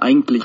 Eigentlich.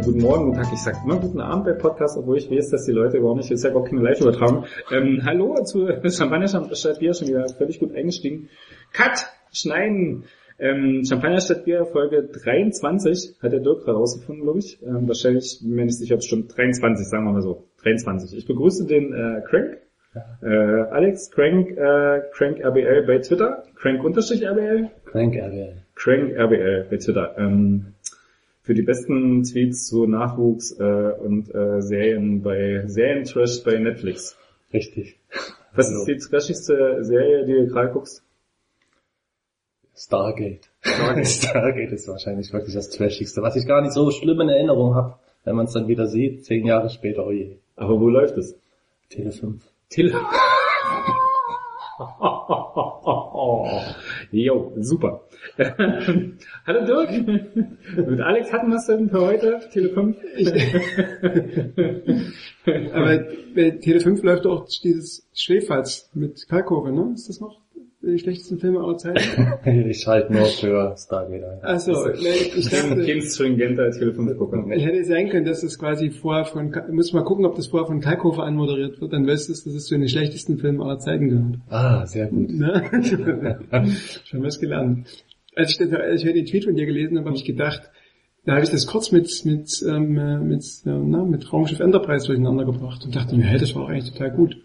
Äh, guten Morgen, guten Tag. Ich sag immer guten Abend bei Podcast, obwohl ich weiß, dass die Leute überhaupt nicht, ist ja gar keine Live-Übertragung. Ähm, hallo zu Champagner statt Bier, schon wieder völlig gut eingestiegen. Cut, schneiden. Ähm, Champagner statt Bier, Folge 23, hat der Dirk herausgefunden, glaube ich. Ähm, wahrscheinlich, bin mir nicht sicher, ob es stimmt, 23, sagen wir mal so. 23. Ich begrüße den äh, Crank. Äh, Alex, Crank, äh, Crank RBL bei Twitter. Crank unterstrich RBL. Crank RBL. Crank RBL bei Twitter. Ähm, für die besten Tweets zu Nachwuchs äh, und äh, Serien bei Serientrash bei Netflix. Richtig. Was ist die trashigste Serie, die du gerade guckst? Stargate. Stargate ist wahrscheinlich wirklich das Trashigste, was ich gar nicht so schlimm in Erinnerung habe, wenn man es dann wieder sieht, zehn Jahre später, oh je. Aber wo läuft es? Tele 5. Till. Jo, super. Hallo Dirk. Mit Alex hatten wir es denn für heute? Tele 5? Aber bei Tele 5 läuft auch dieses Schläferz mit Kalkofe, ne? Ist das noch die schlechtesten Filme aller Zeiten? ich schalte nur für Stargate ein. Also, ich dachte, stringenter 5 gucker. es hätte sein können, dass das quasi vorher von, müssen mal gucken, ob das vorher von Kalkofe anmoderiert wird, dann weißt du, dass es zu den schlechtesten Filmen aller Zeiten gehört. Ah, sehr gut. Ne? Schon was gelernt. Als ich, das, als ich den Tweet von dir gelesen habe, habe ich gedacht, da habe ich das kurz mit mit ähm, äh, mit, äh, na, mit Raumschiff Enterprise durcheinander gebracht und dachte mir, hey, das war auch eigentlich total gut.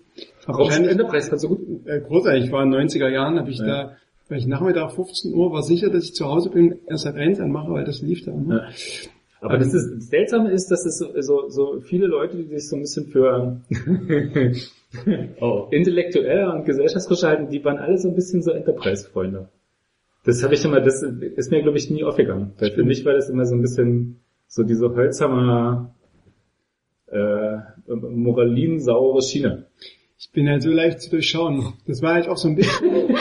Wahrscheinlich- Enterprise fandst du gut? äh, großartig. Ich war in den 90er Jahren, habe ich Ja. da, weil ich Nachmittag 15 Uhr war sicher, dass ich zu Hause bin, erst seit 1 anmache, weil das lief da. Ne? Ja. Aber das, ist, das Seltsame ist, dass es so, so, so viele Leute, die sich so ein bisschen für Oh. intellektueller und gesellschaftsfrischer halten, die waren alle so ein bisschen so Enterprise-Freunde. Das habe ich immer, das ist mir glaube ich nie aufgegangen. Weil für mich war das immer so ein bisschen so diese hölzerne, äh, moralinsaure Schiene. Ich bin halt so leicht zu durchschauen. Das war halt auch so ein bisschen,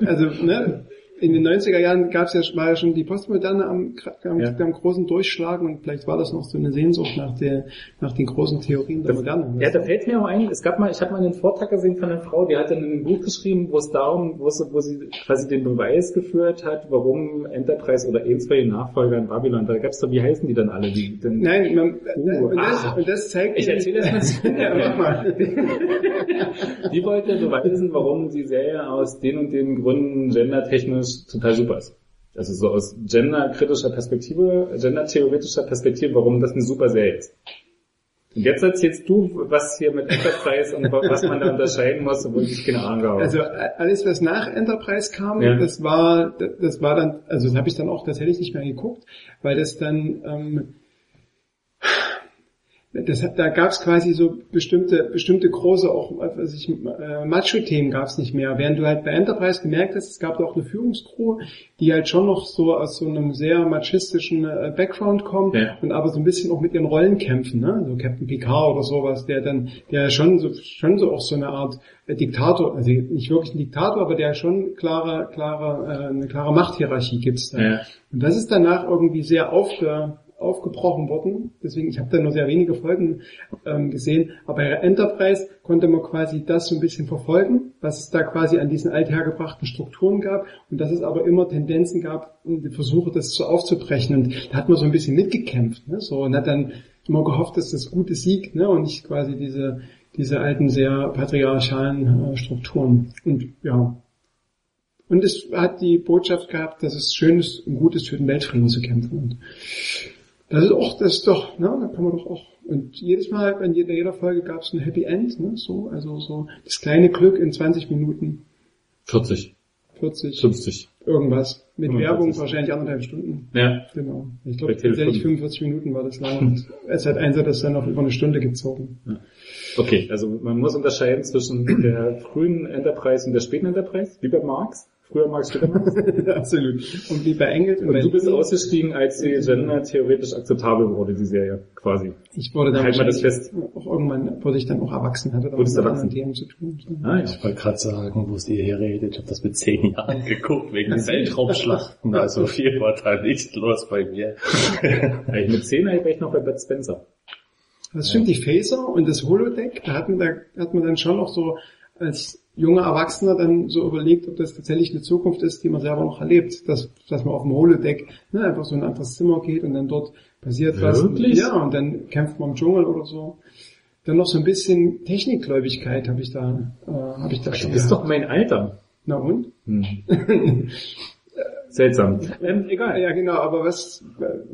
also ne, in den 90er Jahren ja, war ja schon die Postmoderne am, am, Ja. am großen Durchschlagen und vielleicht war das noch so eine Sehnsucht nach der, nach den großen Theorien der Moderne. Ja, da fällt mir auch ein, es gab mal, ich habe mal einen Vortrag gesehen von einer Frau, die hat dann ein Buch geschrieben, wo es darum, wo, es, wo sie quasi den Beweis geführt hat, warum Enterprise oder eins von den Nachfolgern Babylon, da gab's doch, wie heißen die dann alle? Die, denn, Nein, man, Uh, und, das, ah. und das zeigt Ich erzähle das mal ja, mach mal. Die wollte beweisen, warum die Serie aus den und den Gründen gendertechnisch total super ist. Also so aus genderkritischer Perspektive, gendertheoretischer Perspektive, warum das eine super Serie ist. Und jetzt erzählst du, was hier mit Enterprise und was man da unterscheiden muss, obwohl ich keine Ahnung habe. Also alles, was nach Enterprise kam, Ja. das war, das war dann, also das habe ich dann auch tatsächlich nicht mehr geguckt, weil das dann, ähm, das da gab es quasi so bestimmte, bestimmte große, auch was ich, äh, Macho-Themen gab es nicht mehr. Während du halt bei Enterprise gemerkt hast, es gab da auch eine Führungskrew, die halt schon noch so aus so einem sehr machistischen äh, Background kommt Ja. und aber so ein bisschen auch mit ihren Rollen kämpfen, ne? So Captain Picard oder sowas, der dann, der schon so, schon so auch so eine Art äh, Diktator, also nicht wirklich ein Diktator, aber der schon klare, klare, äh, eine klare Machthierarchie gibt's da. Ja. Und das ist danach irgendwie sehr aufge, aufgebrochen worden. Deswegen, ich habe da nur sehr wenige Folgen ähm, gesehen. Aber bei Enterprise konnte man quasi das so ein bisschen verfolgen, was es da quasi an diesen althergebrachten Strukturen gab. Und dass es aber immer Tendenzen gab, die Versuche, das so aufzubrechen. Und da hat man so ein bisschen mitgekämpft. Ne? So, und hat dann immer gehofft, dass das Gute siegt, ne, und nicht quasi diese, diese alten, sehr patriarchalen äh, Strukturen. Und ja. Und es hat die Botschaft gehabt, dass es schön ist und gut ist, für den Weltfrieden zu kämpfen. Und das ist auch, das ist doch, ne, da kann man doch auch. Und jedes Mal, in jeder, jeder Folge gab es ein Happy End, ne, so, also so das kleine Glück in 20 Minuten, 40, 40, 50. irgendwas. Mit 45. Werbung wahrscheinlich anderthalb Stunden. Ja. Genau. Ich glaube, tatsächlich 5. 45 Minuten war das lang. Und es hat eins das dann auf über eine Stunde gezogen. Okay, also man muss unterscheiden zwischen der frühen Enterprise und der späten Enterprise, wie bei Marx. Früher später Marx. Absolut. Und wie bei Engels und, du bist ausgestiegen, als die Gender theoretisch akzeptabel wurde, die Serie, quasi. ich wurde dann Halt mal das fest. auch irgendwann wurde ich dann auch erwachsen, hatte dann mit erwachsen. anderen Themen zu tun. Ah, ja. Ich wollte gerade sagen, wo es ihr herredet, ich habe das mit zehn Jahren geguckt, wegen den Weltraumschlachten. Also viel war da nicht los bei mir. Mit 10 war ich noch bei Bud Spencer. Das stimmt, die Phaser und das Holodeck, da hat man, da hat man dann schon noch so als junger Erwachsener dann so überlegt, ob das tatsächlich eine Zukunft ist, die man selber noch erlebt. Dass, dass man auf dem Holodeck ne, einfach so in ein anderes Zimmer geht und dann dort passiert was. Wirklich? Ja, und dann kämpft man im Dschungel oder so. Dann noch so ein bisschen Technikgläubigkeit habe ich da, äh, habe ich da schon bist gehabt. doch mein Alter. Na und? Hm. Seltsam. Ähm, egal. Ja, genau, aber was,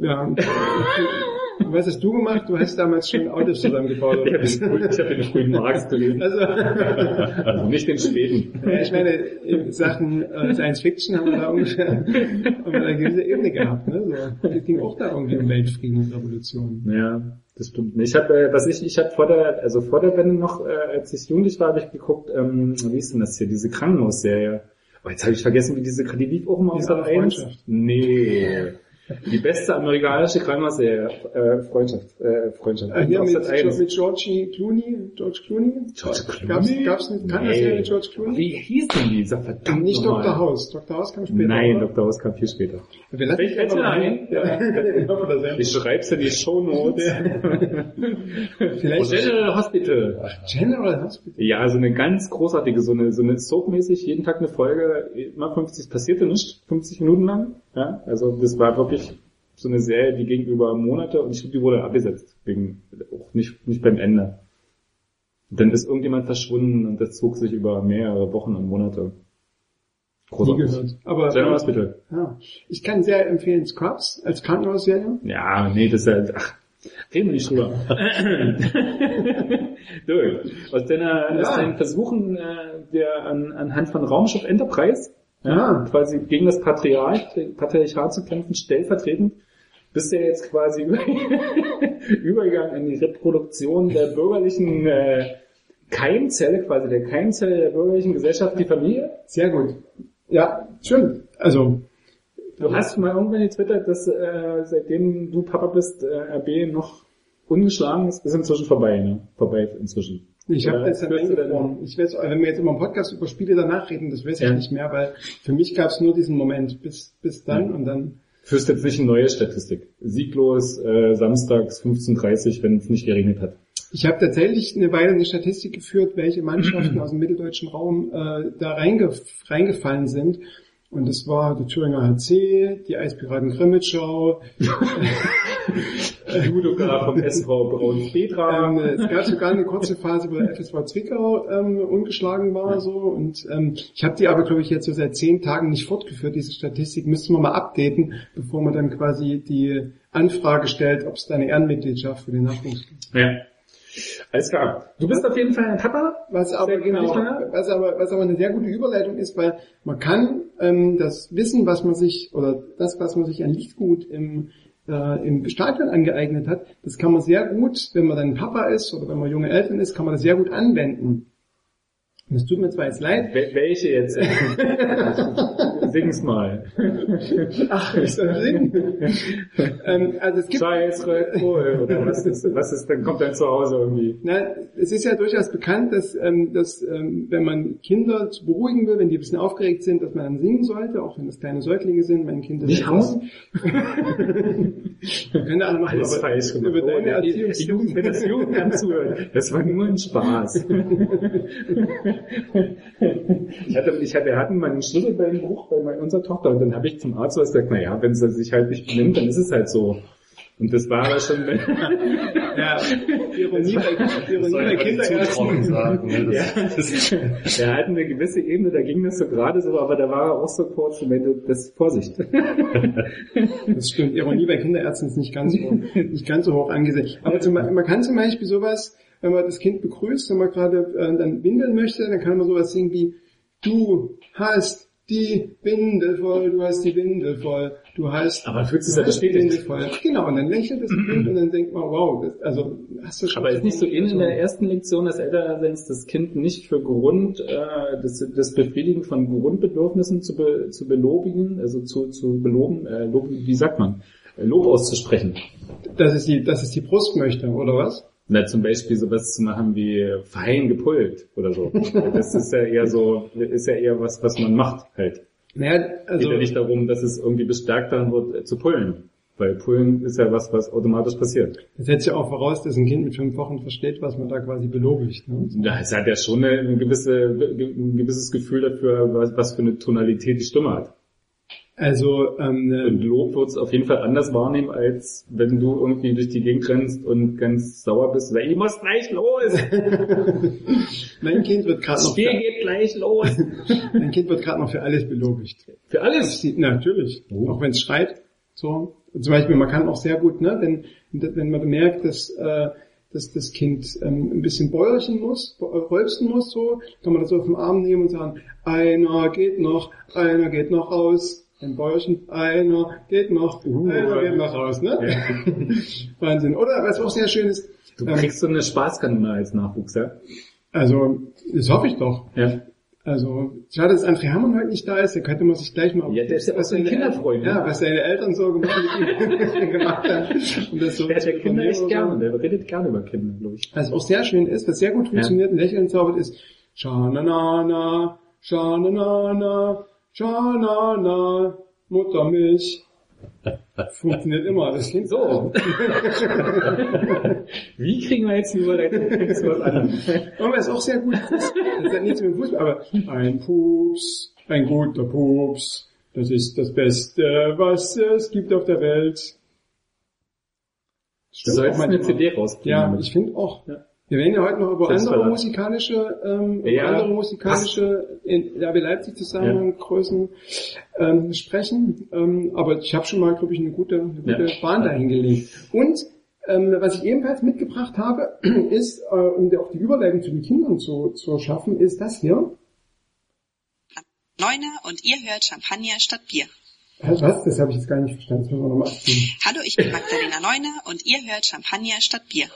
ja, was hast du gemacht? Du hast damals schon Autos zusammengebaut. Ich Oder? habe den, frühen- ich hab den frühen Marx gelesen. Also, Also nicht den späten. Ja, ich meine, in Sachen äh, Science Fiction haben wir da ungefähr haben wir da eine gewisse Ebene gehabt. Ne? So, das ging auch da irgendwie um Weltfrieden und Revolution. Ja, das stimmt. Ich habe, äh, was ich, ich habe vor der, also vor der Wende noch, äh, als ich jugendlich war, habe ich geguckt, ähm, wie ist denn das hier, diese Krankenhausserie. Oh, jetzt habe ich vergessen, wie diese, die lief auch immer auf Sat war 1. Freundschaft. Nee. Die beste amerikanische Krankenhausserie, äh, Freundschaft, äh, Freundschaft. Äh, auf mit, Sat 1. mit Georgie Clooney, George Clooney. George Clooney? Gab's, gab's eine Krankenhausserie Nee. mit George Clooney? Wie hieß denn die? Sag verdammt Nicht. Dr. House. Dr. House kam später. Nein, oder? Dr. House kam viel später. Wir lassen Ich dich einfach einen. Ja. Ich schreib's in die Shownotes. Vielleicht General Hospital. General Hospital. Ja, so eine ganz großartige, so eine, so eine Soap-mäßig, jeden Tag eine Folge, immer 50, passierte nicht, 50 Minuten lang. Ja, also das war wirklich so eine Serie, die ging über Monate und ich glaube, die wurde abgesetzt, wegen, auch nicht, nicht beim Ende. Und dann ist irgendjemand verschwunden und das zog sich über mehrere Wochen und Monate. Nie Großartig. gehört. Aber General Hospital. ja. ich kann sehr empfehlen Scrubs als Krankenhausserie. Ja, nee, das ist ja, ach, reden wir nicht drüber. du, aus deiner, aus Ja. deinen Versuchen, äh, der an, anhand von Raumschiff Enterprise, ja, quasi gegen das Patriarch, Patriarchat zu kämpfen, stellvertretend, bist du ja jetzt quasi über, übergegangen in die Reproduktion der bürgerlichen äh, Keimzelle, quasi der Keimzelle der bürgerlichen Gesellschaft, die Familie. Sehr gut. Ja, stimmt. Also, Du hast mal irgendwann getwittert, dass äh, seitdem du Papa bist, äh, RB noch ungeschlagen ist. Ist inzwischen vorbei, ne? Vorbei inzwischen. Ich habe das dann eingefroren. Ich weiß, wenn wir jetzt immer im Podcast über Spiele danach reden, das weiß ich Ja. nicht mehr, weil für mich gab es nur diesen Moment bis bis dann Ja. und dann. Führst jetzt nicht eine neue Statistik. Sieglos äh, samstags 15.30 wenn es nicht geregnet hat. Ich habe tatsächlich eine Weile eine Statistik geführt, welche Mannschaften aus dem mitteldeutschen Raum äh, da reingef reingefallen sind. Und das war der Thüringer HC, die Eispiraten Grimmitschau, Judoka vom SV Braun Petra. Ähm, es gab sogar eine kurze Phase, wo der FSV Zwickau ähm, ungeschlagen war so und ähm, ich habe die aber glaube ich jetzt so seit zehn Tagen nicht fortgeführt, diese Statistik. Müssten wir mal updaten, bevor man dann quasi die Anfrage stellt, ob es da eine Ehrenmitgliedschaft für den Nachwuchs gibt. ja. Alles klar. Du bist auf jeden Fall ein Papa. Was aber genau, was aber, was aber eine sehr gute Überleitung ist, weil man kann ähm, das Wissen, was man sich oder das, was man sich an Lichtgut im äh, im Stadion angeeignet hat, das kann man sehr gut, wenn man dann Papa ist oder wenn man junge Eltern ist, kann man das sehr gut anwenden. Es tut mir zwar jetzt leid, Wel welche jetzt? Sing's mal. ach, ist das Sinn? ähm, also es gibt Scheiß Bull. Oder was ist, was ist, dann kommt dein Zuhause irgendwie. Na, es ist ja durchaus bekannt, dass, ähm, dass ähm, wenn man Kinder zu beruhigen will, wenn die ein bisschen aufgeregt sind, dass man dann singen sollte, auch wenn das kleine Säuglinge sind. Mein Kind ist Nicht hauen? Keine Ahnung, Alles aber falsch gemacht. über deine Oh, die Jugend, wenn das Jugendamt zuhört. Das war nur ein Spaß. ich hatte, ich hatte, wir hatten mal einen Schlüsselbeinbruch bei meiner, unserer Tochter und dann habe ich zum Arzt gesagt, naja, wenn sie sich halt nicht benimmt, dann ist es halt so. Und das war aber schon, Ja, Ironie bei, Ironie bei Kinderärzten. sagen. Ne? ja, Das, das, er hat eine gewisse Ebene, da ging das so gerade so, aber da war er auch so kurz und meinte, das Vorsicht. Das stimmt. Ironie bei Kinderärzten ist nicht ganz so, nicht ganz so hoch angesehen. Aber zum, man kann zum Beispiel sowas, wenn man das Kind begrüßt, wenn man gerade äh, dann windeln möchte, dann kann man sowas singen wie, du hast die Windel voll, du hast die Windel voll, du hast, Aber fühlt sich du ja hast die bestätigt. Windel voll. Genau, und dann lächelt das Kind und dann denkt man, wow, das, also hast du schon. Aber ist nicht so ähnlich in der ersten Lektion des Elternseins das Kind nicht für Grund, äh, das, das Befriedigen von Grundbedürfnissen zu, be, zu belobigen, also zu, zu beloben, äh, lob, wie sagt man, Äh, Lob auszusprechen. dass es die, dass es die Brust möchte, oder was? Na, zum Beispiel sowas zu machen wie fein gepult oder so. Das ist ja eher so, ist ja eher was, was man macht halt. Naja, Also, also, Geht ja nicht darum, dass es irgendwie bestärkt daran wird, äh, zu pullen. Weil Pullen ist ja was, was automatisch passiert. das setzt ja auch voraus, dass ein Kind mit fünf Wochen versteht, was man da quasi belobigt. Ne? Ja, es hat ja schon eine, eine gewisse, ein gewisses Gefühl dafür, was, was für eine Tonalität die Stimme hat. Also, ähm, Und ne, Lob wird es auf jeden Fall anders wahrnehmen, als wenn du irgendwie durch die Gegend rennst und ganz sauer bist. Oder, ich muss gleich los! mein Kind wird gerade noch, Spiel für, geht gleich los! mein Kind wird gerade noch für alles belobigt. Für alles! Natürlich, Oh. auch wenn es schreit. So, Und zum Beispiel, man kann auch sehr gut, ne, wenn wenn man merkt, dass äh, dass das Kind ähm, ein bisschen bäuerchen muss, bo- äh, muss, so, kann man das auf den Arm nehmen und sagen, einer geht noch, einer geht noch raus, ein Bäuerchen, einer geht noch, Uh. einer geht noch raus, ne? Wahnsinn. Oder was auch sehr schön ist, Du ähm, kriegst so eine Spaßkanone als Nachwuchs, ja? also, das hoffe ich doch. Ja. Also, schade, dass André Hammann heute nicht da ist, da könnte man sich gleich mal... Ja, der ist ja ein seine Kinderfreund, Eltern- ne? Ja, was seine Eltern so gemacht, haben. Und das so Der hat ja Kinder echt und gerne. Der redet gerne über Kinder, glaube ich. Was auch sehr schön ist, was sehr gut funktioniert, ein Lächeln zaubert, ist Schananana, Schananana, Schanana, Muttermilch. Funktioniert immer, das klingt So. Wie kriegen wir jetzt die Überleitung zu was anderem? Und was auch sehr gut ist, das hat nichts mit Fußball, aber ein Pups, ein guter Pups, das ist das Beste, was es gibt auf der Welt. Du sollst auch eine. CD rausbringen. Ja, ich finde auch. Ja. Wir werden ja heute noch über Selbstverrat. andere musikalische, ähm, über Ja. andere musikalische in RB Leipzig Zusammengrößen ähm, sprechen. Ähm, aber ich habe schon mal, glaube ich, eine gute, eine gute Ja. Bahn dahingelegt. Und ähm, was ich ebenfalls mitgebracht habe, ist, äh, um auch die Überleitung zu den Kindern zu, zu schaffen, ist das hier. Neuner und ihr hört Champagner statt Bier. Was? Das habe ich jetzt gar nicht verstanden. Das müssen wir nochmal abziehen. Hallo, ich bin Magdalena Neuner und ihr hört Champagner statt Bier.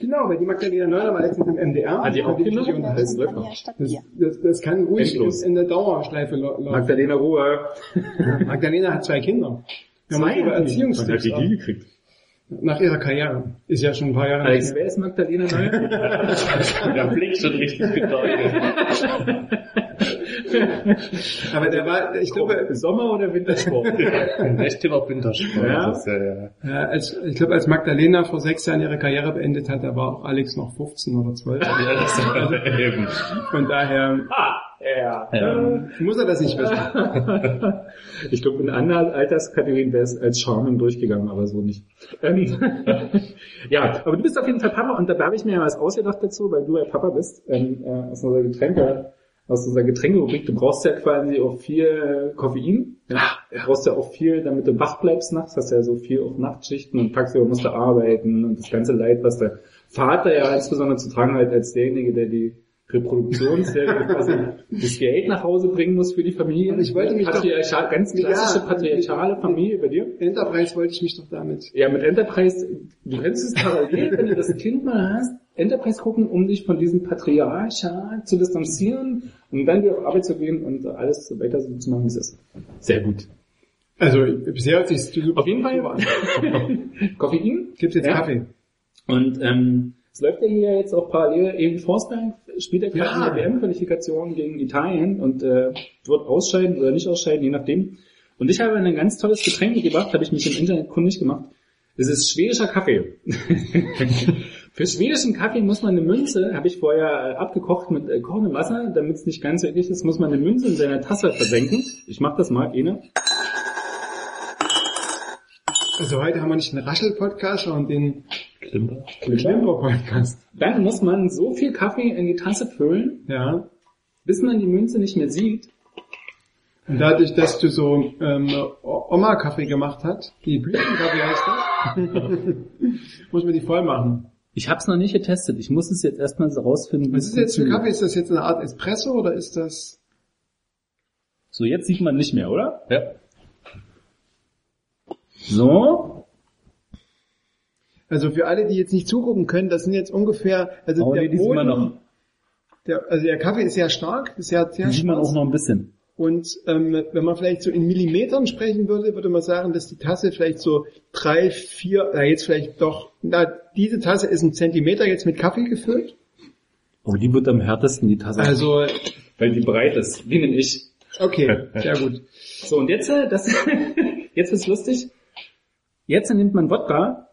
Genau, weil die Magdalena Neuner war letztens im MDR. Hat die auch Kinder? Das, Bier. das, das kann ruhig Endlos. in der Dauerschleife lau- laufen. Magdalena Ruhe. Magdalena hat zwei Kinder. Wir haben Zwei über hat die. Erziehungstipps Wann hat die gekriegt? nach ihrer Karriere. Ist ja schon ein paar Jahre Alex, wer ist Magdalena Neuer? der Blick schon richtig gedeutet. Aber der war, ich glaube, Sommer- oder Wintersport? Echt Tipp auf Wintersport. Ja? Ist ja, ja. ja, als, ich glaube, als Magdalena vor sechs Jahren ihre Karriere beendet hat, da war auch Alex noch 15 oder 12. Ja, das ist eben. Von daher ah, ja. Ja. muss er das nicht wissen. Ich glaube, in anderen Alterskategorien wäre es als Charming durchgegangen, aber so nicht. Ähm, ja, aber du bist auf jeden Fall Papa und da habe ich mir ja was ausgedacht dazu, weil du ja Papa bist, ähm, äh, aus unserer Getränke, aus unserer Getränkerubrik. Du brauchst ja quasi auch viel Koffein. Ja, du brauchst ja auch viel, damit du wach bleibst nachts. Hast ja so viel auf Nachtschichten und tagsüber musst du arbeiten und das ganze Leid, was der Vater ja insbesondere zu tragen hat als derjenige, der die Reproduktions, der quasi das Geld nach Hause bringen muss für die Familie. Aber ich wollte mich doch- ganz klassische Ja, patriarchale Familie bei dir. Enterprise wollte ich mich doch damit. Ja, mit Enterprise, du könntest es parallel, wenn du das Kind mal hast, Enterprise gucken, um dich von diesem Patriarchat zu distanzieren, um dann wieder auf Arbeit zu gehen und alles so weiter so zu machen, wie es ist. Sehr gut. Also bisher hat sich super Auf jeden Fall. Koffein. Gibt's jetzt Ja. Kaffee? Und ähm, es läuft ja hier jetzt auch parallel, eben Forsberg spielt ja gerade Ja. in der WM-Qualifikation gegen Italien und äh, wird ausscheiden oder nicht ausscheiden, je nachdem. Und ich habe ein ganz tolles Getränk mitgebracht, habe ich mich im Internet kundig gemacht. Es ist schwedischer Kaffee. Für schwedischen Kaffee muss man eine Münze, habe ich vorher äh, abgekocht mit äh, kochendem Wasser, damit es nicht ganz so eklig ist, muss man eine Münze in seiner Tasse versenken. Ich mache das mal, eine. Also heute haben wir nicht den Raschel-Podcast, sondern den Klimper. Klimper-Podcast. Dann muss man so viel Kaffee in die Tasse füllen, Ja. bis man die Münze nicht mehr sieht. Und dadurch, dass du so ähm, Oma-Kaffee gemacht hast, die Blütenkaffee heißt das, muss man die voll machen. Ich habe es noch nicht getestet. Ich muss es jetzt erstmal so rausfinden. wie Was ist jetzt für. Kaffee? Ist das jetzt eine Art Espresso oder ist das... So, jetzt sieht man nicht mehr, oder? Ja. So. Also für alle, die jetzt nicht zugucken können, das sind jetzt ungefähr... Also Oh, der die Boden- noch. Der, also der Kaffee ist sehr stark, ist sehr, sehr Die sieht man auch noch ein bisschen. Und ähm, wenn man vielleicht so in Millimetern sprechen würde, würde man sagen, dass die Tasse vielleicht so drei, vier, na jetzt vielleicht doch, na diese Tasse ist ein Zentimeter jetzt mit Kaffee gefüllt. Oh, die wird am härtesten, die Tasse. Also, weil die breit ist. Wie nämlich ich. okay, sehr gut. So, und jetzt, äh, das, jetzt wird's lustig. Jetzt nimmt man Wodka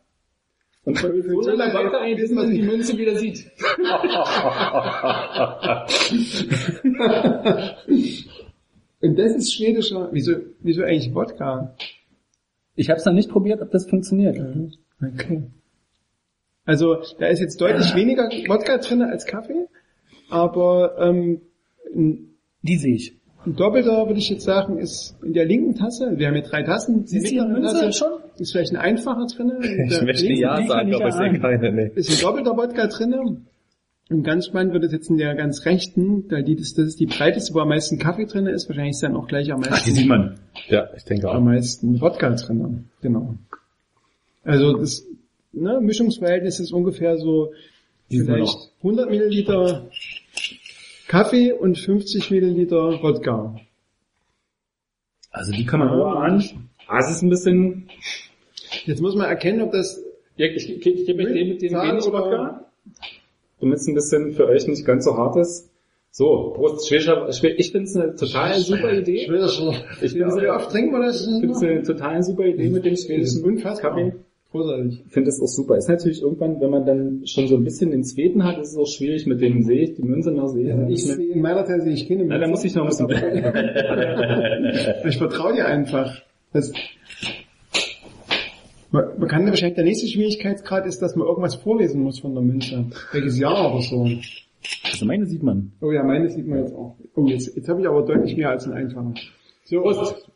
und so lange ein, bis man die Münze wieder sieht. Und das ist schwedischer, wieso, wieso eigentlich Wodka? Ich habe es noch nicht probiert, ob das funktioniert. Okay. Also da ist jetzt deutlich weniger Wodka drin als Kaffee, aber ähm, Die sehe ich. Ein doppelter würde ich jetzt sagen ist in der linken Tasse. Wir haben hier drei Tassen. Die Siehst du die mittlere Münze Tasse schon? Ist vielleicht ein einfacher drin. Ich möchte ja sagen, aber ich sehe keine, nee. ist ein doppelter Wodka drin. Und ganz spannend wird es jetzt in der ganz rechten, da die, das, das ist die breiteste, wo am meisten Kaffee drin ist. Wahrscheinlich ist dann auch gleich am Ach, die meisten, sieht man. Ja, ich denke am auch. meisten Wodka drin. Genau. Also das ne, Mischungsverhältnis ist ungefähr so vielleicht 100 Milliliter Kaffee und 50 Milliliter Wodka. Also die kann man nur an. Ah, es ist ein bisschen... Jetzt muss man erkennen, ob das Ja, ich, ich, ich gebe euch den mit dem wenig Wodka. Damit es ein bisschen für euch nicht ganz so hart ist. So, Prost, schwedischer, schwed ich finde es eine total super Idee. Das so. Ich Wie finde es oft trinken wir das? Ich finde es eine total super Idee mit dem Das ist schwedischen. Kaffee. Großartig. Ich finde es auch super. Ist natürlich irgendwann, wenn man dann schon so ein bisschen den Zweten hat, ist es auch schwierig mit dem sehe ich die Münze noch sehe. Ja, ich sehe in meiner Tasse, ich kenne Na, da muss ich noch ein bisschen. Ich vertraue dir einfach. Das, man, man kann wahrscheinlich der nächste Schwierigkeitsgrad ist, dass man irgendwas vorlesen muss von der Münze. Welches Jahr oder so. Also meine sieht man. Oh ja, meine sieht man jetzt auch. Oh, jetzt, jetzt habe ich aber deutlich mehr als ein einfacher. So, Prost.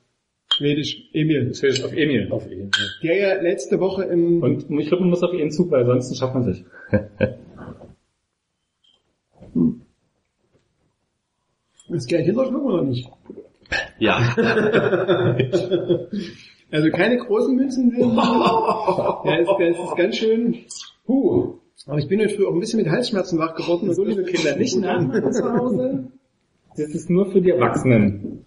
Schwedisch, Emil. Schwedisch auf Emil. Auf Fall. Der ja letzte Woche im, Und ich glaube, man muss auf ihren Zug, weil sonst schafft man sich. ist gleich hinterschlucken oder nicht? Ja. Also keine großen Münzen sind. ja, ist, das ist ganz schön. Huh. Aber ich bin heute früh auch ein bisschen mit Halsschmerzen wach geworden. So, liebe Kinder, nicht nachmachen zu Hause. Das ist nur für die Erwachsenen.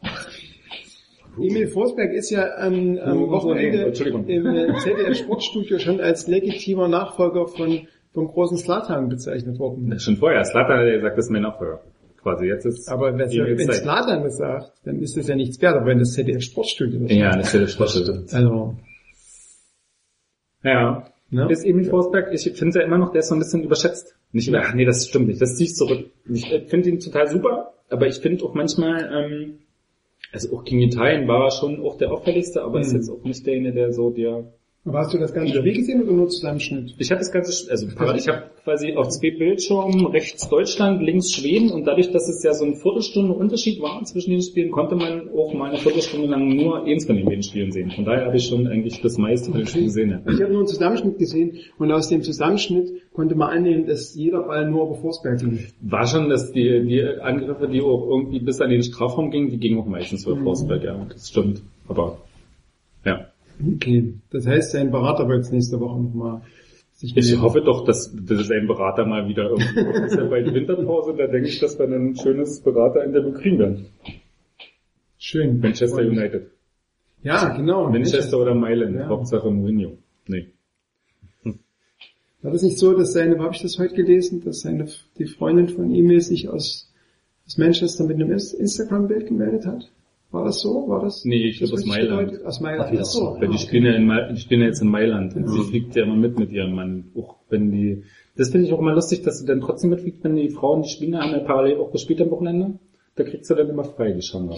Emil Forsberg ist ja am, am Oh, Wochenende im ZDF Sportstudio schon als legitimer Nachfolger von vom großen Slatan bezeichnet worden. Schon vorher. Slatan hat ja gesagt, das ist mein Nachfolger. Quasi jetzt ist Aber wenn. Slatan das sagt, dann ist das ja nichts wert, aber wenn das ZDF Sportstudio das Ja, das der Schlüssel. Also, Ja. ne? Ist Emil Forsberg, ich finde ja immer noch, der ist so ein bisschen überschätzt. Nicht über, ach nee, das stimmt nicht, das ziehe ich zurück. Ich äh, finde ihn total super, aber ich finde auch manchmal, ähm, also auch gegen Italien war er schon auch der auffälligste, aber ist Mhm. jetzt auch nicht derjenige, der so der Aber hast du das ganze Spiel gesehen oder nur Zusammenschnitt? Ich habe das ganze, also ich habe quasi auf zwei Bildschirmen rechts Deutschland, links Schweden und dadurch, dass es ja so eine Viertelstunde Unterschied war zwischen den Spielen, konnte man auch mal eine Viertelstunde lang nur eins von den beiden Spielen sehen. Von daher habe ich schon eigentlich das meiste von den Spielen gesehen. Ja. Ich habe nur einen Zusammenschnitt gesehen und aus dem Zusammenschnitt konnte man annehmen, dass jeder Ball nur über Forsberg ging. War schon, dass die, die Angriffe, die auch irgendwie bis an den Strafraum gingen, die gingen auch meistens für Forsberg, ja, das stimmt. Aber ja. Okay. Das heißt, sein Berater wird jetzt nächste Woche nochmal sich Ich melden. hoffe doch, dass, dass sein Berater mal wieder irgendwie ist ja bei der Winterpause, da denke ich, dass wir ein schönes Berater-Interview kriegen werden. Schön. Manchester United. Ja, genau. Manchester oder Mailand, Ja. Hauptsache Mourinho. Nee. War das nicht so, dass seine, wo habe ich das heute gelesen, dass seine, die Freundin von ihm sich aus, aus Manchester mit einem Inst- Instagram-Bild gemeldet hat? War das so? War das? Nee, ich glaube aus Mailand. Aus Mailand. Ach, so. Weil die spielen ja, in, die spielen ja jetzt in Mailand. Und sie fliegt ja immer mit mit ihrem Mann. Auch wenn die, das finde ich auch immer lustig, dass sie dann trotzdem mitfliegt, wenn die Frauen, die spielen, haben ja parallel auch gespielt am Wochenende. Da kriegt sie dann immer frei, die Schanga.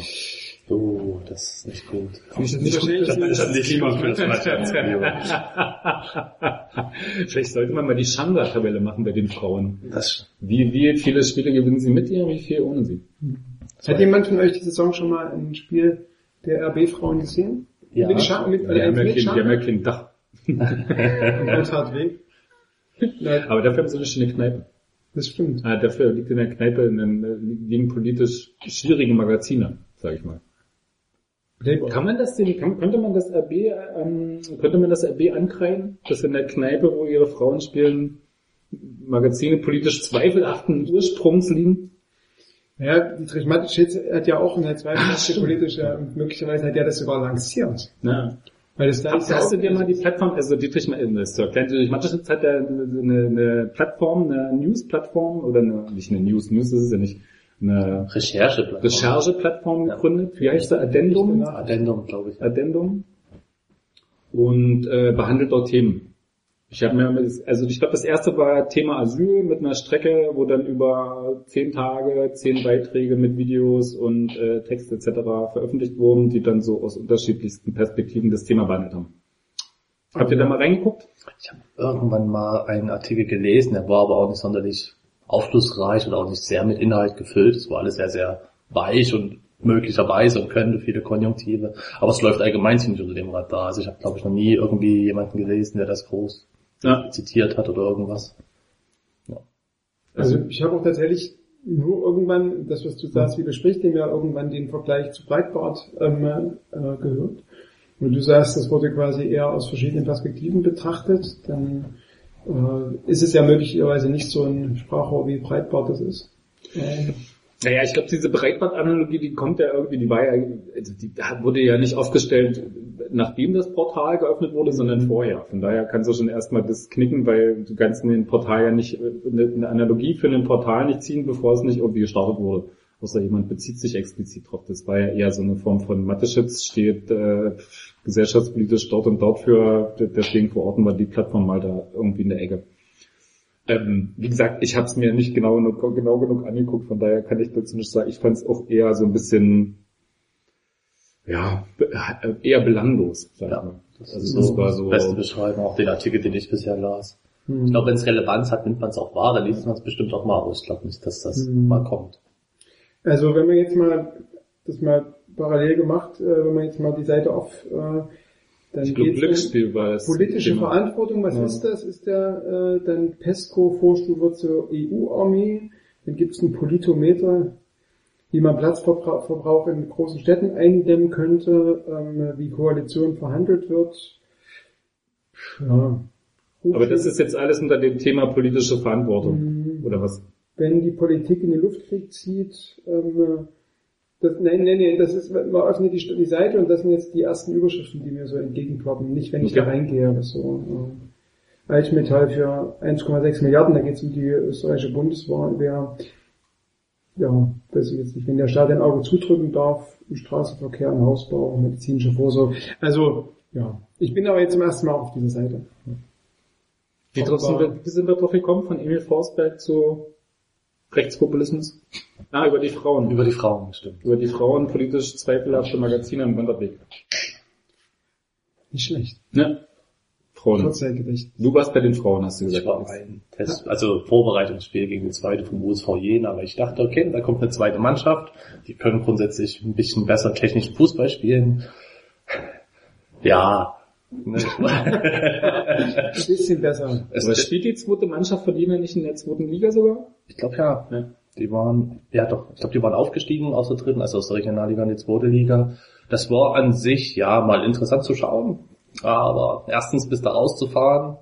Oh, das ist nicht gut. Das ist wahrscheinlich Das ist das nicht gut für das Vielleicht sollte man mal die Shanda-Tabelle machen bei den Frauen. Das, Wie, wie viele Spiele gewinnen sie mit ihr, wie viel ohne sie? Hat jemand von euch die Saison schon mal ein Spiel der RB-Frauen gesehen? Ja. Mit, Scha mit, Die oder haben ja mit kein, die haben ja kein Dach. Weg. Nein, Aber dafür haben sie eine schöne Kneipe. das stimmt. Ah, dafür liegt in der Kneipe in den, äh, liegen politisch schwierige Magazine, sag ich mal. Kann man das denn, kann, könnte man das RB, ähm, könnte man das RB ankreiden, dass in der Kneipe, wo ihre Frauen spielen, Magazine politisch zweifelhaften Ursprungs liegen? Ja, Dietrich Mateschitz hat ja auch eine zweifelhafte politische, und möglicherweise hat er das sogar lanciert. Na, Weil das da ist ja Hast du dir mal die Plattform, also Dietrich, Investor, Dietrich Mateschitz hat ja eine, eine Plattform, eine News-Plattform, oder eine, nicht eine News, News ist es ja nicht, eine Recherche. Recherche-Plattform gegründet. Wie heißt der? Addendum? Addendum, glaube ich. Addendum. Und äh, behandelt dort Themen. Ich habe mir, also ich glaube, das erste war Thema Asyl mit einer Strecke, wo dann über zehn Tage, zehn Beiträge mit Videos und äh, Text etc. veröffentlicht wurden, die dann so aus unterschiedlichsten Perspektiven das Thema behandelt haben. Habt ihr da mal reingeguckt? Ich habe irgendwann mal einen Artikel gelesen, der war aber auch nicht sonderlich aufschlussreich und auch nicht sehr mit Inhalt gefüllt. Es war alles sehr, sehr weich und möglicherweise und könnte viele Konjunktive. Aber es läuft allgemein ziemlich unter dem Radar. Also ich habe, glaube ich, noch nie irgendwie jemanden gelesen, der das groß Ja. zitiert hat oder irgendwas. also ich habe auch tatsächlich nur irgendwann, das was du sagst, widerspricht dem ja irgendwann den Vergleich zu Breitbart ähm, äh, gehört. Und du sagst, das wurde quasi eher aus verschiedenen Perspektiven betrachtet, dann äh, ist es ja möglicherweise nicht so ein Sprachrohr wie Breitbart das ist. Ähm, Naja, ich glaube, diese Breitband-Analogie, die kommt ja irgendwie, die war ja, also die wurde ja nicht aufgestellt, nachdem das Portal geöffnet wurde, sondern vorher. Von daher kannst du schon erstmal das knicken, weil du kannst in den Portal ja nicht, eine, Analogie für ein Portal nicht ziehen, bevor es nicht irgendwie gestartet wurde. Außer jemand bezieht sich explizit drauf. Das war ja eher so eine Form von Mathe-Schutz, steht äh, gesellschaftspolitisch dort und dort für, deswegen verorten wir die Plattform mal da irgendwie in der Ecke. Ähm, wie gesagt, ich habe es mir nicht genau, genug- genau genug angeguckt, von daher kann ich dazu nicht sagen. Ich fand es auch eher so ein bisschen, ja, äh, eher belanglos, sag ich Ja, mal. Das Also ist das so das so, beste Beschreibung, auch den Artikel, den ich bisher las. hm. Ich glaube, wenn es Relevanz hat, nimmt man es auch wahr, dann liest man es bestimmt auch mal, aber ich glaube nicht, dass das Mhm. mal kommt. Also wenn man jetzt mal das mal parallel gemacht, äh, wenn man jetzt mal die Seite auf, äh, dann ich um Glücksspiel war das. politische Thema. Verantwortung. Was Ja. ist das? Ist der äh, dann PESCO Vorstufe zur EU-Armee? Dann gibt es einen Politometer, wie man Platzverbrauch Verbrauch in großen Städten eindämmen könnte, ähm, wie Koalition verhandelt wird. Ja. Aber das ist jetzt alles unter dem Thema politische Verantwortung, Mhm. oder was? wenn die Politik in den Luftkrieg zieht, ähm, das, nein, nein, nein, das ist, man öffnet die, die Seite und das sind jetzt die ersten Überschriften, die mir so entgegenploppen. Nicht, wenn ich Okay. da reingehe oder so. Äh, Altmetall für 1,6 Milliarden, da geht es um die österreichische Bundeswehr. Ja, weiß ich jetzt nicht. Wenn der Staat ein Auge zudrücken darf, im Straßenverkehr, im Hausbau, medizinische Vorsorge. Also, ja. Ich bin aber jetzt zum ersten Mal auf dieser Seite. Wie, sind wir, wie sind wir drauf gekommen, von Emil Forsberg zu Rechtspopulismus? Ah, über die Frauen. Über die Frauen bestimmt. über die Frauen politisch zweifelhafte Magazine im Wanderweg. Nicht schlecht. Ne? Frauen. Kurzzeitgedächtnis. Du warst bei den Frauen, hast du Ich gesagt. war ein Test, also Vorbereitungsspiel gegen die zweite vom USV Jena, aber ich dachte, okay, da kommt eine zweite Mannschaft, die können grundsätzlich ein bisschen besser technischen Fußball spielen. Ja. Ne, Ein bisschen besser. es, Aber spielt die zweite Mannschaft von Jena nicht in der zweiten Liga sogar? ich glaube ja. Ja. Die waren, ja doch, ich glaube, die waren aufgestiegen aus der dritten, also aus der Regionalliga in die zweite Liga. Das war an sich, ja, mal interessant zu schauen. Aber erstens bis da rauszufahren.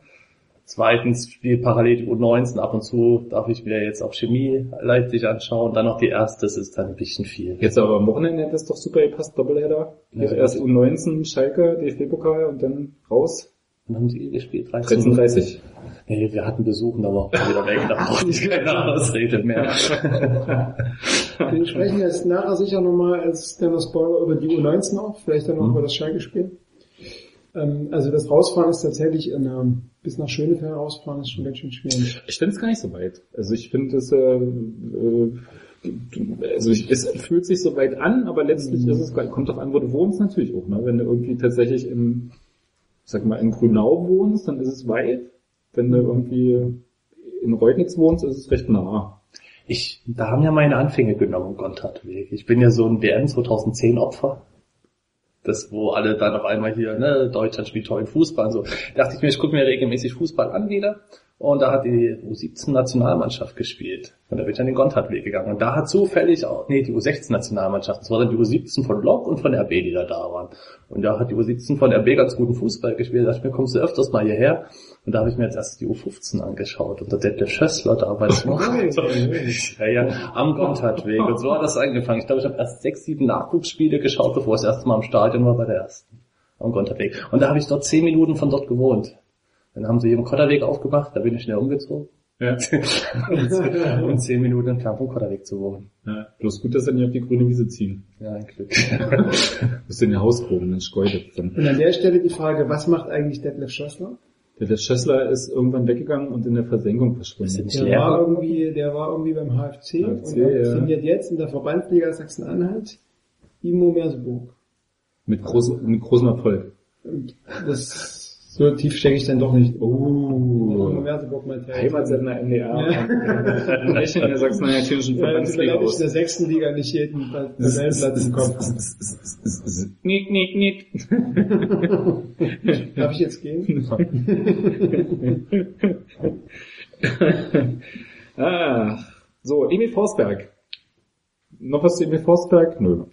Zweitens spielt parallel die U19 ab und zu, darf ich mir jetzt auch Chemie Leipzig anschauen. Dann noch die erste, das ist dann ein bisschen viel. Jetzt aber am Wochenende hat das doch super gepasst, Doppelheader. Ja. Erst U19, Schalke, DFB-Pokal und dann raus. Dann haben sie gespielt, 13. 13.30 Nee, wir hatten Besuch, da war auch wieder weg, da brauchte ich keine Ausrede mehr. Wir sprechen jetzt nachher sicher nochmal als kleiner Spoiler über die U19 auch, vielleicht dann noch Mhm. über das Schalke-Spiel. Ähm, also das Rausfahren ist tatsächlich in, ähm, bis nach Schönefeld rausfahren ist schon ganz schön schwierig. Ich finde es gar nicht so weit. Also ich finde es, äh, äh, also ich, es fühlt sich so weit an, aber letztlich ist es, kommt doch an, wo du wohnst natürlich auch, ne? Wenn du irgendwie tatsächlich im, sag mal, in Grünau wohnst, dann ist es weit. Wenn du irgendwie in Reutnitz wohnst, ist es recht nah. Ich, da haben ja meine Anfänge genommen, Gontardweg. Ich bin ja so ein WM 2010 Opfer. Das, wo alle dann auf einmal hier, ne, Deutschland spielt tollen Fußball und so. Da dachte ich mir, ich gucke mir regelmäßig Fußball an wieder. Und da hat die U17-Nationalmannschaft gespielt. Und da bin ich an den Gontardweg gegangen. Und da hat zufällig auch, nee, die U16-Nationalmannschaft, das war dann die U17 von Lok und von RB, die da da waren. Und da hat die U17 von RB ganz guten Fußball gespielt. Da dachte ich mir, kommst du öfters mal hierher? Und da habe ich mir jetzt erst die U15 angeschaut. Und der Detlef Schössler damals noch. ja, ja, am Gontardweg. Und so hat das angefangen. Ich glaube, ich habe erst sechs, sieben Nachwuchsspiele geschaut, bevor ich das erste Mal im Stadion war bei der ersten. Am Gontardweg. Und da habe ich dort zehn Minuten von dort gewohnt. Dann haben sie eben Kotterweg aufgemacht, da bin ich schnell umgezogen. Ja. und zehn Minuten entfernt vom Kotterweg zu wohnen. ja. Bloß gut, dass sie nicht auf die grüne Wiese ziehen. Ja, ein Glück. Du bist in der Hausproben, dann. Und an der Stelle die Frage, was macht eigentlich Detlef Schossler? Der, der Schössler ist irgendwann weggegangen und in der Versenkung verschwunden. Der Lehrer? war irgendwie, der war irgendwie beim HFC, HFC, und ja. trainiert jetzt in der Verbandsliga Sachsen-Anhalt Imo Merseburg. Mit, groß, mit großem Erfolg. Das, so tief stecke ich dann doch nicht. Oh. Heimatsender NDR. Ja. Nicht in der sachsen-anhaltinischen Verbandsliga ich in aus. der sechsten Liga nicht jeden Tabellenplatz im Kopf. Nick, nick, nick. Darf ich jetzt gehen? ah, so, Emil Forsberg. Noch was zu Emil Forsberg? Nö.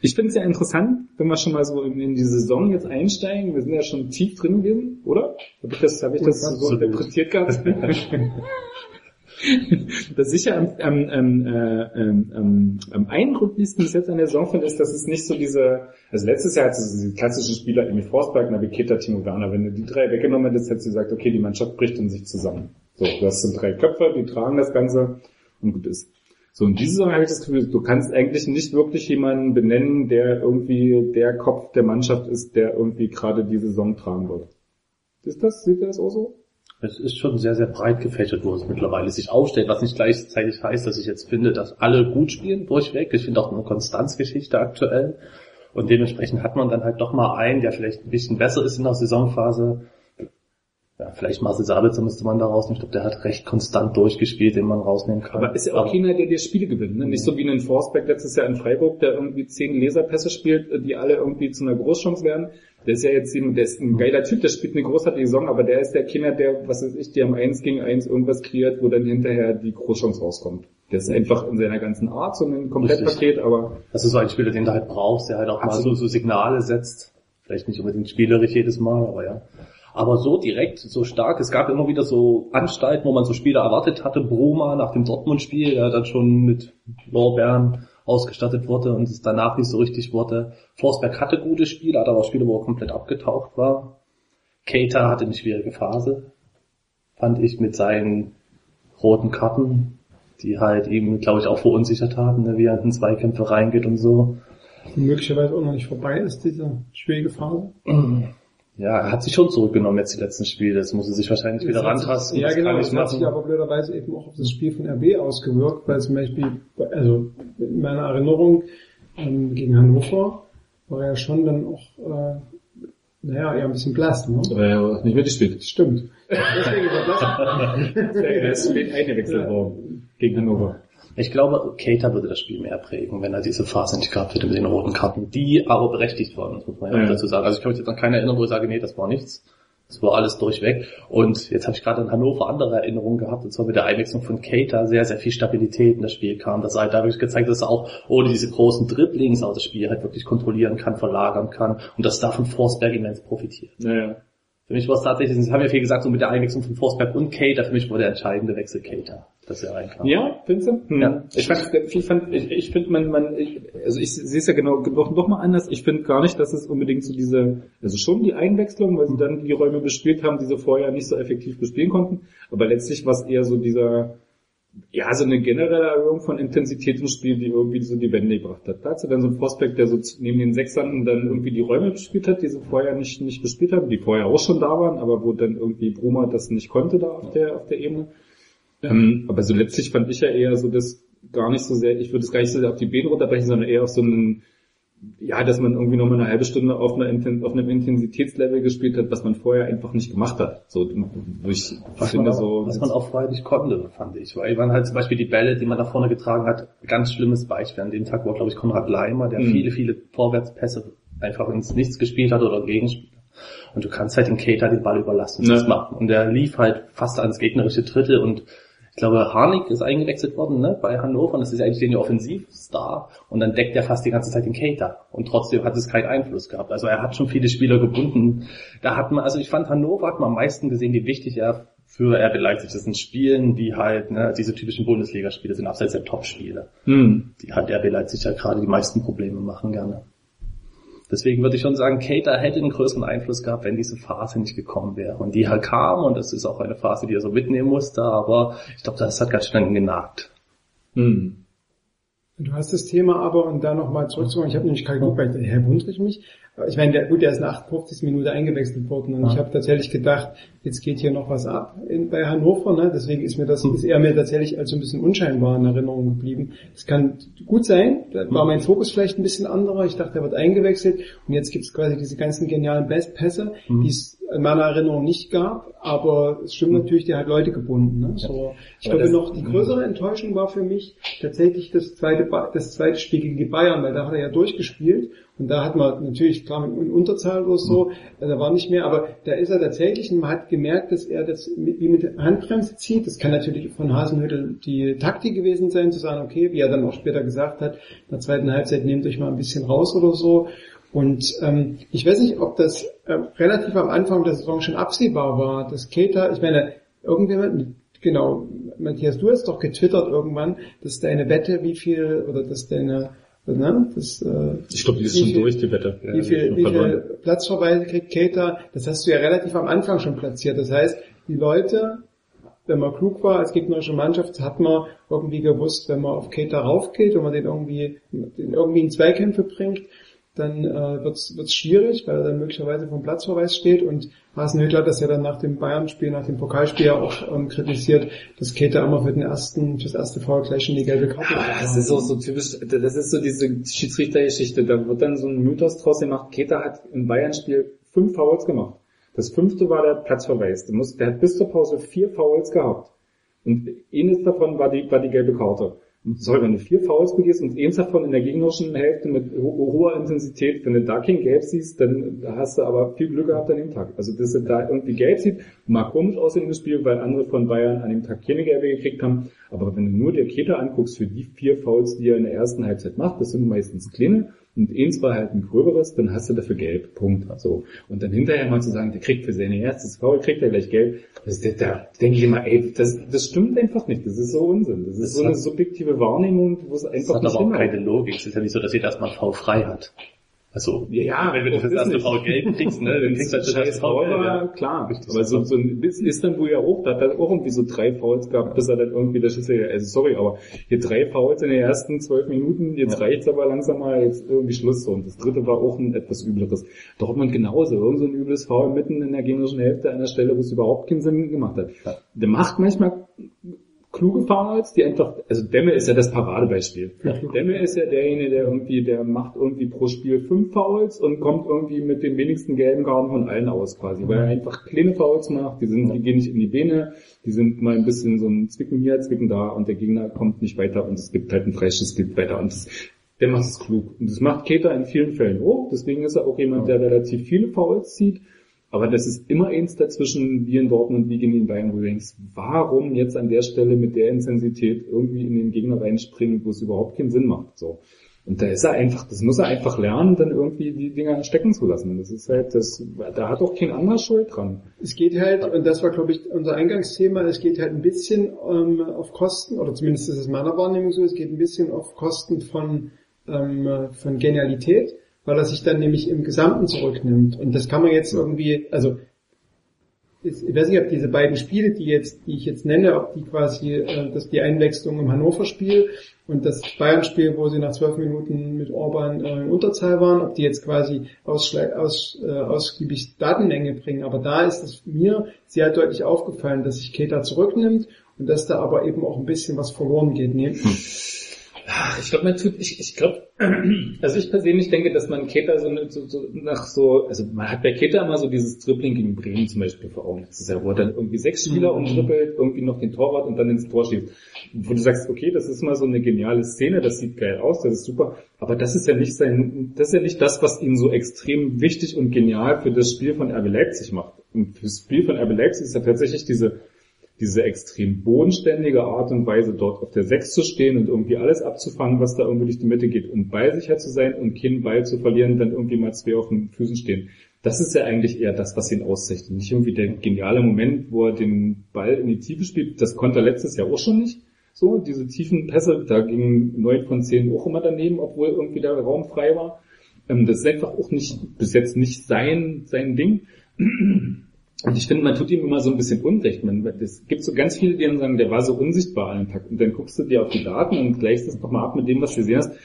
Ich finde es ja interessant, wenn wir schon mal so in, in die Saison jetzt einsteigen. Wir sind ja schon tief drin gewesen, oder? Habe ich das, hab ich das so interpretiert gehabt? das sicher am, am, am, äh, ähm, am, am eindrücklichsten bis jetzt an der Saison finde, ist, dass es nicht so diese, also letztes Jahr hattest du diese klassischen Spieler, Emil Forsberg, Navi Keita, Timo Werner. Wenn du die drei weggenommen hättest, hättest du gesagt, okay, die Mannschaft bricht in sich zusammen. So, das sind drei Köpfe, die tragen das Ganze und gut ist. So, und diese Saison habe ich das Gefühl, du kannst eigentlich nicht wirklich jemanden benennen, der irgendwie der Kopf der Mannschaft ist, der irgendwie gerade die Saison tragen wird. Ist das, sieht ihr das auch so? Es ist schon sehr, sehr breit gefächert, wo es mittlerweile sich aufstellt, was nicht gleichzeitig heißt, dass ich jetzt finde, dass alle gut spielen durchweg. Ich finde auch eine Konstanzgeschichte aktuell. Und dementsprechend hat man dann halt doch mal einen, der vielleicht ein bisschen besser ist in der Saisonphase. Ja, vielleicht Marcel Sabitzer müsste man da rausnehmen. Ich glaube, der hat recht konstant durchgespielt, den man rausnehmen kann. Aber ist ja auch keiner, der dir Spiele gewinnt. Ne? Nicht so wie ein Forsberg letztes Jahr in Freiburg, der irgendwie zehn Laserpässe spielt, die alle irgendwie zu einer Großchance werden. Der ist ja jetzt eben, der ist ein geiler Typ, der spielt eine großartige Saison, aber der ist der Kinder, der, was weiß ich, der am Eins gegen Eins irgendwas kreiert, wo dann hinterher die Großchance rauskommt. Der ist einfach in seiner ganzen Art so ein Komplettpaket, aber Das ist so ein Spieler, den du halt brauchst, der halt auch mal so, so Signale setzt. Vielleicht nicht unbedingt spielerisch jedes Mal, aber ja. Aber so direkt, so stark. Es gab immer wieder so Anstalten, wo man so Spieler erwartet hatte. Bruma nach dem Dortmund-Spiel, der dann schon mit Lorbeeren ausgestattet wurde und es danach nicht so richtig wurde. Forsberg hatte gute Spiele, hatte aber auch Spiele, wo er komplett abgetaucht war. Keita hatte eine schwierige Phase, fand ich, mit seinen roten Karten, die halt ihm, glaube ich, auch verunsichert haben, ne, wie er in Zweikämpfe reingeht und so. Möglicherweise auch noch nicht vorbei ist, diese schwierige Phase. Ja, er hat sich schon zurückgenommen jetzt die letzten Spiele. Das muss er sich wahrscheinlich wieder Das hat rantasten. Ja, das genau, kann das ich hat sich aber blöderweise eben auch auf das Spiel von RB ausgewirkt, weil zum Beispiel, also in meiner Erinnerung ähm, gegen Hannover war er schon dann auch, äh, naja, eher ein bisschen blass, ne? äh, nicht wirklich spät. Stimmt. Deswegen ist er blass. Der ist spät eingewechselt worden gegen Hannover. Ich glaube, Keita würde das Spiel mehr prägen, wenn er diese Phase nicht gehabt hätte mit den roten Karten, die aber berechtigt waren, muss man ja, Ja. auch dazu sagen. Also ich kann mich jetzt an keine erinnern, wo ich sage, nee, das war nichts. Das war alles durchweg. Und jetzt habe ich gerade in Hannover andere Erinnerungen gehabt, und zwar mit der Einwechslung von Keita sehr, sehr viel Stabilität in das Spiel kam. Das hat da wirklich gezeigt, dass er auch ohne diese großen Dribblings auch das Spiel halt wirklich kontrollieren kann, verlagern kann und dass davon Forsberg immens profitiert. Naja. Für mich war es tatsächlich, Sie haben ja viel gesagt, so mit der Einwechslung von Forsberg und Keita, für mich war der entscheidende Wechsel Keita, dass er reinkam. Ja, findest du? Hm. Ja. Ich fand, ich fand, ich, ich finde, man, man, ich, also ich sehe es ja genau noch, noch mal anders. Ich finde gar nicht, dass es unbedingt so diese, also schon die Einwechslung, weil sie dann die Räume bespielt haben, die sie vorher nicht so effektiv bespielen konnten. Aber letztlich war es eher so dieser, ja, so eine generelle Erhöhung von Intensität im Spiel, die irgendwie so die Wende gebracht hat. Da hat sie dann so ein Prospekt, der so neben den Sechsern dann irgendwie die Räume bespielt hat, die sie vorher nicht, nicht bespielt haben, die vorher auch schon da waren, aber wo dann irgendwie Bruma das nicht konnte da auf der, auf der Ebene. Ähm, aber so letztlich fand ich ja eher so, dass gar nicht so sehr, ich würde es gar nicht so sehr auf die Beine runterbrechen, sondern eher auf so einen, ja, dass man irgendwie nochmal eine halbe Stunde auf, einer, auf einem Intensitätslevel gespielt hat, was man vorher einfach nicht gemacht hat. So, wo ich Was, finde man auch, so, was man auch vorher nicht konnte, fand ich. Weil man halt zum Beispiel die Bälle, die man nach vorne getragen hat, ganz schlimmes Beispiel. An dem Tag war, glaube ich, Konrad Leimer, der Mhm. viele, viele Vorwärtspässe einfach ins Nichts gespielt hat oder Gegenspieler. Und du kannst halt dem Cater den Ball überlassen und Ja. das machen. Und der lief halt fast ans gegnerische Drittel und ich glaube, Harnik ist eingewechselt worden, ne, bei Hannover, und das ist ja eigentlich der Offensivstar, und dann deckt er fast die ganze Zeit den Cater. Und trotzdem hat es keinen Einfluss gehabt. Also er hat schon viele Spieler gebunden. Da hat man, also ich fand, Hannover hat man am meisten gesehen, wie wichtig er für RB Leipzig ist. Das sind Spielen, die halt, ne, diese typischen Bundesligaspiele sind, abseits der Topspiele. hm, Die hat RB Leipzig ja gerade die meisten Probleme machen gerne. Deswegen würde ich schon sagen, Cater hätte einen größeren Einfluss gehabt, wenn diese Phase nicht gekommen wäre. Und die halt kam, und das ist auch eine Phase, die er so mitnehmen musste, aber ich glaube, das hat ganz schön genagt. hm. Du hast das Thema aber, und da nochmal zurückzukommen, ich habe nämlich gerade geguckt, weil Herr wundere ich mich. Ich meine, der, gut, der ist in der 58. Minute eingewechselt worden und Ja. ich habe tatsächlich gedacht, jetzt geht hier noch was ab in, bei Hannover, ne? deswegen ist mir das, ist er mir tatsächlich als so ein bisschen unscheinbar in Erinnerung geblieben. Das kann gut sein, da war mein Fokus vielleicht ein bisschen anderer, ich dachte, er wird eingewechselt und jetzt gibt es quasi diese ganzen genialen Best-Pässe, die es in meiner Erinnerung nicht gab, aber es stimmt natürlich, der hat Leute gebunden. Ne? So, ich Aber glaube noch, die größere Enttäuschung war für mich tatsächlich das zweite, das zweite Spiel gegen Bayern, weil da hat er ja durchgespielt und da hat man natürlich, klar, in Unterzahl oder so, äh, da war nicht mehr, aber da ist er tatsächlich und man hat gemerkt, dass er das mit, wie mit der Handbremse zieht. Das kann natürlich von Hasenhüttel die Taktik gewesen sein, zu sagen, okay, wie er dann auch später gesagt hat, in der zweiten Halbzeit nehmt euch mal ein bisschen raus oder so. Und ähm, ich weiß nicht, ob das äh, relativ am Anfang der Saison schon absehbar war, dass Keita, ich meine, irgendjemand, genau, Matthias, du hast doch getwittert irgendwann, dass deine Wette, wie viel, oder dass deine, ne, das, äh, Ich glaube, die ist schon viel- durch, die Wette. Ja, wie viel, wie verloren. viel Platzverweise kriegt Keita, das hast du ja relativ am Anfang schon platziert. Das heißt, die Leute, wenn man klug war als gegnerische Mannschaft, hat man irgendwie gewusst, wenn man auf Keita raufgeht und man den irgendwie, den irgendwie in Zweikämpfe bringt, dann äh, wird's wird's schwierig, weil er dann möglicherweise vom Platzverweis steht und Hasenhüttl hat das ja dann nach dem Bayern-Spiel, nach dem Pokalspiel ja auch ähm, kritisiert, dass Keita immer für den ersten, fürs erste Foul gleich schon die gelbe Karte Ah, Das ist auch so typisch, das ist so diese Schiedsrichtergeschichte, da wird dann so ein Mythos draus gemacht, Keter hat im Bayern-Spiel fünf Fouls gemacht. Das fünfte war der Platzverweis. Der, muss, der hat bis zur Pause vier Fouls gehabt. Und eines davon war die, war die gelbe Karte. Sorry, wenn du vier Fouls begehst und eins davon in der gegnerischen Hälfte mit ho hoher Intensität, wenn du da kein Gelb siehst, dann hast du aber viel Glück gehabt an dem Tag. Also, dass du da irgendwie Gelb sieht, mag komisch aussehen im Spiel, weil andere von Bayern an dem Tag keine Gelbe gekriegt haben. Aber wenn du nur der Keter anguckst für die vier Fouls, die er in der ersten Halbzeit macht, das sind meistens kleine, und eins war halt ein gröberes, dann hast du dafür gelb. Punkt. So. Und dann hinterher mal zu sagen, der kriegt für seine erstes Foul, kriegt er gleich gelb. Das, da, da denke ich immer, ey, das, das stimmt einfach nicht. Das ist so Unsinn. Das ist Das so eine subjektive Wahrnehmung, wo es Das einfach hat nicht aber auch hinhaut. keine Logik. Es ist ja nicht so, dass jeder erstmal V frei hat. Also, Ja, wenn, du das erste. V gelb kriegst, ne, dann kriegst du halt das erste scheiß Foul ja. klar. Richtig, aber so, so. ein Istanbul ja auch, da hat er auch irgendwie so drei Fouls gehabt, bis er dann irgendwie der Schüsse, also sorry, aber hier drei Fouls in den ersten zwölf Minuten, jetzt Ja. reicht's aber langsam mal, jetzt irgendwie Schluss so. Und das dritte war auch ein etwas übleres. Dortmund genauso, irgend so ein übles Foul mitten in der gegnerischen Hälfte an der Stelle, wo es überhaupt keinen Sinn gemacht hat. Ja. Der macht manchmal kluge Fouls, die einfach, also Demme ist ja das Paradebeispiel. Ja. Demme ist ja derjenige, der irgendwie, der macht irgendwie pro Spiel fünf Fouls und kommt irgendwie mit den wenigsten gelben Karten von allen aus quasi, weil er einfach kleine Fouls macht, die sind, die gehen nicht in die Beine, die sind mal ein bisschen so ein Zwicken hier, Zwicken da und der Gegner kommt nicht weiter und es gibt halt einen Freischuss, gibt weiter und das, der macht es klug. Und das macht Keter in vielen Fällen auch, deswegen ist er auch jemand, der relativ viele Fouls zieht. Aber das ist immer eins dazwischen, wie in Dortmund, wie gegen den Bayern, wo warum jetzt an der Stelle mit der Intensität irgendwie in den Gegner reinspringen, wo es überhaupt keinen Sinn macht. So. Und da ist er einfach, das muss er einfach lernen, dann irgendwie die Dinger stecken zu lassen. Das ist halt, das, da hat auch kein anderer Schuld dran. Es geht halt, und das war glaube ich unser Eingangsthema, es geht halt ein bisschen ähm, auf Kosten, oder zumindest ist es meiner Wahrnehmung so, es geht ein bisschen auf Kosten von, ähm, von Genialität, weil er sich dann nämlich im Gesamten zurücknimmt. Und das kann man jetzt irgendwie, also ich weiß nicht, ob diese beiden Spiele, die jetzt, die ich jetzt nenne, ob die quasi, äh, dass die Einwechslung im Hannover-Spiel und das Bayern-Spiel, wo sie nach zwölf Minuten mit Orban äh, in Unterzahl waren, ob die jetzt quasi aus, äh, ausgiebig Datenmenge bringen. Aber da ist es mir sehr deutlich aufgefallen, dass sich Keita zurücknimmt und dass da aber eben auch ein bisschen was verloren geht. Nee. Ich glaube, man tut, ich, ich glaube, also ich persönlich denke, dass man Keter so, so, so nach so, also man hat bei Keter immer so dieses Dribbling gegen Bremen zum Beispiel vor Augen. Das ist ja, wo er dann irgendwie sechs Spieler umtrippelt, irgendwie noch den Torwart und dann ins Tor schiebt. Wo du sagst, okay, das ist mal so eine geniale Szene, das sieht geil aus, das ist super, aber das ist ja nicht sein, das ist ja nicht das, was ihn so extrem wichtig und genial für das Spiel von RB Leipzig macht. Und fürs Spiel von RB Leipzig ist ja tatsächlich diese, diese extrem bodenständige Art und Weise, dort auf der Sechs zu stehen und irgendwie alles abzufangen, was da irgendwie durch die Mitte geht und ballsicher zu sein und keinen Ball zu verlieren, dann irgendwie mal zwei auf den Füßen stehen. Das ist ja eigentlich eher das, was ihn auszeichnet. Nicht irgendwie der geniale Moment, wo er den Ball in die Tiefe spielt. Das konnte er letztes Jahr auch schon nicht. So, diese tiefen Pässe, da gingen neun von zehn auch immer daneben, obwohl irgendwie der Raum frei war. Ähm, das ist einfach auch nicht, bis jetzt nicht sein, sein Ding. Und ich finde, man tut ihm immer so ein bisschen Unrecht. Es gibt so ganz viele, die dann sagen, der war so unsichtbar dem Tag. Und dann guckst du dir auf die Daten und gleichst das nochmal ab mit dem, was du gesehen hast.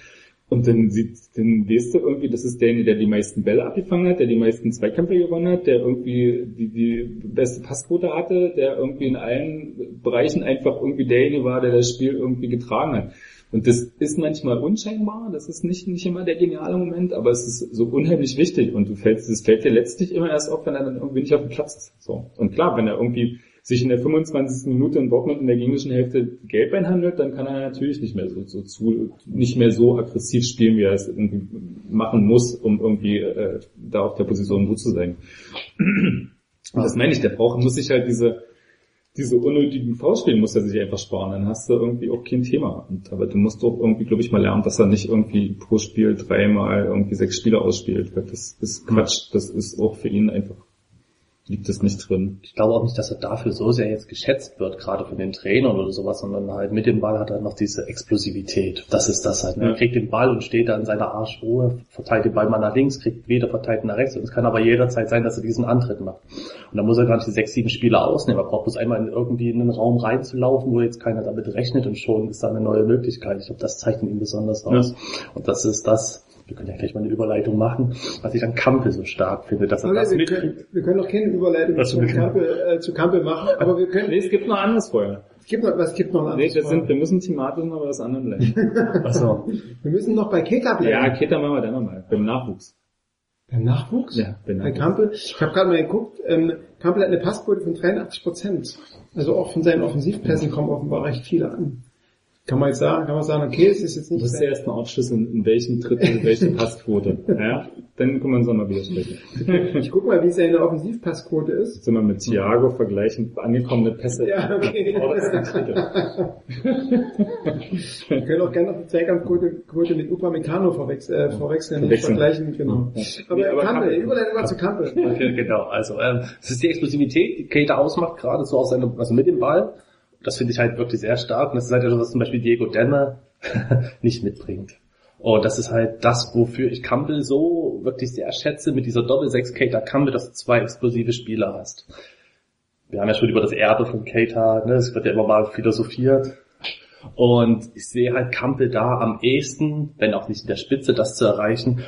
Und dann sieht, dann weißt du irgendwie, das ist derjenige, der die meisten Bälle abgefangen hat, der die meisten Zweikämpfe gewonnen hat, der irgendwie die, die beste Passquote hatte, der irgendwie in allen Bereichen einfach irgendwie derjenige war, der das Spiel irgendwie getragen hat. Und das ist manchmal unscheinbar, das ist nicht, nicht immer der geniale Moment, aber es ist so unheimlich wichtig und du fällst, es fällt dir letztlich immer erst auf, wenn er dann irgendwie nicht auf dem Platz ist. So. Und klar, wenn er irgendwie sich in der 25. Minute in Dortmund in der gegnerischen Hälfte Gelb einhandelt, dann kann er natürlich nicht mehr so, so zu, nicht mehr so aggressiv spielen, wie er es irgendwie machen muss, um irgendwie äh, da auf der Position gut zu sein. Und das meine ich, der braucht, muss sich halt diese, diese unnötigen Foulspielen muss er sich einfach sparen, dann hast du irgendwie auch kein Thema. Und, aber du musst doch irgendwie, glaube ich, mal lernen, dass er nicht irgendwie pro Spiel dreimal irgendwie sechs Spieler ausspielt. Das ist Quatsch, das ist auch für ihn einfach, liegt das nicht drin. Ich glaube auch nicht, dass er dafür so sehr jetzt geschätzt wird, gerade von den Trainern oder sowas, sondern halt mit dem Ball hat er noch diese Explosivität. Das ist das halt. Ne? Ja. Er kriegt den Ball und steht da in seiner Arschruhe, verteilt den Ball mal nach links, kriegt wieder verteilt nach rechts und es kann aber jederzeit sein, dass er diesen Antritt macht. Und dann muss er gar nicht die sechs, sieben Spieler ausnehmen. Er braucht bloß einmal in irgendwie in einen Raum reinzulaufen, wo jetzt keiner damit rechnet und schon ist da eine neue Möglichkeit. Ich glaube, das zeichnet ihn besonders aus. Und das ist das, wir können ja gleich mal eine Überleitung machen, was ich an Kampel so stark finde, dass er Aber das wir, mitkriegt. können, wir können noch keine Überleitung zu Kampel, äh, zu Kampel machen, aber wir können, Nee, es gibt noch anderes vorher. es gibt noch, was gibt noch ein Nee, anderes wir, sind, wir müssen thematisch noch bei was anderem bleiben. Achso. Wir müssen noch bei Keka bleiben. ja, Keter machen wir dann nochmal. Beim Nachwuchs. Beim Nachwuchs? Ja, beim Bei Nachwuchs. Kampel, ich habe gerade mal geguckt, ähm, Kampel hat eine Passquote von 83 Prozent. Also auch von seinen Offensivpässen kommen offenbar recht viele an. Kann man jetzt sagen, kann man sagen, okay, es ist jetzt Du nicht musst ja erstmal aufschlüsseln, in welchem Drittel welche Passquote. Ja? Dann können wir uns nochmal widersprechen. Ich guck mal, wie seine Offensivpassquote ist. Jetzt sind wir mit Thiago vergleichen, angekommene Pässe. Ja, okay. Vordersten Drittel. Wir können auch gerne noch die Zweikampfquote Quote mit Upamecano verwechs äh, verwechseln, Verwechseln. vergleichen. Genau. Ja. Aber, Nee, aber Kampel. Überleitung mal zu Kampel. Okay, genau. Also ähm, es ist die Explosivität, die Keita ausmacht, gerade so aus seinem, also mit dem Ball. Das finde ich halt wirklich sehr stark. Und das ist halt etwas, was zum Beispiel Diego Demme nicht mitbringt. Und das ist halt das, wofür ich Campbell so wirklich sehr schätze, mit dieser Doppel-6 Keita Campbell, dass du zwei explosive Spieler hast. Wir haben ja schon über das Erbe von Keita, ne, es wird ja immer mal philosophiert. Und ich sehe halt Campbell da am ehesten, wenn auch nicht in der Spitze, das zu erreichen,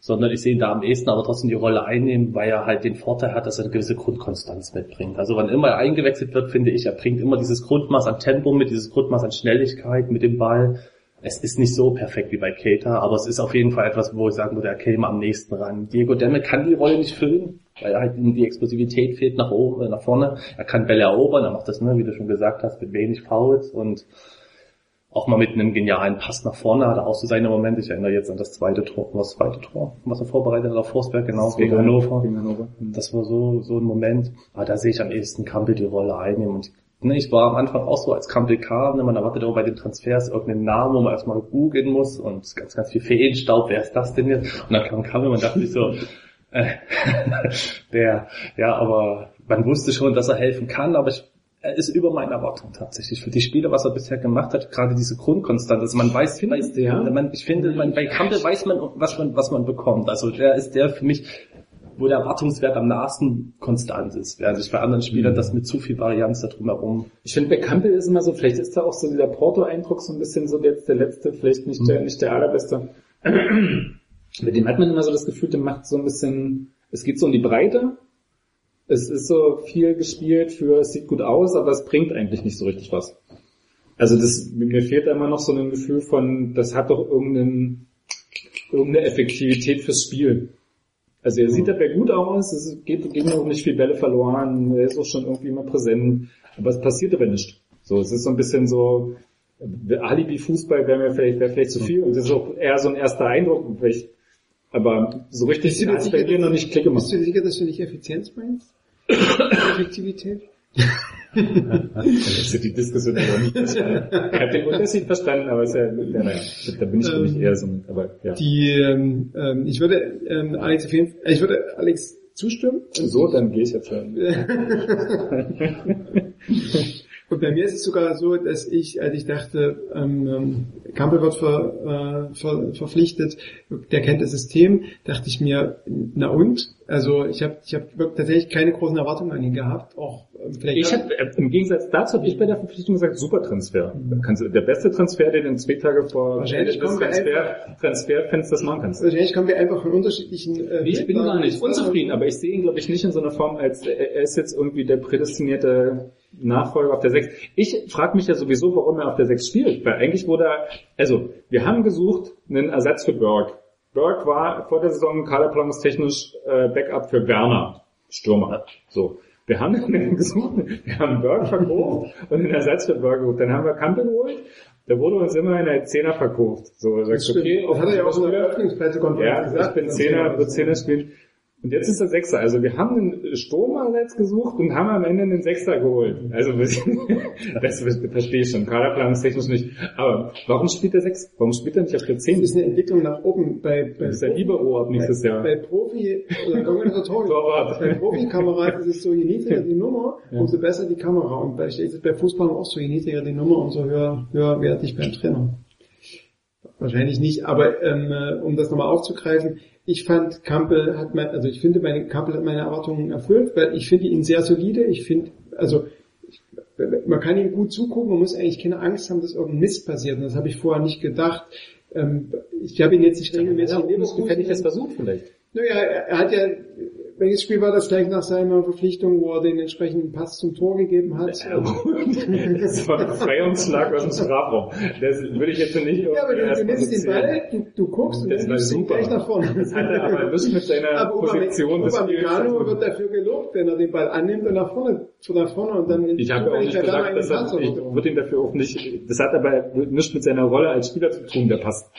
sondern ich sehe ihn da am ehesten aber trotzdem die Rolle einnehmen, weil er halt den Vorteil hat, dass er eine gewisse Grundkonstanz mitbringt. Also wann immer er eingewechselt wird, finde ich, er bringt immer dieses Grundmaß an Tempo mit, dieses Grundmaß an Schnelligkeit mit dem Ball. Es ist nicht so perfekt wie bei Keita, aber es ist auf jeden Fall etwas, wo ich sagen würde, er käme am nächsten ran. Diego Demme kann die Rolle nicht füllen, weil halt ihm die Explosivität fehlt nach oben, äh, nach vorne. Er kann Bälle erobern, er macht das, ne, wie du schon gesagt hast, mit wenig Fouls und auch mal mit einem genialen Pass nach vorne hat er auch so seine Momente. Ich erinnere jetzt an das zweite Tor, was das zweite Tor, was er vorbereitet hat auf Forsberg, genau, gegen Hannover. Gegen Hannover. Das war so, so ein Moment. Aber da sehe ich am ehesten Campbell die Rolle einnehmen. Und ne, ich war am Anfang auch so, als Campbell kam, ne, man erwartet auch bei den Transfers irgendeinen Namen, wo man erstmal googeln muss und ganz, ganz viel Feenstaub, wer ist das denn jetzt? Und dann kam Campbell und dachte ich so, äh, der, ja, aber man wusste schon, dass er helfen kann, aber ich er ist über meine Erwartung tatsächlich. Für die Spiele, was er bisher gemacht hat, gerade diese Grundkonstante. Also man weiß, Findest weiß ja? man, ich finde, man, bei Campbell weiß man, was man, was man bekommt. Also der ist der für mich, wo der Erwartungswert am nahesten konstant ist. Während ich bei anderen Spielern das mit zu viel Varianz da drumherum. Ich finde, bei Campbell ist immer so, vielleicht ist da auch so dieser Porto-Eindruck so ein bisschen so jetzt der letzte, vielleicht nicht der, nicht der allerbeste. Mit dem hat man immer so das Gefühl, der macht so ein bisschen, es geht so um die Breite. Es ist so viel gespielt für, es sieht gut aus, aber es bringt eigentlich nicht so richtig was. Also das, mir fehlt immer noch so ein Gefühl von, das hat doch irgendeinen, irgendeine Effektivität fürs Spiel. Also er sieht dabei gut aus, es geht, gehen auch nicht viel Bälle verloren, er ist auch schon irgendwie immer präsent, aber es passiert aber nicht. So, es ist so ein bisschen so, Alibi-Fußball wäre mir vielleicht, wäre vielleicht zu viel und das ist auch eher so ein erster Eindruck, vielleicht, aber so richtig hat es bei dir noch nicht Klick gemacht. Bist du dir sicher, dass du nicht Effizienz meinst? Effektivität? Das ist die Diskussion aber nicht. Ich habe den Unterschied verstanden, aber ist ja, ja da bin ich mich Ähm, eher so, aber ja. Die, ähm, ähm, ich würde ähm, Alex auf jeden Fall, ich würde Alex zustimmen. So, dann gehe ich jetzt. Und bei mir ist es sogar so, dass ich, als ich dachte, ähm, ähm, Campbell wird ver, äh, ver, verpflichtet, der kennt das System, dachte ich mir, na und? Also ich habe ich hab wirklich tatsächlich keine großen Erwartungen an ihn gehabt. Auch ähm, vielleicht Ich hab, äh, im Gegensatz dazu habe ich bei der Verpflichtung gesagt, super Transfer. Kannst du, der beste Transfer, den du in zwei Tage vor Wahrscheinlich kommen Transfer, Transferfensters machen kannst. wahrscheinlich kommen wir einfach von unterschiedlichen. Äh, Ich bin gar nicht unzufrieden, aber ich sehe ihn, glaube ich, nicht in so einer Form, als äh, er ist jetzt irgendwie der prädestinierte Nachfolger auf der 6. Ich frage mich ja sowieso, warum er auf der 6 spielt, weil eigentlich wurde er, also wir haben gesucht einen Ersatz für Berg. Berg war vor der Saison kaderplanungstechnisch äh, Backup für Werner, Stürmer. So. Wir haben einen gesucht, wir haben Berg verkauft und einen Ersatz für Berg geholt. Dann haben wir Campbell geholt, da wurde uns immer in der Zehner verkauft. So, du, okay, das hat er ja auch in der ja, gesagt. ich bin Zehner, wird Zehner spielen. Und jetzt ist er Sechser. Also wir haben einen Sturmersatz gesucht und haben am Ende einen Sechser geholt. Also das verstehe ich schon, kaderplanungstechnisch nicht. Aber warum spielt er Sechs? Warum spielt er nicht auf der Das Zehn? ist eine Entwicklung nach oben bei, bei Das ist der Libero ab nächstes bei, Jahr. bei Profi oder Organisatoren. Bei Profikameras ist es so, je niedriger die Nummer, umso besser die Kamera. Und bei, ist es bei Fußball auch so, je niedriger die Nummer, umso höher, höher werde ich beim Trainer. Wahrscheinlich nicht, aber ähm, äh, um das nochmal aufzugreifen, ich fand Campbell hat mein, also ich finde meine Campbell hat meine Erwartungen erfüllt, weil ich finde ihn sehr solide. Ich finde, also ich, man kann ihm gut zugucken, man muss eigentlich keine Angst haben, dass irgendein Mist passiert. Und das habe ich vorher nicht gedacht. Ähm, ich habe ihn jetzt nicht regelmäßig Hätte ich das versucht vielleicht. naja, er hat ja, welches Spiel war das gleich nach seiner Verpflichtung, wo er den entsprechenden Pass zum Tor gegeben hat? Das war ein Freiungsschlag aus dem Strafraum. Das würde ich jetzt nicht Ja, aber du, du nimmst den. Ball, du, du guckst und Das dann du ihn gleich nach vorne. Das hat er aber nicht mit seiner Aber Position des Spiels. wird dafür gelobt, wenn er den Ball annimmt und nach vorne, zu nach vorne und dann Ich habe auch nicht gesagt, dass er, ich würde ihn dafür auch nicht, das hat aber nichts mit seiner Rolle als Spieler zu tun, der passt.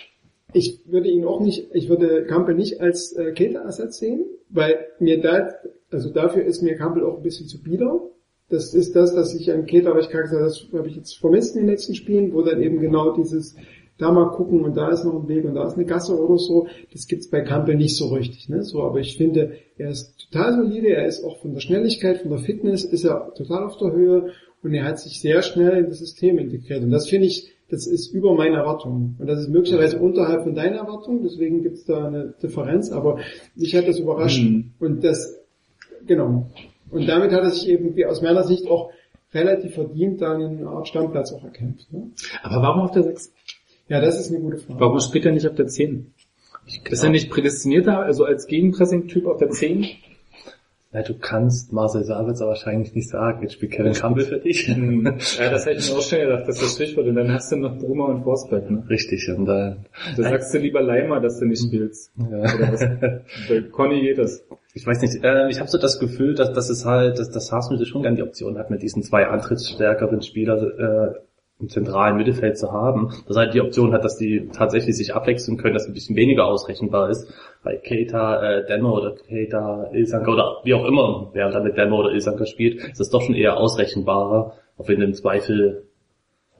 Ich würde ihn auch nicht, ich würde Campbell nicht als äh, Keter-Ersatz sehen, weil mir da, also dafür ist mir Campbell auch ein bisschen zu bieder. Das ist das, dass ich an Keter, aber ich kann sagen, das habe ich jetzt vermisst in den letzten Spielen, wo dann eben genau dieses da mal gucken und da ist noch ein Weg und da ist eine Gasse oder so. Das gibt's bei Campbell nicht so richtig, ne? So, aber ich finde, er ist total solide, er ist auch von der Schnelligkeit, von der Fitness, ist er total auf der Höhe und er hat sich sehr schnell in das System integriert. Und das finde ich, das ist über meine Erwartungen. Und das ist möglicherweise unterhalb von deiner Erwartung, deswegen gibt's da eine Differenz, aber mich hat das überrascht. Mhm. Und das, genau. Und damit hat er sich eben, wie aus meiner Sicht, auch relativ verdient dann eine Art Stammplatz auch erkämpft. Ne? Aber warum auf der 6? Ja, das ist eine gute Frage. Warum spielt er nicht auf der 10? Ist er nicht prädestinierter, also als Gegenpressing-Typ auf der 10? Na, du kannst Marcel Sabitzer wahrscheinlich nicht sagen, jetzt spielt Kevin Campbell für dich. Hm. Ja, das hätte ich mir auch schon gedacht, dass das Stichwort. Und dann hast du noch Brummer und Forsberg, ne? Richtig, und dann, Da sagst du lieber Leimer, dass du nicht spielst. ja. Oder was? Bei Conny geht das. Ich weiß nicht, äh, ich habe so das Gefühl, dass, dass es halt, dass das Haasmüsse schon gern die Option hat, mit diesen zwei antrittsstärkeren Spielern äh, im zentralen Mittelfeld zu haben. Dass er halt die Option hat, dass die tatsächlich sich abwechseln können, dass es ein bisschen weniger ausrechenbar ist. Bei Keita, äh, Denner oder Keita, Ilsanker oder wie auch immer, wer da mit Denner oder Ilsanker spielt, ist das doch schon eher ausrechenbarer, auch wenn du im Zweifel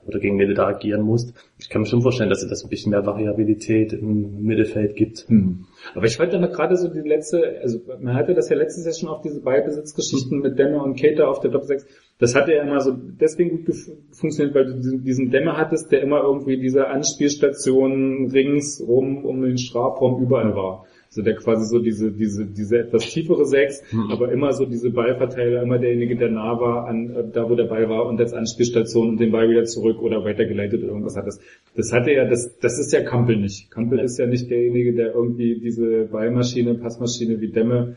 oder gegen wen du da agieren musst. Ich kann mir schon vorstellen, dass es das ein bisschen mehr Variabilität im Mittelfeld gibt. Hm. Aber ich fand dann gerade so die letzte, also man hatte das ja letztes Jahr schon auf diese Ballbesitzgeschichten mit Dämme und Cater auf der Top 6. Das hatte ja immer so deswegen gut funktioniert, weil du diesen, diesen Dämme hattest, der immer irgendwie diese Anspielstationen ringsrum um den Strafraum überall war. Also der quasi so diese, diese, diese etwas tiefere Sechs, aber immer so diese Ballverteiler, immer derjenige, der nah war an äh, da, wo der Ball war und als Anspielstation und den Ball wieder zurück oder weitergeleitet oder irgendwas hat das. Das hatte ja, das, das ist ja Kampel nicht. Kampel ist ja nicht derjenige, der irgendwie diese Ballmaschine, Passmaschine wie Dämme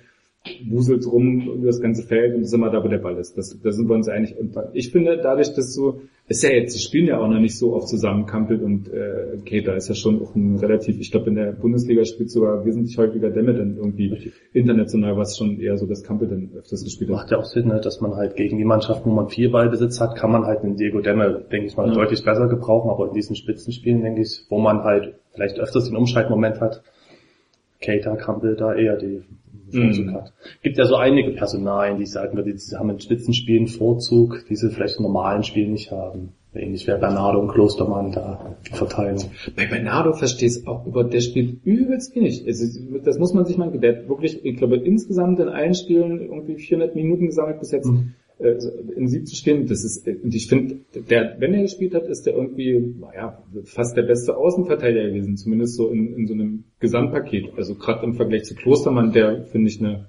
wuselt rum über das ganze Feld und ist immer da, wo der Ball ist. Das, da sind wir uns einig. Und ich finde, dadurch, dass so, ist ja jetzt, die spielen ja auch noch nicht so oft zusammen, Kampel und äh, Keter ist ja schon auch ein relativ, ich glaube in der Bundesliga spielt sogar wesentlich häufiger Demme dann irgendwie international, was schon eher so, dass Kampel dann öfters gespielt hat. Macht ja auch Sinn, ne, dass man halt gegen die Mannschaft, wo man viel Ballbesitz hat, kann man halt einen Diego Demme, denke ich mal, Ja. deutlich besser gebrauchen, aber in diesen Spitzenspielen, denke ich, wo man halt vielleicht öfters den Umschaltmoment hat, Cater, Campbell da eher die Vorzug Mhm. hat. Gibt ja so einige Personalien, die sagen wir, die haben in Spitzenspielen Vorzug, die sie vielleicht in normalen Spielen nicht haben. Ähnlich wäre Bernardo und Klostermann da, die Verteilung. Bei Bernardo verstehe ich es auch über, der spielt übelst wenig. Also, das muss man sich mal, der hat wirklich, ich glaube, insgesamt in allen Spielen irgendwie 400 Minuten gesammelt bis jetzt. Mhm. Äh, in 17 Spielen, das ist, und ich finde, der, wenn er gespielt hat, ist der irgendwie, naja, fast der beste Außenverteidiger gewesen, zumindest so in, in so einem Gesamtpaket. Also gerade im Vergleich zu Klostermann, der, finde ich, eine,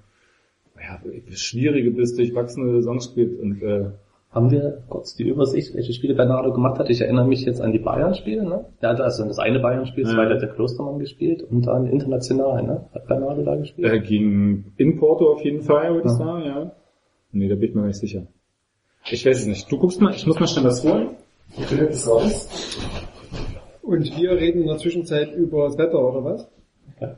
naja, schwierige bis durchwachsene Saison spielt und, äh, Haben wir kurz die Übersicht, welche Spiele Bernardo gemacht hat? Ich erinnere mich jetzt an die Bayern-Spiele, ne? Der hat also das eine Bayern-Spiel, das Ja. zweite hat der Klostermann gespielt und dann international, ne? Hat Bernardo da gespielt? Äh, gegen in Porto auf jeden Fall, würde ich sagen, ja. Nee, da bin ich mir nicht sicher. Ich weiß es nicht. Du guckst mal, ich muss mal schnell was holen. Und wir reden in der Zwischenzeit über das Wetter, oder was? Ja.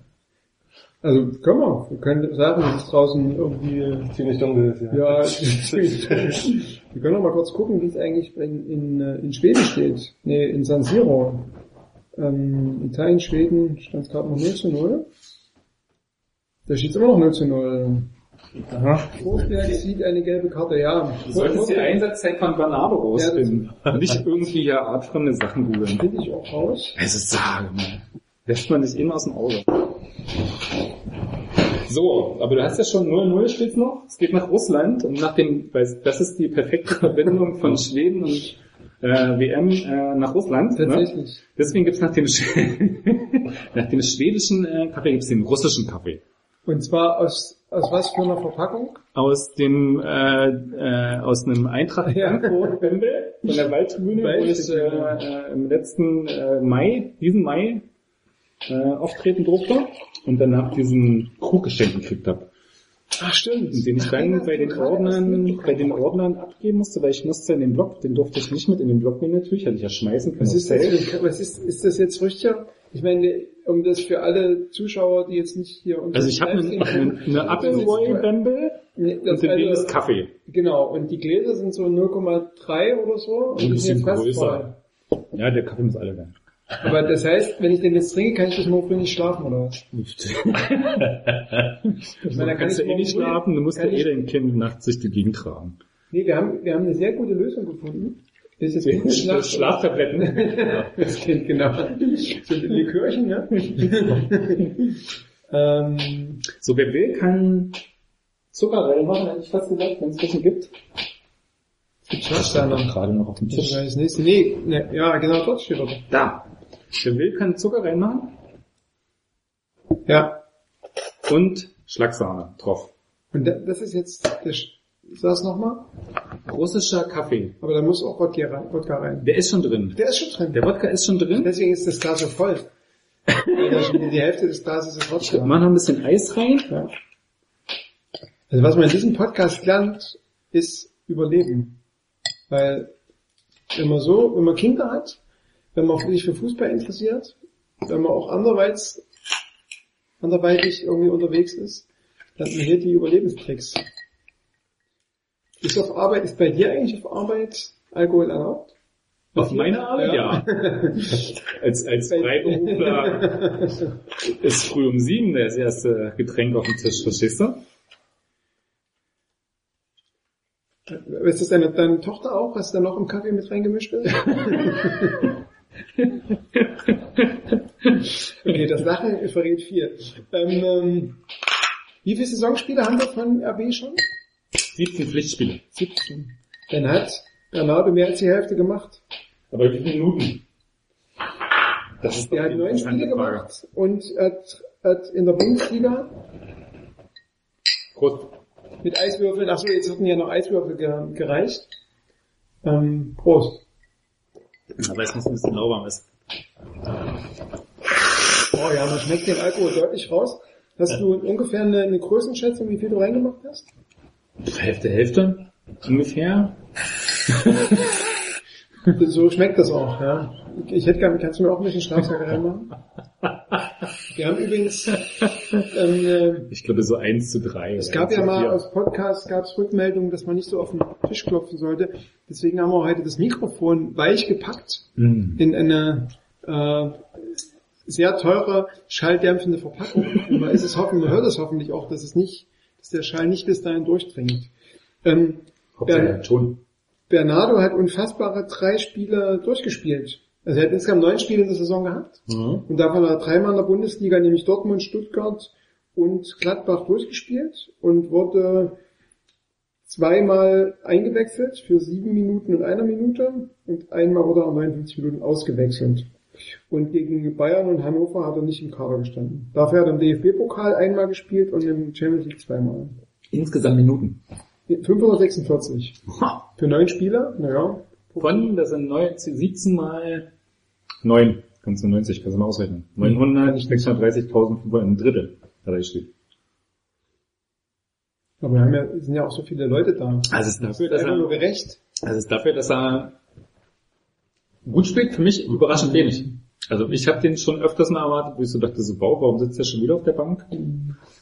Also können wir. Wir können sagen, dass es draußen irgendwie Ziemlich dunkel ist, Ja, wir können noch mal kurz gucken, wie es eigentlich in, in, äh, in Schweden steht. Nee, in San Siro. Ähm, Italien, Schweden stand es gerade noch 0 zu 0. Da steht es immer noch 0 zu 0. Aha. Forsberg sieht eine gelbe Karte, ja. Du solltest die Einsatzzeit von Bernardo rausfinden. Nicht irgendwie ja artfremde Sachen googeln. Finde ich auch raus. Es ist sage mal. Lässt man sich immer aus dem Auge. So, aber du hast ja schon 0-0 steht's noch. Es geht nach Russland und nach dem, weil das ist die perfekte Verbindung von Schweden und äh, WM äh, nach Russland. Ne? Tatsächlich. Deswegen gibt's nach dem, nach dem schwedischen äh, Kaffee gibt's den russischen Kaffee. Und zwar aus, aus was für einer Verpackung? Aus dem äh, äh, aus einem Eintracht Ja. Frankfurt Bembel von der Waldtribüne, wo ich äh, im letzten äh, Mai, diesen Mai äh, auftreten durfte und danach diesen Krug geschenkt gekriegt habe. Ach stimmt. Und den ich dann bei den Ordnern, bei den Ordnern abgeben musste, weil ich musste in den Block, den durfte ich nicht mit in den Block nehmen natürlich, hätte ich ja schmeißen können. Was ist das, was ist, ist das jetzt Rüchter? Ich meine, um das für alle Zuschauer, die jetzt nicht hier unter Also ich habe eine, eine, eine Appleboy Bembel Nee, und das in also- ist Kaffee. Genau, und die Gläser sind so 0,3 oder so. Und Ein die sind bisschen größer. Ja, der Kaffee muss alle werden. Aber das heißt, wenn ich den jetzt trinke, kann ich bis morgen früh nicht schlafen, oder was? Ich meine, da kann kannst du ich eh nicht schlafen, du musst ja eh dein Kind nachts durch die Gegend tragen. Nee, wir haben, wir haben eine sehr gute Lösung gefunden. Das ist Das Schlaf Schlaftabletten. Das Kind, genau. So ein Likörchen, ja. ähm, So, wer will, kann Zucker reinmachen, hätte ich fast gesagt, wenn es welchen gibt. was da noch? gerade noch auf dem Tisch. weiß nicht. Nee, ne, ja, genau, dort steht er. Da. Wer will, kann Zucker reinmachen Ja. und Schlagsahne drauf. Und da, das ist jetzt, der, Sch- sag's nochmal, Russischer Kaffee. aber da muss auch Wodka rein. Wodka rein. Der ist schon drin. Der ist schon drin. Der Wodka ist schon drin. Deswegen ist das Glas so voll. Die Hälfte des Glases ist Ich Wodka. mach noch ein bisschen Eis rein. Ja. Also was man in diesem Podcast lernt, ist Überleben. Weil wenn man so, wenn man Kinder hat, wenn man sich für Fußball interessiert, wenn man auch anderweitig, anderweitig irgendwie unterwegs ist, dann man hier die Überlebenstricks. Ist auf Arbeit, ist bei dir eigentlich auf Arbeit Alkohol erlaubt? Auf meine Arbeit, ja. Als, als Freiberufler ist früh um sieben das erste Getränk auf dem Tisch, verstehst du? Ist das deine, deine Tochter auch, was da noch im Kaffee mit reingemischt ist? okay, das Lachen verrät viel. Ähm, ähm, wie viele Saisonspiele haben wir von RB schon? 17 Pflichtspiele. 17. Dann hat Bernardo mehr als die Hälfte gemacht. Aber wie viele Minuten? Das ist Er hat neun Spiele gemacht und hat, hat in der Bundesliga Prost. mit Eiswürfeln, ach so, jetzt hatten ja noch Eiswürfel ge- gereicht. Ähm, Prost. Aber es muss ein bisschen lauwarm ist. Oh ja, man schmeckt den Alkohol deutlich raus. Hast du ungefähr eine, eine Größenschätzung, wie viel du reingemacht hast? Hälfte, Hälfte ungefähr. So schmeckt das auch, ja. Ich hätte gerne, kannst du mir auch ein bisschen Schlafsack reinmachen? Wir haben übrigens, ähm, äh, Ich glaube so 1 zu 3. es gab ja mal aus Podcast gab es Rückmeldungen, dass man nicht so auf den Tisch klopfen sollte. Deswegen haben wir heute das Mikrofon weich gepackt Mhm. in eine äh, sehr teure schalldämpfende Verpackung. Man ist es hoffen, man hört es hoffentlich auch, dass es nicht, dass der Schall nicht bis dahin durchdringt. Ähm, Hauptsache Ton. Bernardo hat unfassbare drei Spiele durchgespielt. Also er hat insgesamt neun Spiele in der Saison gehabt. Mhm. Und davon hat er dreimal in der Bundesliga, nämlich Dortmund, Stuttgart und Gladbach durchgespielt und wurde zweimal eingewechselt für sieben Minuten und einer Minute und einmal wurde er 59 Minuten ausgewechselt. Und gegen Bayern und Hannover hat er nicht im Kader gestanden. Dafür hat er im DFB-Pokal einmal gespielt und im Champions League zweimal. Insgesamt Minuten. 546. Für neun Spieler, naja. Von, das sind 19, 17 mal 9. Kannst du 90, kannst du mal ausrechnen. 900, 630.500, ein Drittel hat er gespielt. Aber wir haben ja, sind ja auch so viele Leute da. Also es ist dafür, Das dass einfach nur er, gerecht. also es ist dafür, dass er gut spielt, für mich überraschend wenig. Also ich habe den schon öfters mal erwartet, wo ich so dachte, so, wow, warum sitzt er schon wieder auf der Bank?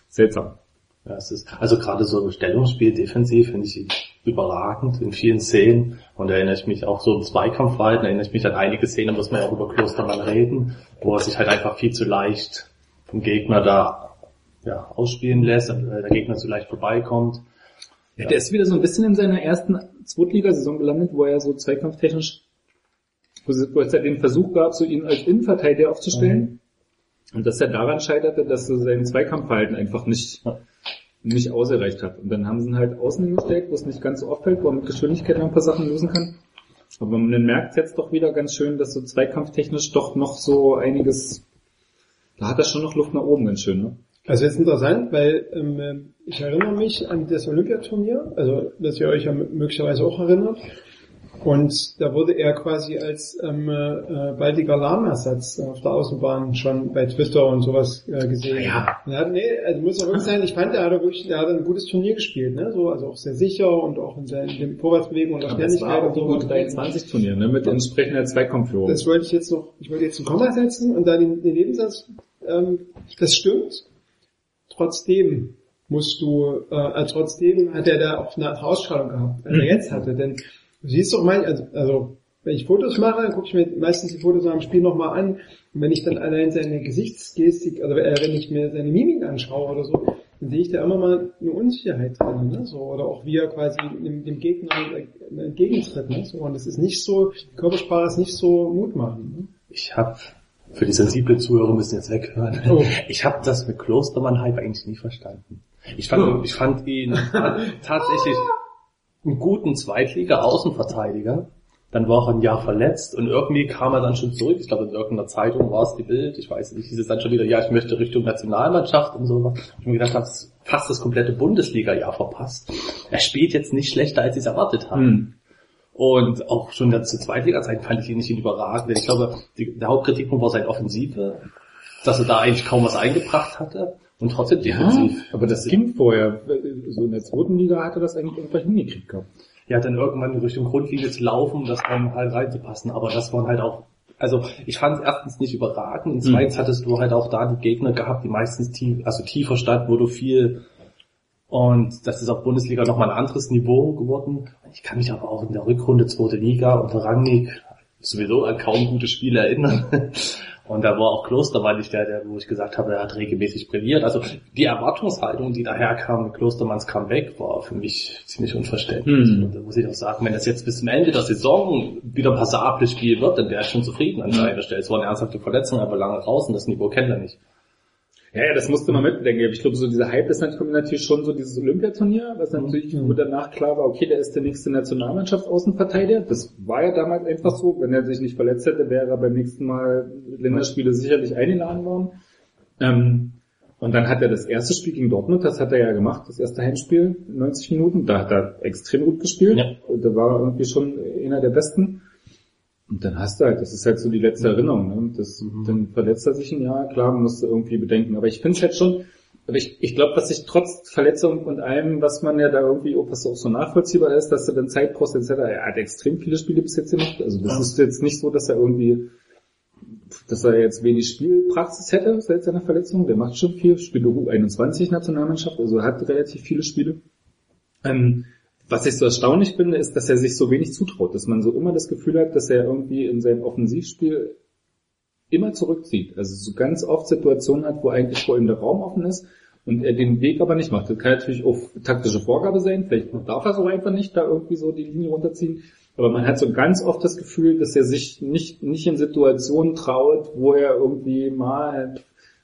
Seltsam. Ja, es ist, also gerade so ein Stellungsspiel defensiv finde ich überragend in vielen Szenen und da erinnere ich mich auch so im Zweikampfverhalten, erinnere ich mich an einige Szenen, muss man ja auch über Klostermann reden, wo er sich halt einfach viel zu leicht vom Gegner da ja, ausspielen lässt, äh, der Gegner zu leicht vorbeikommt. Ja, der ist wieder so ein bisschen in seiner ersten Zweitligasaison gelandet, wo er so zweikampftechnisch, wo es wo es ja den Versuch gab, so ihn als Innenverteidiger aufzustellen. Und dass er daran scheiterte, dass so sein Zweikampfverhalten einfach nicht, nicht ausgereicht hat. Und dann haben sie ihn halt außen hingestellt, wo es nicht ganz so auffällt, wo er mit Geschwindigkeit noch ein paar Sachen lösen kann. Aber man merkt jetzt doch wieder ganz schön, dass so zweikampftechnisch doch noch so einiges, da hat er schon noch Luft nach oben ganz schön, ne? Also jetzt interessant, weil ähm, ich erinnere mich an das Olympiaturnier, also dass ihr euch ja möglicherweise auch erinnert. Und da wurde er quasi als ähm, äh, baldiger Lahmersatz auf der Außenbahn schon bei Twitter und sowas äh, gesehen. Ja. Er hat, nee, also muss auch wirklich sein, ich fand, er hat wirklich, er hat ein gutes Turnier gespielt, ne? So, also auch sehr sicher und auch in, seinen, in den Vorwärtsbewegungen und der Aber das Schnelligkeit war und auch so. so 23 Turnier, ne, mit entsprechender Zweikampfführung. Das wollte ich jetzt noch, ich wollte jetzt ein Komma setzen und dann den, den Nebensatz, ähm, das stimmt. Trotzdem musst du, äh, äh, trotzdem hat er da auch eine Ausstrahlung gehabt, als er jetzt hatte. Denn siehst doch mal, also, also wenn ich Fotos mache, dann gucke ich mir meistens die Fotos nach dem Spiel nochmal an. Und wenn ich dann allein seine Gesichtsgestik, also äh, wenn ich mir seine Mimik anschaue oder so, dann sehe ich da immer mal eine Unsicherheit drin, ne? So, oder auch wie er quasi dem, dem Gegner entgegentritt, ne? So, und das ist nicht so, die Körpersprache ist nicht so mutmachend. Ne? Ich habe für die sensible Zuhörer müssen jetzt weghören. Oh. Ich habe das mit Klostermann-Hype eigentlich nie verstanden. Ich fand, ich fand ihn tatsächlich einen guten Zweitliga-Außenverteidiger. Dann war er ein Jahr verletzt und irgendwie kam er dann schon zurück. Ich glaube, in irgendeiner Zeitung war es die Bild. Ich weiß nicht, hieß es dann schon wieder, ja, ich möchte Richtung Nationalmannschaft und so. Ich mir gedacht habe, fast das komplette Bundesliga-Jahr verpasst. Er spielt jetzt nicht schlechter, als ich es erwartet habe. Hm. Und auch schon der zu Zweitliga-Zeit fand ich ihn nicht überragend. Denn ich glaube, die, der Hauptkritikpunkt war seine Offensive, dass er da eigentlich kaum was eingebracht hatte und trotzdem defensiv. aber das ging vorher. So in der zweiten Liga hat er das eigentlich irgendwann hingekriegt gehabt. Ja, dann irgendwann Richtung Grundlinie zu laufen, das dann halt reinzupassen. Aber das waren halt auch, also ich fand es erstens nicht überragend und zweitens hattest du halt auch da die Gegner gehabt, die meistens tief, also tiefer standen, wo du viel und das ist auf Bundesliga nochmal ein anderes Niveau geworden. Ich kann mich aber auch in der Rückrunde zweite Liga unter Rangnick sowieso an kaum gute Spiele erinnern. Und da war auch Klostermann nicht der, der, wo ich gesagt habe, er hat regelmäßig brilliert. Also die Erwartungshaltung, die daher kam mit Klostermanns Comeback, war für mich ziemlich unverständlich. Hm. Und da muss ich auch sagen, wenn das jetzt bis zum Ende der Saison wieder passables Spiel wird, dann wäre ich schon zufrieden an seiner Stelle. Es war eine ernsthafte Verletzung, aber lange draußen, das Niveau kennt er nicht. Ja, ja, das musste man mitbedenken. Ich glaube, so dieser Hype ist natürlich, schon so dieses Olympiaturnier, was natürlich, wo danach klar war, okay, der ist der nächste Nationalmannschaftsaußenverteidiger. Das war ja damals einfach so. Wenn er sich nicht verletzt hätte, wäre er beim nächsten Mal Länderspiele sicherlich eingeladen worden. Ähm, und dann hat er das erste Spiel gegen Dortmund, das hat er ja gemacht, das erste Heimspiel, 90 Minuten, da hat er extrem gut gespielt. Ja. Und da war er irgendwie schon einer der Besten. Und dann hast du halt, das ist halt so die letzte Erinnerung, ne? Das, Dann verletzt er sich ein Jahr, klar, musst du irgendwie bedenken. Aber ich finde es halt schon, Aber ich, ich glaube, was sich trotz Verletzung und allem, was man ja da irgendwie, auch was auch so nachvollziehbar ist, dass er dann Zeit kostet, etc. Er hat extrem viele Spiele bis jetzt gemacht. Also das Ja. ist jetzt nicht so, dass er irgendwie, dass er jetzt wenig Spielpraxis hätte seit seiner Verletzung. Der macht schon viel, spielt U21 Nationalmannschaft, also hat relativ viele Spiele. Ähm, was ich so erstaunlich finde, ist, dass er sich so wenig zutraut, dass man so immer das Gefühl hat, dass er irgendwie in seinem Offensivspiel immer zurückzieht. Also so ganz oft Situationen hat, wo eigentlich vor ihm der Raum offen ist und er den Weg aber nicht macht. Das kann natürlich auch taktische Vorgabe sein, vielleicht darf er so einfach nicht da irgendwie so die Linie runterziehen. Aber man hat so ganz oft das Gefühl, dass er sich nicht, nicht in Situationen traut, wo er irgendwie mal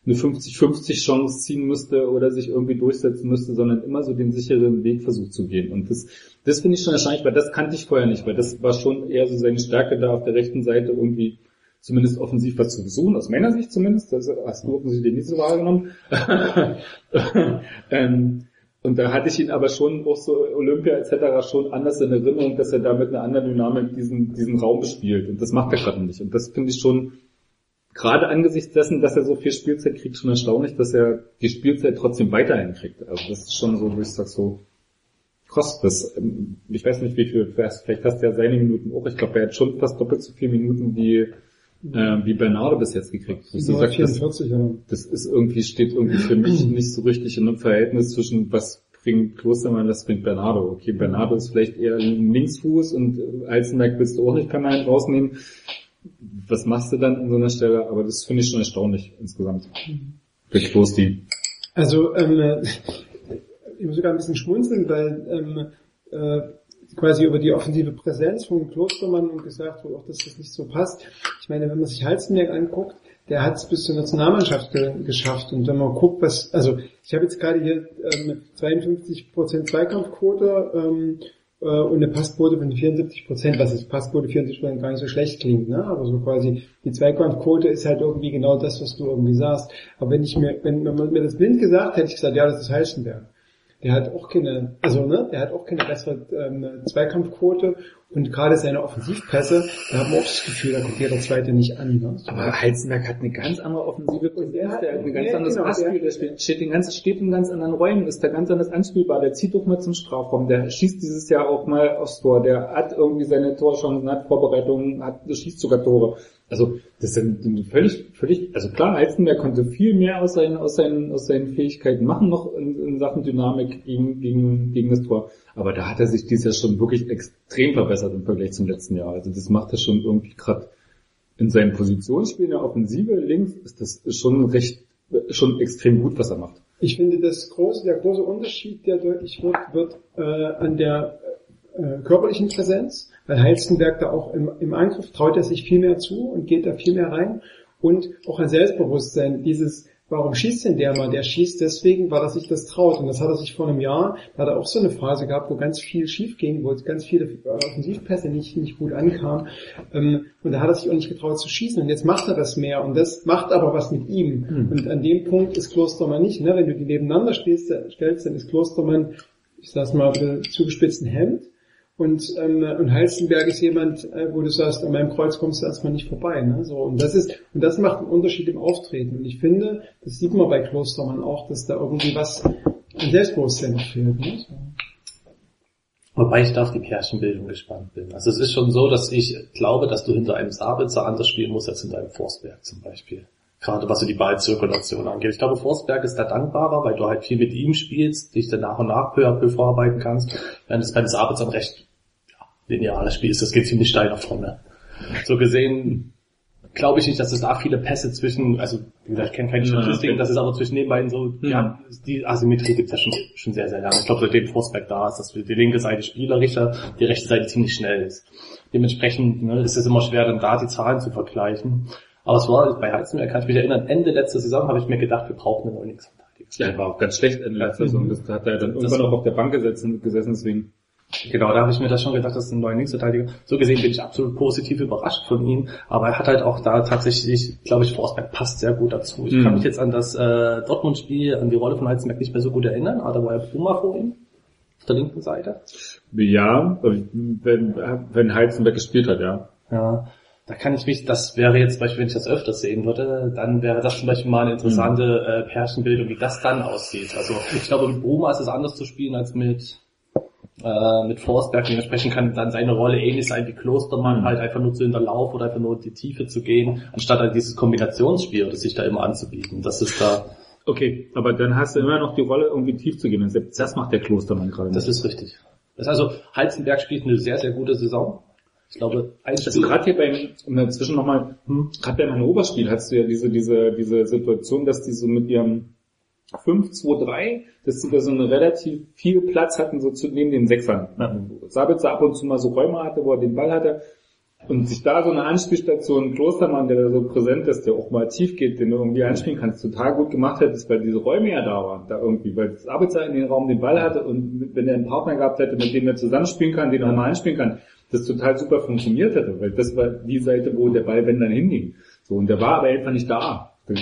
eine 50-50 Chance ziehen müsste oder sich irgendwie durchsetzen müsste, sondern immer so den sicheren Weg versucht zu gehen. Und das, das finde ich schon erstaunlich, weil das kannte ich vorher nicht, weil das war schon eher so seine Stärke da auf der rechten Seite irgendwie zumindest offensiv was zu versuchen, aus meiner Sicht zumindest, das hast du offensichtlich nicht so wahrgenommen. ähm, und da hatte ich ihn aber schon auch so Olympia etc. schon anders in Erinnerung, dass er da mit einer anderen Dynamik diesen, diesen Raum bespielt. Und das macht er gerade nicht. Und das finde ich schon, gerade angesichts dessen, dass er so viel Spielzeit kriegt, schon erstaunlich, dass er die Spielzeit trotzdem weiterhin kriegt. Also das ist schon so, wo ich sag so, krass, das, ähm, ich weiß nicht wie viel, vielleicht hast du ja seine Minuten auch, ich glaube, er hat schon fast doppelt so viele Minuten wie, äh, wie Bernardo bis jetzt gekriegt. Das, So sagt, das, 44, oder? das ist irgendwie, steht irgendwie für mich nicht so richtig in einem Verhältnis zwischen was bringt Klostermann, was bringt Bernardo. Okay, Bernardo ist vielleicht eher ein Linksfuß und Eisenberg willst du auch nicht permanent rausnehmen. Was machst du dann an so einer Stelle? Aber das finde ich schon erstaunlich insgesamt. Für Klosti. Also ähm, äh, ich muss sogar ein bisschen schmunzeln, weil ähm, äh, quasi über die offensive Präsenz von Klostermann und gesagt wurde auch, dass das nicht so passt. Ich meine, wenn man sich Halzenberg anguckt, der hat es bis zur Nationalmannschaft ge geschafft. Und wenn man guckt, was, also ich habe jetzt gerade hier ähm, 52% Zweikampfquote ähm, äh, und eine Passquote von 74 Prozent, was ist Passquote 74 Prozent gar nicht so schlecht klingt, ne? Aber so quasi die Zweikampfquote ist halt irgendwie genau das, was du irgendwie sagst. Aber wenn ich mir, wenn, wenn man mir das blind gesagt hätte, ich gesagt, ja, das ist Heißenberg. Der hat auch keine, also ne, der hat auch keine bessere ähm, Zweikampfquote und gerade seine Offensivpässe, da hat man auch das Gefühl, da guckt jeder Zweite nicht an. Ne? So. Aber Heizenberg hat eine ganz andere offensive Präsenz, der hat- ein ganz ja, anderes genau, Passspiel, der- der steht, steht, in ganz, steht in ganz anderen Räumen, ist da ganz anders anspielbar, der zieht doch mal zum Strafraum, der schießt dieses Jahr auch mal aufs Tor, der hat irgendwie seine Torchancen, hat Vorbereitungen, hat, schießt sogar Tore. Also das sind völlig, völlig, also klar, Heizenberg konnte viel mehr aus seinen, aus seinen, aus seinen Fähigkeiten machen noch in, in Sachen Dynamik gegen, gegen, gegen das Tor. Aber da hat er sich dieses Jahr schon wirklich extrem verbessert im Vergleich zum letzten Jahr. Also das macht er schon irgendwie gerade in seinem Positionsspiel in der Offensive links ist das schon recht, schon extrem gut, was er macht. Ich finde, das große, der große Unterschied, der deutlich wird, wird äh, an der äh, körperlichen Präsenz, weil Heizenberg da auch im, im Angriff traut er sich viel mehr zu und geht da viel mehr rein und auch ein Selbstbewusstsein, dieses Warum schießt denn der mal? Der schießt deswegen, weil er sich das traut. Und das hat er sich vor einem Jahr, da hat er auch so eine Phase gehabt, wo ganz viel schief ging, wo ganz viele äh, Offensivpässe nicht, nicht gut ankamen. Ähm, und da hat er sich auch nicht getraut zu schießen. Und jetzt macht er das mehr. Und das macht aber was mit ihm. Und an dem Punkt ist Klostermann nicht. Ne? Wenn du die nebeneinander spielst, stellst, dann ist Klostermann, ich sag's mal, ein bisschen zugespitzten Hemd. Und, ähm, und Heizenberg ist jemand, äh, wo du sagst, an meinem Kreuz kommst du erstmal nicht vorbei. Ne? So, und das ist, und das macht einen Unterschied im Auftreten. Und ich finde, das sieht man bei Klostermann auch, dass da irgendwie was an Selbstbewusstsein fehlt. Ne? So. Wobei ich da auf die Pärchenbildung gespannt bin. Also es ist schon so, dass ich glaube, dass du hinter einem Sabitzer anders spielen musst als hinter einem Forsberg zum Beispiel. Gerade was so die Ballzirkulation angeht. Ich glaube, Forsberg ist da dankbarer, weil du halt viel mit ihm spielst, dich dann nach und nach peu à peu vorarbeiten kannst. Während es beim Sabitzer ein recht ja, lineares Spiel ist, das geht ziemlich steil nach vorne. So gesehen glaube ich nicht, dass es da viele Pässe zwischen, also wie gesagt, ich kenne keine Ja, Statistiken, okay. das ist aber zwischen den beiden so, ja, die Asymmetrie gibt es ja schon, schon sehr, sehr lange. Ich glaube, seitdem Forsberg da ist, dass die linke Seite spielerischer, die rechte Seite ziemlich schnell ist. Dementsprechend ne, ist es immer schwer, dann da die Zahlen zu vergleichen. Aber es war bei Heizenberg, kann ich mich erinnern, Ende letzter Saison habe ich mir gedacht, wir brauchen einen neuen Linksverteidiger. Ja, er war auch ganz schlecht in letzter Saison. Das hat er dann irgendwann war- noch auf der Bank gesessen, gesessen deswegen. Genau, da habe ich mir das schon gedacht, das ist ein neuer Linksverteidiger. So gesehen bin ich absolut positiv überrascht von ihm, aber er hat halt auch da tatsächlich, glaube ich, Forsberg passt sehr gut dazu. Ich Mhm. kann mich jetzt an das äh, Dortmund-Spiel, an die Rolle von Heizenberg nicht mehr so gut erinnern, aber da war ja Puma vor ihm, auf der linken Seite. Ja, wenn, wenn Heizenberg gespielt hat, ja. Ja. Da kann ich mich, das wäre jetzt zum Beispiel, wenn ich das öfter sehen würde, dann wäre das zum Beispiel mal eine interessante äh, Pärchenbildung, wie das dann aussieht. Also ich glaube, mit Bruma ist es anders zu spielen als mit äh, mit Forsberg. Dementsprechend kann dann seine Rolle ähnlich sein wie Klostermann, Mhm. halt einfach nur zu hinterlaufen oder einfach nur in die Tiefe zu gehen, anstatt halt dieses Kombinationsspiel, das sich da immer anzubieten. Das ist da, Okay, aber dann hast du immer noch die Rolle, irgendwie tief zu gehen. Das macht der Klostermann gerade das nicht. ist richtig. Das ist also, Heizenberg spielt eine sehr, sehr gute Saison. Ich glaube, ein Also gerade hier beim, um dazwischen nochmal, Hm. gerade beim Hannover-Spiel hast du ja diese, diese, diese Situation, dass die so mit ihrem 5-2-3, dass sie da so eine relativ viel Platz hatten, so zu neben den Sechsern. Wo Sabitzer ab und zu mal so Räume hatte, wo er den Ball hatte. Und sich da so eine Anspielstation Klostermann, der da so präsent ist, der auch mal tief geht, den du irgendwie anspielen kannst, total gut gemacht hättest, weil diese Räume ja da waren, da irgendwie, weil Sabitzer in den Raum den Ball hatte und wenn er einen Partner gehabt hätte, mit dem er zusammenspielen kann, den er mal anspielen kann, das total super funktioniert hätte, weil das war die Seite, wo der Ball, wenn dann hinging. So, und der war aber einfach nicht da. Das,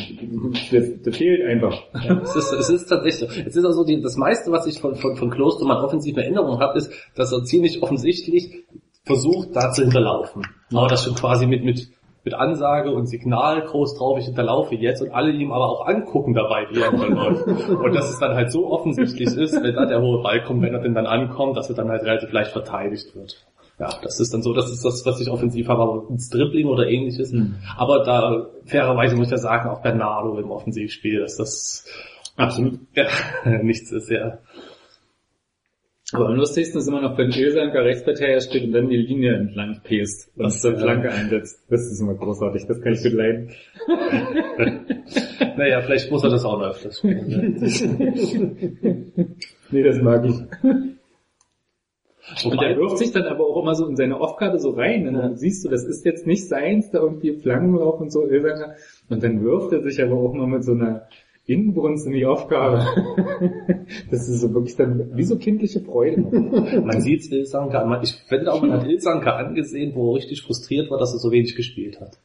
das, fehlt einfach. Ja, es, ist, es ist tatsächlich so. Es ist auch so, die, das meiste, was ich von, von, von Klostermann offensiv in Erinnerung habe, ist, dass er ziemlich offensichtlich versucht, da zu hinterlaufen. Aber das schon quasi mit, mit, mit Ansage und Signal groß drauf, ich hinterlaufe jetzt und alle ihm aber auch angucken dabei, wie er hinterläuft. Und dass es dann halt so offensichtlich ist, wenn dann der hohe Ball kommt, wenn er denn dann ankommt, dass er dann halt relativ leicht verteidigt wird. Ja, das ist dann so, das ist das, was ich offensiv habe, aber ins Dribbling oder ähnliches. Aber da, fairerweise muss ich ja sagen, auch Bernardo im Offensivspiel, dass das Absolut. ja, nichts ist, ja. Aber am lustigsten ist immer noch, wenn Ilsanker Rechtsverteidiger steht und dann die Linie entlang pest und Das, ja. Flanke einsetzt. Das ist immer großartig, das kann ich gut leiden. Naja, vielleicht muss er das auch noch öfters spielen. Ne? Nee, das mag ich. Und Wobei- der wirft sich dann aber auch immer so in seine Aufgabe so rein. Und dann siehst du, das ist jetzt nicht seins, da irgendwie Flankenlauf und so, Ilsanker. Und dann wirft er sich aber auch mal mit so einer Inbrunst in die Aufgabe. Das ist so wirklich dann wie so kindliche Freude. Man sieht Ilsanka, man- ich finde auch, man hat Ilsanka angesehen, wo er richtig frustriert war, dass er so wenig gespielt hat.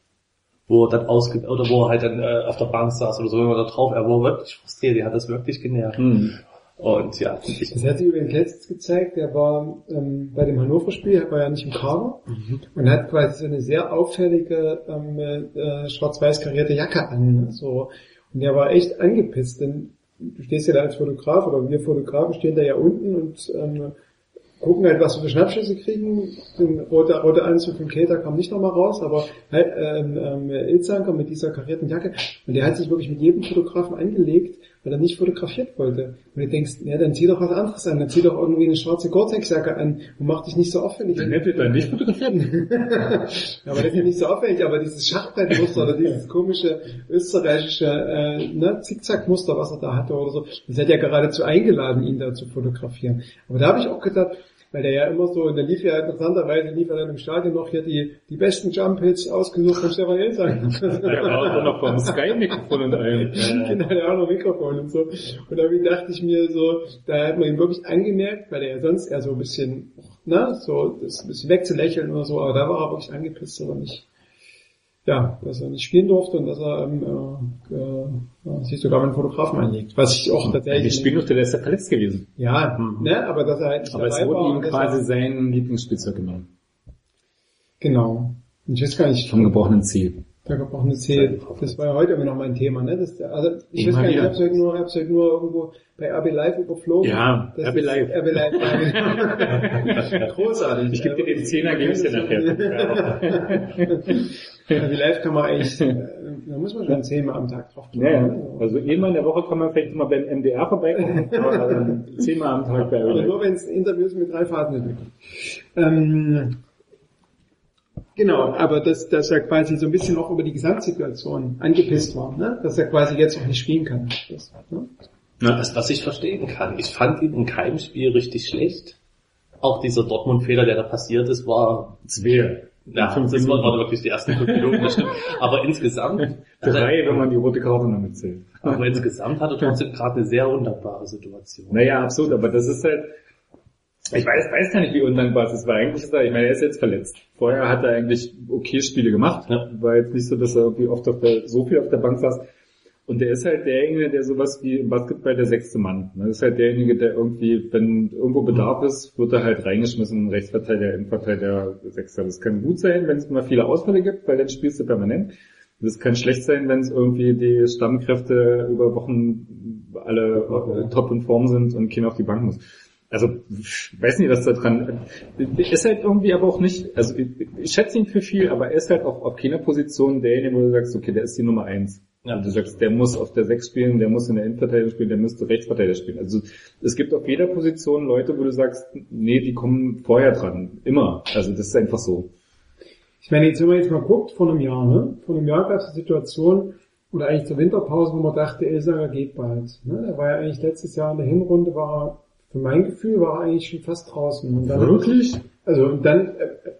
Wo er dann ausge oder wo er halt dann äh, auf der Bank saß oder so, wenn man da drauf, er war wirklich frustriert, er hat das wirklich genervt. Hm. Und ja, Das hat sich übrigens letztens gezeigt, der war ähm, bei dem Hannover-Spiel, war ja nicht im Kader und hat quasi so eine sehr auffällige ähm, äh, schwarz-weiß karierte Jacke an. So. Und der war echt angepisst, denn du stehst ja da als Fotograf oder wir Fotografen stehen da ja unten und ähm, gucken halt, was wir für Schnappschüsse kriegen. Den rote, rote Anzug von Keter kam nicht nochmal raus, aber halt, ähm, ähm, Ilzanker mit dieser karierten Jacke. Und der hat sich wirklich mit jedem Fotografen angelegt, weil er nicht fotografiert wollte. Und du denkst, ja, dann zieh doch was anderes an, dann zieh doch irgendwie eine schwarze Gore-Tex-Jacke an und mach dich nicht so auffällig. Dann hätte er nicht fotografiert. Ja, aber das ist ja nicht so auffällig, aber dieses Schachbrettmuster oder dieses komische österreichische äh, ne, Zickzackmuster, was er da hatte oder so, das hat ja geradezu eingeladen, ihn da zu fotografieren. Aber da habe ich auch gedacht, weil der ja immer so, der lief ja interessanterweise, lief er dann im Stadion noch hier die, die besten Jump Hits ausgesucht von Stefan Ilsanker. Der war auch noch vom Sky-Mikrofon und allem. genau, der auch noch Mikrofon und so. Und da dachte ich mir so, da hat man ihn wirklich angemerkt, weil er ja sonst eher so ein bisschen, ne, so, das ein bisschen wegzulächeln oder so, aber da war er wirklich angepisst, dass er nicht, ja, dass er nicht spielen durfte und dass er ähm, äh, äh, sich sogar mit einem Fotografen anlegt. Was ich auch Der tatsächlich, Spiel durfte, der ist ja verletzt gewesen. ja, ne, aber dass er halt nicht Aber es wurde ihm quasi sein Lieblingsspielzeug genommen. genau. Ich weiß gar nicht, Vom gebrochenen C. Der gebrochene Zeh, das war ja heute immer noch mein Thema, ne? Das, also ich Immer weiß gar nicht, ich hab's heute nur, hab's heute nur irgendwo bei RB Live überflogen. Ja, Das RB ist Live. RB Live. ja. Großartig. Ich gebe dir den Zehner, gebe ich dir nachher. RB Live kann man eigentlich, äh, da muss man schon zehnmal am Tag drauf Ja, ja. ne? Also einmal in der Woche kann man vielleicht mal beim MDR vorbeikommen, aber ähm, zehnmal am Tag bei Oder Öl. nur wenn es Interviews mit drei Fahrten gibt. Ähm, genau, aber dass, dass er quasi so ein bisschen auch über die Gesamtsituation angepisst war, ne? dass er quasi jetzt auch nicht spielen kann. Das, ne? was, was ich verstehen kann, ich fand ihn in keinem Spiel richtig schlecht. Auch dieser Dortmund-Fehler, der da passiert ist, war, Zwei. ja, fünf das war, wirklich die ersten fünf Minuten, das stimmt. Aber insgesamt, Drei, wenn man die rote Karte noch mitzählt. aber insgesamt hat er trotzdem gerade eine sehr undankbare Situation. Naja, absolut, aber das ist halt, ich weiß, weiß gar nicht, wie undankbar es ist, weil eigentlich ist er, ich meine, er ist jetzt verletzt. Vorher hat er eigentlich okay Spiele gemacht. Ja. War jetzt nicht so, dass er irgendwie oft auf der, so viel auf der Bank saß. Und der ist halt derjenige, der sowas wie im Basketball der sechste Mann. Das ist halt derjenige, der irgendwie, wenn irgendwo Bedarf ist, wird er halt reingeschmissen, Rechtsverteidiger, Innenverteidiger, Sechster. Das kann gut sein, wenn es mal viele Ausfälle gibt, weil dann spielst du permanent. Das kann schlecht sein, wenn es irgendwie die Stammkräfte über Wochen alle top in Form sind und keiner auf die Bank muss. Also, ich weiß nicht, was da dran ist halt irgendwie aber auch nicht, also ich, schätze ihn für viel, aber er ist halt auch auf keiner Position derjenige, wo du sagst, okay, der ist die Nummer eins. Ja. Und du sagst, der muss auf der Sechs spielen, der muss in der Innenverteidigung spielen, der müsste Rechtsverteidiger spielen. Also es gibt auf jeder Position Leute, wo du sagst, nee, die kommen vorher dran. Immer. Also das ist einfach so. Ich meine, jetzt, wenn man jetzt mal guckt, vor einem Jahr, ne? Vor einem Jahr gab es eine Situation, oder eigentlich zur Winterpause, wo man dachte, Ilsanger geht bald. Ne? Er war ja eigentlich letztes Jahr in der Hinrunde, war für mein Gefühl, war er eigentlich schon fast draußen. Und dann, Wirklich? Also, und dann, äh, äh,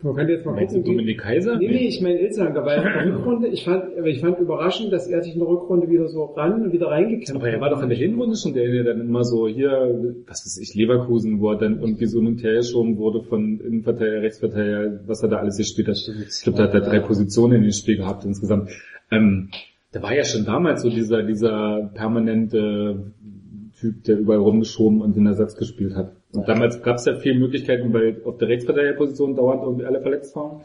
man könnte jetzt mal Meinst gucken, Dominik Kaiser? Nee, nee, ich meine Ilzanger, weil in der Rückrunde, ich fand, ich fand überraschend, dass er sich in der Rückrunde wieder so ran und wieder reingekämpft Aber er war doch in der Hinrunde schon der, der dann immer so hier, was weiß ich, Leverkusen, wo er dann irgendwie so hin und her geschoben wurde von Innenverteidiger, Rechtsverteidiger, was er da alles gespielt hat. Ich glaube, da hat er drei Positionen in dem Spiel gehabt insgesamt. Ähm, da war ja schon damals so dieser, dieser permanente Typ, der überall rumgeschoben und den Ersatz gespielt hat. Und damals gab es ja viele Möglichkeiten, weil auf der Rechtsverteidigerposition dauernd irgendwie alle verletzt waren.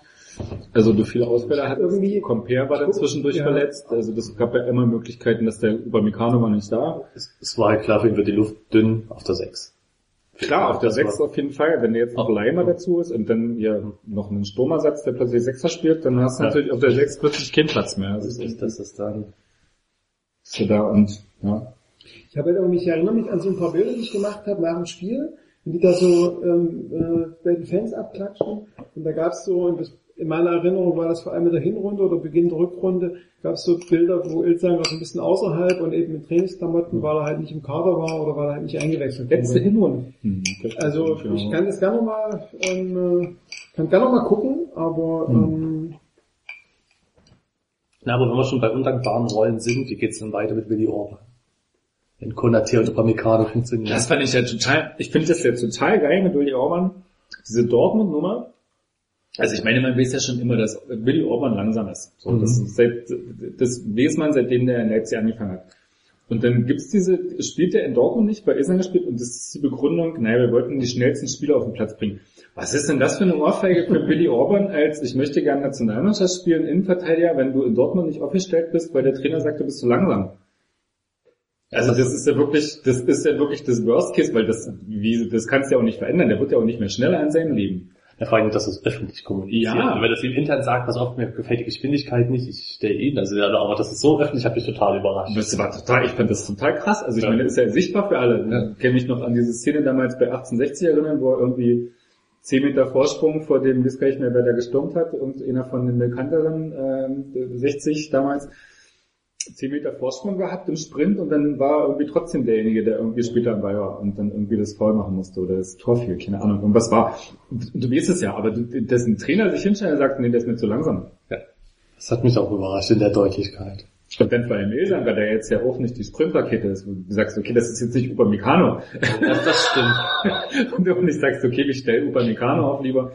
Also du viele Ausfälle hattest. Irgendwie- Compare war dann zwischendurch Ja. verletzt. Also das gab ja immer Möglichkeiten, dass der Upamecano war nicht da. Es, es war halt klar, für ihn wird die Luft dünn auf der 6. Klar, auf der Das 6 war- auf jeden Fall. Wenn jetzt noch Auch- Leimer dazu ist und dann ja noch einen Sturmersatz, der plötzlich Sechser spielt, dann hast du Ja. natürlich auf der 6 plötzlich keinen Platz mehr. Das Also ist, dass das dann so da und ja. Ich habe halt irgendwie, ich erinnere mich an so ein paar Bilder, die ich gemacht habe nach dem Spiel, und die da so ähm, äh, bei den Fans abklatschen. Und da gab es so, und das, in meiner Erinnerung war das vor allem in der Hinrunde oder Beginn der Rückrunde, gab es so Bilder, wo Ilzanger so ein bisschen außerhalb und eben mit Trainingsklamotten, weil er halt nicht im Kader war oder weil er halt nicht eingewechselt Letzte wurde. Hinrunde. Hm, Also ich kann das gerne nochmal, ähm, äh, kann gerne nochmal gucken, aber ähm, Na, aber wenn wir schon bei undankbaren Rollen sind, wie geht's denn weiter mit Willi Orban? Wenn Konate und Upamecano funktionieren. Das fand ich ja total, ich finde das ja total geil mit Willi Orban. Diese Dortmund-Nummer. Also ich meine, man weiß ja schon immer, dass Willi Orban langsam ist. So, Mhm. das, seit, das weiß man, seitdem der in Leipzig angefangen hat. Und dann gibt's diese, spielt er in Dortmund nicht, bei Island gespielt und das ist die Begründung, naja, wir wollten die schnellsten Spieler auf den Platz bringen. Was ist denn das für eine Ohrfeige für Willi Orban als, ich möchte gerne Nationalmannschaft spielen, Innenverteidiger, wenn du in Dortmund nicht aufgestellt bist, weil der Trainer sagt, du bist zu langsam. Also das ist ja wirklich, das ist ja wirklich das Worst Case, weil das, wie, das kannst du ja auch nicht verändern. Der wird ja auch nicht mehr schneller in seinem Leben. Ja, vor allem, dass es öffentlich kommuniziert. Ja. Wenn das ihm intern sagt, pass auf, mir gefällt die Geschwindigkeit nicht, ich stelle ihn. Also, ja, aber das ist so öffentlich, hat mich total überrascht. Das war total, ich fand das total krass. Also ich Ja. meine, das ist ja sichtbar für alle. Ich kann mich noch an diese Szene damals bei 1860 erinnern, wo er irgendwie 10 Meter Vorsprung vor dem, gar nicht mehr, wer da gestürmt hat, irgendeiner von den bekannteren, ähm, 60 damals, 10 Meter Vorsprung gehabt im Sprint und dann war irgendwie trotzdem derjenige, der irgendwie später am Ball war und dann irgendwie das Foul machen musste oder das Tor fiel, keine Ahnung, irgendwas war. Du weißt es ja, aber dass ein Trainer sich hinstellt und sagt, nee, der ist mir zu langsam. Ja. Das hat mich auch überrascht in der Deutlichkeit. Und dann vor allem Ilsanker, der jetzt ja auch nicht die Sprintrakete ist, wo du sagst, okay, das ist jetzt nicht Upamecano. Ja, das stimmt. Und du auch nicht sagst, okay, ich stelle Upamecano auf lieber,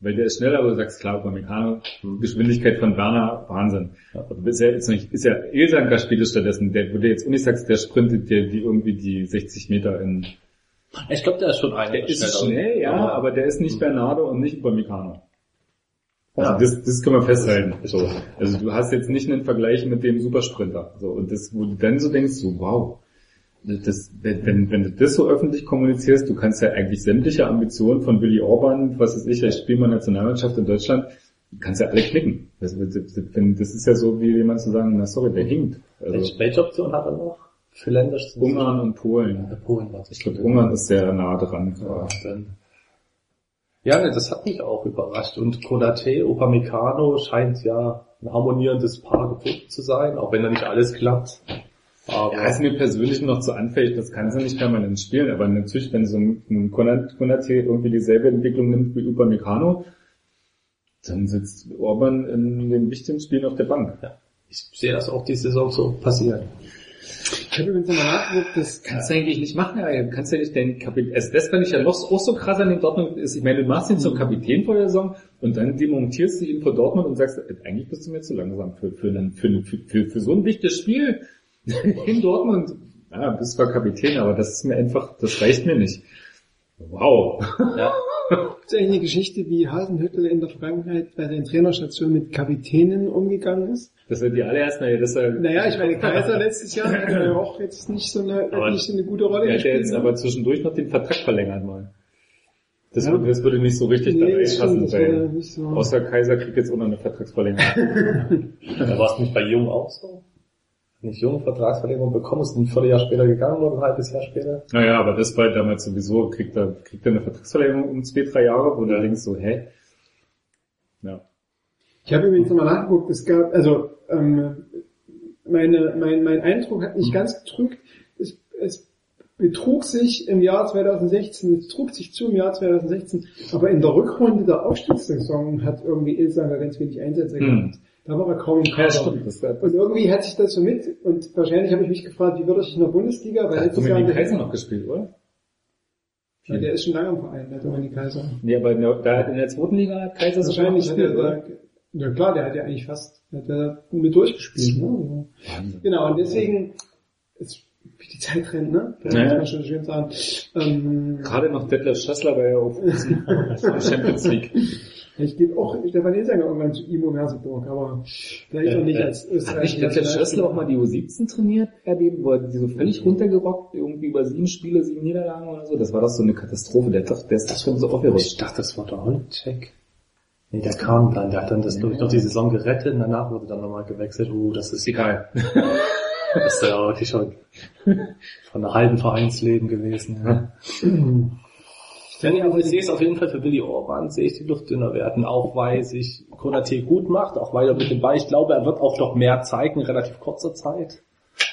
weil der ist schneller, aber du sagst, klar, Upamecano, Geschwindigkeit von Werner, Wahnsinn. Aber bisher ist, nicht, ist ja Ilsanker spielt es stattdessen, der, wo du jetzt nicht sagst, der sprintet dir die irgendwie die 60 Meter in, Ich glaube, der ist schon einer. der ist schneller. schnell, ja, aber der ist nicht Bernardo und nicht Upamecano. Also Ja. das, das können wir festhalten. So. Also du hast jetzt nicht einen Vergleich mit dem Supersprinter. So. Und das, wo du dann so denkst, so wow, das, wenn, wenn, du das so öffentlich kommunizierst, du kannst ja eigentlich sämtliche Ambitionen von Willy Orban, was weiß ich, ich spiele mal Nationalmannschaft in Deutschland, kannst ja alle knicken. Das, ist ja so, wie jemand zu sagen, na sorry, der hinkt. Also Welche, Option hat er noch? Für Länder? Ungarn und Polen. Der Polen war Ich glaube, Ungarn ist sehr nah dran. Ja. Ja, ne, das hat mich auch überrascht. Und Konate, Upamecano scheint ja ein harmonierendes Paar gefunden zu sein, auch wenn da nicht alles klappt. Aber Ja, ist mir persönlich noch zu anfällig, das kann sie nicht permanent spielen, aber natürlich, wenn so ein, ein Konat- Konate irgendwie dieselbe Entwicklung nimmt wie Upamecano, dann sitzt Orban in den wichtigen Spielen auf der Bank. ich sehe das auch die Saison so passieren. Ich habe übrigens nochmal nachgeguckt, das Kannst du eigentlich nicht machen, ja. Du kannst ja nicht den Kapitän, also das fand ich ja noch auch so krass an dem Dortmund ist, ich meine, du machst ihn zum Kapitän vor der Saison und dann demontierst du ihn vor Dortmund und sagst, äh, eigentlich bist du mir zu langsam für, für, für, für, für so ein wichtiges Spiel in Dortmund. Ja, bist zwar Kapitän, aber das ist mir einfach, das reicht mir nicht. Wow. Ja. ist eigentlich eine Geschichte, wie Hasenhüttl in der Vergangenheit bei den Trainerstationen mit Kapitänen umgegangen ist. Das wird die allererst, naja, das ist ja, Naja, ich meine, Kaiser letztes Jahr hat ja auch jetzt nicht so eine, Aber nicht so eine gute Rolle Er hat ja gespielt. jetzt aber zwischendurch noch den Vertrag verlängert mal. Das, Ja. würde, das würde nicht so richtig nee, das das wurde weil so. außer Kaiser kriegt jetzt auch noch eine Vertragsverlängerung. Da war es nicht bei Jung auch so? Nicht Jung Vertragsverlängerung bekommen, ist ein Vierteljahr später gegangen oder ein halbes Jahr später? naja, aber das war damals sowieso, kriegt er, kriegt er eine Vertragsverlängerung um zwei, drei Jahre, wo du denkst so, hä? Ja. Ich habe übrigens nochmal nachgeguckt, es gab, also ähm, meine, mein, mein Eindruck hat nicht ganz getrügt. Es, es betrug sich im Jahr 2016, es trug sich zu im Jahr 2016, aber in der Rückrunde der Aufstiegssaison hat irgendwie Ilsanger ganz wenig Einsätze Hm. gehabt. Da war er kaum im Ja, Kader. und irgendwie hat sich das so mit, und wahrscheinlich habe ich mich gefragt, wie würde ich in der Bundesliga, weil hat letztes Jahr, Kaiser noch gespielt, oder? ja, der ist schon lange im Verein, der Dominik Kaiser. Nee, aber in der, da hat in der zweiten Liga hat Kaiser hat er gespielt, oder? ja klar, der hat ja eigentlich fast, hat er mit durchgespielt, ne? Genau, und deswegen, ist, wie die Zeit rennt, ne? Das Ja. muss man schon schön sagen. Ähm, Gerade noch Detlef Schessler war ja auf Champions League. Ich gebe auch Stefan Ilsanger irgendwann zu Imo Merseburg, aber vielleicht auch nicht als Hat nicht österreichischer Detlef Schessler Nationalspieler. auch mal die U17 trainiert, erleben, wo er die so völlig runtergerockt, irgendwie über sieben Spiele, sieben Niederlagen oder so? Das war doch so eine Katastrophe, der, der ist das schon so aufgerutscht. Ich dachte, das war der Holzcheck. Nee, der kam dann, der hat dann das, glaube ich, noch die Saison gerettet und danach wurde dann nochmal gewechselt. Uh, das ist Egal. Das ist ja wirklich schon von einer halben Vereinsleben gewesen. Ja. Ja, nee, aber ich sehe es auf jeden Fall für Willi Orban, sehe ich die Luft dünner werden, auch weil sich Konate gut macht, auch weil er mit dem Ball, ich glaube, er wird auch noch mehr zeigen in relativ kurzer Zeit.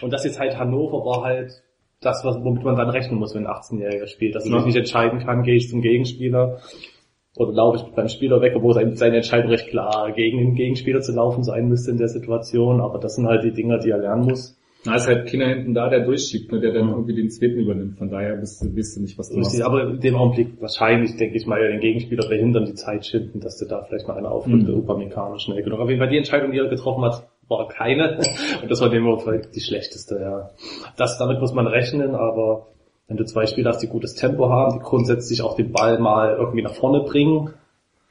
Und das jetzt halt Hannover war halt das, womit man dann rechnen muss, wenn ein 18-Jähriger spielt, dass er Ja. sich nicht entscheiden kann, gehe ich zum Gegenspieler oder laufe ich beim Spieler weg, obwohl seine Entscheidung recht klar gegen den Gegenspieler zu laufen sein müsste in der Situation, aber das sind halt die Dinger, die er lernen muss. Na, ist halt keiner hinten da, der durchschiebt, ne, der dann irgendwie den zweiten übernimmt. Von daher bist du, weißt du nicht, was du machst. Richtig, aber in dem Augenblick wahrscheinlich, denke ich mal, ja, den Gegenspieler behindern, die Zeit schinden, dass du da vielleicht noch einer aufrückt, Mhm. der Upamecano schnell genug. Auf jeden Fall die Entscheidung, die er getroffen hat, war keine. Und das war dem Moment die schlechteste, ja. Das, damit muss man rechnen, aber wenn du zwei Spieler hast, die gutes Tempo haben, die grundsätzlich auch den Ball mal irgendwie nach vorne bringen,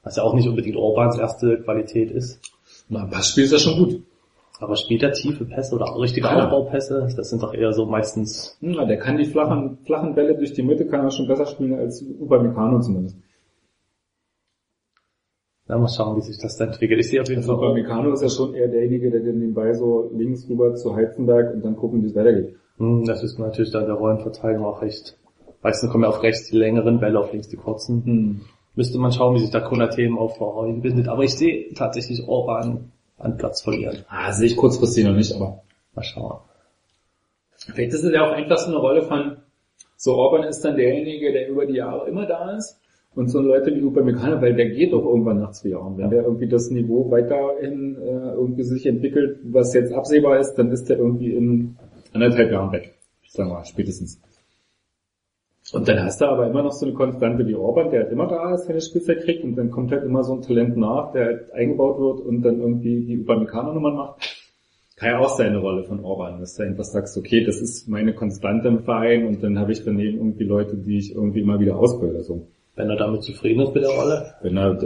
was ja auch nicht unbedingt Orbans erste Qualität ist, Na, ein Passspiel ist ja schon gut. Aber spielt er tiefe Pässe oder auch richtige Klar. Aufbaupässe? Das sind doch eher so meistens Na, der kann die flachen, flachen Bälle durch die Mitte, kann er schon besser spielen als Upamecano zumindest. Ja, mal schauen, wie sich das da entwickelt. Ich sehe auf jeden Also Fall Upamecano ist ja schon eher derjenige, der dann den Ball so links rüber zu Heizenberg und dann gucken, wie es weitergeht. Hm, das ist natürlich dann der Rollenverteilung auch recht. Meistens kommen ja auf rechts die längeren Bälle, auf links die kurzen. Hm. Müsste man schauen, wie sich da Konate im Aufbau einbindet. Aber ich sehe tatsächlich Orban an Platz verlieren. Ah, sehe ich kurzfristig noch nicht, aber Mal schauen. vielleicht ist es ja auch einfach so eine Rolle von, so Orban ist dann derjenige, der über die Jahre immer da ist und so Leute wie Upamecano, weil der geht doch irgendwann nach zwei Jahren. Wenn der irgendwie das Niveau weiterhin äh, irgendwie sich entwickelt, was jetzt absehbar ist, dann ist der irgendwie in anderthalb Jahren weg. Sagen wir mal, spätestens. Und dann hast du aber immer noch so eine Konstante wie Orban, der halt immer da ist, seine Spielzeit kriegt und dann kommt halt immer so ein Talent nach, der halt eingebaut wird und dann irgendwie die Upamecano-Nummern macht. Kann ja auch sein, eine Rolle von Orban, dass du einfach sagst, okay, das ist meine Konstante im Verein und dann habe ich daneben irgendwie Leute, die ich irgendwie immer wieder ausbilde. So. Wenn er damit zufrieden ist mit der Rolle. Wenn er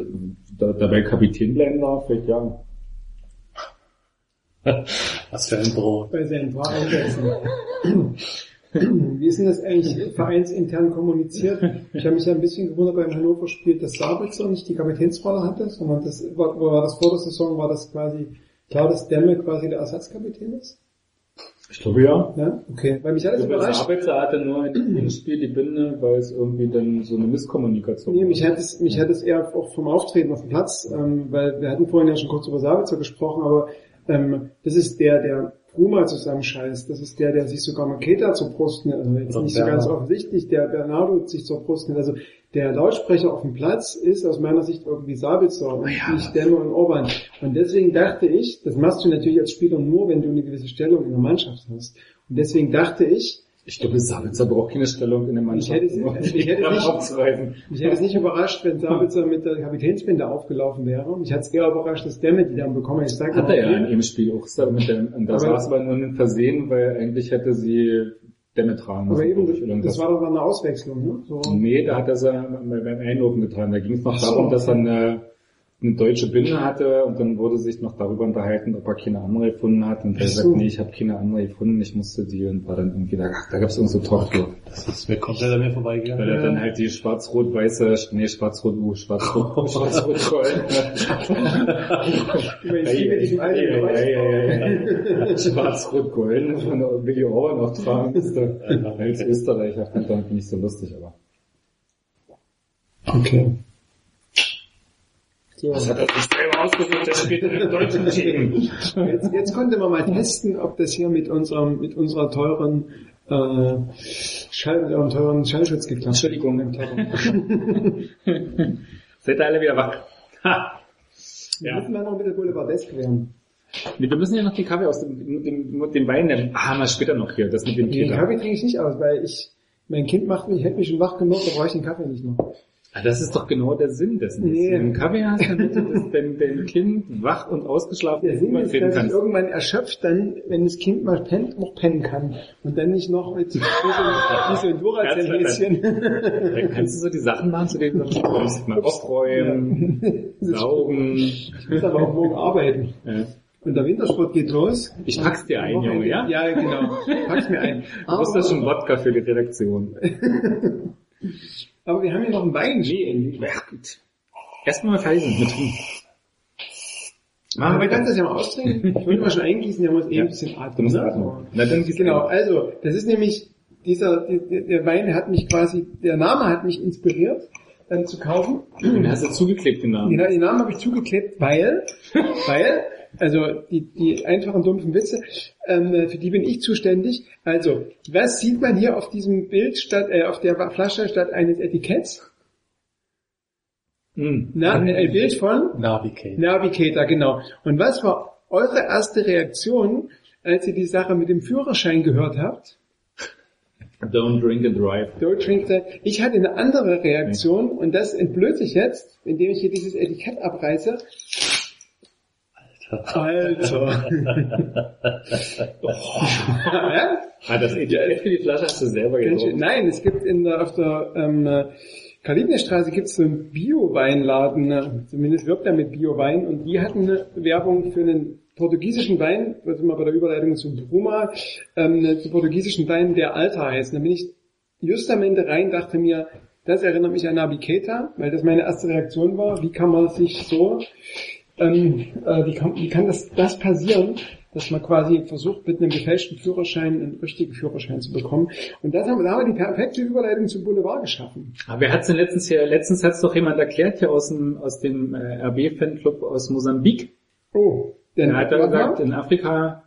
dabei Kapitän bleiben darf, vielleicht ja. Was für ein Brot. bei paar Einsätzen. Wie ist denn das eigentlich vereinsintern kommuniziert? Ich habe mich ja ein bisschen gewundert beim Hannover Spiel, dass Sabitzer nicht die Kapitänsrolle hatte, sondern das war, war das vor der Saison, war das quasi klar, dass Demme quasi der Ersatzkapitän ist? Ich glaube ja. Ja, okay. Weil mich hat das Der überrascht. Arbeiter hatte nur in dem Spiel die Binde, weil es irgendwie dann so eine Misskommunikation Nee, mich hat es, mich hat es eher auch vom Auftreten auf dem Platz, ähm, weil wir hatten vorhin ja schon kurz über Sabitzer gesprochen, aber ähm, das ist der, der Bruma zusammenscheißt. Das ist der, der sich sogar Maketa zur Brust nimmt. Also jetzt nicht so ganz offensichtlich, der Bernardo sich zur Brust nimmt. Also der Lautsprecher auf dem Platz ist aus meiner Sicht irgendwie Sabitzer und nicht Demme und Orban. Und deswegen dachte ich, das machst du natürlich als Spieler nur, wenn du eine gewisse Stellung in der Mannschaft hast. Und deswegen dachte ich, Ich glaube, Sabitzer braucht keine Stellung in der Mannschaft. Ich hätte- um ich hätte nicht- mich hätte es nicht überrascht, wenn Sabitzer mit der Kapitänsbinde aufgelaufen wäre. Mich hat es eher überrascht, dass Demme die dann bekommen hat. Ich Hat er ja in dem Spiel auch mit dem, und das Aber- war es aber nur ein Versehen, weil eigentlich hätte sie Dämme tragen Aber müssen. eben, ich, oder das irgendwas. war doch mal eine Auswechslung, ne? So. Nee, da hat er es beim Einlaufen getan. Da ging es noch so, darum, dass er eine, eine deutsche Binde hatte und dann wurde sich noch darüber unterhalten, ob er keine andere gefunden hat. Und er sagt, nee, ich habe keine andere gefunden, ich musste die und war dann irgendwie da, ach, da gab es irgend so Torflo. Das ist mir komplett an mir Weil vorbeigegangen. er dann halt die schwarz-rot-weiße, nee, schwarz-rot, uh, schwarz-rot, diesem alten Geräusch. Schwarz-rot-gold von Willi Orban noch tragen musste. Als Österreicher fand ich nicht so lustig, aber. Okay. So. Das hat er sich selber ausgesucht, der spielt in deutschen Team. Jetzt, jetzt konnte man mal testen, ob das hier mit unserem, mit unserer teuren, äh, Schall, mit eurem teuren Schallschutz geklappt hat. Entschuldigung. Im Tauchen. Seid ihr alle wieder wach? Ha. Wir Ja. müssen mal noch ein bisschen Boulevardesk werden. Nee, wir müssen ja noch den Kaffee aus dem, dem, dem Wein nehmen. Ah, mal später noch hier, das mit dem Den Peter. Kaffee trinke ich nicht aus, weil ich, mein Kind macht mich, hält mich schon wach genug, da brauche ich den Kaffee nicht noch. Ah, das ist doch genau der Sinn dessen. Nee. Wenn du einen Kaffee hast, damit du das, dein, dein Kind wach und ausgeschlafen Der Sinn ist, dass kannst. irgendwann erschöpft dann, wenn das Kind mal pennt, noch pennen kann. Und dann nicht noch mit so, ein Duracell-Häschen. Dann kannst du so die Sachen machen, zu denen du sonst kommst. Mal aufräumen, saugen. Ich muss aber auch morgen arbeiten. Ja. Und der Wintersport geht los. Ich pack's dir ein, Junge, ja? Ja, genau. Pack's mir ein. Du bist das schon Wodka für die Redaktion. Aber wir haben hier noch einen Wein. Nee, ach gut. Erstmal fertig sind mit trinken. Machen wir weiter. das ja mal austrinken. Ich wollte mal schon eingießen, haben uns eh ein bisschen atmen. Du musst ne? atmen. Na, dann Genau, ein. also, das ist nämlich, dieser, der, der Wein hat mich quasi, der Name hat mich inspiriert, dann zu kaufen. Den hast du zugeklebt, den Namen. Den, den Namen habe ich zugeklebt, weil, weil, also die, die einfachen dumpfen Witze, ähm, für die bin ich zuständig. Also, was sieht man hier auf diesem Bild statt, äh, auf der Flasche statt eines Etiketts? Mm. Na, ein Bild von Navigate. Navigator, genau. Und was war eure erste Reaktion, als ihr die Sache mit dem Führerschein gehört habt? Don't drink and drive. Don't drink that. Ich hatte eine andere Reaktion und das entblöße ich jetzt, indem ich hier dieses Etikett abreiße. Alter. ja? Ah, das Etikett für die Flasche hast du selber gedruckt. Nein, es gibt in der, auf der ähm, äh, Karl-Liebknecht-Straße gibt es so einen Bio-Weinladen, äh, zumindest wirbt er mit Bio-Wein und die hatten eine Werbung für einen portugiesischen Wein, was immer bei der Überleitung zu Bruma, ähm, einen portugiesischen Wein, der Alta heißt. Da bin ich just am Ende rein, dachte mir, das erinnert mich an Navigator, weil das meine erste Reaktion war. Wie kann man sich so, ähm, äh, wie, kann, wie kann das, das passieren, dass man quasi versucht, mit einem gefälschten Führerschein einen richtigen Führerschein zu bekommen. Und das haben, da haben wir die perfekte Überleitung zum Boulevard geschaffen. Aber wer hat's denn letztens hier, letztens hat's doch jemand erklärt hier aus dem, aus dem äh, RB-Fanclub aus Mosambik. Oh, denn Er hat da warte mal. gesagt, in Afrika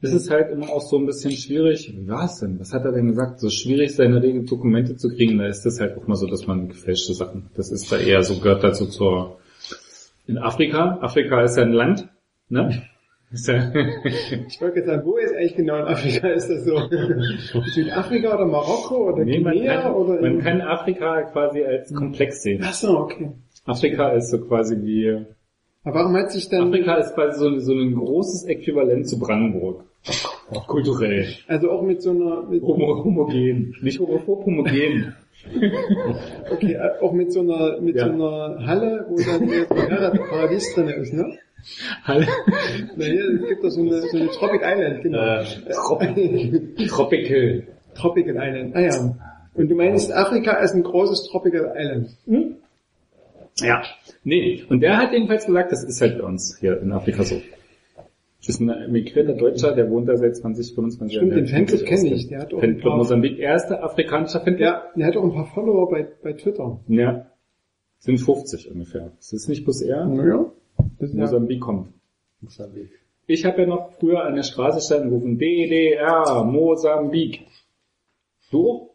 ist es halt immer auch so ein bisschen schwierig. Wie war's denn? Was hat er denn gesagt? So schwierig, seine Dokumente zu kriegen, da ist das halt auch mal so, dass man gefälschte Sachen, das ist da eher so, gehört dazu zur, in Afrika, Afrika ist ja ein Land, ne? Ist ja, Ich wollte jetzt sagen, wo ist eigentlich genau in Afrika? Ist das so Südafrika oder Marokko oder nee, man Guinea kann, oder man kann Afrika quasi als Komplex sehen. Ach so, okay. Afrika ist so quasi wie, Aber warum hat sich dann, Afrika ist quasi so, so ein großes Äquivalent zu Brandenburg. Kulturell. also auch mit so einer, mit, Homo, homogen. Nicht homophob, homogen. okay, äh, auch mit so einer, mit Ja. so einer Halle, wo dann ein Paradies drin ist, ne? Hallo. Na hier, es gibt doch so eine, so eine Tropic Island, genau. Äh, Tropical. Tropical Island, ah ja. Und du meinst, Afrika ist ein großes Tropical Island. Ja. Nee, und der hat jedenfalls gesagt, das ist halt bei uns hier in Afrika so. Das ist ein emigrierter Deutscher, der wohnt da seit 20, 25 Stimmt, Jahren. den Fanclub kenne ich, der hat auch Fanclub Mosambik, erster afrikanischer Fanclub. ja, der hat auch ein paar Follower bei, bei Twitter. Ja. Sind 50 ungefähr. Das ist nicht bloß er. Naja. Ist ja, Mosambik kommt. Mosambik. Ich habe ja noch früher an der Straße standen gerufen, DDR, Mosambik. Du?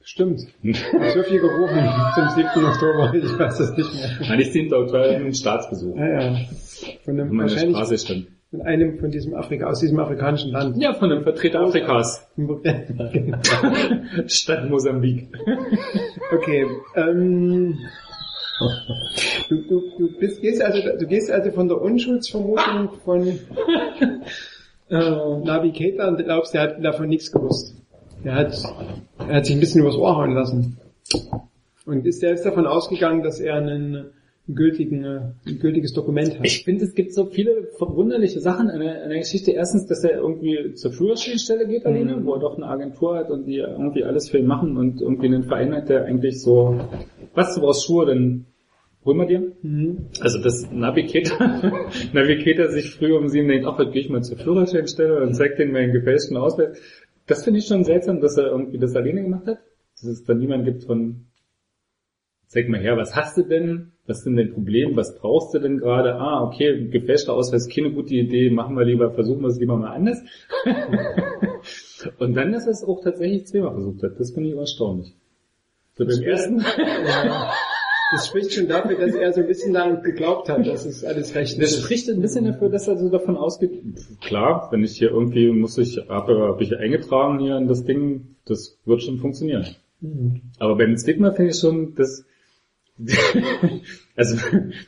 stimmt. Ich hab so viel gerufen zum 7. Oktober, ich weiß es nicht mehr. Nein, ich 10. Oktober ein Staatsbesuch. Ah ja. Von einem, wahrscheinlich Straße stand. Von einem von diesem Afrika, aus diesem afrikanischen Land. Ja, von einem Vertreter Afrikas. Genau. Stadt Mosambik. Okay. Ähm, du, du, du bist, gehst also, du gehst also von der Unschuldsvermutung von äh, Navigator und glaubst, der hat davon nichts gewusst. Er hat, er hat sich ein bisschen übers Ohr hauen lassen. Und ist selbst davon ausgegangen, dass er einen, einen gültigen, äh, gültiges Dokument hat. Ich finde, es gibt so viele verwunderliche Sachen in der, in der Geschichte. Erstens, dass er irgendwie zur Führerscheinstelle geht alleine, wo er doch eine Agentur hat und die irgendwie alles für ihn machen und irgendwie einen Verein hat, der eigentlich so, was du brauchst Schuhe, dann hol mal dir. Mhm. Also das Navigator, Navigator sich früh um sieben denkt, ach, heute gehe ich mal zur Führerscheinstelle und zeigt denen meinen gefälschten Ausweis. Das finde ich schon seltsam, dass er irgendwie das alleine gemacht hat. Dass es dann niemand gibt von, zeig mal her, was hast du denn? Was ist denn dein Problem? Was brauchst du denn gerade? Ah, okay, gefälschter Ausweis, keine gute Idee, machen wir lieber, versuchen wir es lieber mal anders. und dann, dass er es auch tatsächlich zweimal versucht hat, das finde ich erstaunlich. So beim ersten, Das spricht schon dafür, dass er so ein bisschen lang geglaubt hat, dass es alles recht Das ist. spricht ein bisschen dafür, dass er so davon ausgeht, klar, wenn ich hier irgendwie muss ich, habe hab ich eingetragen hier in das Ding, das wird schon funktionieren. Aber beim Stigma finde ich schon, dass also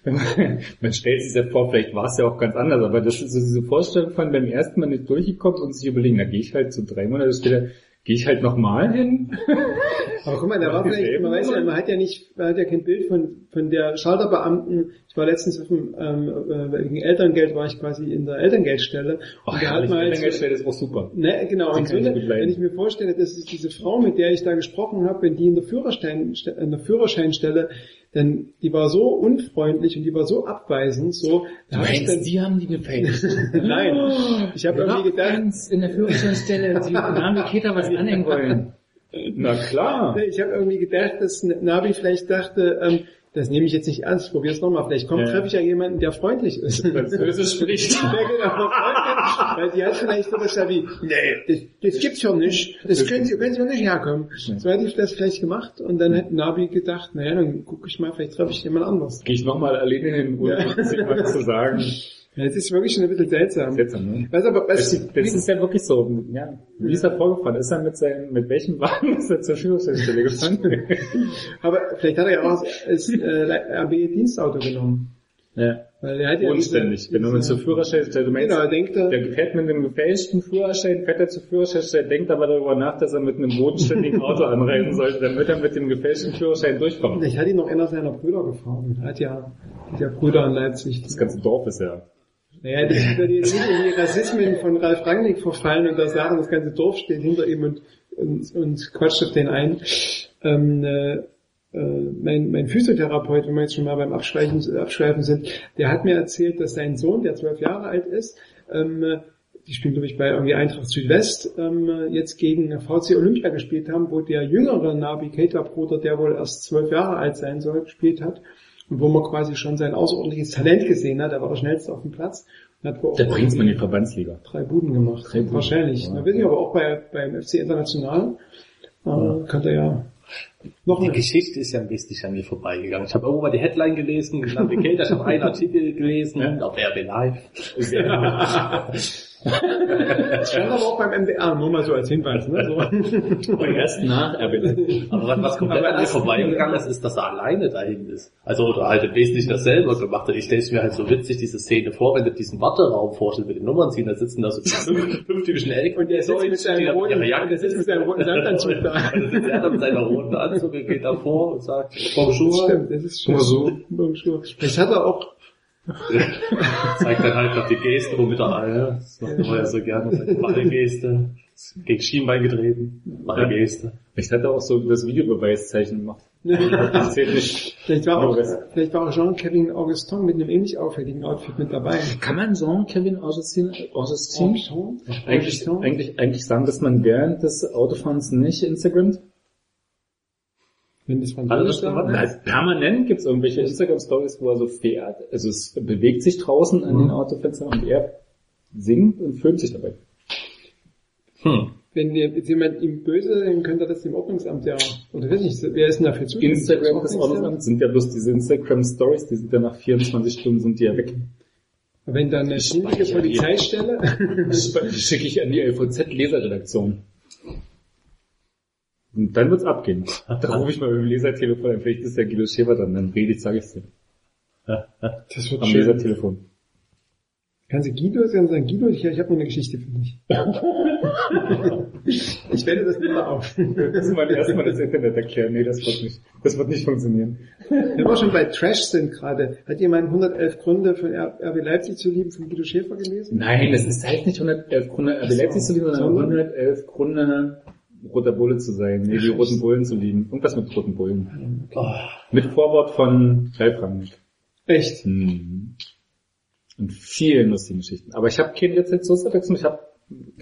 man, man stellt sich ja vor, vielleicht war es ja auch ganz anders, aber das ist so diese Vorstellung von beim ersten Mal nicht durchgekommen und sich überlegen, na gehe ich halt so drei Monate später, gehe ich halt nochmal hin? Aber guck mal, der war vielleicht, man weiß ja, man hat ja nicht, man hat ja kein Bild von, von der Schalterbeamten. Ich war letztens auf dem, ähm, äh, wegen Elterngeld war ich quasi in der Elterngeldstelle. Oh, und da hat man halt Elterngeldstelle ist auch super. Ne, genau. Und so, wenn ich mir vorstelle, dass es diese Frau, mit der ich da gesprochen habe, wenn die in der Führerschein, in der Führerscheinstelle, denn die war so unfreundlich und die war so abweisend, so, da hab ich dann, die haben die gefälscht. nein, ich habe irgendwie gedacht, in der Führerscheinstelle, die Navigator was anhängen wollen. Na klar. ich habe irgendwie gedacht, dass Navi vielleicht dachte, ähm, das nehme ich jetzt nicht ernst, ich probier's nochmal, vielleicht kommt, Ja. treffe ich ja jemanden, der freundlich ist. Französisch spricht. Ja, genau, weil die hat vielleicht sowas da wie, nee, das, das gibt's ja nicht, das können Sie, können Sie ja nicht herkommen. So hätte ich das vielleicht gemacht und dann hätte Navi gedacht, naja, dann gucke ich mal, vielleicht treffe ich jemand anders. Gehe ich nochmal alleine hin, um Ja. sich was zu sagen. Ja, das ist wirklich schon ein bisschen seltsam. Seltsam, ne? Was aber, Das, was, das ist ja wirklich so. Ja. Wie ist er vorgefahren? Ist er mit seinem, mit welchem Wagen ist er zur Führerscheinstelle gefahren? aber vielleicht hat er ja auch das äh, RB-Dienstauto genommen. ja. Weil er hat ja Unständig. diese- mit diese- zur Führerscheinstelle, du meinst, Genau, denkt er, der fährt mit einem gefälschten Führerschein, fährt er zur Führerscheinstelle, denkt aber darüber nach, dass er mit einem bodenständigen Auto anreisen sollte, damit er mit dem gefälschten Führerschein durchkommt. vielleicht hat ihn noch einer seiner Brüder gefahren. Er hat ja, hat ja Brüder in Leipzig. Das ganze Dorf ist ja. Naja, das würde jetzt nicht in die Rassismen von Ralf Rangnick verfallen und da sagen, das ganze Dorf steht hinter ihm und, und, und quatscht auf den ein. Ähm, äh, äh, mein, mein Physiotherapeut, wenn wir jetzt schon mal beim Abschweifen, Abschweifen sind, der hat mir erzählt, dass sein Sohn, der zwölf Jahre alt ist, ähm, äh, die spielen, glaube ich, bei irgendwie Eintracht Südwest, ähm, äh, jetzt gegen VC Olympia gespielt haben, wo der jüngere Navigator-Bruder, der wohl erst zwölf Jahre alt sein soll, gespielt hat. Und wo man quasi schon sein außerordentliches Talent gesehen hat, er war der schnellste auf dem Platz. Und hat Der bringt's mal in die Verbandsliga. drei Buden gemacht. Drei Buden. Wahrscheinlich. Ja. Da bin ich aber auch bei, beim FC International. Äh, Könnte er ja noch Die eine Geschichte ist ja ein bisschen an mir vorbeigegangen. Ich habe irgendwo mal die Headline gelesen, ich habe einen Artikel gelesen Ja. auf RB Live. Das stand aber auch beim MDR, nur mal so als Hinweis. Ne? So. Aber erst nach RB. Aber was, was komplett an mir das- vorbeigegangen ist, ist, dass er alleine dahin ist. Also, oder halt im Wesentlichen das selber gemacht hat. Ich stelle es mir halt so witzig, diese Szene vor, wenn du diesen Warteraum vorstellst mit den Nummern ziehen, da sitzen da so fünf, fünf typischen Elk Und der sitzt mit seinem roten, und der sitzt mit seinem roten Samtanzug da. Und dann sitzt er da mit seiner roten Anzug und geht da vor und sagt, Das Bonjour. stimmt, das ist schön. Bonjour. Bonjour. Vielleicht hat er auch, zeigt dann halt noch die Geste, womit er, ah, ja, das macht er ja so gerne, sagt, mach eine Geste, gegen Schienbein getreten, mach eine Geste. Ich hatte auch so das Videobeweiszeichen gemacht. Vielleicht war auch, vielleicht war auch Jean-Kevin Augustin mit einem ähnlich auffälligen Outfit mit dabei. Kann man Jean-Kevin Augustin, Augustin Augustin? eigentlich, Augustin? eigentlich, eigentlich sagen, dass man während des Autofahrens nicht Instagramt? Wenn das Französisch war. Na, permanent gibt's irgendwelche Instagram-Stories, wo er so fährt. Also es bewegt sich draußen an den Autofenstern und er singt und filmt sich dabei. Hm. Wenn jetzt jemand ihm böse, dann könnte er das dem Ordnungsamt ja, oder weiß nicht, wer ist denn dafür zuständig? Instagram des Das Ordnungsamts sind ja bloß diese Instagram-Stories, die sind ja nach 24 Stunden sind die ja weg. Wenn dann eine ständige Polizeistelle, Das schicke ich an die LVZ-Leserredaktion. Und dann wird's abgehen. Da rufe ich mal mit dem Lesertelefon an, vielleicht ist der Guido Schäfer dann, dann rede ich, sage ich's dir. das wird Am schön. Lesertelefon. Kannst du Guido sagen, sagen Guido, ich, ich habe noch eine Geschichte für dich. ich werde das nicht mehr auf. Das ist mein erstmal das Internet erklären. Nee, das wird nicht, das wird nicht funktionieren. Wenn wir schon bei Trash sind gerade, hat jemand 111 Gründe für RB Leipzig zu lieben von Guido Schäfer gelesen? Nein, das ist heißt nicht 111 Gründe RB Leipzig zu lieben, sondern Sondern? 111 Gründe roter Bulle zu sein. Nee, die roten Bullen zu lieben. Irgendwas mit roten Bullen. Oh, Mit Vorwort von Ralf Rangnick. Echt? Mhm. Und vielen lustigen Geschichten. Aber ich habe kein Rezensionsabwechslung, ich habe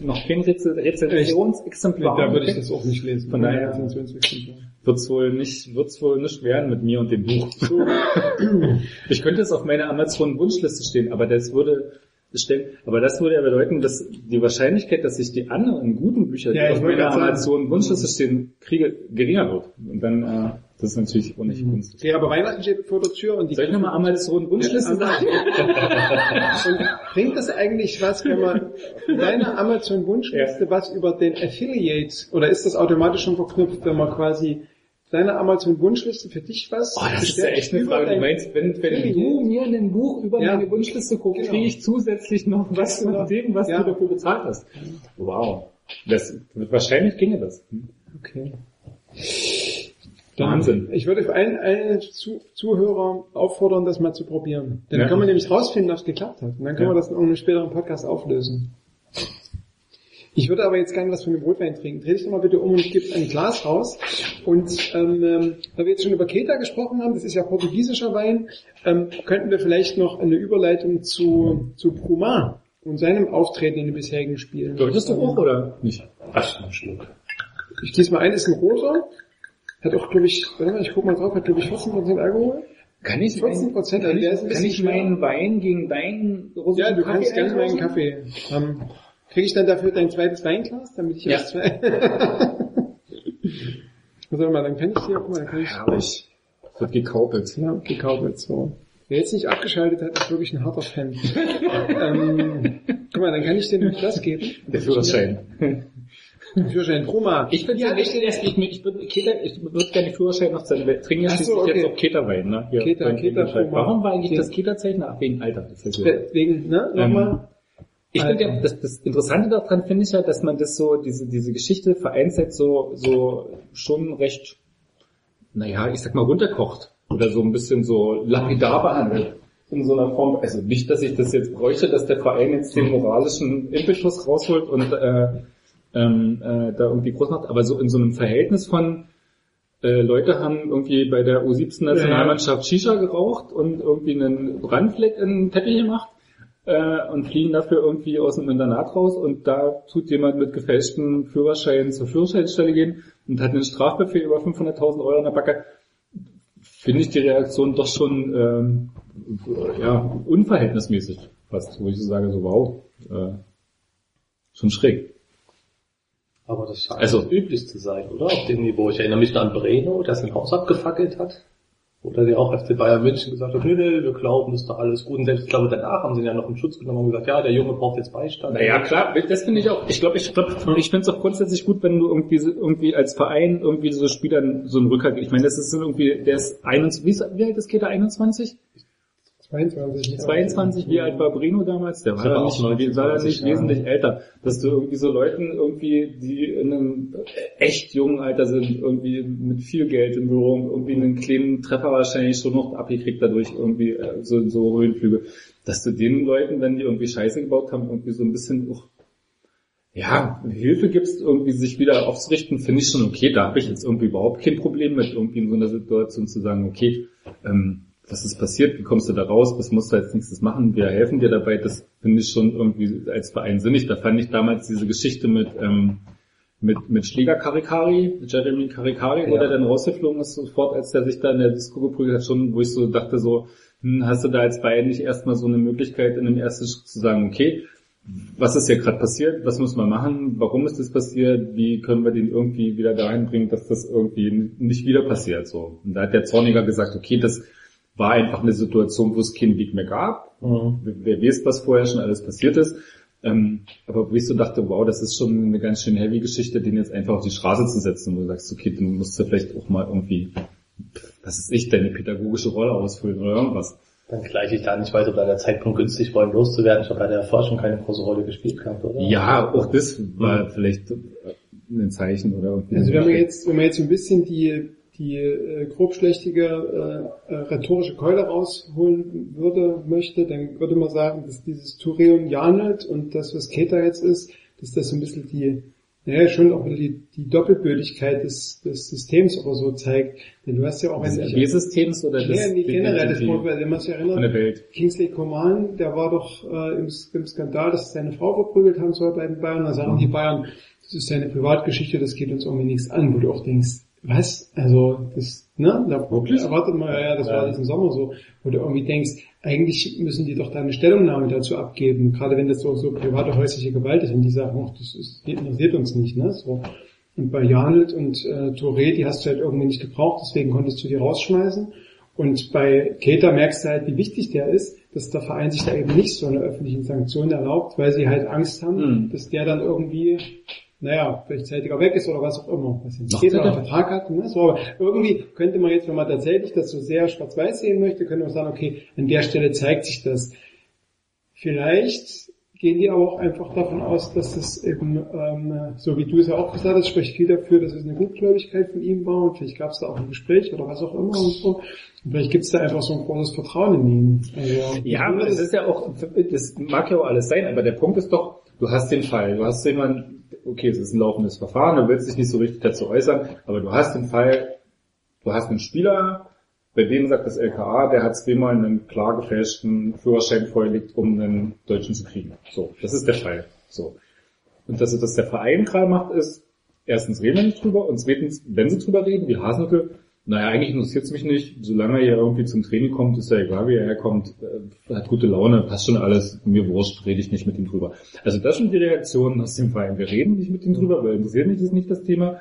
noch kein Reze Rezensionsexemplar. da würde ich das auch nicht lesen. Von daher- Rezensionsexemplar. wird's wohl nicht, wird's wohl nicht werden mit mir und dem Buch. ich könnte es auf meiner Amazon Wunschliste stehen, aber das würde stellen, aber das würde ja bedeuten, dass die Wahrscheinlichkeit, dass ich die anderen guten Bücher, Ja, die ich auf meiner gerade sagen. Amazon Wunschliste stehen, kriege, geringer wird. Und dann, äh, das ist natürlich auch nicht günstig. Ja, aber Weihnachten steht vor der Tür und die Soll ich nochmal Amazon Wunschliste sagen? Und bringt das eigentlich was, wenn man in deiner Amazon Wunschliste was über den Affiliate oder ist das automatisch schon verknüpft, wenn man quasi deine Amazon Wunschliste für dich was? Oh, das ist ja echt eine Frage. Du meinst, wenn, wenn du mir ein Buch über Ja. meine Wunschliste guckst, Genau. kriege ich zusätzlich noch was Genau. von dem, was Ja. du dafür bezahlt hast. Wow. Das, wahrscheinlich ginge das. Hm. Okay. Wahnsinn. Ich würde für allen, allen Zu Zuhörer auffordern, das mal zu probieren. Dann Ja. kann man nämlich rausfinden, dass es geklappt hat. Und dann können wir das in einem späteren Podcast auflösen. Ich würde aber jetzt gerne was von dem Rotwein trinken. Dreh dich doch mal bitte um und gib ein Glas raus. Und ähm, ähm, da wir jetzt schon über Keta gesprochen haben, das ist ja portugiesischer Wein, ähm, könnten wir vielleicht noch eine Überleitung zu, zu Bruma und seinem Auftreten in den bisherigen Spielen. Wolltest du auch oder nicht? Ach, ein Schluck. Ich gieße mal ein, ist ein roter. Hat auch, glaube ich, warte mal, ich guck mal drauf, hat glaube ich 14% Alkohol. Kann ich, 14 Prozent, kann also ich, ist ein kann ich meinen Wein gegen deinen Ja, russischen du kannst Kaffee gerne meinen? Kaffee haben. Kriege ich dann dafür dein zweites Weinglas, damit ich Ja. aus zwei... Warte mal, dann kann ich hier, guck mal, dann kann ich... Herrlich. Wird gekaupelt. Ja, gekaubelt, so. Wer jetzt nicht abgeschaltet hat, ist wirklich ein harter Fan. ähm, guck mal, dann kann ich dir nämlich das geben. Der Führerschein. Führerschein Roma. Ich bin ja nicht, ich, ich, ich, bin, ich würde gerne Führerschein noch zeigen. Wir trinken Ach so, okay. jetzt auch Keterwein, ne? Hier, Keter, Keter. Warum war eigentlich Ja. das Keterzeichen? Ach, wegen Alter. Das ist ja- Deswegen, ne, nochmal. Ich finde ja, das, das Interessante daran finde ich ja, dass man das so, diese, diese Geschichte vereinzelt so, so schon recht, naja, ich sag mal runterkocht. Oder so ein bisschen so lapidar behandelt. In so einer Form, also nicht, dass ich das jetzt bräuchte, dass der Verein jetzt den moralischen Impetus rausholt und äh, ähm, äh, da irgendwie groß macht, aber so in so einem Verhältnis von äh, Leute haben irgendwie bei der U17-Nationalmannschaft Shisha geraucht und irgendwie einen Brandfleck in den Teppich gemacht äh, und fliegen dafür irgendwie aus dem Internat raus und da tut jemand mit gefälschten Führerschein zur Führerscheinstelle gehen und hat einen Strafbefehl über 500.000 Euro in der Backe, finde ich die Reaktion doch schon ähm, ja, unverhältnismäßig fast, wo ich so sage, so wow, äh, schon schräg. Aber das scheint Also- üblich zu sein, oder? Auf dem Niveau. Ich erinnere mich da an Breno, der sein Haus abgefackelt hat. Oder der auch FC Bayern München gesagt hat, nee, nee, wir glauben, ist doch alles gut. Und selbst, ich glaube, danach haben sie ihn ja noch in Schutz genommen und gesagt, ja, der Junge braucht jetzt Beistand. Naja, klar, das finde ich auch. Ich glaube, ich, glaub, ich finde es auch grundsätzlich gut, wenn du irgendwie, irgendwie als Verein irgendwie so Spielern so einen Rückhalt. Ich meine, das ist irgendwie, der ist 21, wie, alt ist Keter? 21? 22. 22, wie alt war Brino damals? Der war war nicht, war da 19, nicht ja. wesentlich älter. Dass du irgendwie so Leuten irgendwie, die in einem echt jungen Alter sind, irgendwie mit viel Geld im Büro, irgendwie einen kleinen Treffer wahrscheinlich schon noch abgekriegt dadurch irgendwie äh, so, so Höhenflüge. Dass du den Leuten, wenn die irgendwie Scheiße gebaut haben, irgendwie so ein bisschen auch ja, Hilfe gibst, irgendwie sich wieder aufzurichten, finde ich schon okay. Da habe ich jetzt irgendwie überhaupt kein Problem mit, irgendwie in so einer Situation zu sagen, okay, ähm, was ist passiert, wie kommst du da raus, was musst du als nächstes machen, wir helfen dir dabei, das finde ich schon irgendwie als Verein sinnig. Da fand ich damals diese Geschichte mit, ähm, mit, mit Schläger Karikari, mit Jeremy Karikari, wo Ja. der dann rausgeflogen ist sofort, als der sich da in der Disco geprügelt hat, schon, wo ich so dachte so, hm, hast du da als Verein nicht erstmal so eine Möglichkeit in dem ersten Schritt zu sagen, okay, was ist hier gerade passiert, was müssen wir machen, warum ist das passiert, wie können wir den irgendwie wieder dahin bringen, dass das irgendwie nicht wieder passiert. So. Und da hat der Zorniger gesagt, okay, das war einfach eine Situation, wo es keinen Weg mehr gab. Mhm. Wer weiß, was vorher schon alles passiert ist. Ähm, aber wo ich so dachte, wow, das ist schon eine ganz schön heavy Geschichte, den jetzt einfach auf die Straße zu setzen, wo du sagst, okay, dann musst du vielleicht auch mal irgendwie, was ist ich, deine pädagogische Rolle ausfüllen oder irgendwas. Dann gleich ich da nicht weiß, ob da der Zeitpunkt günstig war, ihn loszuwerden. Ich habe bei der Forschung keine große Rolle gespielt gehabt, oder? Ja, auch das war vielleicht äh, ein Zeichen oder irgendwie. Also wenn man jetzt, wenn man jetzt so ein bisschen die, die äh, grobschlächtige äh, äh, rhetorische Keule rausholen würde, möchte, dann würde man sagen, dass dieses Turion Janelt und das, was Keter jetzt ist, dass das so ein bisschen die, naja, schon auch die, die Doppelbödigkeit des, des Systems oder so zeigt. Denn du hast ja auch des ein RB-Systems oder des, ja, nee, generell das die- Wort, weil wenn man sich der erinnert, Welt. Kingsley Coman, der war doch äh, im, im Skandal, dass seine Frau verprügelt haben soll bei den Bayern. Da sagen die Bayern, das ist seine Privatgeschichte, das geht uns irgendwie nichts an, wo du auch denkst, was? Also das, ne? Da Wirklich? erwartet man, ja, ja, das war Ja. diesen Sommer so, wo du irgendwie denkst, eigentlich müssen die doch da eine Stellungnahme dazu abgeben, gerade wenn das so, so private häusliche Gewalt ist und die sagen, ach, das ist, interessiert uns nicht, ne? So. Und bei Janelt und äh, Touré, die hast du halt irgendwie nicht gebraucht, deswegen konntest du die rausschmeißen. Und bei Keter merkst du halt, wie wichtig der ist, dass der Verein sich da eben nicht so eine öffentliche Sanktion erlaubt, weil sie halt Angst haben, Mhm. dass der dann irgendwie, naja, vielleicht zeitiger weg ist oder was auch immer. Was jetzt er einen doch. Vertrag hat. Ne? So, aber irgendwie könnte man jetzt, wenn man tatsächlich das so sehr schwarz-weiß sehen möchte, könnte man sagen, okay, an der Stelle zeigt sich das. Vielleicht gehen die aber auch einfach davon aus, dass das eben, ähm, so wie du es ja auch gesagt hast, spricht viel dafür, dass es eine Gutgläubigkeit von ihm war und vielleicht gab es da auch ein Gespräch oder was auch immer und so. Und vielleicht gibt es da einfach so ein großes Vertrauen in ihn. Also, Ja, aber das ist ja auch, das mag ja auch alles sein, aber der Punkt ist doch, du hast den Fall, du hast jemanden, okay, es ist ein laufendes Verfahren, du willst dich nicht so richtig dazu äußern, aber du hast den Fall, du hast einen Spieler, bei dem sagt das LKA, der hat zweimal einen klar gefälschten Führerschein vorgelegt, um einen Deutschen zu kriegen. So, das ist der Fall. So. Und dass das der Verein gerade macht, ist, erstens reden wir nicht drüber und zweitens, wenn sie drüber reden, wie Hasenhüttl, naja, eigentlich interessiert es mich nicht. Solange er irgendwie zum Training kommt, ist ja egal, wie er herkommt, äh, hat gute Laune, passt schon alles, mir wurscht, rede ich nicht mit ihm drüber. Also das sind die Reaktionen aus dem Verein. Wir reden nicht mit ihm drüber, weil interessiert mich das nicht das Thema.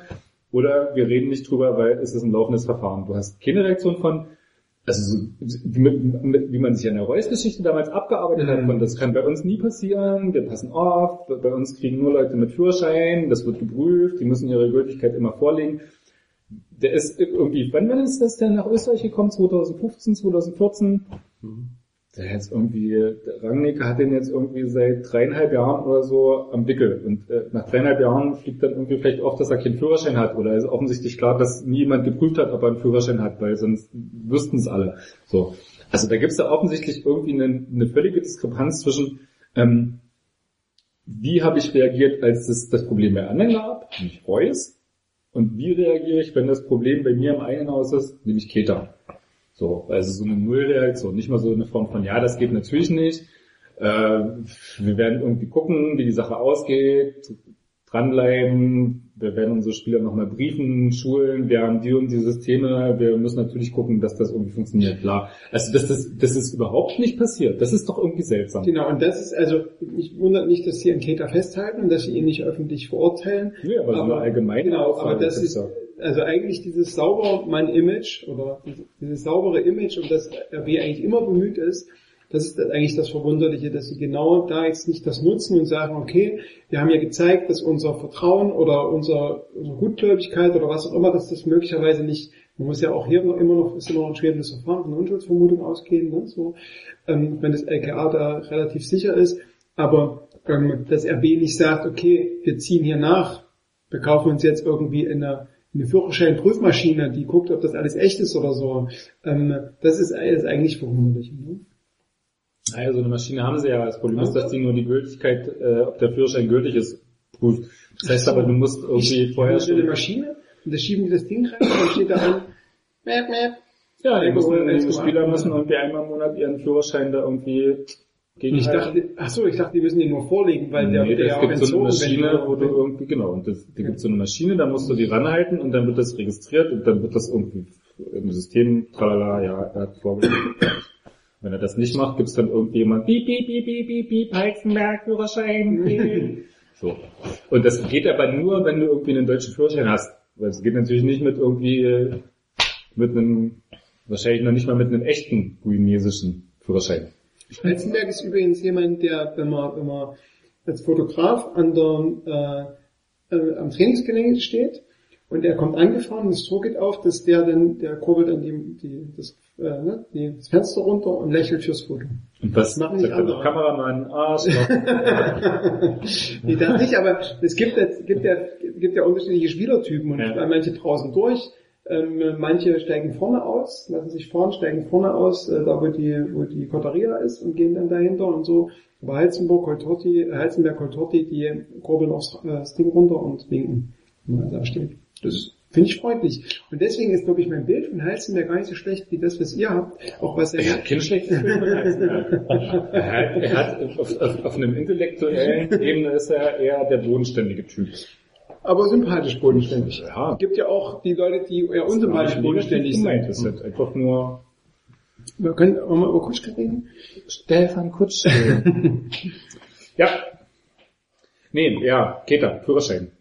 Oder wir reden nicht drüber, weil es ist ein laufendes Verfahren. Du hast keine Reaktion von, also so, wie, mit- wie man sich an der Reus-Geschichte damals abgearbeitet hat, von das kann bei uns nie passieren, wir passen auf, bei uns kriegen nur Leute mit Führerschein, das wird geprüft, die müssen ihre Gültigkeit immer vorlegen. Der ist irgendwie, wann ist das denn nach Österreich gekommen? 2015, 2014? Der jetzt irgendwie, der Rangnick hat den jetzt irgendwie seit dreieinhalb Jahren oder so am Wickel. Und äh, nach dreieinhalb Jahren fliegt dann irgendwie vielleicht auf, dass er keinen Führerschein hat. Oder ist offensichtlich klar, dass niemand geprüft hat, ob er einen Führerschein hat, weil sonst wüssten es alle. So. Also da gibt es ja offensichtlich irgendwie eine, eine völlige Diskrepanz zwischen, ähm, wie habe ich reagiert, als es das Problem bei anderen gab, nämlich Reus, und wie reagiere ich, wenn das Problem bei mir im eigenen Haus ist, nämlich Keter. So, also so eine Nullreaktion, nicht mal so eine Form von, ja, das geht natürlich nicht. Äh, wir werden irgendwie gucken, wie die Sache ausgeht, dranbleiben, wir werden unsere Spieler nochmal briefen, schulen, wir haben die und die Systeme, wir müssen natürlich gucken, dass das irgendwie funktioniert, klar. Also dass das, das ist überhaupt nicht passiert, das ist doch irgendwie seltsam. Genau, und das ist also, mich wundert nicht, dass sie an Keter festhalten und dass sie ihn nicht öffentlich verurteilen. Nee, aber so eine allgemeine Genau, Aussage aber das gibt's ist, also eigentlich dieses Saubermann-Image oder dieses, dieses saubere Image, um das RB eigentlich immer bemüht ist, das ist eigentlich das Verwunderliche, dass sie genau da jetzt nicht das nutzen und sagen, okay, wir haben ja gezeigt, dass unser Vertrauen oder unser, unsere Gutgläubigkeit oder was auch immer, dass das möglicherweise nicht, man muss ja auch hier noch immer noch, ist immer noch ein schweres Verfahren von Unschuldsvermutung ausgehen, ne, so, ähm, wenn das LKA da relativ sicher ist, aber ähm, dass RB nicht sagt, okay, wir ziehen hier nach, wir kaufen uns jetzt irgendwie eine, eine Führerschein-Prüfmaschine, die guckt, ob das alles echt ist oder so. Ähm, das ist, ist eigentlich verwunderlich. Ne? Naja, so eine Maschine haben sie ja. Das Problem ist, dass die nur die Gültigkeit, äh, ob der Führerschein gültig ist, prüft. Das heißt aber, du musst irgendwie Ich vorher hole eine. Maschine und da schieben die das Ding rein und dann steht da an, mäp, mäp. Ja, die, müssen, die 1,8. Spieler müssen irgendwie einmal im Monat ihren Führerschein da irgendwie gegen Ich dachte, ach so, ich dachte, die müssen den nur vorlegen, weil der nee, wird ja gibt so eine Maschine, wo du irgendwie, genau, und das, da gibt so eine Maschine, da musst du die ranhalten und dann wird das registriert und dann wird das irgendwie im System, tralala, ja, er hat vorgeschlagen. Wenn er das nicht macht, gibt's dann irgendjemand, piep, piep, piep, piep, piep, piep, Heizenberg, Führerschein, piep. So. Und das geht aber nur, wenn du irgendwie einen deutschen Führerschein hast. Weil es geht natürlich nicht mit irgendwie, mit einem Wahrscheinlich noch nicht mal mit einem echten guinesischen Führerschein. Heizenberg ist übrigens jemand, der, wenn man, wenn man als Fotograf an der, äh, äh, am Trainingsgelände steht und er kommt angefahren, das Tor geht auf, dass der dann, der kurbelt dann die, die, das, äh, ne, die, das Fenster runter und lächelt fürs Foto. Und was Machen nicht andere. Kameramann? Arschloch. nee, das nicht, aber es gibt, es gibt ja, gibt ja unterschiedliche Spielertypen und Ja. manche draußen durch, ähm, manche steigen vorne aus, lassen sich fahren, steigen vorne aus, äh, da wo die, wo die Cotteria ist und gehen dann dahinter und so. Aber Heizenburg, Coltorti, äh, Heizenberg, Coltorti, die kurbeln aufs äh, das Ding runter und winken, wenn man da steht. Das finde ich freundlich. Und deswegen ist, glaube ich, mein Bild von Heizenberg gar nicht so schlecht wie das, was ihr habt. Auch was er Er hat kein schlechtes Bild von Heisenberg. Er hat, er hat auf, auf, auf einem intellektuellen Ebene ist er eher der bodenständige Typ. aber sympathisch bodenständig. Ja. Es gibt ja auch die Leute, die eher unsympathisch bodenständig sind. Das ist einfach nur Wir können auch mal über Kutschke reden. Stefan Kutsch. ja. Nee, ja, Keter, Führerschein.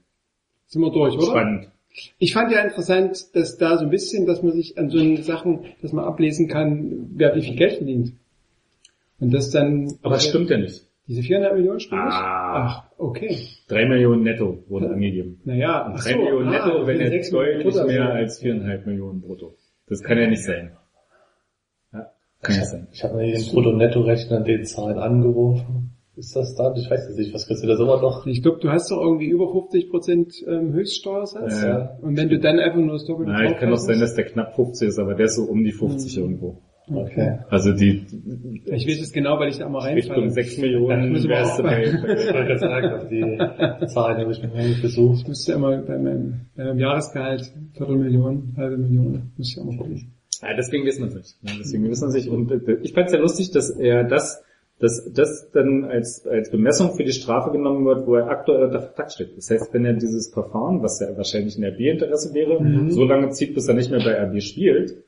Sind wir durch, oder? Spannend. Ich fand ja interessant, dass da so ein bisschen, dass man sich an so einen Sachen, dass man ablesen kann, wer wie viel Geld verdient. Und das dann... Aber das stimmt ja nicht. Diese 400 Millionen stimmt nicht? Ah. Ach, okay. Drei Millionen netto wurde angegeben. Naja, ach Drei so, Millionen ah, netto, wenn jetzt sechs Millionen deutlich Brutto mehr sind. als viereinhalb Millionen brutto. Das kann ja nicht sein. Ja, kann ja sein. Ich habe mir den Brutto-Netto-Rechner den Zahlen angerufen. Ist das dann? Ich weiß es nicht. Was kriegst du da immer noch? Ich glaube, du hast doch irgendwie über 50 Prozent ähm, Höchststeuersatz. Ja. Und wenn du dann einfach nur das Doppelte ich kann doch sein, dass der knapp 50 ist, aber der ist so um die 50 irgendwo. Okay. Also die Ich weiß es genau, weil ich da mal Richtung reinfalle. 6 Ja, Millionen müssen wir wärst du auch- bei, Ich wollte gerade sagen, auf die Zahlen habe ich mir nicht besucht. Ich müsste immer bei meinem, bei meinem Jahresgehalt Viertelmillion, halbe Million, muss ich auch mal gucken. Ja, deswegen wissen wir es nicht. Deswegen wissen wir es nicht. Und äh, ich fand es ja lustig, dass er das, dass das dann als, als Bemessung für die Strafe genommen wird, wo er aktuell unter Vertrag steht. Das heißt, wenn er dieses Verfahren, was ja wahrscheinlich in RB-Interesse wäre, so lange zieht, bis er nicht mehr bei RB spielt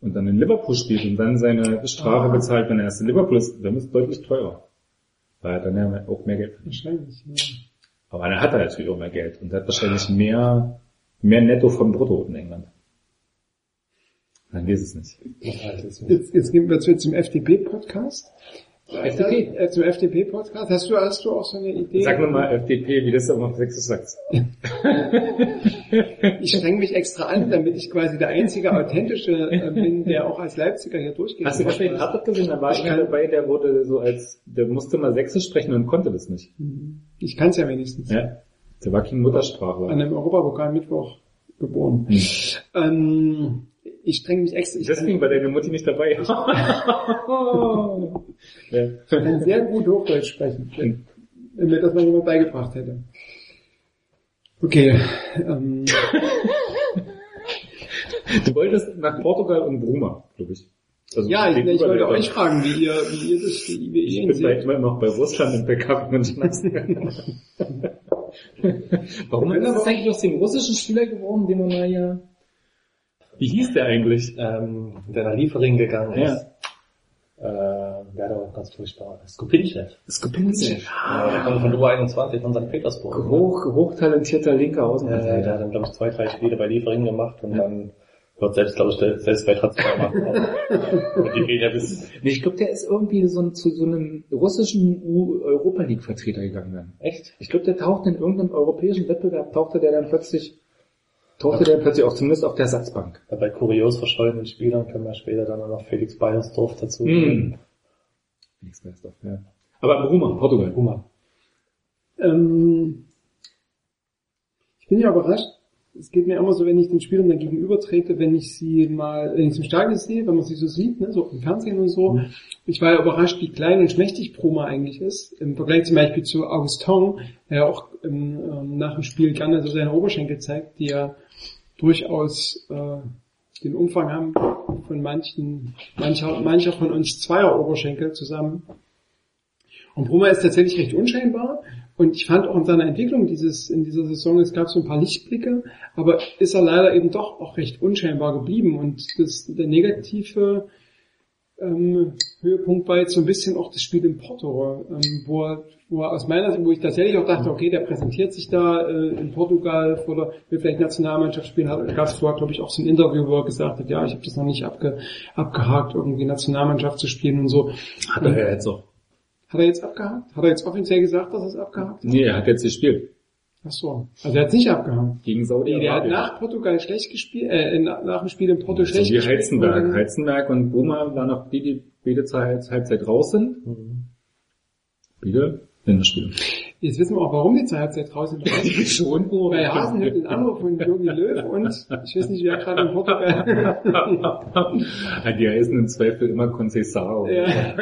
und dann in Liverpool spielt und dann seine Strafe bezahlt, wenn er erst in Liverpool ist, dann ist es deutlich teurer. Weil er dann ja auch mehr Geld. Wahrscheinlich. Ja. Aber dann hat er natürlich auch mehr Geld und hat wahrscheinlich mehr, mehr Netto vom Brutto in England. Man weiß es nicht. Jetzt, jetzt gehen wir zu- zum FDP-Podcast. FDP? Äh, zum FDP-Podcast. Hast du, hast du auch so eine Idee? Sag mir mal FDP, wie das auf Sächsisch sagt. Ich streng mich extra an, damit ich quasi der einzige authentische äh, bin, der auch als Leipziger hier durchgeht. Hast du wahrscheinlich einen Tatort gesehen? Da war Ich einer dabei, der wurde so als, der musste mal Sächsisch sprechen und konnte das nicht. Ich kann es ja wenigstens. Ja. Der war kein Muttersprachler. An einem Europapokal Mittwoch geboren. Hm. Ähm, ich streng mich extra. Ich Deswegen war deine Mutti nicht dabei. ja. kann sehr gut Hochdeutsch sprechen, wenn wenn mir das mal jemand beigebracht hätte. Okay. Ähm, Du wolltest nach Portugal und Bruma, glaube ich. Also ja, ich, ich wollte euch fragen, wie ihr, wie ihr das, wie ihr Ich bin bei, seht. immer noch bei Russland und bei Kaffee und. Warum ist das eigentlich aus dem russischen Spieler geworden, den man mal hier... Wie hieß der eigentlich? Ähm, der nach Liefering gegangen Ja. ist. Äh, der war ganz furchtbar. Skupinchev. Skupinze. Ja, der kommt von U21 von St. Petersburg. Hoch, hochtalentierter linker Ja, ja, Außenverteidiger. der hat dann, glaube ich, zwei, drei Spiele bei Liefering gemacht und dann wird selbst, glaube ich, selbst bei Transfer machen. Und die gehen ja bis, Nee, ich glaube, der ist irgendwie so zu so einem russischen Europa League Vertreter gegangen. Dann. echt? Ich glaube, der taucht in irgendeinem europäischen Wettbewerb, tauchte der dann plötzlich, tauchte der plötzlich auch zumindest auf der Satzbank. Bei kurios verschollenen Spielern können wir später dann auch noch Felix Beiersdorf dazu. Mm. Felix Beiersdorf, ja. Aber Bruma, Portugal. Puma. Ähm, ich bin ja überrascht. Es geht mir immer so, wenn ich den Spielern dann gegenüber trete, wenn ich sie mal, wenn ich sie im Stadion sehe, wenn man sie so sieht, ne, so im Fernsehen und so. Ich war ja überrascht, wie klein und schmächtig Bruma eigentlich ist. Im Vergleich zum Beispiel zu Augustin, der ja auch ähm, ähm, nach dem Spiel gerne so seine Oberschenkel zeigt, die ja durchaus äh, den Umfang haben von manchen, mancher, mancher von uns zweier Oberschenkel zusammen. Und Bruma ist tatsächlich recht unscheinbar. Und ich fand auch in seiner Entwicklung dieses, in dieser Saison, es gab so ein paar Lichtblicke, aber ist er leider eben doch auch recht unscheinbar geblieben. Und das, der negative ähm, Höhepunkt war jetzt so ein bisschen auch das Spiel in Porto, ähm, wo, er, wo er aus meiner Sicht, wo ich tatsächlich auch dachte, okay, der präsentiert sich da äh, in Portugal vor der, will vielleicht Nationalmannschaft spielen, hat, gab es vorher, glaube ich, auch so ein Interview, wo er gesagt hat, ja, ich habe das noch nicht abge, abgehakt, irgendwie Nationalmannschaft zu spielen und so. Hat er ja jetzt auch. Hat er jetzt abgehakt? Hat er jetzt offiziell gesagt, dass er es abgehakt hat? Nee, er hat jetzt gespielt. Ach so. Also er hat nicht abgehakt. Gegen Saudi Nee, der hat nach Portugal schlecht gespielt, äh, nach, dem Spiel in Porto so schlecht wie gespielt. Heizenberg. und Heizenberg und Boma waren noch die, die beide zur Halb- Halbzeit raus sind. Wieder Länderspiel. Jetzt wissen wir auch, warum die zur Halbzeit draußen sind. Schon, Bei Hasen hat einen Anruf von Jogi Löw und ich weiß nicht, wer gerade in Portugal. Die heißen im Zweifel immer Concesao. ja.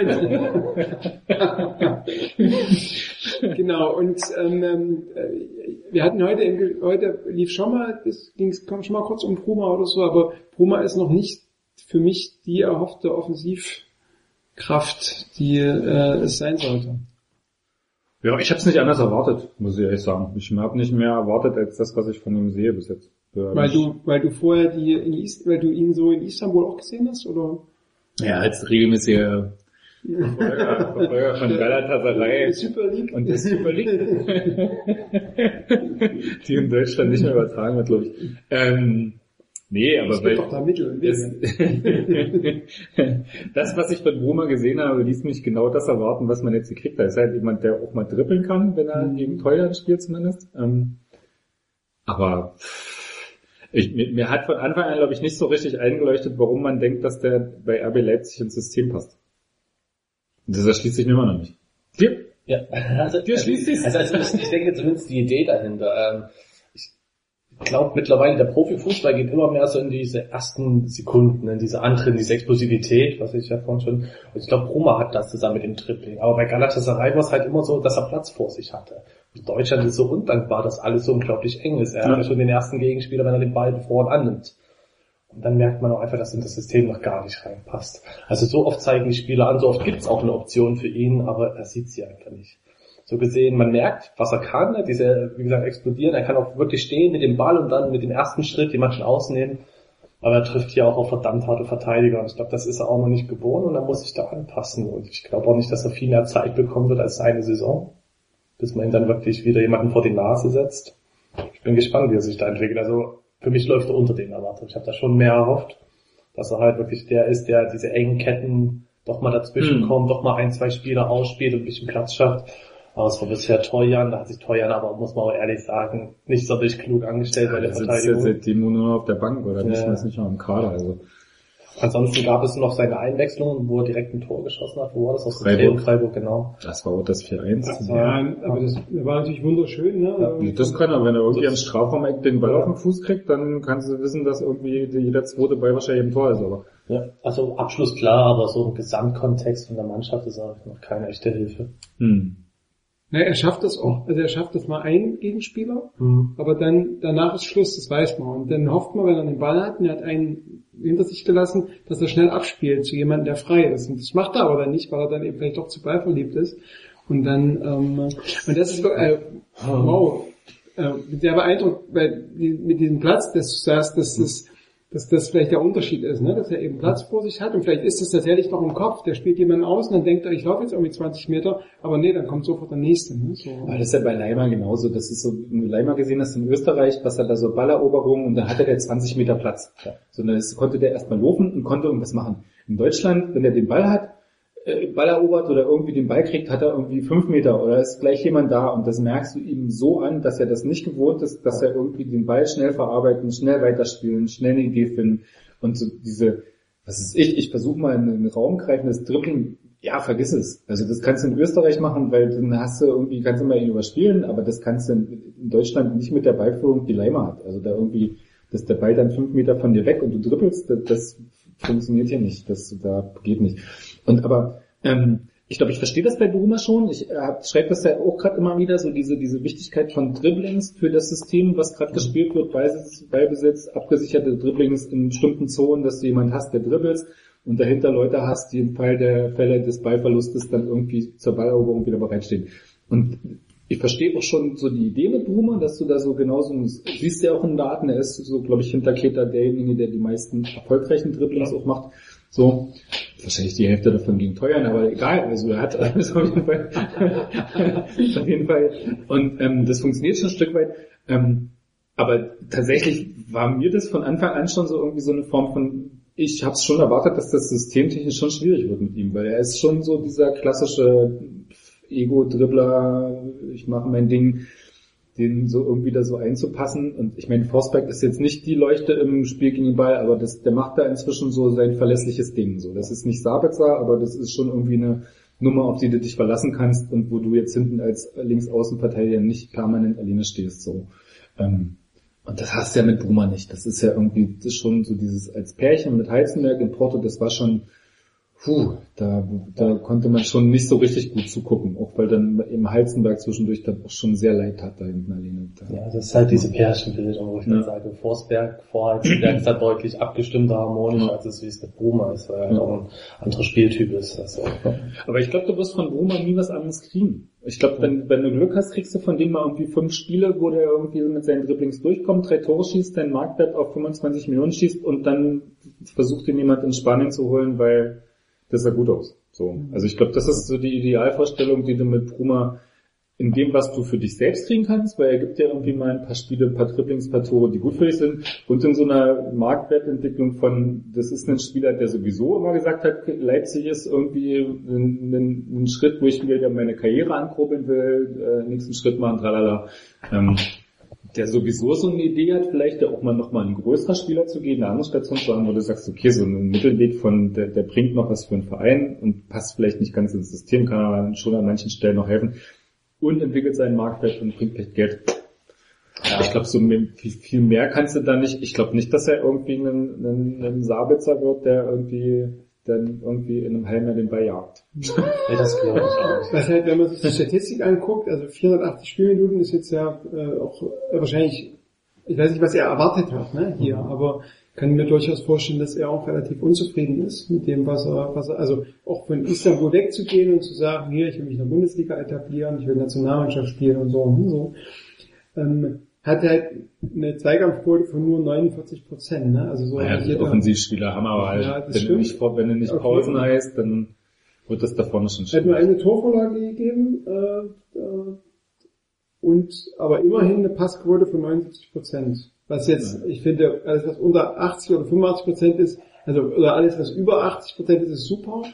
genau, und ähm, ähm, äh, wir hatten heute, heute lief schon mal, es ging kam schon mal kurz um Bruma oder so, aber Bruma ist noch nicht für mich die erhoffte Offensivkraft, die äh, es sein sollte. Ja, ich habe es nicht anders erwartet, muss ich ehrlich sagen. Ich habe nicht mehr erwartet als das, was ich von ihm sehe bis jetzt. Ja, Weil du, weil du vorher die in Is weil du ihn so in Istanbul auch gesehen hast, oder? ja, als regelmäßiger Verfolger, Verfolger von Galatasaray Super League. und der Super League, die in Deutschland nicht mehr übertragen wird, glaube ich. Ähm, nee, aber weil doch da Mittel und das, das, was ich von Bruma gesehen habe, ließ mich genau das erwarten, was man jetzt gekriegt hat. Er ist halt jemand, der auch mal dribbeln kann, wenn er gegen Teuer spielt zumindest. Ähm, aber ich, mir, mir hat von Anfang an, glaube ich, nicht so richtig eingeleuchtet, warum man denkt, dass der bei RB Leipzig ins System passt. Und das erschließt sich mir immer noch nicht. Dir? Ja, also, Dir schließt also, also ich, ich denke zumindest die Idee dahinter. Ähm, glaube mittlerweile, der Profifußball geht immer mehr so in diese ersten Sekunden, in diese Antritt, in diese Explosivität, was ich ja vorhin schon, und ich glaube, Roma hat das zusammen mit dem Tripling. Aber bei Galatasaray war es halt immer so, dass er Platz vor sich hatte. Und Deutschland ist so undankbar, dass alles so unglaublich eng ist. Er hat Ja. ja schon den ersten Gegenspieler, wenn er den Ball vor und annimmt. Und dann merkt man auch einfach, dass in das System noch gar nicht reinpasst. Also so oft zeigen die Spieler an, so oft gibt es auch eine Option für ihn, aber er sieht sie einfach nicht. So gesehen, man merkt, was er kann, ne, diese, wie gesagt, explodieren. Er kann auch wirklich stehen mit dem Ball und dann mit dem ersten Schritt jemanden ausnehmen. Aber er trifft hier auch auf verdammt harte Verteidiger und ich glaube, das ist er auch noch nicht gewohnt und er muss sich da anpassen. Und ich glaube auch nicht, dass er viel mehr Zeit bekommen wird als eine Saison, bis man ihn dann wirklich wieder jemanden vor die Nase setzt. Ich bin gespannt, wie er sich da entwickelt. Also für mich läuft er unter den Erwartungen. Ich habe da schon mehr erhofft, dass er halt wirklich der ist, der diese engen Ketten doch mal dazwischen Hm. kommt, doch mal ein, zwei Spieler ausspielt und ein bisschen Platz schafft. Aber es war bisher Teuern, da hat sich Teuern aber, muss man auch ehrlich sagen, nicht sonderlich klug angestellt bei der Der sitzt jetzt Verteidigung. seitdem nur noch auf der Bank oder nicht, Ja. ist nicht noch im Kader. Also Ansonsten gab es noch seine Einwechslung, wo er direkt ein Tor geschossen hat. Wo war das? Aus dem Freiburg. Freiburg, genau. das war auch das 4-1. Ja, aber das war natürlich wunderschön, ne? Ja, Das kann er, wenn er irgendwie am Strafraum den Ball auf den Fuß kriegt, dann kannst du wissen, dass irgendwie jeder zweite Ball wahrscheinlich im Tor ist, aber. Ja, also Abschluss klar, aber so im Gesamtkontext von der Mannschaft ist er noch keine echte Hilfe. Hm. Na, er schafft das auch, also er schafft das mal ein Gegenspieler, Hm. aber dann, danach ist Schluss, das weiß man. Und dann hofft man, wenn er den Ball hat, und er hat einen hinter sich gelassen, dass er schnell abspielt zu jemandem, der frei ist. Und das macht er aber dann nicht, weil er dann eben vielleicht doch zu Ball verliebt ist. Und dann, ähm, und das ist, äh, wow, äh, sehr beeindruckt, weil die, mit diesem Platz, dass du sagst, dass das, dass das vielleicht der Unterschied ist, ne? dass er eben Platz vor sich hat und vielleicht ist das tatsächlich noch im Kopf, der spielt jemanden aus und dann denkt er, ich laufe jetzt irgendwie 20 Meter, aber nee, dann kommt sofort der nächste. Ne? So. Aber das ist ja bei Leimer genauso. Das ist so, wenn du Leimer gesehen hast in Österreich, was er da so Balleroberungen und da hatte der 20 Meter Platz. So, dann konnte der erstmal laufen und konnte irgendwas machen. In Deutschland, wenn er den Ball hat, Ball erobert oder irgendwie den Ball kriegt, hat er irgendwie fünf Meter oder ist gleich jemand da und das merkst du ihm so an, dass er das nicht gewohnt ist, dass er irgendwie den Ball schnell verarbeiten, schnell weiterspielen, schnell eine Idee finden und so diese, was ist ich, ich versuche mal in den Raum greifendes Dribbling, ja, vergiss es. Also das kannst du in Österreich machen, weil dann hast du irgendwie, kannst du mal ihn überspielen, aber das kannst du in in Deutschland nicht mit der Ballführung, die Leimer hat. Also da irgendwie, dass der Ball dann fünf Meter von dir weg und du dribbelst, das, das funktioniert hier nicht. Das da geht nicht. Und aber ähm, ich glaube, ich verstehe das bei Bruma schon. Ich äh, schreibe das ja auch gerade immer wieder, so diese, diese Wichtigkeit von Dribblings für das System, was gerade gespielt wird, Ballbesitz, Ballbesitz, abgesicherte Dribblings in bestimmten Zonen, dass du jemanden hast, der dribbelst und dahinter Leute hast, die im Fall der Fälle des Ballverlustes dann irgendwie zur Balleroberung wieder bereitstehen. Und ich verstehe auch schon so die Idee mit Bruma, dass du da so genauso, siehst ja auch in Daten, er ist so, glaube ich, hinter Keter derjenige, der die meisten erfolgreichen Dribblings auch macht. So. Wahrscheinlich die Hälfte davon ging teuern, aber egal. Also er hat alles auf jeden Fall. auf jeden Fall. Und ähm, das funktioniert schon ein Stück weit. Ähm, aber tatsächlich war mir das von Anfang an schon so irgendwie so eine Form von, ich habe es schon erwartet, dass das systemtechnisch schon schwierig wird mit ihm, weil er ist schon so dieser klassische Ego-Dribbler, ich mache mein Ding, den so irgendwie da so einzupassen. Und ich meine, Forsberg ist jetzt nicht die Leuchte im Spiel gegen den Ball, aber das, der macht da inzwischen so sein verlässliches Ding. So, das ist nicht Sabitzer, aber das ist schon irgendwie eine Nummer, auf die du dich verlassen kannst und wo du jetzt hinten als Linksaußenverteidiger nicht permanent alleine stehst. So. Ähm, und das hast du ja mit Bruma nicht. Das ist ja irgendwie das ist schon so dieses als Pärchen mit Heizenberg in Porto, das war schon, puh, da, da konnte man schon nicht so richtig gut zugucken, auch weil dann im Heizenberg zwischendurch dann auch schon sehr leid hat da hinten alleine. Da. Ja, das ist halt diese Pärchenbildung, wo ich Ja. dann sage, Forsberg, Vorheizenberg ist halt deutlich abgestimmter, harmonisch, als es wie es mit Bruma ist, weil er halt Ja. auch ein anderer Spieltyp ist. Also, Aber ich glaube, du wirst von Bruma nie was anderes kriegen. Ich glaube, wenn, wenn du Glück hast, kriegst du von dem mal irgendwie fünf Spiele, wo der irgendwie mit seinen Dribblings durchkommt, drei Tore schießt, deinen Marktwert auf 25 Millionen schießt und dann versucht ihn jemand in Spanien zu holen, weil das sah gut aus. So. Also ich glaube, das ist so die Idealvorstellung, die du mit Bruma in dem, was du für dich selbst kriegen kannst, weil er gibt ja irgendwie mal ein paar Spiele, ein paar Dribblings, ein paar Tore, die gut für dich sind und in so einer Marktwertentwicklung von, das ist ein Spieler, der sowieso immer gesagt hat, Leipzig ist irgendwie ein, ein, ein Schritt, wo ich mir wieder meine Karriere ankurbeln will, äh, nächsten Schritt machen, tralala. Ähm, der sowieso so eine Idee hat, vielleicht auch mal nochmal ein größerer Spieler zu gehen, eine andere Station zu haben, wo du sagst, okay, so ein Mittelweg von, der, der bringt noch was für einen Verein und passt vielleicht nicht ganz ins System, kann aber schon an manchen Stellen noch helfen und entwickelt seinen Marktwert und bringt vielleicht Geld. Ja, ich glaube, so viel mehr kannst du da nicht. Ich glaube nicht, dass er irgendwie ein, ein, ein Sabitzer wird, der irgendwie dann irgendwie in einem Helm den Ball jagt. nee, das glaube ich auch. Was halt, wenn man sich die Statistik anguckt, also 480 Spielminuten ist jetzt ja äh, auch äh, wahrscheinlich, ich weiß nicht, was er erwartet hat, ne, hier, aber kann mir durchaus vorstellen, dass er auch relativ unzufrieden ist mit dem, was er, was er, also auch von Istanbul wegzugehen und zu sagen, hier, ich will mich in der Bundesliga etablieren, ich will Nationalmannschaft spielen und so und so, ähm, hat halt eine Zweikampfquote von nur 49 Prozent, ne, also so Naja, die Offensivspieler haben aber halt, Ja, das wenn, du nicht, wenn du nicht Okay. Pausen heißt, dann wird das da vorne schon Er hat nur eine Torvorlage gegeben, äh, äh, und aber immerhin eine Passquote von 79 Prozent. Was jetzt, ich finde, alles was unter 80 oder 85 Prozent ist, also oder alles was über 80 Prozent ist, ist super.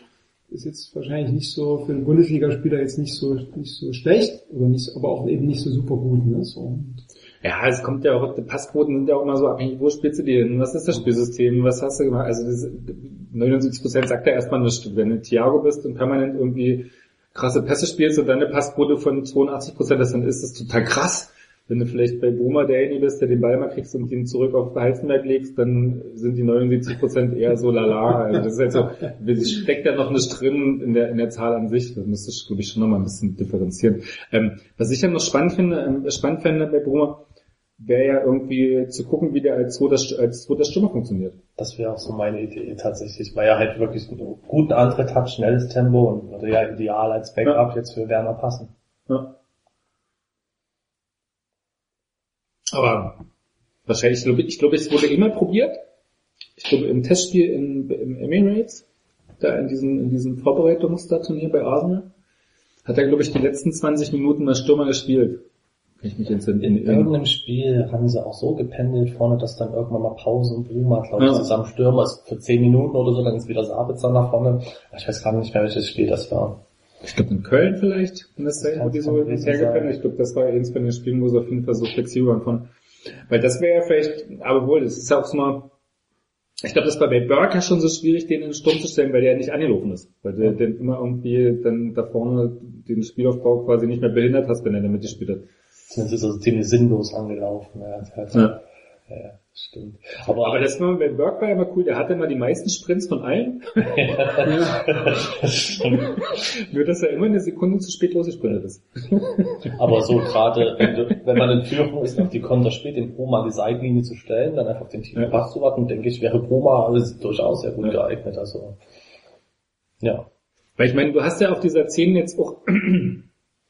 Ist jetzt wahrscheinlich nicht so für einen Bundesligaspieler jetzt nicht so nicht so schlecht, oder nicht, aber auch eben nicht so super gut. Ne? So. Ja, es kommt ja auch, die Passquoten sind ja auch immer so abhängig, wo spielst du die denn? Was ist das Spielsystem? Was hast du gemacht? Also das, 79% sagt ja erstmal nichts. Wenn du Thiago bist und permanent irgendwie krasse Pässe spielst und dann eine Passquote von 82% hast, dann ist das total krass. Wenn du vielleicht bei Boomer derjenige bist, der den Ball mal kriegst und ihn zurück auf Heizenberg legst, dann sind die 79% eher so lala. Also das ist halt so, es steckt ja noch nicht drin in der, in der Zahl an sich. Das müsste ich, glaube ich, schon nochmal ein bisschen differenzieren. Ähm, was ich ja noch spannend finde, ähm, spannend finde bei Boomer, wäre ja irgendwie zu gucken, wie der als zweiter, als zweiter Stürmer funktioniert. Das wäre auch so meine Idee tatsächlich, weil er halt wirklich einen guten Antritt hat, schnelles Tempo und würde ja ideal als Backup jetzt für Werner passen. Ja. Aber wahrscheinlich, ich glaube, ich glaube, es wurde immer probiert. Ich glaube, im Testspiel in, im Emirates, da in diesem, in diesem Vorbereitungsturnier bei Arsenal, hat er, glaube ich, die letzten 20 Minuten als Stürmer gespielt. Kann ich mich jetzt in, In in, in irgendeinem Spiel haben sie auch so gependelt vorne, dass dann irgendwann mal Pause und Bruma, glaube ich, Ja. zusammen Stürmer ist für 10 Minuten oder so, dann ist wieder Sabitzer nach vorne. Ich weiß gar nicht mehr, welches Spiel das war. ich glaube in Köln vielleicht, wenn das sein, wo die so kann hin und gewesen her gepennt. sein. Ich glaube, das war eins von den Spielen, wo sie auf jeden Fall so flexibel waren von. Weil das wäre ja vielleicht, aber wohl, das ist ja auch so mal, ich glaube, das war bei Burke schon so schwierig, den in den Sturm zu stellen, weil der nicht angelaufen ist. Weil der, der immer irgendwie dann da vorne den Spielaufbau quasi nicht mehr behindert hast, wenn er damit gespielt hat. Zumindest ist er ziemlich sinnlos angelaufen. Ja, das Ja. ja, stimmt. Aber, Aber das war bei Burke war ja immer cool, der hatte immer die meisten Sprints von allen, das stimmt. nur dass er immer eine Sekunde zu spät losgesprintet ist. Aber so gerade, wenn, wenn man in Führung ist, auf die Konter spielt, den Broma an die Seitenlinie zu stellen, dann einfach den tiefen Ja. Pass zu warten, denke ich, wäre Broma alles durchaus sehr gut Ja. geeignet. Also, ja. Weil ich meine, du hast ja auf dieser 10 jetzt auch,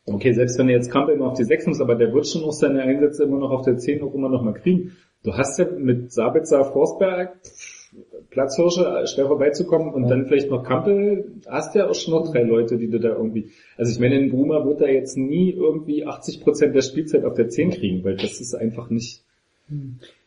okay, selbst wenn er jetzt Kampel immer auf die 6 muss, aber der wird schon auch seine Einsätze immer noch auf der 10 auch immer noch mal kriegen. Du hast ja mit Sabitzer, Forsberg, Platzhirsche schwer vorbeizukommen und dann vielleicht noch Kampel, hast ja auch schon noch drei Leute, die du da irgendwie, also ich meine, in Bruma wird da jetzt nie irgendwie 80% der Spielzeit auf der 10 kriegen, weil das ist einfach nicht,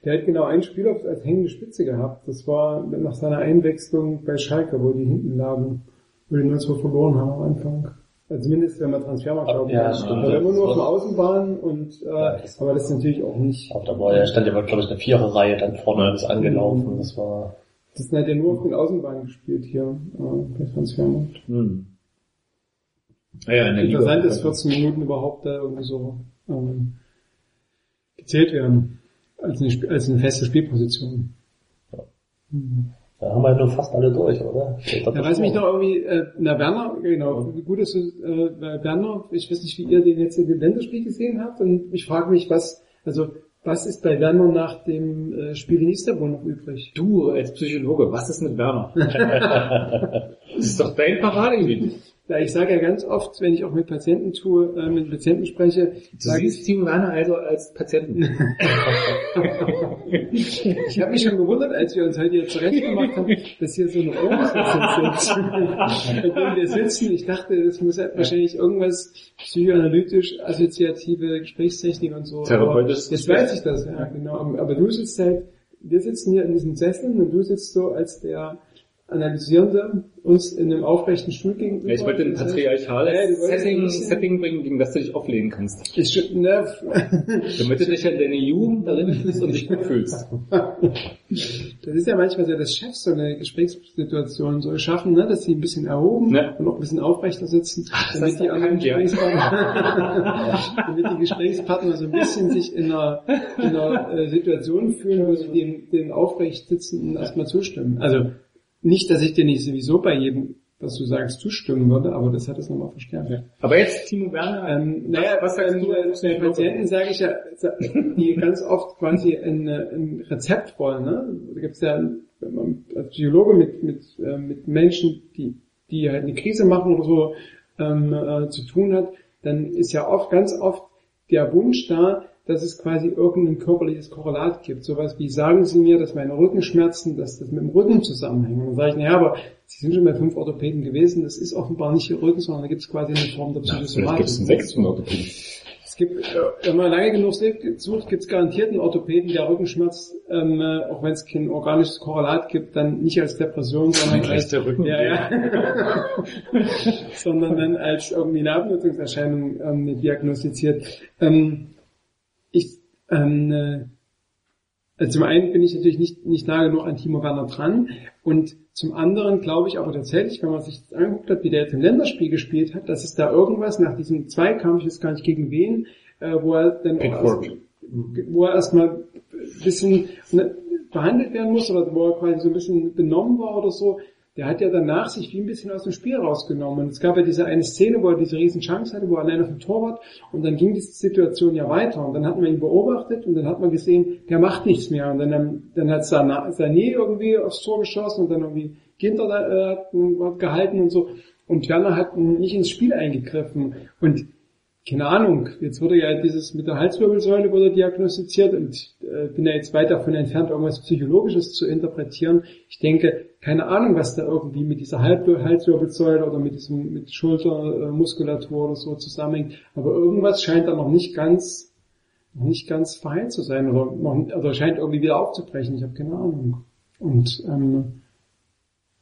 Der hat genau ein Spiel auf, als hängende Spitze gehabt. Das war nach seiner Einwechslung bei Schalke, wo die hinten lagen, wo die 0-2 verloren haben am Anfang. Also zumindest wenn man Transfermarkt glauben Ja, kann. Da war immer nur auf Das der Außenbahn und äh, das- aber das ist natürlich auch nicht. Auf der Ball, da stand ja, glaube ich, eine Viererreihe dann vorne ist angelaufen. Das war, Das hat ja nur auf den Außenbahnen gespielt hier äh, bei Transfermarkt. hm. Der Liga- Interessant ist, 14 Minuten überhaupt da irgendwie so ähm, gezählt werden als eine, als eine feste Spielposition. Da haben wir nur fast alle durch, oder? Ja, weiß mich noch irgendwie, äh, na Werner, genau, gut, dass du, äh, bei Werner, ich weiß nicht, wie ihr den jetzt in dem Länderspiel gesehen habt und ich frage mich, was, also, was ist bei Werner nach dem äh, Spiel in Istanbul noch übrig? Du als Psychologe, was ist mit Werner? das ist doch dein Paradegebiet. Ja, ich sage ja ganz oft, wenn ich auch mit Patienten tue, äh, mit Patienten spreche, Du ich, siehst Timo Werner also als Patienten. ich habe mich schon gewundert, als wir uns heute hier zurecht gemacht haben, dass hier so eine Ohren sitzt, mit dem wir sitzen. Ich dachte, das muss halt wahrscheinlich irgendwas psychoanalytisch, assoziative Gesprächstechnik und so. Therapeutisches Aber Jetzt weiß ich das, ja, genau. Aber du sitzt halt, wir sitzen hier in diesen Sesseln und du sitzt so als der Analysierende uns in einem aufrechten Stuhl gegenüber. Ja, ich wollte ein patriarchales Ja, Setting, Setting bringen, gegen das du dich auflehnen kannst. Ich, ne, Damit du dich an deine Jugend erinnerst und dich gut fühlst. Das ist ja manchmal so, dass Chefs so eine Gesprächssituation so schaffen, ne, dass sie ein bisschen erhoben Ne. und auch ein bisschen aufrechter sitzen, das damit die anderen. Gesprächspartner, damit die Gesprächspartner so ein bisschen sich in einer, in einer äh, Situation fühlen, wo sie dem, dem aufrecht sitzenden erstmal zustimmen. Also nicht, dass ich dir nicht sowieso bei jedem, was du sagst, zustimmen würde, aber das hat es nochmal verstärkt. Aber jetzt Timo Werner, Ähm, naja, was sagst ähm, du bei Patienten sage ich ja, die ganz oft quasi ein, äh, ein Rezept wollen. Ne? Da gibt's ja wenn man als Psychologe mit, mit, äh, mit Menschen, die, die halt eine Krise machen oder so ähm, äh, zu tun hat, dann ist ja oft, ganz oft der Wunsch da, dass es quasi irgendein körperliches Korrelat gibt. Sowas wie, sagen Sie mir, dass meine Rückenschmerzen, dass das mit dem Rücken zusammenhängt. Und dann sage ich, naja, aber Sie sind schon bei fünf Orthopäden gewesen, das ist offenbar nicht Ihr Rücken, sondern da gibt es quasi eine Form der Psychosomatik. gibt es einen sechsten Orthopäden. Es gibt, äh, wenn man lange genug sucht, gibt es garantiert einen Orthopäden, der Rückenschmerz, ähm, äh, auch wenn es kein organisches Korrelat gibt, dann nicht als Depression, sondern als der Rücken. ja, ja. sondern dann als irgendwie eine Abnutzungserscheinung ähm, diagnostiziert. Ähm, ich, ähm, äh, also zum einen bin ich natürlich nicht, nicht nah genug an Timo Werner dran. Und zum anderen glaube ich aber tatsächlich, wenn man sich das angeguckt hat, wie der jetzt im Länderspiel gespielt hat, dass es da irgendwas nach diesem Zweikampf, ich weiß gar nicht gegen wen, äh, wo er dann erst, wo er erstmal ein bisschen ne, behandelt werden muss oder wo er quasi so ein bisschen benommen war oder so, der hat ja danach sich wie ein bisschen aus dem Spiel rausgenommen. Und es gab ja diese eine Szene, wo er diese riesen Chance hatte, wo er allein auf dem Torwart und dann ging die Situation ja weiter. Und dann hat man ihn beobachtet und dann hat man gesehen, der macht nichts mehr. Und dann, dann hat Sané irgendwie aufs Tor geschossen und dann irgendwie Ginter da, äh, hat gehalten und so. Und Werner hat nicht ins Spiel eingegriffen. Und keine Ahnung, jetzt wurde ja dieses mit der Halswirbelsäule wurde diagnostiziert und äh, bin ja jetzt weit davon entfernt, irgendwas Psychologisches zu interpretieren. Ich denke, keine Ahnung, was da irgendwie mit dieser Halswirbelsäule oder mit diesem mit Schultermuskulatur oder so zusammenhängt. Aber irgendwas scheint da noch nicht ganz noch nicht ganz verheilt zu sein oder noch, oder scheint irgendwie wieder aufzubrechen. Ich habe keine Ahnung. Und ähm,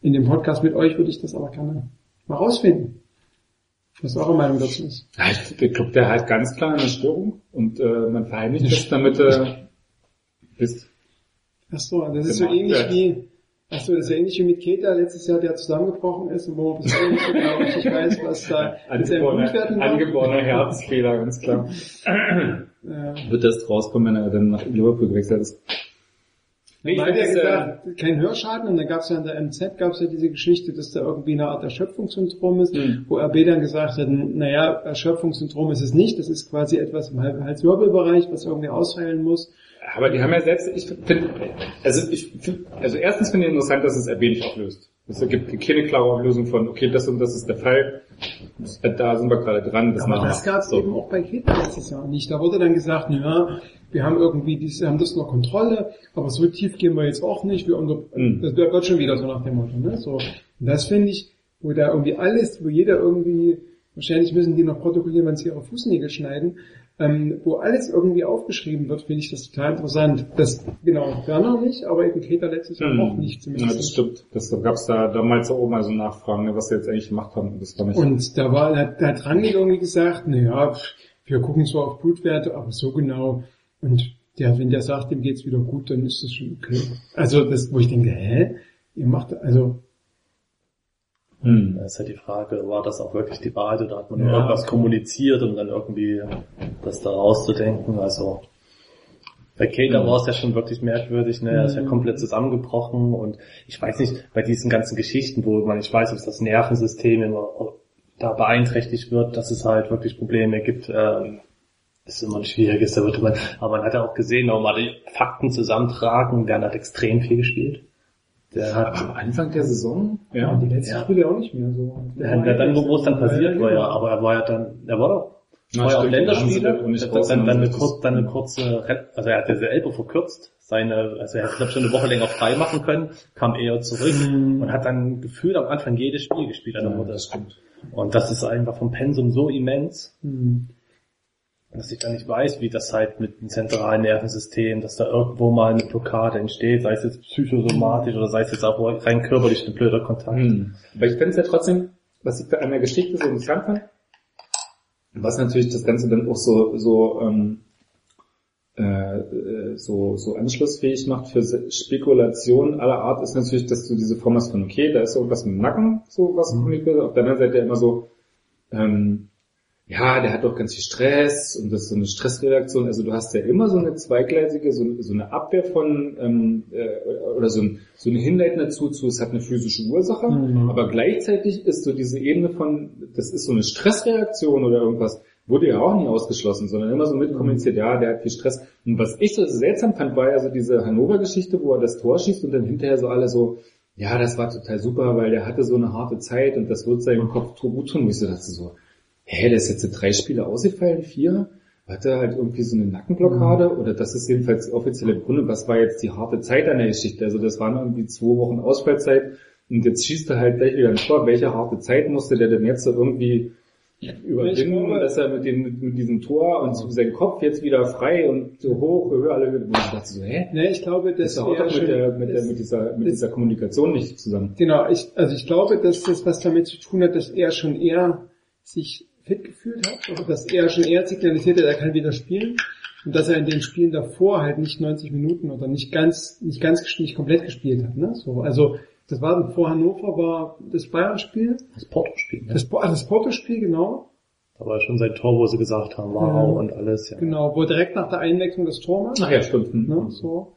in dem Podcast mit euch würde ich das aber gerne mal rausfinden. Was eure Meinung dazu ist. Ja, ich, ich glaube, der hat ganz klar eine Störung und äh, man verheimlicht das, damit äh, bist. Ach so, das ist so Genau, ähnlich ja. wie, ach so, das ist so ähnlich wie mit Keta letztes Jahr, der zusammengebrochen ist und wo man bis heute nicht genau richtig weiß, was da Angeborener, angeborener Herzfehler, ganz klar. Ja. Wird das rauskommen, wenn er dann nach Liverpool gewechselt ist? Nee, hat ja das, äh, gesagt, kein Hörschaden und dann gab es ja in der MZ gab es ja diese Geschichte, dass da irgendwie eine Art Erschöpfungssyndrom ist, Mhm. wo RB dann gesagt hat, naja, Erschöpfungssyndrom ist es nicht, das ist quasi etwas im Hals- Halswirbelbereich, was irgendwie ausheilen muss. Aber die haben ja selbst, ich finde, also ich find, also erstens finde ich interessant, dass es RB nicht auflöst. Es gibt keine klare Auflösung von, okay, das und das ist der Fall, Da sind wir gerade dran. Das Aber das gab es So. eben auch bei Kita letztes Jahr nicht. Da wurde dann gesagt, ja, wir haben irgendwie diese, haben das noch Kontrolle, aber so tief gehen wir jetzt auch nicht. Wir unter, Mhm. Das wird schon wieder so nach dem Motto. Ne? So. Und das finde ich, wo da irgendwie alles, wo jeder irgendwie, wahrscheinlich müssen die noch protokollieren, wenn sie ihre Fußnägel schneiden, ähm, wo alles irgendwie aufgeschrieben wird, finde ich das total interessant. Das, genau, Werner nicht, aber eben Keter letztes Jahr Hm. auch nicht. Ja, Zumindest das stimmt. Das gab es da damals auch mal so Nachfragen, ne, was sie jetzt eigentlich gemacht haben. Das war nicht. Und da war, da hat Rangnick irgendwie gesagt, naja, wir gucken zwar auf Blutwerte, aber so genau. Und der, wenn der sagt, dem geht's wieder gut, dann ist das schon okay. Also das, wo ich denke, hä? Ihr macht, also, hm. Da ist halt die Frage, war das auch wirklich die Wahrheit oder hat man Ja, irgendwas okay. kommuniziert, um dann irgendwie das da rauszudenken? Also bei Kater Mhm. war es ja schon wirklich merkwürdig, ne? Er ist ja Mhm. komplett zusammengebrochen und ich weiß nicht, bei diesen ganzen Geschichten, wo man nicht weiß, ob das Nervensystem immer da beeinträchtigt wird, dass es halt wirklich Probleme gibt, ähm, ist immer ein schwieriges, da wird man, aber man hat ja auch gesehen, man mal die Fakten zusammentragen, der hat extrem viel gespielt. Der hat Am Anfang der Saison? ja, die letzten Ja. Spiele auch nicht mehr so. Ja, ja, dann, wo es dann passiert war, ja, genau. aber er war ja dann, er war doch, Na, war ja auch stimmt, Länderspiele, haben sie nicht dann, dann, dann, eine rausgenommen. kurz, dann eine kurze, also er hat diese Elbe verkürzt, seine, also er hätte glaub ich, schon eine Woche länger frei machen können, kam eher zurück Mhm. und hat dann gefühlt am Anfang jedes Spiel gespielt an der Ja, Mutter. das. Und das ist einfach vom Pensum so immens, Hm. Dass ich dann nicht weiß, wie das halt mit dem zentralen Nervensystem, dass da irgendwo mal eine Blockade entsteht, sei es jetzt psychosomatisch oder sei es jetzt auch rein körperlich ein blöder Kontakt. Hm. Aber ich finde es ja trotzdem, was ich an der Geschichte so interessant fand, was natürlich das Ganze dann auch so, so, ähm, äh, äh, so, so anschlussfähig macht für Spekulationen aller Art, ist natürlich, dass du diese Form hast von, okay, da ist irgendwas mit dem Nacken, so was kommuniziert wird. Auf der anderen Seite immer so, ähm, ja, der hat doch ganz viel Stress und das ist so eine Stressreaktion. Also du hast ja immer so eine zweigleisige, so, so eine Abwehr von ähm, äh, oder so, ein, so eine Hinleitung dazu, zu, es hat eine physische Ursache, Mhm. aber gleichzeitig ist so diese Ebene von, das ist so eine Stressreaktion oder irgendwas, wurde ja auch nie ausgeschlossen, sondern immer so mitkommuniziert, ja, der hat viel Stress. Und was ich so seltsam fand, war ja so diese Hannover-Geschichte, wo er das Tor schießt und dann hinterher so alle so, ja, das war total super, weil der hatte so eine harte Zeit und das wird seinem Kopf gut tun. Und ich so dachte so, hä, der ist jetzt drei Spiele ausgefallen, vier? Hat er halt irgendwie so eine Nackenblockade? Oder das ist jedenfalls die offizielle Begründung. Was war jetzt die harte Zeit an der Geschichte? Also das waren irgendwie zwei Wochen Ausfallzeit und jetzt schießt er halt gleich wieder ein Tor. Welche harte Zeit musste der denn jetzt so irgendwie überwinden, glaube- dass er mit, dem, mit, mit diesem Tor und so sein Kopf jetzt wieder frei und so hoch, höher, alle, und ich dachte so, hä? Ne, ich glaube, Das dass haut doch mit, der, mit, der, das- mit, dieser, mit das- dieser Kommunikation nicht zusammen. Genau, ich, also ich glaube, dass das was damit zu tun hat, dass er schon eher sich fit gefühlt hat, oder dass er schon eher signalisiert hat, er kann wieder spielen und dass er in den Spielen davor halt nicht 90 Minuten oder nicht ganz, nicht ganz, nicht komplett gespielt hat, ne? So, also das war vor Hannover war das Bayern-Spiel, Das Porto-Spiel, ne? das, ah, das Porto-Spiel genau, Da war schon sein Tor, wo sie gesagt haben, wow Ja. und alles, ja. genau, wo direkt nach der Einwechslung das Tor macht, Ach ja, stimmt. Hm. ne? So.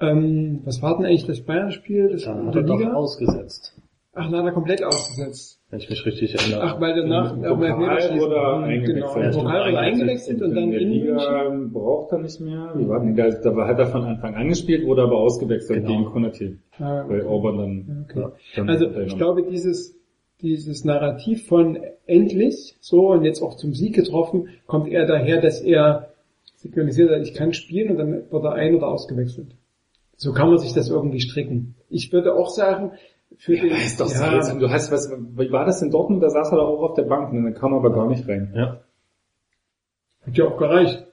Ähm, was war denn eigentlich das Bayern-Spiel? Das Dann in hat der er doch Liga? ausgesetzt, Ach, na, hat er komplett ausgesetzt. Wenn ich mich richtig erinnere. Ach, weil danach Im auch mal Pokal wurde eingewechselt. Genau, im Pokal wurde er eingewechselt und dann in. Liga braucht er nicht mehr. Wie war denn da, da war- hat er von Anfang an gespielt, wurde aber ausgewechselt Genau. gegen Konati. Ah, Weil okay. Orban dann, Okay. dann Also ich glaube, dieses dieses Narrativ von endlich so und jetzt auch zum Sieg getroffen, kommt eher daher, dass er signalisiert hat, ich kann spielen und dann wird er ein- oder ausgewechselt. So kann man sich das irgendwie stricken. Ich würde auch sagen, für ja, den, ist doch ja, seltsam. Du hast was, wie war das in Dortmund? Da saß er doch auch auf der Bank und dann kam er aber gar nicht rein. Ja. hat ja auch gereicht.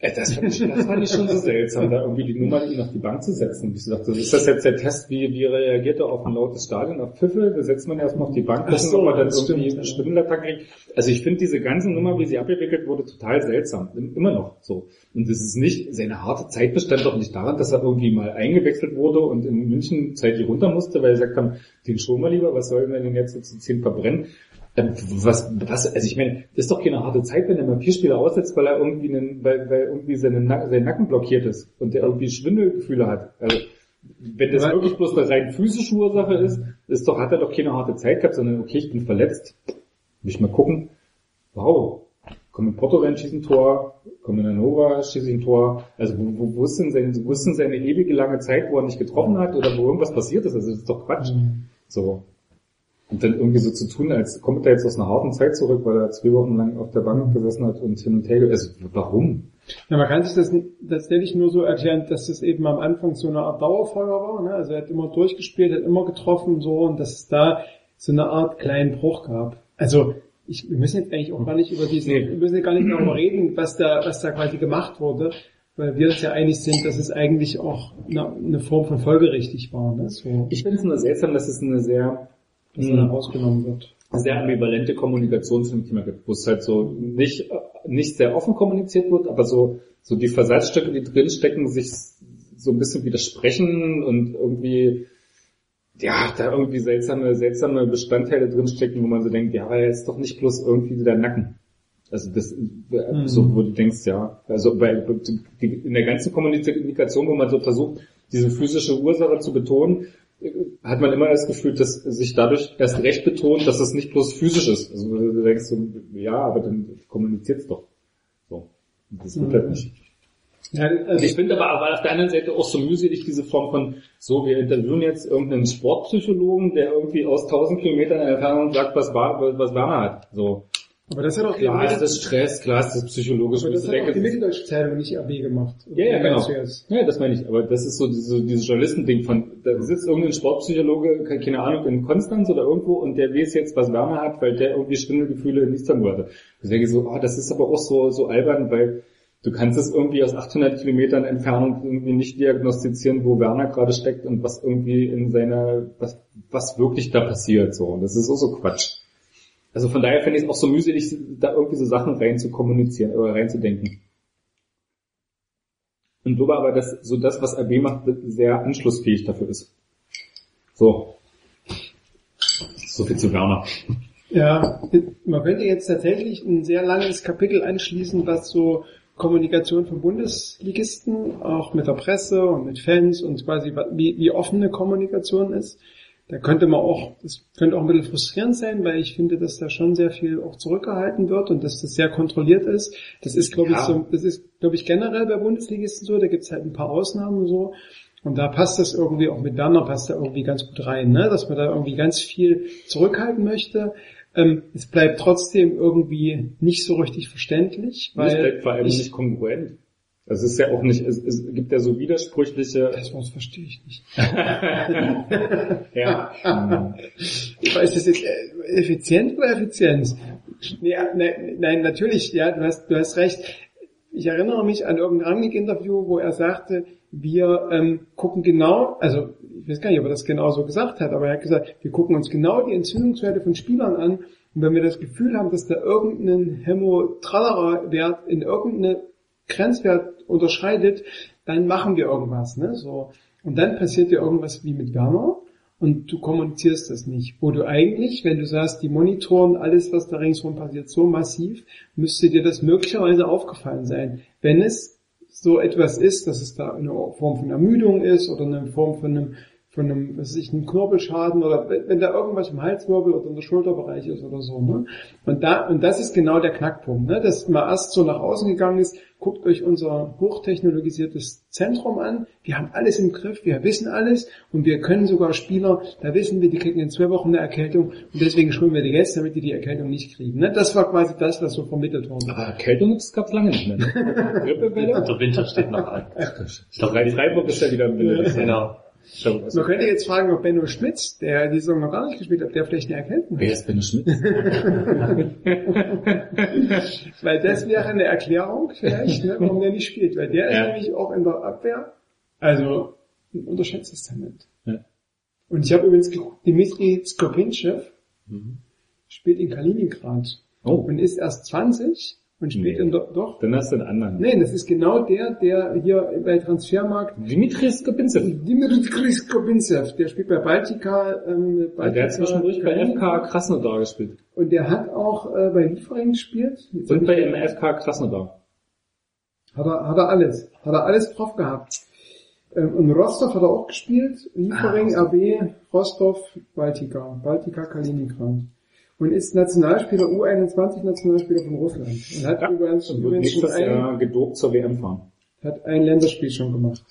Das fand, ich, das fand ich schon so seltsam, da irgendwie die Nummer ihm auf die Bank zu setzen. Ich dachte, ist das jetzt der Test, wie, wie reagiert er auf ein lautes Stadion, auf Pfiffe? Da setzt man erstmal auf die Bank, gucken, so, ob man dann irgendwie stimmt, ja. Schwindelattacken kriegt. Also ich finde diese ganze Nummer, wie sie abgewickelt wurde, total seltsam. Immer noch so. Und es ist nicht, seine harte Zeit bestand doch nicht daran, dass er irgendwie mal eingewechselt wurde und in München zeitlich runter musste, weil er gesagt haben, den schon mal lieber, was sollen wir denn jetzt so zu zehn verbrennen? Ähm, Was, was, also ich meine, das ist doch keine harte Zeit, wenn er mal vier Spiele aussetzt, weil er irgendwie einen, weil, weil irgendwie seine, Nack- sein Nacken blockiert ist und der irgendwie Schwindelgefühle hat. Also, wenn das wirklich bloß eine rein physische Ursache ist, ist doch, hat er doch keine harte Zeit gehabt, sondern okay, ich bin verletzt. Will ich mal gucken. Wow. Komm in Porto rein, schieß ein Tor, komm in Hannover, schieß ich ein Tor. Also wo, wo, wo, ist denn seine, wo ist denn seine ewige lange Zeit, wo er nicht getroffen hat oder wo irgendwas passiert ist? Also das ist doch Quatsch. So. Und dann irgendwie so zu tun, als kommt er jetzt aus einer harten Zeit zurück, weil er zwei Wochen lang auf der Bank gesessen hat und hin und her, also warum? Ja, man kann sich das tatsächlich nur so erklären, dass das eben am Anfang so eine Art Dauerfeuer war. Ne? Also er hat immer durchgespielt, hat immer getroffen so und dass es da so eine Art kleinen Bruch gab. Also ich, wir müssen jetzt eigentlich auch gar nicht über diesen, Nee. wir müssen ja gar nicht darüber reden, was da, was da quasi gemacht wurde, weil wir uns ja einig sind, dass es eigentlich auch eine, eine Form von folgerichtig war, ne? so, Ich finde es nur seltsam, dass es eine sehr, dass da rausgenommen wird. sehr ambivalente Kommunikation zu dem Thema gibt, wo es halt so nicht, nicht sehr offen kommuniziert wird, aber so, so die Versatzstücke, die drinstecken, sich so ein bisschen widersprechen und irgendwie, ja, da irgendwie seltsame, seltsame Bestandteile drinstecken, wo man so denkt, ja, aber er ist doch nicht bloß irgendwie der Nacken. Also das, äh, so, wo du denkst, ja, also bei, in der ganzen Kommunikation, wo man so versucht, diese physische Ursache zu betonen, hat man immer das Gefühl, dass sich dadurch erst recht betont, dass es nicht bloß physisch ist. Also du denkst so, ja, aber dann kommuniziert's doch. So. Das wird halt nicht. Ja, also, ich finde aber, aber auf der anderen Seite auch so mühselig diese Form von, so, wir interviewen jetzt irgendeinen Sportpsychologen, der irgendwie aus 1000 Kilometern Entfernung sagt, was, Wa- was Werner hat. So. Aber das hat auch Klar ist das Stress, klar ist das psychologisch. aber das hat auch die Mitteldeutsche Zeitung nicht RB gemacht. Ja, ja, genau. Ja, das meine ich. Aber das ist so diese, dieses Journalistending von, da sitzt irgendein Sportpsychologe, ke- keine Ahnung, in Konstanz oder irgendwo und der weiß jetzt, was Werner hat, weil der irgendwie Schwindelgefühle in Istanbul hatte. Ich denke so, ah, das ist aber auch so, so albern, weil du kannst es irgendwie aus 800 Kilometern Entfernung irgendwie nicht diagnostizieren, wo Werner gerade steckt und was irgendwie in seiner, was, was wirklich da passiert, so. Und das ist auch so Quatsch. Also von daher finde ich es auch so mühselig, da irgendwie so Sachen rein zu kommunizieren oder reinzudenken. Und glaube aber, dass so das, was RB macht, sehr anschlussfähig dafür ist. So. So viel zu Werner. Ja, man könnte jetzt tatsächlich ein sehr langes Kapitel anschließen, was so Kommunikation von Bundesligisten, auch mit der Presse und mit Fans und quasi wie, wie offene Kommunikation ist. Da könnte man auch, das könnte auch ein bisschen frustrierend sein, weil ich finde, dass da schon sehr viel auch zurückgehalten wird und dass das sehr kontrolliert ist. Das ist, glaube Ja. ich, so, das ist, glaube ich, generell bei Bundesligisten so, da gibt's halt ein paar Ausnahmen so. Und da passt das irgendwie, auch mit Werner passt da irgendwie ganz gut rein, ne? dass man da irgendwie ganz viel zurückhalten möchte. Ähm, es bleibt trotzdem irgendwie nicht so richtig verständlich, Und es weil bleibt vor allem ich, nicht kongruent. Es ist ja auch nicht, es, es gibt ja so widersprüchliche, das verstehe ich nicht. ja. Ich weiß, das jetzt äh, effizient oder Effizienz? Nee, nein, nein, natürlich, ja, du hast, du hast recht. Ich erinnere mich an irgendein Rangnick-Interview, wo er sagte, wir ähm, gucken genau, also ich weiß gar nicht, ob er das genau so gesagt hat, aber er hat gesagt, wir gucken uns genau die Entzündungswerte von Spielern an und wenn wir das Gefühl haben, dass da irgendein Hämotrallerer-Wert in irgendeine Grenzwert unterschreitet, dann machen wir irgendwas, ne? So. Und dann passiert dir irgendwas wie mit Werner und du kommunizierst das nicht. Wo du eigentlich, wenn du sagst, die monitoren alles, was da ringsherum passiert, so massiv, müsste dir das möglicherweise aufgefallen sein. Wenn es so etwas ist, dass es da eine Form von Ermüdung ist oder eine Form von einem von einem, was weiß ich, einem Knorpelschaden oder wenn, wenn da irgendwas im Halswirbel oder im Schulterbereich ist oder so. Ne? Und da und das ist genau der Knackpunkt, ne? dass mal erst so nach außen gegangen ist. Guckt euch unser hochtechnologisiertes Zentrum an. Wir haben alles im Griff, wir wissen alles und wir können sogar Spieler, da wissen wir, die kriegen in zwei Wochen eine Erkältung und deswegen schulen wir die jetzt, damit die die Erkältung nicht kriegen. Ne? Das war quasi das, was so vermittelt wurde. aber Erkältung das gab's lange nicht mehr. Ne? Der Winter steht noch an. Ich glaube, Freiburg ist ja wieder im Winter. Genau. Was- Man könnte jetzt fragen, ob Benno Schmitz, der die Saison noch gar nicht gespielt hat, der vielleicht eine Erkältung Wer hat. ist Benno Schmidt? Weil das wäre eine Erklärung vielleicht, ne, warum der nicht spielt. Weil der Ja. ist nämlich auch in der Abwehr, also ein unterschätztes Talent. Ja. Und ich habe übrigens geguckt, Dimitri Skopinchev Mhm. spielt in Kaliningrad Oh, und ist erst 20 und spielt Nee. der, doch. dann hast du einen anderen. Nein, das ist genau der, der hier bei Transfermarkt Dimitris Skopinzev. Dimitri Skopinchev, der spielt bei Baltica, ähm, Baltica Der hat zwischendurch bei. FK Krasnodar gespielt. Und der hat auch äh, bei Liefering gespielt. Jetzt Und bei MFK Krasnodar. Hat er, hat er alles. Hat er alles drauf gehabt. Ähm, und Rostov hat er auch gespielt. Liefering, Ah, RB, Rostov, Baltica. Baltica Kaliningrad. Und ist Nationalspieler, U21-Nationalspieler von Russland. Und hat Ja, übrigens, Und übrigens schon nächstes ein, Jahr gedopt zur WM fahren. hat ein Länderspiel schon gemacht.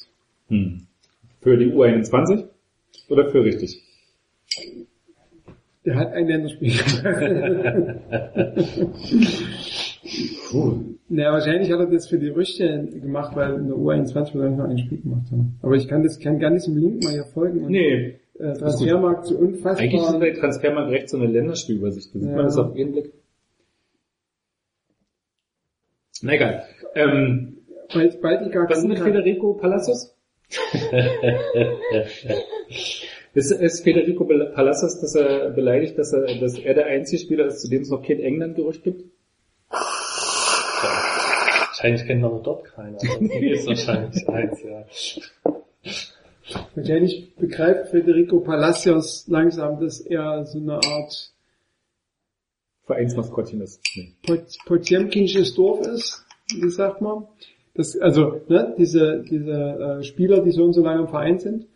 Hm. Für die U21 oder für richtig? Der hat ein Länderspiel gemacht. Naja, wahrscheinlich hat er das für die Rüchte gemacht, weil in der U21 wahrscheinlich noch ein Spiel gemacht haben. Aber ich kann das, kann gar diesem Link mal hier folgen. Und, Nee. Äh, Transfermarkt so unfassbar. Eigentlich ist bei Transfermarkt recht so eine Länderspielübersicht. Da sieht Ja. man das auf ihren Blick. Na egal. Ähm, bald, bald gar was ist mit Federico Palacios? ist, ist Federico Palacios, dass er beleidigt, dass er, dass er der einzige Spieler ist, zu dem es noch kein England-Gerücht gibt? Wahrscheinlich kennt man dort keiner. Also, hier ist wahrscheinlich eins, ja. Wahrscheinlich begreift Federico Palacios langsam, dass er so eine Art Vereinsmaskottchen ist. Nee. Pot- Potemkinsches Dorf ist, wie sagt man. Das, also, ne, diese, diese äh, Spieler, die so und so lange im Verein sind,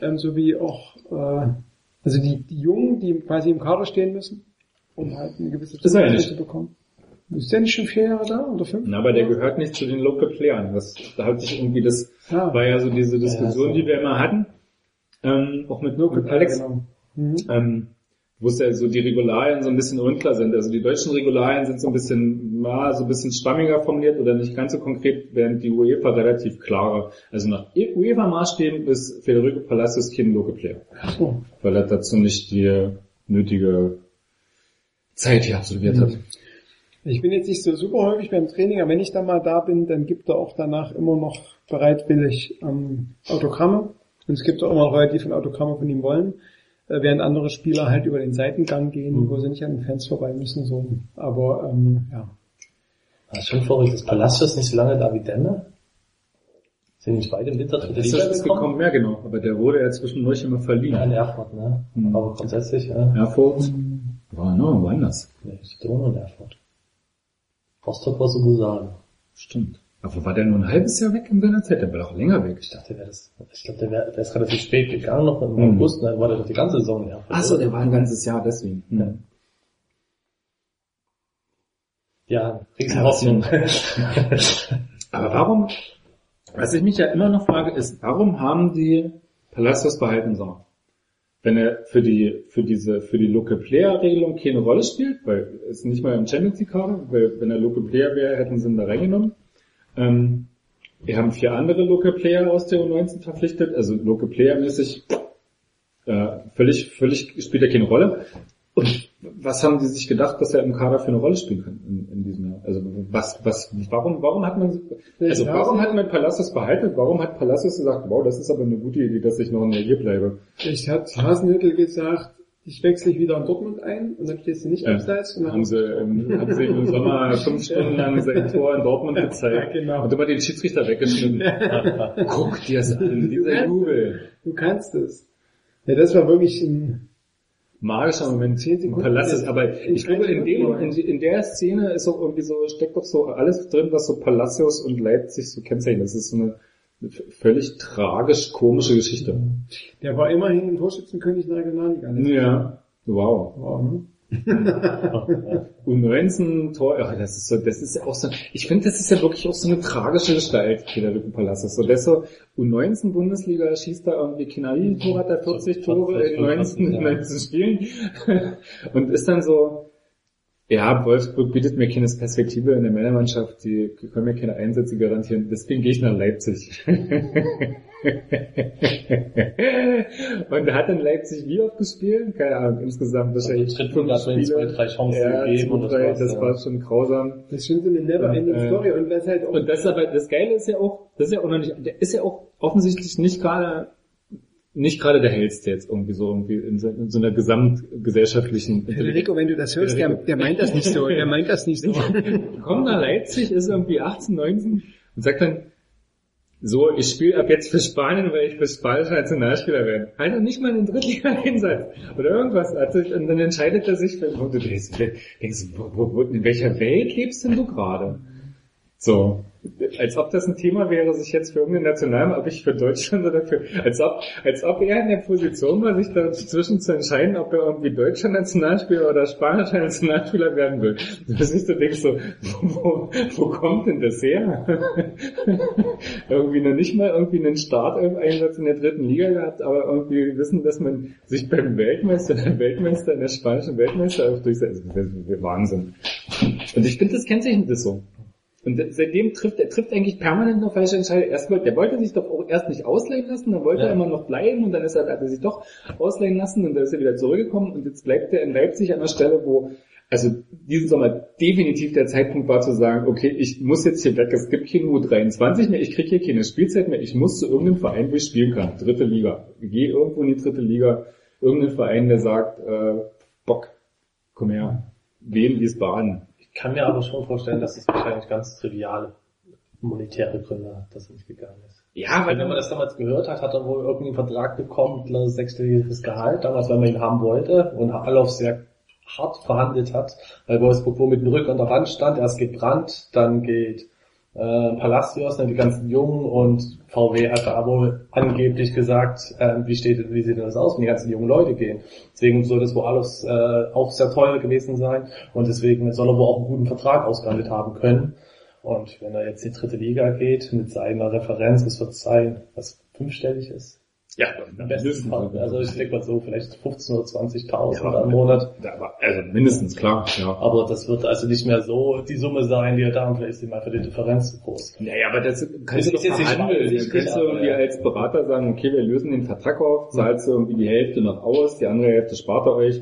ähm, sowie auch, äh, also die, die Jungen, die quasi im Kader stehen müssen, um halt eine gewisse nicht. zu bekommen. Ist der nicht schon vier Jahre da oder fünf? Na, aber der gehört nicht zu den Local Playern. Das, da hat sich irgendwie das, Ah. war ja so diese Diskussion, Ja, so. die wir immer hatten, ähm, auch mit, Local Alex, genau. Mhm. ähm, wo es ja so die Regularien so ein bisschen unklar sind. Also die deutschen Regularien sind so ein bisschen, na, so ein bisschen stammiger formuliert oder nicht ganz so konkret, während die UEFA relativ klarer. Also nach UEFA-Maßstäben ist Federico Palacios kein Local Player, So. weil er dazu nicht die nötige Zeit hier absolviert hat. Ich bin jetzt nicht so super häufig beim Training, aber wenn ich da mal da bin, dann gibt er auch danach immer noch bereitwillig ähm, Autogramme. Und es gibt auch immer noch Leute, die von Autogramme von ihm wollen, äh, während andere Spieler halt über den Seitengang gehen, wo sie nicht an den Fans vorbei müssen. So. Aber ähm, ja. Das ist schon verrückt. Ist Palacios nicht so lange da wie Demme? Sind nicht beide im Winter dritte Ist das gekommen? gekommen? Ja, genau. Aber der wurde ja zwischendurch immer verliehen. Ja, in Erfurt, ne? Mhm. Aber grundsätzlich, ja. Erfurt. War no, woanders. Nee, nur in Erfurt. Rostock war so sagen. Stimmt. Aber war der nur ein halbes Jahr weg in seiner Zeit? Der war doch länger weg. Ich dachte, der wäre das, ich glaube, der, wär, der ist relativ spät gegangen, noch im Mhm. August, dann war der doch die ganze Saison Erfurt. Achso, der war ein ganzes Jahr deswegen. Ja. Ja, Riesenhoffnung. Aber warum, was ich mich ja immer noch frage, ist, warum haben die Palacios behalten sollen? Wenn er für die, für diese, für die Local Player Regelung keine Rolle spielt, weil es nicht mal im Champions League Kader, weil wenn er Local Player wäre, hätten sie ihn da reingenommen. Ähm, wir haben vier andere Local Player aus der U19 verpflichtet, also Local Player mäßig, äh, völlig, völlig spielt er keine Rolle. Und was haben die sich gedacht, dass er im Kader für eine Rolle spielen kann in, in diesem Jahr? Also was, was, warum, warum hat man, also warum hat man Palacios behalten? Warum hat Palacios gesagt, wow, das ist aber eine gute Idee, dass ich noch ein Jahr hier bleibe? Ich hat Hasenhüttel gesagt, ich wechsle dich wieder in Dortmund ein und dann stehst du nicht Ja. abseits. Und Haben sie, ähm, haben sie im Sommer fünf Stunden lang sein Tor in Dortmund gezeigt Ja, genau. und immer den Schiedsrichter weggeschnitten. Guck dir das an, dieser Jubel. Du kannst es. Ja, das war wirklich ein, Magischer Moment. Zehn Sekunden. Palacios, aber ich glaube, in, dem, in, in der Szene ist auch irgendwie so, steckt doch so alles drin, was so Palacios und Leipzig so kennzeichnet. Das ist so eine völlig tragisch komische Geschichte. der war immerhin ein Torschützenkönig in der Regionalliga. Ja. Wow. Wow, ne? U19 Tor, ja, das ist so, das ist ja auch so, ich finde, das ist ja wirklich auch so eine tragische Gestalt, Federico Palacios. So, der ist so, U19 Bundesliga schießt da irgendwie Kinai, Tor hat er 40 Tore in 19, in 19 Spielen und ist dann so, ja, Wolfsburg bietet mir keine Perspektive in der Männermannschaft, die können mir keine Einsätze garantieren, deswegen gehe ich nach Leipzig. und er hat in Leipzig wie oft gespielt? Keine Ahnung, insgesamt wahrscheinlich hat man ihm zwei, drei Chancen ja, gegeben und das drei, das ja. war schon grausam. Das ist schon so eine never-ending Und, äh, Story und das halt auch Und das ist aber, das Geile ist ja auch, das ist ja auch noch nicht, der ist ja auch offensichtlich nicht gerade, nicht gerade der hellste jetzt irgendwie so irgendwie in so, in so einer gesamtgesellschaftlichen Federico, wenn du das hörst, der, der meint das nicht so, der meint das nicht so. kommt nach Leipzig, ist irgendwie 18, 19 und sagt dann, so, ich spiele ab jetzt für Spanien, weil ich für spanische Nationalspieler werde. Halt doch nicht mal einen Drittliga-Einsatz oder irgendwas. Also, und dann entscheidet er sich, und du denkst, denkst wo, wo, wo, in welcher Welt lebst denn du gerade? So, als ob das ein Thema wäre, sich jetzt für irgendeine National, ob ich für Deutschland oder für, als ob, als ob er in der Position war, sich dazwischen zu entscheiden, ob er irgendwie deutscher Nationalspieler oder spanischer Nationalspieler werden will. Dass ich so denkst so, wo, wo kommt denn das her? irgendwie noch nicht mal irgendwie einen Starteinsatz in der dritten Liga gehabt, aber irgendwie wissen, dass man sich beim Weltmeister, der Weltmeister, in der spanischen Weltmeister durchsetzt. Wahnsinn. Und ich finde, das kennzeichnet das so. Und seitdem trifft er trifft eigentlich permanent noch falsche Entscheidungen. Erst wollte, der wollte sich doch auch erst nicht ausleihen lassen, dann wollte Ja. er immer noch bleiben und dann ist er, hat er sich doch ausleihen lassen und dann ist er wieder zurückgekommen und jetzt bleibt er in Leipzig an der Stelle, wo also diesen Sommer definitiv der Zeitpunkt war zu sagen, okay, ich muss jetzt hier weg, es gibt keine U23 mehr, ich kriege hier keine Spielzeit mehr, ich muss zu irgendeinem Verein, wo ich spielen kann, dritte Liga. Ich gehe irgendwo in die dritte Liga, irgendein Verein, der sagt, äh, Bock, komm her, Wien, Wiesbaden, kann mir aber schon vorstellen, dass es wahrscheinlich ganz triviale monetäre Gründe hat, dass er nicht gegangen ist. Ja, Weil wenn man das damals gehört hat, hat er wohl irgendeinen Vertrag bekommen, einem sechsstelliges Gehalt, damals, weil man ihn haben wollte und Allof sehr hart verhandelt hat, weil Wolfsburg wohl mit dem Rücken an der Wand stand, erst geht Brandt, dann geht äh, Palacios, dann die ganzen Jungen und VW hat da wohl angeblich gesagt, äh, wie steht wie sieht denn das aus, wenn die ganzen jungen Leute gehen. Deswegen soll das wohl alles äh, auch sehr teuer gewesen sein und deswegen soll er wohl auch einen guten Vertrag ausgehandelt haben können. Und wenn er jetzt in die dritte Liga geht mit seiner Referenz, das wird sein, was fünfstellig ist. Ja, Im besten Fall. Also ich denke mal so, vielleicht 15.000 oder 20.000 Ja, im Monat. Also mindestens, klar, ja. Aber das wird also nicht mehr so die Summe sein, die er da und vielleicht ist ihm einfach die Differenz zu groß. Naja, aber das kannst Das du doch ist jetzt nicht verhandeln. Dann kannst du irgendwie ja. als Berater sagen, okay, wir lösen den Vertrag auf, zahlst du irgendwie die Hälfte noch aus, die andere Hälfte spart ihr euch,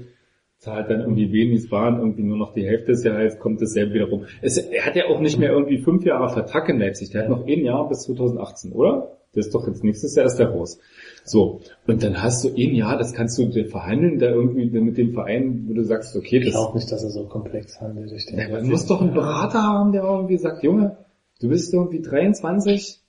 zahlt dann irgendwie wenig waren, irgendwie nur noch die Hälfte des Jahres, kommt dasselbe wieder rum. Es, er hat ja auch nicht mehr irgendwie fünf Jahre Vertrag in Leipzig, der hat noch ein Jahr bis 2018, oder? Das ist doch jetzt nächstes Jahr ist der raus. So, und dann hast du ein Jahr, das kannst du dir verhandeln, da irgendwie mit dem Verein, wo du sagst, okay, Ich das glaube nicht, dass er so komplex handelt. Ich denke, man muss doch einen Berater haben, der irgendwie sagt, Junge, du bist irgendwie 23,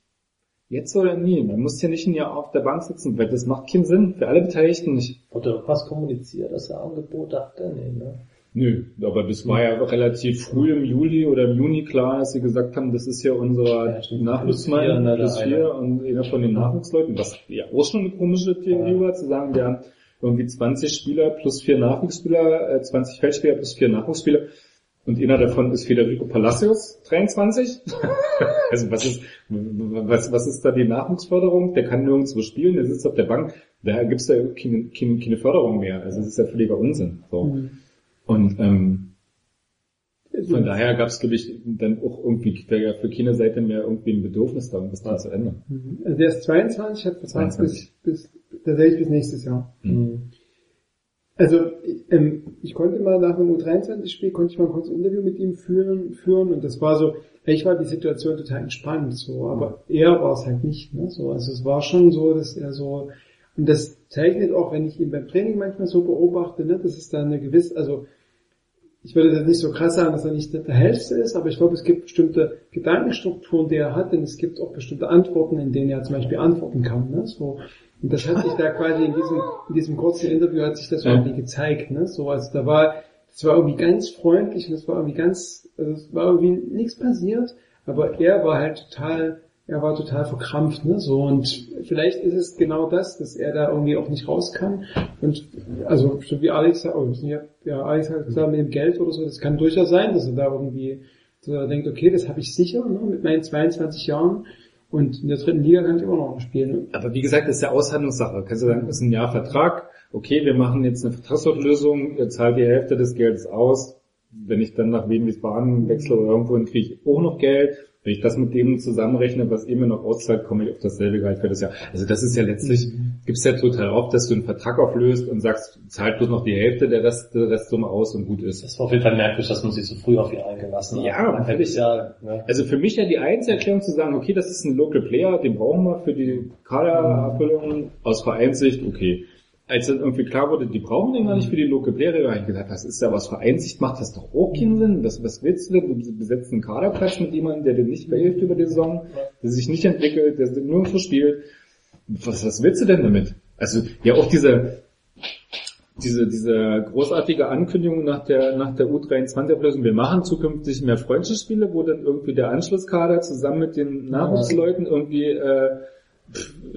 jetzt oder nie. Man muss ja nicht ein Jahr auf der Bank sitzen, weil das macht keinen Sinn, für alle Beteiligten nicht. Wurde irgendwas kommuniziert, dass er Angebote hatte? Nee, ne? Nö, aber das war ja relativ früh im Juli oder im Juni klar, dass sie gesagt haben, das ist ja unser Ja. Nachwuchsmann, Plus vier, ne, und einer von den Nachwuchsleuten, was ja auch schon eine komische Theorie war, zu sagen, wir haben irgendwie 20 Spieler plus vier Nachwuchsspieler, äh, 20 Feldspieler plus vier Nachwuchsspieler und einer davon ist Federico Palacios, 23. also was ist, was, was ist da die Nachwuchsförderung? Der kann nirgendwo spielen, der sitzt auf der Bank, da gibt's ja keine, keine, keine Förderung mehr. Also das ist ja völliger Unsinn. So. Und ähm, von daher gab es, glaube ich, dann auch irgendwie für, keine Seite mehr irgendwie ein Bedürfnis da, um das dran zu ändern. Also der ist 22, hat Vertrag 22. bis, bis, tatsächlich bis nächstes Jahr. Mhm. Also ähm, ich konnte mal nach dem U23-Spiel, konnte ich mal ein kurzes Interview mit ihm führen, führen und das war so, ich war die Situation total entspannt, so, aber er war es halt nicht, ne? So, also es war schon so, dass er so, und das zeichnet auch, wenn ich ihn beim Training manchmal so beobachte, ne, das ist da eine gewisse, also ich würde das nicht so krass sagen, dass er nicht der Hellste ist, aber ich glaube, es gibt bestimmte Gedankenstrukturen, die er hat, denn es gibt auch bestimmte Antworten, in denen er zum Beispiel antworten kann. Ne? So, und das hat sich da quasi in diesem, in diesem kurzen Interview hat sich das irgendwie gezeigt. Ne? So, also da war, das war irgendwie ganz freundlich und das war irgendwie ganz, also es war irgendwie nichts passiert, aber er war halt total, er war total verkrampft, ne? So und vielleicht ist es genau das, dass er da irgendwie auch nicht raus kann. Und also so wie Alex sagt, oh, ja, ja, Alex hat gesagt, mit dem Geld oder so, das kann durchaus sein, dass er da irgendwie dass denkt, okay, das habe ich sicher, ne, mit meinen 22 Jahren. Und in der dritten Liga kann ich immer noch spielen. Ne? Aber wie gesagt, das ist ja Aushandlungssache. Kannst du sagen, das ist ein Jahr Vertrag, okay, wir machen jetzt eine Vertragsauflösung, ihr zahlt die Hälfte des Geldes aus. Wenn ich dann nach Wien Wiesbaden wechsle oder irgendwo, dann kriege ich auch noch Geld. Wenn ich das mit dem zusammenrechne, was ihr mir noch auszahlt, komme ich auf dasselbe Gehalt für das Jahr. Also das ist ja letztlich, gibt's ja total oft, dass du einen Vertrag auflöst und sagst, zahlt bloß noch die Hälfte der Rest, der Restsumme aus und gut ist. Das war auf jeden Fall merkwürdig, dass man sich so früh auf ihn eingelassen hat. Ja, hätte es ja, ne? Also für mich ja die einzige Erklärung zu sagen, okay, das ist ein Local Player, den brauchen wir für die Kadererfüllung aus Vereinssicht, okay. Als dann irgendwie klar wurde, die brauchen den gar nicht für die Player, habe ich gesagt, das ist ja was Vereinssicht macht, das doch auch keinen Sinn. Was, was willst du denn? Du besetzt einen Kaderplatz mit jemandem, der dir nicht behilft über die Saison, der sich nicht entwickelt, der nirgendwo spielt. Was, was willst du denn damit? Also ja auch diese, diese, diese großartige Ankündigung nach der, nach der U23-Auflösung, wir machen zukünftig mehr Freundschaftsspiele, wo dann irgendwie der Anschlusskader zusammen mit den Nachwuchsleuten irgendwie äh,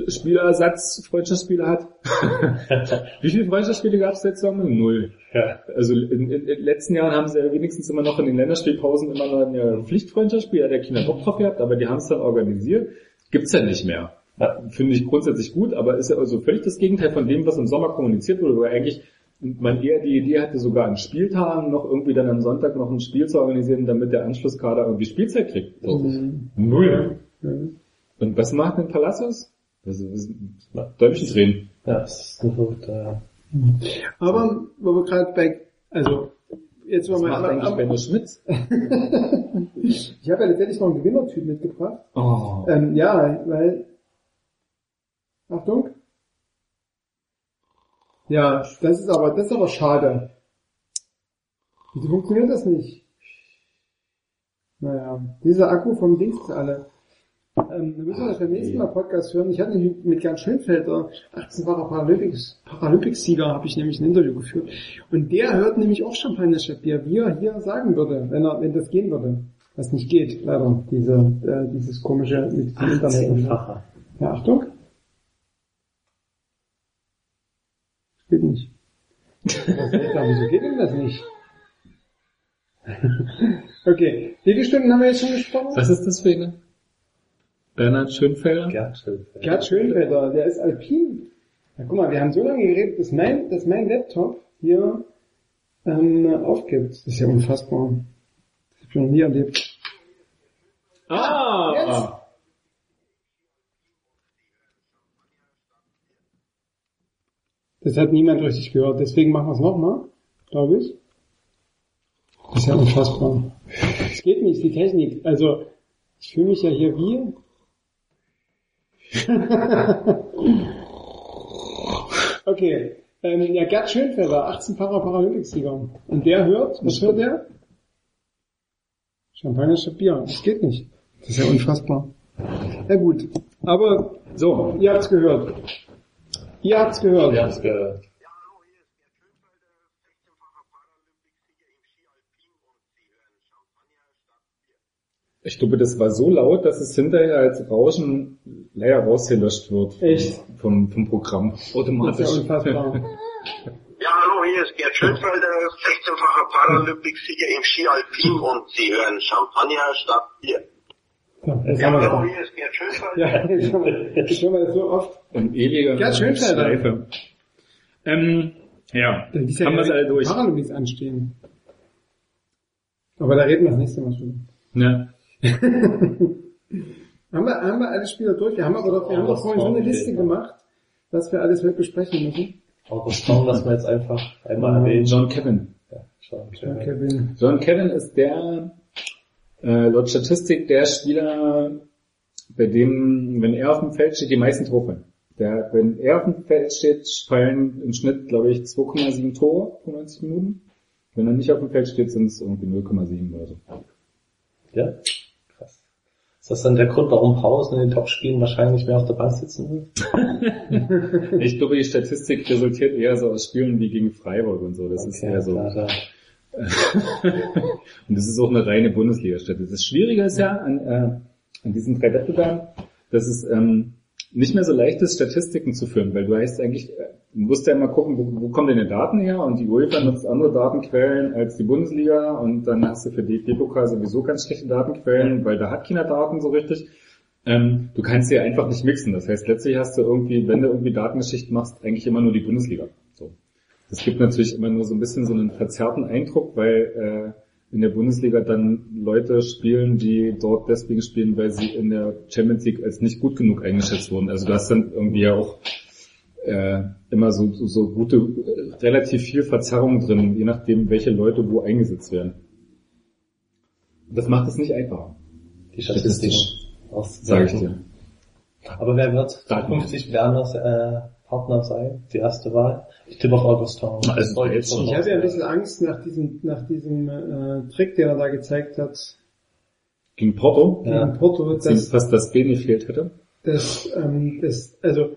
Spielerersatz Freundschaftsspiele hat. Wie viele Freundschaftsspiele gab es jetzt Sommer? Null. Ja. Also in, in, in den letzten Jahren haben sie ja wenigstens immer noch in den Länderspielpausen immer noch ein Pflichtfreundschaftsspiel, hat der Kinder Bock drauf gehabt, aber die haben es dann organisiert. Gibt's ja nicht mehr. Ja. Finde ich grundsätzlich gut, aber ist ja also völlig das Gegenteil von dem, was im Sommer kommuniziert wurde, wo eigentlich man eher die Idee hatte, sogar an Spieltagen noch irgendwie dann am Sonntag noch ein Spiel zu organisieren, damit der Anschlusskader irgendwie Spielzeit kriegt. So. Null. Mhm. Und was macht denn Palacios? Das ist Däumchen drehen. Ja, das ist ein verrückter, Aber, wo wir gerade bei, also, jetzt Was wollen wir macht eigentlich mal, Benno Schmitz? ich habe ja letztendlich noch einen Gewinnertyp mitgebracht. Oh. Ähm, ja, weil, Achtung. Ja, das ist aber, das ist aber schade. Wieso funktioniert das nicht? Naja, dieser Akku vom Dings ist alle. Ähm, wir müssen das beim nächsten Mal Podcast hören. Ich hatte nämlich mit Jan Schönfelder, 18-facher Paralympics, Paralympics-Sieger, habe ich nämlich ein Interview geführt. Und der hört nämlich auch Champagner-Bier, wie er hier sagen würde, wenn er, wenn das gehen würde. Was nicht geht, leider, diese, äh, dieses komische mit dem Internet. Ja, Achtung. Geht nicht. Wieso geht denn das nicht? okay, wie viele Stunden haben wir jetzt schon gesprochen? Was ist das für eine? Bernhard Schönfelder? Gerd Schönfeld. Gerd Schönfelder, der ist Alpin. Ja, guck mal, wir haben so lange geredet, dass mein, dass mein Laptop hier ähm, aufgibt. Das ist ja unfassbar. Das hab ich noch nie erlebt. Ah! Jetzt. Das hat niemand richtig gehört, deswegen machen wir es nochmal, glaube ich. Das ist ja unfassbar. Es geht nicht, die Technik. Also, ich fühle mich ja hier wie... okay, ähm, ja, Gerd Schönfelder, 18-facher Paralympicsieger. Und der hört, was hört der? Champagner Bier. Das geht nicht. Das ist ja unfassbar. Ja gut, aber So, ihr habt's gehört. Ihr habt's gehört. Wir haben es gehört. Ich glaube, das war so laut, dass es hinterher als Rauschen leider rausgelöscht wird. Echt? Vom, vom Programm. Das Automatisch. ist ja unfassbar. Ja, hallo, hier ist Gerd Schönfelder, 16-facher Paralympicsieger im Ski Alpin und Sie hören Champagner statt Bier. Jetzt Ja, haben wir hallo, hier ist Gerd Schönfelder. Ja, wir das so oft. In ewiger Gerd Schönfelder. Schleife. Ähm, ja, ja haben wir es alle durch. Paralympics anstehen. Aber da reden wir das nächste Mal schon. Ne? Haben wir, haben wir alle Spieler durch? Wir haben aber doch, wir haben doch vorhin so eine Liste gemacht, was wir alles heute besprechen müssen. Augustin lassen wir jetzt einfach einmal erwähnen. John Kevin. Ja, schon. Ja, Kevin. John Kevin ist der, äh, laut Statistik, der Spieler, bei dem, wenn er auf dem Feld steht, die meisten Tore fallen. Der, wenn er auf dem Feld steht, fallen im Schnitt, glaube ich, 2,7 Tore pro 90 Minuten. Wenn er nicht auf dem Feld steht, sind es irgendwie 0,7 oder so. Ja? Ist das dann der Grund, warum Pausen in den Topspielen wahrscheinlich mehr auf der Bank sitzen will? Ich glaube, die Statistik resultiert eher so aus Spielen wie gegen Freiburg und so. Das ist eher so. klar, klar. und das ist auch eine reine Bundesliga-Stadt. Das Schwierige ist ja an, äh, an diesen drei Wettbewerben, dass es ähm, nicht mehr so leicht ist, Statistiken zu führen, weil du heißt eigentlich, äh, du musst ja immer gucken, wo, wo kommen deine Daten her und die UEFA nutzt andere Datenquellen als die Bundesliga und dann hast du für DFB-Pokal sowieso ganz schlechte Datenquellen, weil da hat keiner Daten so richtig. Ähm, du kannst sie ja einfach nicht mixen. Das heißt, letztlich hast du irgendwie, wenn du irgendwie Datengeschichten machst, eigentlich immer nur die Bundesliga. So. Das gibt natürlich immer nur so ein bisschen so einen verzerrten Eindruck, weil äh, in der Bundesliga dann Leute spielen, die dort deswegen spielen, weil sie in der Champions League als nicht gut genug eingeschätzt wurden. Also hast dann irgendwie ja auch äh, immer so, so, so gute, äh, relativ viel Verzerrung drin, je nachdem, welche Leute wo eingesetzt werden. Das macht es nicht einfacher, Die sage auszusagen. ich dir. Aber wer wird zukünftig Werners äh, Partner sein? Die erste Wahl? Ich tippe auf Augustin. Also schon Ich habe ja ein bisschen Angst nach diesem, nach diesem äh, Trick, den er da gezeigt hat Gegen Porto, Ja. gegen Porto, dass fast das B fehlt hätte. dass, ähm, das, also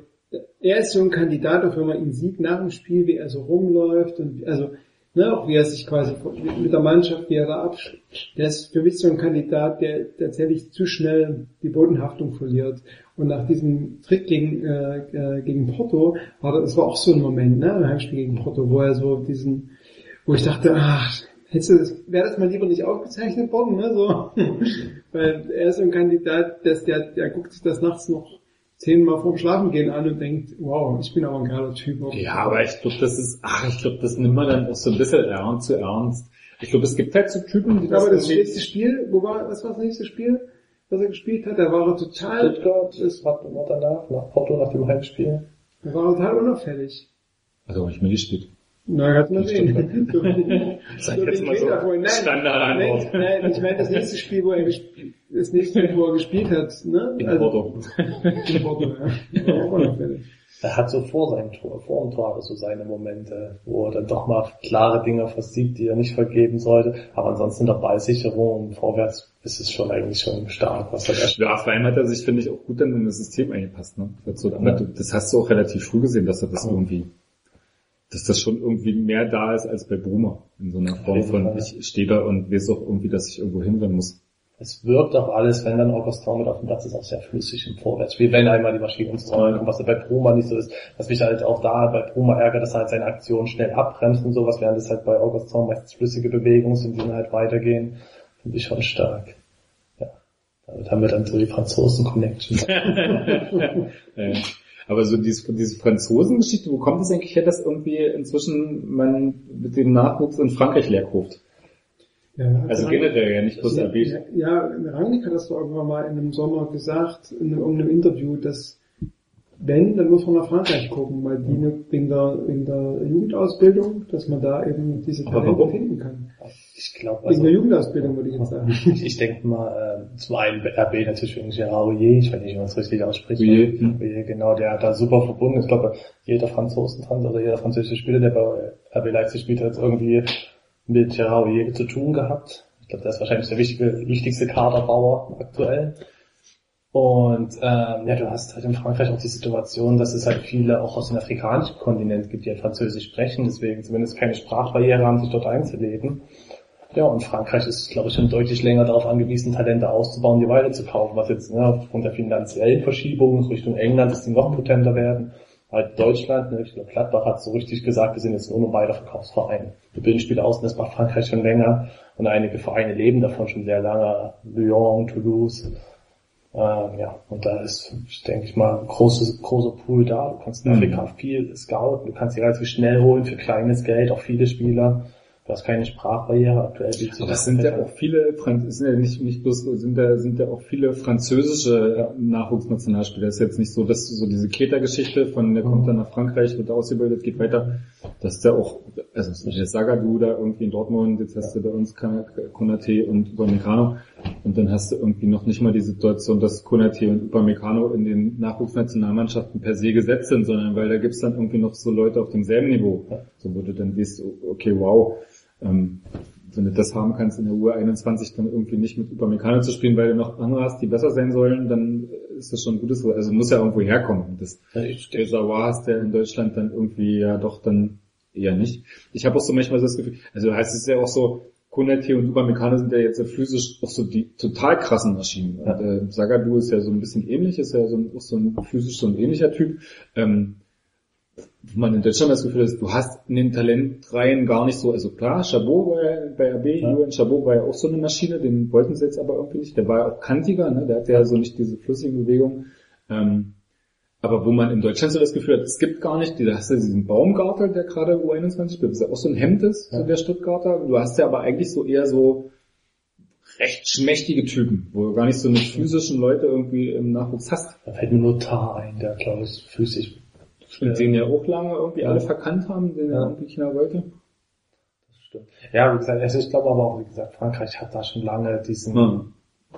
er ist so ein Kandidat, auch wenn man ihn sieht nach dem Spiel, wie er so rumläuft und also ne, auch wie er sich quasi mit der Mannschaft, wie er da absch... Der ist für mich so ein Kandidat, der tatsächlich zu schnell die Bodenhaftung verliert. Und nach diesem Trick gegen, äh, äh, gegen Porto, war das, das war auch so ein Moment, ne, im Heimspiel gegen Porto, wo er so diesen, wo ich dachte, ach, hättest du das, wäre das mal lieber nicht aufgezeichnet worden, ne, so. Weil er ist so ein Kandidat, dass der, der guckt sich das nachts noch zehnmal vorm Schlafengehen an und denkt, wow, ich bin aber ein geiler Typ. Ja, aber ich glaube, das ist, ach, ich glaube, das nimmt man dann auch so ein bisschen ernst zu ernst. Ich glaube, es gibt halt so Typen, die das, Aber das nächste Spiel, wo war, was war das nächste Spiel, was er gespielt hat? Da war er total, Stuttgart, das war war danach, nach Porto, nach dem Heimspiel. da war er total unauffällig. Also, ich mir gespielt. Na, kannst mal sehen. so Sag so jetzt mal so. Nein, Standardantwort. nein, nein, ich meine das nächste Spiel, wo er gespielt, das nächste Spiel, wo er gespielt hat, ne? In Also- Porto. In Porto, ja. Er hat so vor seinem Tor, vor dem Tor so seine Momente, wo er dann doch mal klare Dinge versiegt, die er nicht vergeben sollte. Aber ansonsten in der Ballsicherung und vorwärts ist es schon eigentlich schon stark, was er da Ja, vor allem hat er sich, finde ich, auch gut dann in das System eingepasst. Ne? Das, so, hast du auch relativ früh gesehen, dass er das irgendwie, dass das schon irgendwie mehr da ist als bei Brumer. In so einer Form von, ich stehe da und weiß auch irgendwie, dass ich irgendwo hinrennen muss. Es wirkt auch alles, wenn dann Augustin mit auf dem Platz ist, auch sehr flüssig im Vorwärts. Wie wenn einmal die Maschine ins Rollen kommt, was ja bei Bruma nicht so ist. Was mich halt auch da bei Bruma ärgert, dass er halt seine Aktion schnell abbremst und sowas, während es halt bei Augustin meistens flüssige Bewegungen sind, die dann halt weitergehen. Finde ich schon stark. Ja. Damit haben wir dann so die Franzosen-Connection. Äh, aber so diese, diese Franzosen-Geschichte, wo kommt es eigentlich her, dass irgendwie inzwischen man mit dem Nachwuchs in Frankreich leerkauft? Ja, Also generell ja nicht bloß ja, RB. ja, Rangnick hat das doch irgendwann mal in einem Sommer gesagt, in irgendeinem Interview, dass wenn, dann muss man nach Frankreich gucken, weil die ne- wegen der, wegen der Jugendausbildung, dass man da eben diese Talente finden kann. Ich glaube, also, der Jugendausbildung würde ich jetzt sagen. ich denke mal, äh, zum einen RB natürlich wegen Gérard Rouillet, ich weiß nicht, wie man es richtig ausspricht. Rouillet, hm. Rouillet, genau, der hat da super verbunden. Ich glaube, jeder Franzosen, also jeder französische Spieler, der bei RB Leipzig spielt, hat jetzt irgendwie mit Gérard Rouillet zu tun gehabt. Ich glaube, der ist wahrscheinlich der wichtige, wichtigste Kaderbauer aktuell. Und ähm, ja, du hast halt in Frankreich auch die Situation, dass es halt viele auch aus dem afrikanischen Kontinent gibt, die halt Französisch sprechen, deswegen zumindest keine Sprachbarriere haben, sich dort einzuleben. Ja, und Frankreich ist, glaube ich, schon deutlich länger darauf angewiesen, Talente auszubauen, die weiter zu kaufen, was jetzt ne, aufgrund der finanziellen Verschiebungen Richtung England, dass die noch potenter werden. Halt Deutschland, ne, ich glaube, Gladbach hat so richtig gesagt, wir sind jetzt nur noch Weiterverkaufsverein. Wir bilden Spieler aus und das macht Frankreich schon länger und einige Vereine leben davon schon sehr lange. Lyon, Toulouse. Ähm, ja, und da ist, denke ich mal, ein großes, großer Pool da. Du kannst in Mhm. Afrika viel scouten, du kannst sie relativ schnell holen für kleines Geld, auch viele Spieler. Du hast keine Sprachbarriere, aktuell bietet Aber das es sind ja auch viele, Fran- es sind ja nicht, nicht bloß, sind da, sind ja auch viele französische Nachwuchsnationalspieler. Es ist jetzt nicht so, dass so diese Keter-Geschichte von, der kommt dann nach Frankreich, wird ausgebildet, geht weiter. Das ist ja auch, also zum Beispiel Sagadou da irgendwie in Dortmund, jetzt hast du bei uns Konate und Upamecano. Und dann hast du irgendwie noch nicht mal die Situation, dass Konate und Upamecano in den Nachwuchsnationalmannschaften per se gesetzt sind, sondern weil da gibt's dann irgendwie noch so Leute auf demselben Niveau. So wo du dann siehst, okay, wow, ähm, wenn du das haben kannst in der U21 dann irgendwie nicht mit Upamecano zu spielen, weil du noch andere hast, die besser sein sollen, dann ist das schon ein gutes, also muss ja irgendwo herkommen. Das, Ja, der Sawar hast der in Deutschland dann irgendwie ja doch dann eher nicht. Ich habe auch so manchmal so das Gefühl, also heißt es ja auch so, Konate und Upamecano sind ja jetzt ja physisch auch so die total krassen Maschinen. Und, äh, Sagadu ist ja so ein bisschen ähnlich, ist ja so ein, auch so ein physisch so ein ähnlicher Typ. Ähm, man in Deutschland das Gefühl hat, du hast in den Talentreihen gar nicht so, also klar, Chabot war ja bei RB, Ja. Julian Chabot war ja auch so eine Maschine, den wollten sie jetzt aber irgendwie nicht, der war ja auch kantiger, ne? der hatte ja so nicht diese flüssigen Bewegungen. Ähm, aber wo man in Deutschland so das Gefühl hat, es gibt gar nicht, da hast du diesen Baumgartel, der gerade U21 spielt, das ist ja auch so ein Hemd ist, so Ja. der Stuttgarter. Du hast ja aber eigentlich so eher so recht schmächtige Typen, wo du gar nicht so eine physischen Leute irgendwie im Nachwuchs hast. Da fällt mir nur Tar ein, der glaube ich physisch. Und den ja auch lange irgendwie Ja. alle verkannt haben, den Ja. irgendwie keiner wollte. Das stimmt. Ja, wie gesagt, also ich glaube aber auch, wie gesagt, Frankreich hat da schon lange diesen, Hm.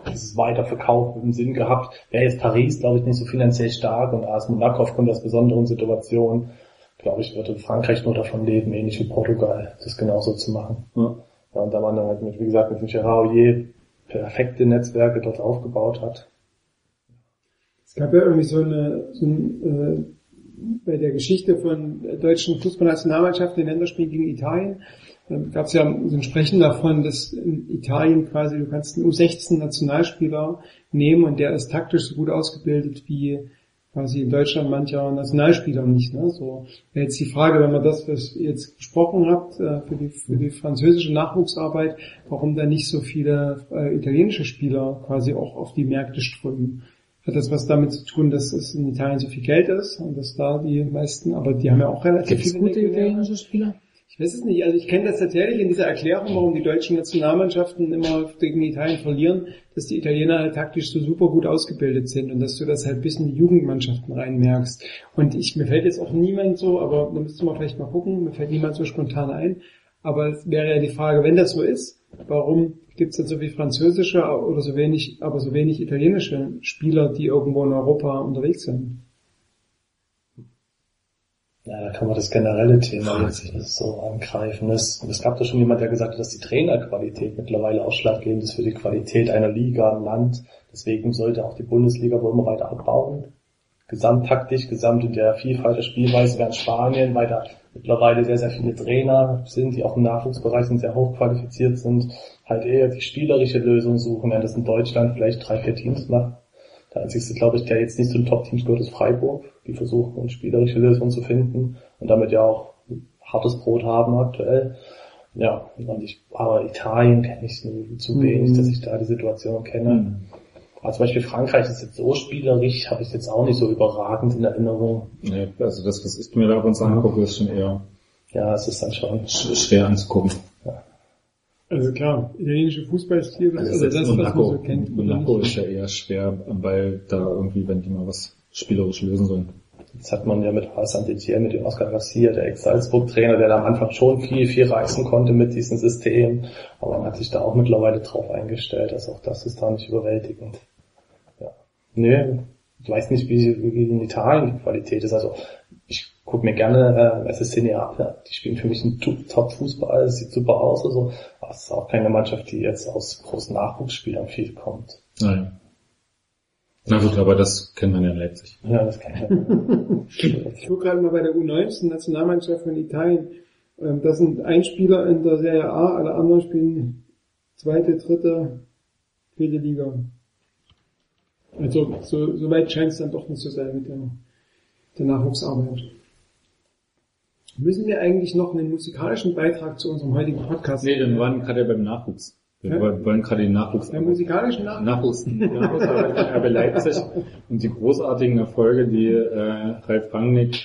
dieses Weiterverkauf im Sinn gehabt. Wäre jetzt Paris, glaube ich, nicht so finanziell stark und AS Monaco aufgrund der besonderen Situation, glaube ich, würde Frankreich nur davon leben, ähnlich wie Portugal, das genauso zu machen. Ja. Ja, und da man dann halt mit, wie gesagt, mit dem Gerard Houllier perfekte Netzwerke dort aufgebaut hat. Es gab ja irgendwie so eine, so ein, äh, bei der Geschichte von deutschen Fußballnationalmannschaft in Länderspielen gegen Italien ähm, gab es ja so ein Sprechen davon, dass in Italien quasi du kannst einen U16-Nationalspieler nehmen und der ist taktisch so gut ausgebildet wie quasi in Deutschland mancher Nationalspieler nicht. Ne? So jetzt die Frage, wenn man das, was ihr jetzt besprochen habt, äh, für die, für die französische Nachwuchsarbeit, warum da nicht so viele äh, italienische Spieler quasi auch auf die Märkte strömen. Hat das was damit zu tun, dass es in Italien so viel Geld ist und dass da die meisten, aber die haben ja auch relativ Gibt es viele gute italienische Spieler? Ich weiß es nicht. Also ich kenne das tatsächlich in dieser Erklärung, warum die deutschen Nationalmannschaften immer gegen Italien verlieren, dass die Italiener halt taktisch so super gut ausgebildet sind und dass du das halt bis in die Jugendmannschaften reinmerkst. Und ich, mir fällt jetzt auch niemand so, aber da müsste man vielleicht mal gucken, mir fällt niemand so spontan ein. Aber es wäre ja die Frage, wenn das so ist, warum gibt es dann so viel französische oder so wenig, aber so wenig italienische Spieler, die irgendwo in Europa unterwegs sind? Ja, da kann man das generelle Thema jetzt so angreifen. Es, es gab da schon jemand, der gesagt hat, dass die Trainerqualität mittlerweile ausschlaggebend ist für die Qualität einer Liga im Land. Deswegen sollte auch die Bundesliga wohl immer weiter abbauen. Gesamttaktisch, gesamt in der Vielfalt der Spielweise, während Spanien weiter mittlerweile sehr, sehr viele Trainer sind, die auch im Nachwuchsbereich sind, sehr hochqualifiziert sind, halt eher die spielerische Lösung suchen, während das in Deutschland vielleicht drei, vier Teams machen. Der einzigste, glaube ich, der jetzt nicht zu den Top-Teams gehört, ist Freiburg. Die versuchen, eine spielerische Lösung zu finden und damit ja auch hartes Brot haben aktuell. Ja, und ich, aber Italien kenne ich zu wenig, dass ich da die Situation kenne. Aber zum Beispiel Frankreich ist jetzt so spielerisch, habe ich jetzt auch nicht so überragend in Erinnerung. Nee, also das, was ich mir da ab und zu angucke, ist schon eher Ja, es ist dann schon. sch- schwer anzugucken. Also klar, italienische Fußballstil, also selbst das, was man Monaco, so kennt. Monaco ist ja eher schwer, weil da irgendwie, wenn die mal was spielerisch lösen sollen. Jetzt hat man ja mit Hassan Etienne, mit dem Oscar Garcia, der Ex-Salzburg-Trainer, der da am Anfang schon viel, viel reißen konnte mit diesem System. Aber man hat sich da auch mittlerweile drauf eingestellt. Also auch das ist da nicht überwältigend. Ja. Nee, ich weiß nicht, wie, wie in Italien die Qualität ist. Also ich gucke mir gerne äh, SSC ab. Ja. Die spielen für mich einen Top-Fußball, es sieht super aus. Also, aber es ist auch keine Mannschaft, die jetzt aus großen Nachwuchsspielern viel kommt. Nein. Na gut, aber das kennt man ja in Leipzig. Ja, das kann ich Ich gucke gerade mal bei der U19 Nationalmannschaft von Italien. Ähm, Das sind ein Spieler in der Serie A, alle anderen spielen zweite, dritte, vierte Liga. Also so, so weit scheint es dann doch nicht zu sein mit der, der Nachwuchsarbeit. Müssen wir eigentlich noch einen musikalischen Beitrag zu unserem heutigen Podcast? Nee, dann waren gerade beim Nachwuchs. Wir Ja? wollen gerade den Nachwuchs Beim musikalischen Nachwuchs? Nachwuchs, Nachwuchsarbeit von RB Leipzig und die großartigen Erfolge, die äh, Ralf Rangnick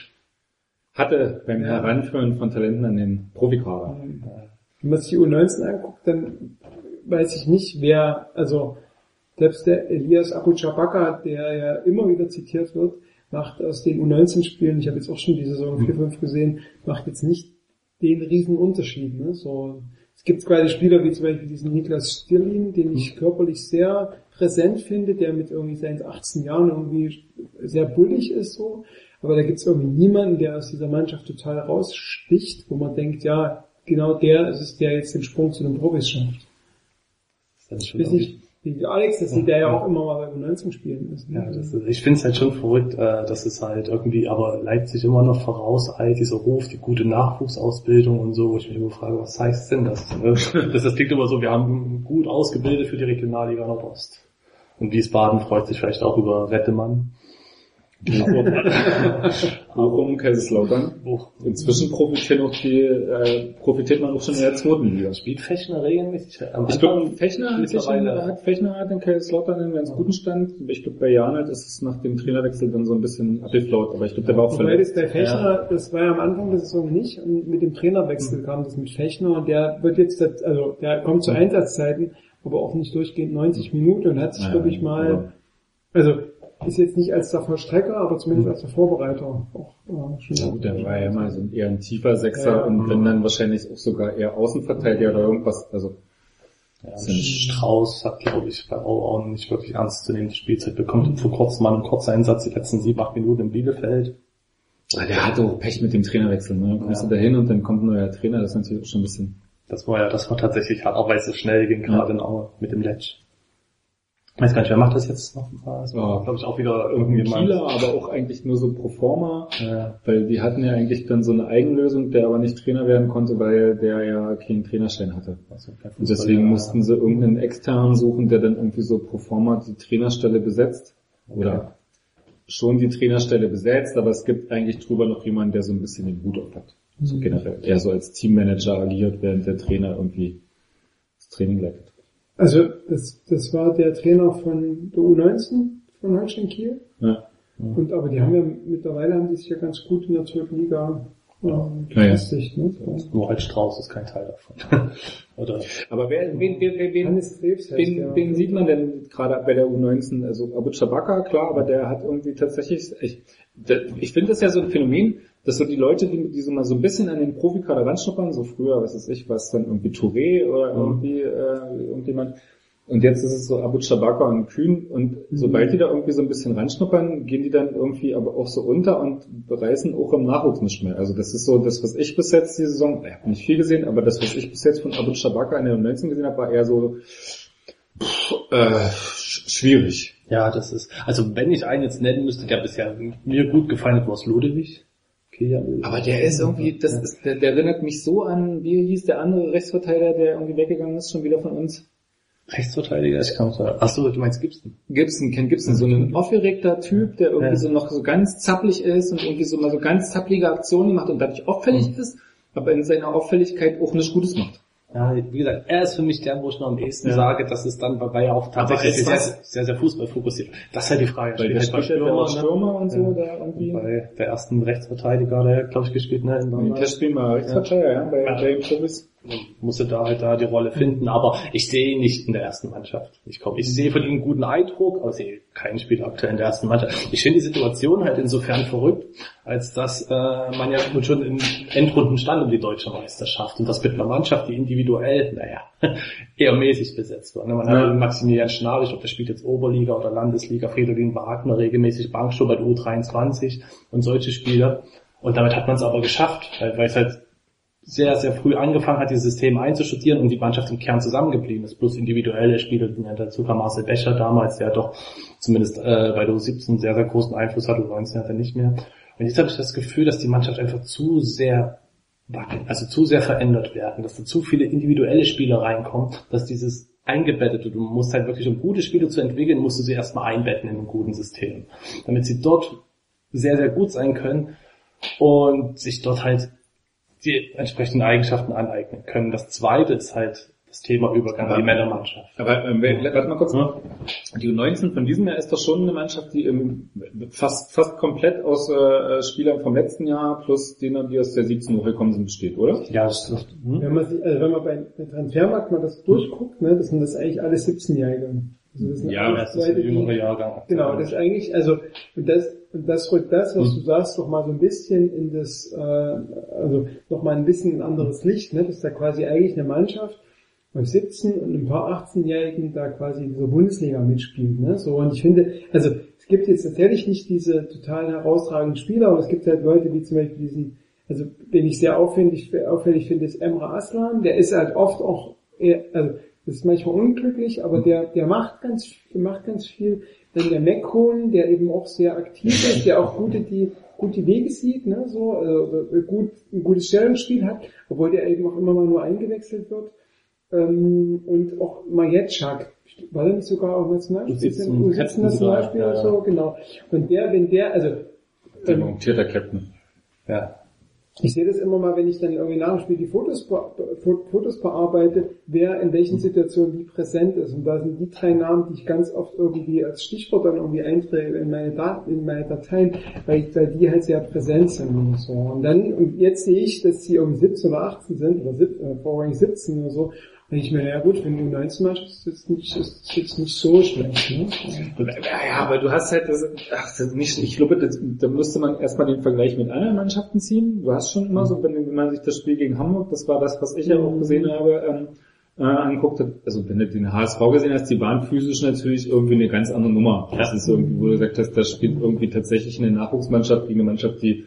hatte beim Heranführen von Talenten an den Profikader. Wenn man sich die U19 anguckt, dann weiß ich nicht, wer, also selbst der Elias Abu Chabaka, der ja immer wieder zitiert wird, macht aus den U19-Spielen, ich habe jetzt auch schon die Saison 4-5 gesehen, macht jetzt nicht den riesen Unterschied. Ne? So, es gibt quasi Spieler wie zum Beispiel diesen Niklas Stirlin, den ich körperlich sehr präsent finde, der mit irgendwie seinen 18 Jahren irgendwie sehr bullig ist so. Aber da gibt es irgendwie niemanden, der aus dieser Mannschaft total raussticht, wo man denkt, ja, genau der ist es, der jetzt den Sprung zu den Profis schafft. Das ist Ich schon nicht, wie Alex, dass der ja auch immer mal bei U19 spielen ist. ne? Ja, das ist, ich finde es halt schon verrückt, äh, dass es halt irgendwie, aber Leipzig immer noch vorauseilt, dieser Ruf, die gute Nachwuchsausbildung und so, wo ich mich immer frage, was heißt denn das? das, das klingt immer so, wir haben gut ausgebildet für die Regionalliga Nordost. Und Wiesbaden freut sich vielleicht auch über Rettemann. Bochum, Kaiserslautern. Buch. Inzwischen profitieren auch die, äh, profitiert man auch schon in der zweiten Liga. Spielt Fechner regelmäßig? Am Ich glaube, Fechner hat Fechner hat in Kaiserslautern einen ganz guten Stand. Ich glaube, bei Janert ist es nach dem Trainerwechsel dann so ein bisschen abgeflaut, aber ich glaube, der war auch verletzt. bei Fechner, das war ja am Anfang der Saison nicht, und mit dem Trainerwechsel kam das mit Fechner und der wird jetzt, also der kommt zu Einsatzzeiten, aber auch nicht durchgehend 90 Minuten und hat sich, Ja, glaube ich, mal, ja. also ist jetzt nicht als der Vollstrecker, aber zumindest als der Vorbereiter auch äh, schon. Ja gut, der war ja mal so ein eher ein tiefer Sechser Ja. und wenn dann wahrscheinlich auch sogar eher Außenverteidiger oder irgendwas, also Ja, Strauß hat, glaube ich, bei Auer nicht wirklich ernst zu nehmen Spielzeit bekommen. Vor kurzem mal einen Kurzeinsatz, die letzten sieben, acht Minuten in Bielefeld. Ah, der hatte auch Pech mit dem Trainerwechsel. Ne? Dann kommst Ja. du da hin und dann kommt ein neuer Trainer, das ist natürlich auch schon ein bisschen... Das war ja, das war tatsächlich hart, auch weil es so schnell ging, gerade in Aue mit dem Letsch. Weiß gar nicht, wer macht das jetzt noch? Das war, Ja. glaube ich, auch wieder irgendjemand. Kieler, aber auch eigentlich nur so pro forma, Ja. weil die hatten ja eigentlich dann so eine Eigenlösung, der aber nicht Trainer werden konnte, weil der ja keinen Trainerschein hatte. Also Und deswegen Fußballer. mussten sie irgendeinen externen suchen, der dann irgendwie so pro forma die Trainerstelle besetzt. Oder schon die Trainerstelle besetzt, aber es gibt eigentlich drüber noch jemanden, der so ein bisschen den Hut auf hat. So Mhm. generell. Eher so als Teammanager agiert, während der Trainer irgendwie das Training leitet. Also das, das war der Trainer von der U19 von Holstein Kiel. Ja. Und aber die haben ja mittlerweile haben die sich ja ganz gut in der zweiten Liga ähm, Ja, ja. befestigt. Ne? Nur halt Strauß ist kein Teil davon. Oder Aber wer, wen, wen, wen, wen, Hannes Krebs heißt wen, der. wen sieht man denn gerade bei der U19? Also Abu Chabaka, klar, aber der hat irgendwie tatsächlich, ich, ich finde das ja so ein Phänomen, dass so die Leute, die, die so mal so ein bisschen an den Profikader ranschnuppern, so früher, was weiß ich, was dann irgendwie Touré oder irgendwie äh, irgendjemand, und jetzt ist es so Abu Chabaka und Kühn und sobald die da irgendwie so ein bisschen reinschnuppern, gehen die dann irgendwie aber auch so unter und reißen auch im Nachwuchs nicht mehr. Also das ist so das, was ich bis jetzt die Saison, ich habe nicht viel gesehen, aber das, was ich bis jetzt von Abu Chabaka in der 19 gesehen habe, war eher so pff, äh, sch- schwierig. ja, das ist. Also wenn ich einen jetzt nennen müsste, der bisher mir gut gefallen hat, war es Ludewig. Okay, Aber der ist irgendwie, das ist, der, der erinnert mich so an, wie hieß der andere Rechtsverteidiger, der irgendwie weggegangen ist, schon wieder von uns? Rechtsverteidiger, ich kann sagen. Achso, du meinst Gibson. Gibson, Ken Gibson, so ein aufgeregter Typ, der irgendwie Ja. so noch so ganz zappelig ist und irgendwie so mal so ganz zappelige Aktionen macht und dadurch auffällig Mhm. ist, aber in seiner Auffälligkeit auch nichts Gutes macht. Ja, wie gesagt, er ist für mich der, wo ich noch am ehesten Ja. sage, dass es dann, weil er auch tatsächlich ist sehr, sehr, sehr Fußball fokussiert. Das ist halt die Frage. Weil der spielt halt ja der Stürmer, Stürmer und so, Ja. da irgendwie. ne? Bei der ersten Rechtsverteidiger, der glaube ich gespielt, ne? In Im Testspiel mal Rechtsverteidiger, ja, bei, Ja. bei den Profis. Musste da halt da die Rolle finden, aber ich sehe ihn nicht in der ersten Mannschaft. Ich komme, ich sehe von ihm einen guten Eindruck, aber sehe keinen Spieler aktuell in der ersten Mannschaft. Ich finde die Situation halt insofern verrückt, als dass äh, man ja schon in Endrunden stand um die deutsche Meisterschaft und das mit einer Mannschaft, die individuell, naja, eher mäßig besetzt war. ne? Man Ja. hat Maximilian Schnarch, ob der spielt jetzt Oberliga oder Landesliga, Fridolin Wagner regelmäßig Bankschuh bei der U23 und solche Spieler. Und damit hat man es aber geschafft, weil es halt sehr, sehr früh angefangen hat, dieses System einzustudieren und die Mannschaft im Kern zusammengeblieben ist, plus individuelle Spieler, ja, dazu kam. Marcel Becher damals, der doch zumindest äh, bei der U17 sehr, sehr großen Einfluss hat, U19 hat er nicht mehr. Und jetzt habe ich das Gefühl, dass die Mannschaft einfach zu sehr wackelt, also zu sehr verändert werden, dass da zu viele individuelle Spieler reinkommen, dass dieses eingebettete, du musst halt wirklich, um gute Spiele zu entwickeln, musst du sie erstmal einbetten in einem guten System, damit sie dort sehr, sehr gut sein können und sich dort halt die entsprechenden Eigenschaften aneignen können. Das zweite ist halt das Thema Übergang in die Männermannschaft. Aber ähm, warte mal kurz. Die U19 von diesem Jahr ist doch schon eine Mannschaft, die ähm, fast fast komplett aus äh, Spielern vom letzten Jahr plus denen, die aus der 17 hochgekommen sind, besteht, oder? Ja, das, das, hm? Wenn man, sich, also wenn man bei, bei Transfermarkt mal das durchguckt, ne, das sind das eigentlich alle 17-Jährige. Also das Ja, das ist ein jüngerer Jahrgang. Genau, das ist eigentlich, also und das und das rückt das, was du sagst, noch mal so ein bisschen in das, äh, also noch mal ein bisschen ein anderes Licht, ne? Das ist da quasi eigentlich eine Mannschaft von 17 und ein paar 18-Jährigen da quasi in dieser Bundesliga mitspielt, ne? So und ich finde, also es gibt jetzt tatsächlich nicht diese total herausragenden Spieler, aber es gibt halt Leute wie zum Beispiel diesen, also den ich sehr auffällig, auffällig finde, ist Emre Aslan, der ist halt oft auch, eher, also ist manchmal unglücklich, aber der, der macht ganz, der macht ganz viel. Dann der Mekhon, der eben auch sehr aktiv ist, der auch gute, die, gute Wege sieht, ne, so, also gut, ein gutes Stellungsspiel hat, obwohl der eben auch immer mal nur eingewechselt wird. Ähm, und auch Majetschak, war der nicht sogar auch Nationalspieler? U17, Captain Nationalspieler sogar, ja, so, genau. Und der, wenn der, also, Der ähm, montierter Captain. ja. Ich sehe das immer mal, wenn ich dann irgendwie nach dem Spiel die Fotos, Fotos bearbeite, wer in welchen Situationen wie präsent ist. Und da sind die drei Namen, die ich ganz oft irgendwie als Stichwort dann irgendwie eintrage in meine Daten, in meine Dateien, weil, ich, weil die halt sehr präsent sind und so. Und dann, und jetzt sehe ich, dass sie irgendwie 17 oder 18 sind, oder sieb- äh, vorrangig 17 oder so, denke ich mir, ja gut, wenn du 19 machst, ist das nicht, ist jetzt nicht so schlecht, ne? Ja, ja, aber du hast halt das, ach, das nicht, ich glaube, das, da müsste man erstmal den Vergleich mit anderen Mannschaften ziehen. Du hast schon immer so, wenn, wenn man sich das Spiel gegen Hamburg, das war das, was ich ja auch gesehen habe, ähm, äh, anguckt hat, also wenn du den HSV gesehen hast, die waren physisch natürlich irgendwie eine ganz andere Nummer. Das ist irgendwie, wo du gesagt hast, das spielt irgendwie tatsächlich eine Nachwuchsmannschaft gegen eine Mannschaft, die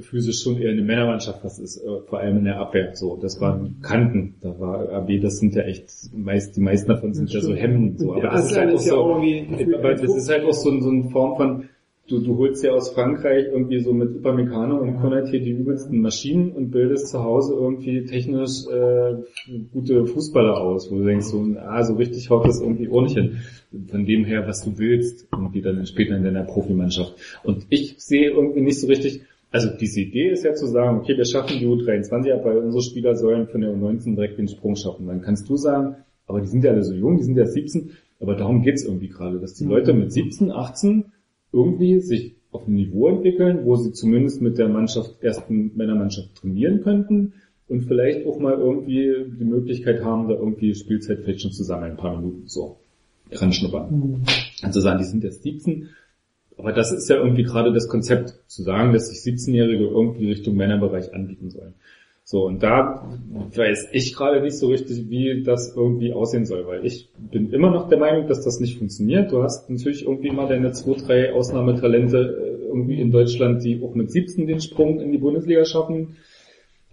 physisch schon eher eine Männermannschaft, was ist, äh, vor allem in der Abwehr so. Das waren Kanten, da war RB, das sind ja echt, meist, die meisten davon sind ja so Hemden, so. Aber das ist Aslan halt auch ist ja so, auch gefühlt aber das ist halt auch so, so eine Form von, du, du holst ja aus Frankreich irgendwie so mit Upamecano und Konaté die übelsten Maschinen und bildest zu Hause irgendwie technisch äh, gute Fußballer aus, wo du denkst so, ah, so richtig haut das irgendwie auch nicht hin. Von dem her, was du willst, irgendwie dann später in deiner Profimannschaft. Und ich sehe irgendwie nicht so richtig, also diese Idee ist ja zu sagen, okay, wir schaffen die U23 ab, weil unsere Spieler sollen von der U19 direkt den Sprung schaffen. Dann kannst du sagen, aber die sind ja alle so jung, die sind ja 17, aber darum geht's irgendwie gerade, dass die Leute mit 17, 18 irgendwie sich auf ein Niveau entwickeln, wo sie zumindest mit der Mannschaft, ersten Männermannschaft trainieren könnten und vielleicht auch mal irgendwie die Möglichkeit haben, da irgendwie Spielzeit vielleicht schon zu sammeln, ein paar Minuten so ranschnuppern. Also sagen, die sind jetzt 17, aber das ist ja irgendwie gerade das Konzept, zu sagen, dass sich 17-Jährige irgendwie Richtung Männerbereich anbieten sollen. So, und da weiß ich gerade nicht so richtig, wie das irgendwie aussehen soll, weil ich bin immer noch der Meinung, dass das nicht funktioniert. Du hast natürlich irgendwie immer deine zwei, drei Ausnahmetalente äh, irgendwie in Deutschland, die auch mit 17 den Sprung in die Bundesliga schaffen.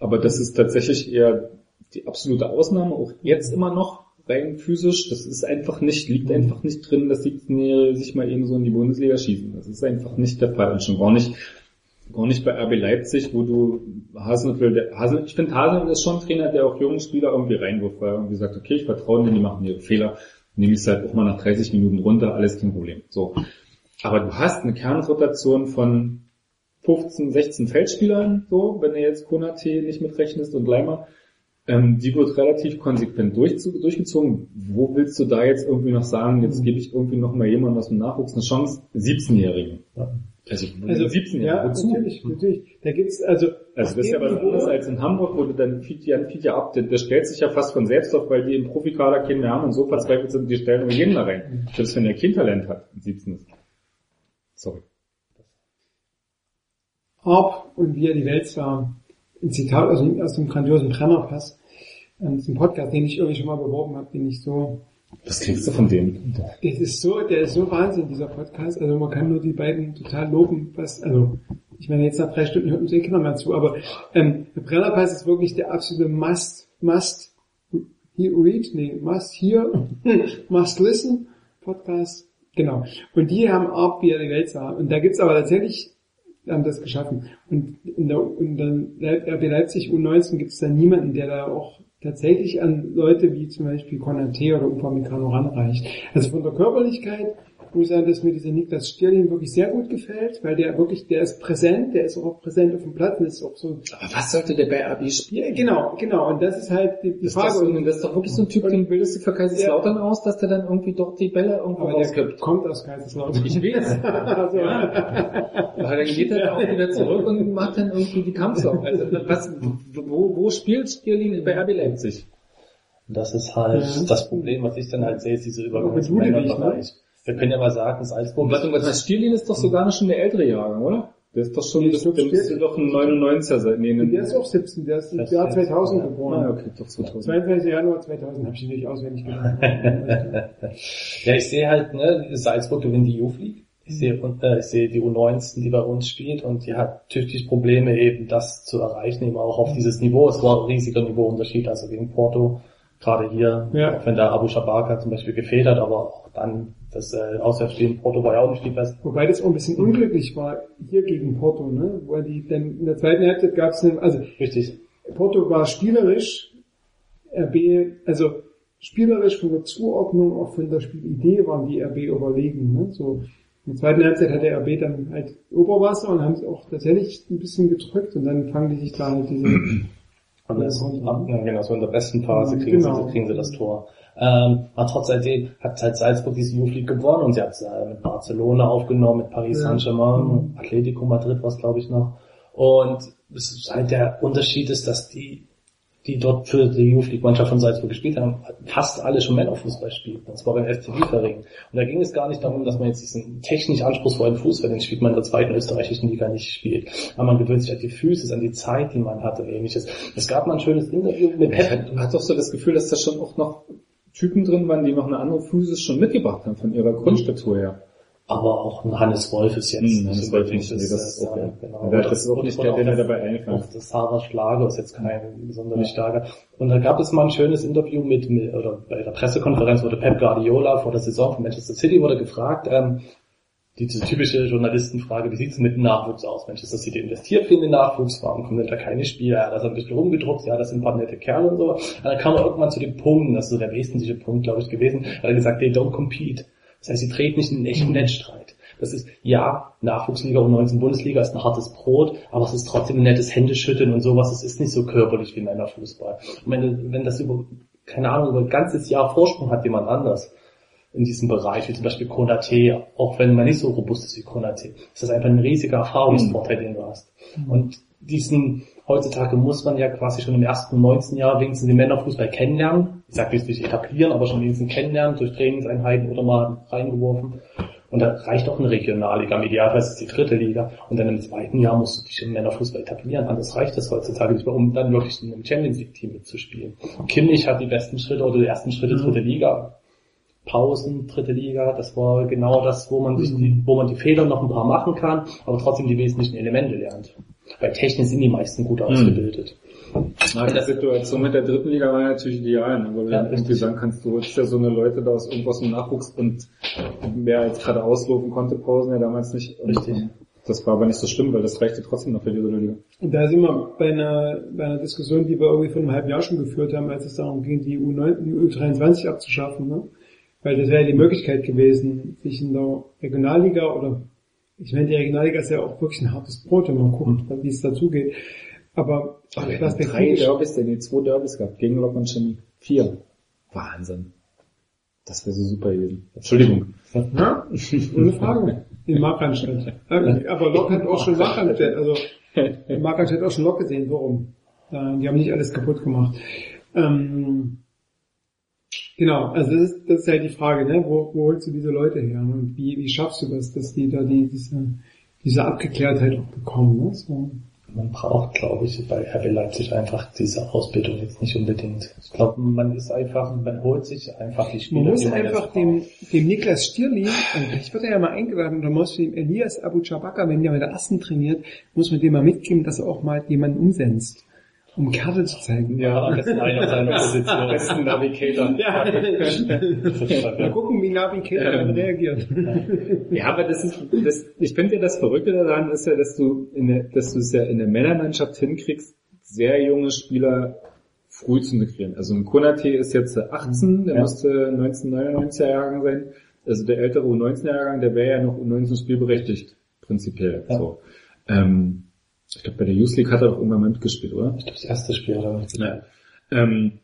Aber das ist tatsächlich eher die absolute Ausnahme, auch jetzt immer noch rein physisch. Das ist einfach nicht, liegt einfach nicht drin, dass 17-Jährige sich mal eben so in die Bundesliga schießen. Das ist einfach nicht der Fall und schon gar nicht Gar nicht bei RB Leipzig, wo du Hasenhüttl, der, Hasen, ich finde Hasenhüttl ist schon ein Trainer, der auch jungen Spieler irgendwie reinwirft, weil er irgendwie sagt, okay, ich vertraue denen, die machen ihre Fehler, nehme ich es halt auch mal nach 30 Minuten runter, alles kein Problem. So. Aber du hast eine Kernrotation von 15, 16 Feldspielern, so, wenn du jetzt Konate nicht mitrechnest und Leimer, ähm, die wird relativ konsequent durch, durchgezogen. Wo willst du da jetzt irgendwie noch sagen, jetzt gebe ich irgendwie noch mal jemandem aus dem Nachwuchs eine Chance? 17-Jährigen. Also, Also, 17 ja, wozu? natürlich, natürlich. Da gibt's, also, Also das ist ja was anderes als in Hamburg, wo du dann Jan Fiedja ab, der, der stellt sich ja fast von selbst auf, weil die im Profikader keinen mehr haben und so verzweifelt sind, die stellen nur jeden da rein. Selbst wenn der Kind Talent hat, 17 ist. Sorry. Orb und wie er die Welt sah. Ein Zitat aus dem, aus dem grandiosen Brennerpass. Ähm, Das ist ein Podcast, den ich irgendwie schon mal beworben habe, den ich so, Was kriegst du von dem? das ist so, der ist so Wahnsinn, dieser Podcast. Also man kann nur die beiden total loben, was, also, ich meine, jetzt nach drei Stunden hört uns eh keiner mehr zu, aber, ähm, der Brennerpass ist wirklich der absolute Must, Must he read, nee, Must hear, Must listen Podcast. Genau. Und die haben Orb, wie er die Welt sah. Und da gibt's aber tatsächlich haben das geschaffen. Und in der, in der RB Leipzig U19 gibt es da niemanden, der da auch tatsächlich an Leute wie zum Beispiel Konate oder Upamecano ranreicht. Also von der Körperlichkeit muss sagen, dass mir dieser Niklas Stierlin wirklich sehr gut gefällt, weil der wirklich, der ist präsent, der ist auch präsent auf dem Platz und ist auch so, Aber was sollte der bei RB spielen? genau, genau, und das ist halt die, die Das, das, Frage. das ist doch wirklich so ein Typ, den bildest du für Kaiserslautern aus, dass der dann irgendwie dort die Bälle irgendwo aber der kommt aus Kaiserslautern. Ich weiß. also, Aber dann geht er da auch wieder zurück und macht dann irgendwie die Kampfsau. Also was, wo, wo spielt Stirling bei RB Leipzig? Das ist halt Ja. das Problem, was ich dann halt sehe, ist diese Übergang Aber Wir können ja mal sagen, Salzburg Und was, und was Stirling ist doch sogar noch schon der ältere Jahrgang, oder? Der ist doch schon, das, glaub, der müsste doch ein 99er sein. Nee, der ist auch 17, der ist im Das Jahr ist- 2000 ja. geboren. ah, okay, doch 2000. 22. Januar 2000 habe ich nicht auswendig gelernt. Ja, ich sehe halt, ne, Salzburg gewinnt die Youth League. Ich sehe, und, äh, ich sehe die U19, die bei uns spielt und die hat tüchtig Probleme eben das zu erreichen, eben auch auf dieses Niveau. Es war ein riesiger Niveauunterschied, also gegen Porto, gerade hier, Ja. auch wenn da Abu Shabaka zum Beispiel gefehlt hat, aber auch dann das äh, Auswärtsspiel in Porto war ja auch nicht die beste. Wobei das auch ein bisschen unglücklich war hier gegen Porto, ne? Wo die dann in der zweiten Halbzeit gab es also Richtig. Porto war spielerisch, RB, also spielerisch von der Zuordnung, auch von der Spielidee waren die RB überlegen, ne? So in der zweiten Halbzeit hat der RB dann halt Oberwasser und haben es auch tatsächlich ein bisschen gedrückt und dann fangen die sich da halt diese Und das, Ja. ja, genau, so in der besten Phase kriegen, Genau. sie, kriegen sie das Tor. Ähm, aber trotz alledem hat halt Salzburg diese Youth League gewonnen und sie hat es äh, mit Barcelona aufgenommen, mit Paris Ja. Mhm. Saint-Germain, Atletico Madrid war es glaube ich noch. Und es ist halt der Unterschied ist, dass die, die dort für die Youth League Mannschaft von Salzburg gespielt haben, fast alle schon Männerfußball spielten. Und zwar beim FC Liefering. Und da ging es gar nicht darum, dass man jetzt diesen technisch anspruchsvollen Fußball, den spielt man in der zweiten österreichischen Liga nicht spielt. Aber man gewöhnt sich an die Füße, an die Zeit, die man hatte und ähnliches. Es gab mal ein schönes Interview mit Pep. hat, hat doch so das Gefühl, dass da schon auch noch Typen drin waren, die noch eine andere Physis schon mitgebracht haben von ihrer Grundstatur her. Aber auch ein Hannes Wolf ist jetzt Hm, Hannes nicht Wolf nicht, nee, das ist ja, okay. genau. Und das ist auch Und- nicht und der, der mir das- dabei Auch das Sarah Schlager ist jetzt kein sonderlich starker. Und da gab es mal ein schönes Interview mit, mit oder bei der Pressekonferenz wurde Pep Guardiola vor der Saison von Manchester City wurde gefragt, ähm, diese typische Journalistenfrage, wie sieht's mit dem Nachwuchs aus? Manchester City investiert in den Nachwuchs, warum kommen denn da keine Spieler? Ja, das hat ein bisschen rumgedruckt, ja, das sind ein paar nette Kerle und so. Und dann kam er irgendwann zu dem Punkt, das ist so der wesentliche Punkt, glaube ich, gewesen, hat er gesagt, they don't compete. Das heißt, sie treten nicht in einen echten Netzstreit. Das ist, ja, Nachwuchsliga und 19 Bundesliga ist ein hartes Brot, aber es ist trotzdem ein nettes Händeschütteln und sowas. Es ist nicht so körperlich wie Männerfußball. Und wenn, wenn das über, keine Ahnung, über ein ganzes Jahr Vorsprung hat jemand anders in diesem Bereich, wie zum Beispiel Konate, auch wenn man nicht so robust ist wie Konate, ist das einfach ein riesiger Erfahrungsvorteil, den du hast. Und diesen, heutzutage muss man ja quasi schon im ersten 19 Jahr wenigstens den Männerfußball kennenlernen. Ich sage jetzt nicht etablieren, aber schon wenigstens kennenlernen durch Trainingseinheiten oder mal reingeworfen. Und da reicht auch eine Regionalliga, im Idealfall ist es die dritte Liga. Und dann im zweiten Jahr musst du dich im Männerfußball etablieren. Anders reicht das heutzutage nicht mehr, um dann wirklich in einem Champions League Team mitzuspielen. Kimmich hat die besten Schritte oder die ersten Schritte dritte Liga. Pausen, dritte Liga, das war genau das, wo man sich die, wo man die Fehler noch ein paar machen kann, aber trotzdem die wesentlichen Elemente lernt. Bei Technik sind die meisten gut ausgebildet. Na, die Situation mit der dritten Liga war natürlich ideal, ne? weil du Ja, dann irgendwie richtig. sagen kannst, du holst ja so eine Leute da aus irgendwas im Nachwuchs und wer jetzt gerade auslaufen konnte, Pausen ja damals nicht. Richtig. Das war aber nicht so schlimm, weil das reichte trotzdem noch für die dritte Liga. Und da sind wir bei einer, bei einer Diskussion, die wir irgendwie vor einem halben Jahr schon geführt haben, als es darum ging, die U9, die U23 abzuschaffen. Ne? Weil das wäre ja die Möglichkeit gewesen, sich in der Regionalliga oder ich meine, die Regionalliga ist ja auch wirklich ein hartes Brot, wenn man guckt, wie es dazugeht. Aber drei perspektivisch- Derbys, denn die zwei Derbys gehabt, gegen Lok und Chemie. Vier. Wahnsinn. Das wäre so super gewesen. Entschuldigung. Ja, ohne Frage. In Markranstadt. Aber Lok hat auch schon Markranstadt, also Markranstadt hat auch schon Lok gesehen, so rum. Äh, Die haben nicht alles kaputt gemacht. Ähm, genau, also das ist, das ist halt die Frage, ne? wo, wo holst du diese Leute her und wie, wie schaffst du das, dass die da die, diese, diese Abgeklärtheit auch bekommen. Ne? So. Man braucht, glaube ich, bei RB Leipzig einfach diese Ausbildung jetzt nicht unbedingt. Ich glaube, man ist einfach, man holt sich einfach die Spieler. Man muss einfach dem, dem Niklas Stierli, wird er ja mal eingeladen, oder muss dem Elias Abu Chabaka, wenn der mit der Assen trainiert, muss man dem mal mitgeben, dass er auch mal jemanden umsetzt, um Karte zu zeigen. Ja, am besten einer seiner Position. Besten Navigator. Ja. Mal gucken, wie Navi Keller dann Ähm. reagiert. Ja, aber das ist, das, ich finde ja das Verrückte daran ist ja, dass du in der, dass du es ja in der Männermannschaft hinkriegst, sehr junge Spieler früh zu integrieren. Also ein Konate ist jetzt 18, der Ja. müsste 1999er Jahrgang sein. Also der ältere U19-Jahrgang, der wäre ja noch U19 spielberechtigt, prinzipiell. Ja. So. Ähm, ich glaube, bei der Youth League hat er doch irgendwann mal mitgespielt, oder? Ich glaube, das erste Spiel hat er nicht. Ja. Ähm,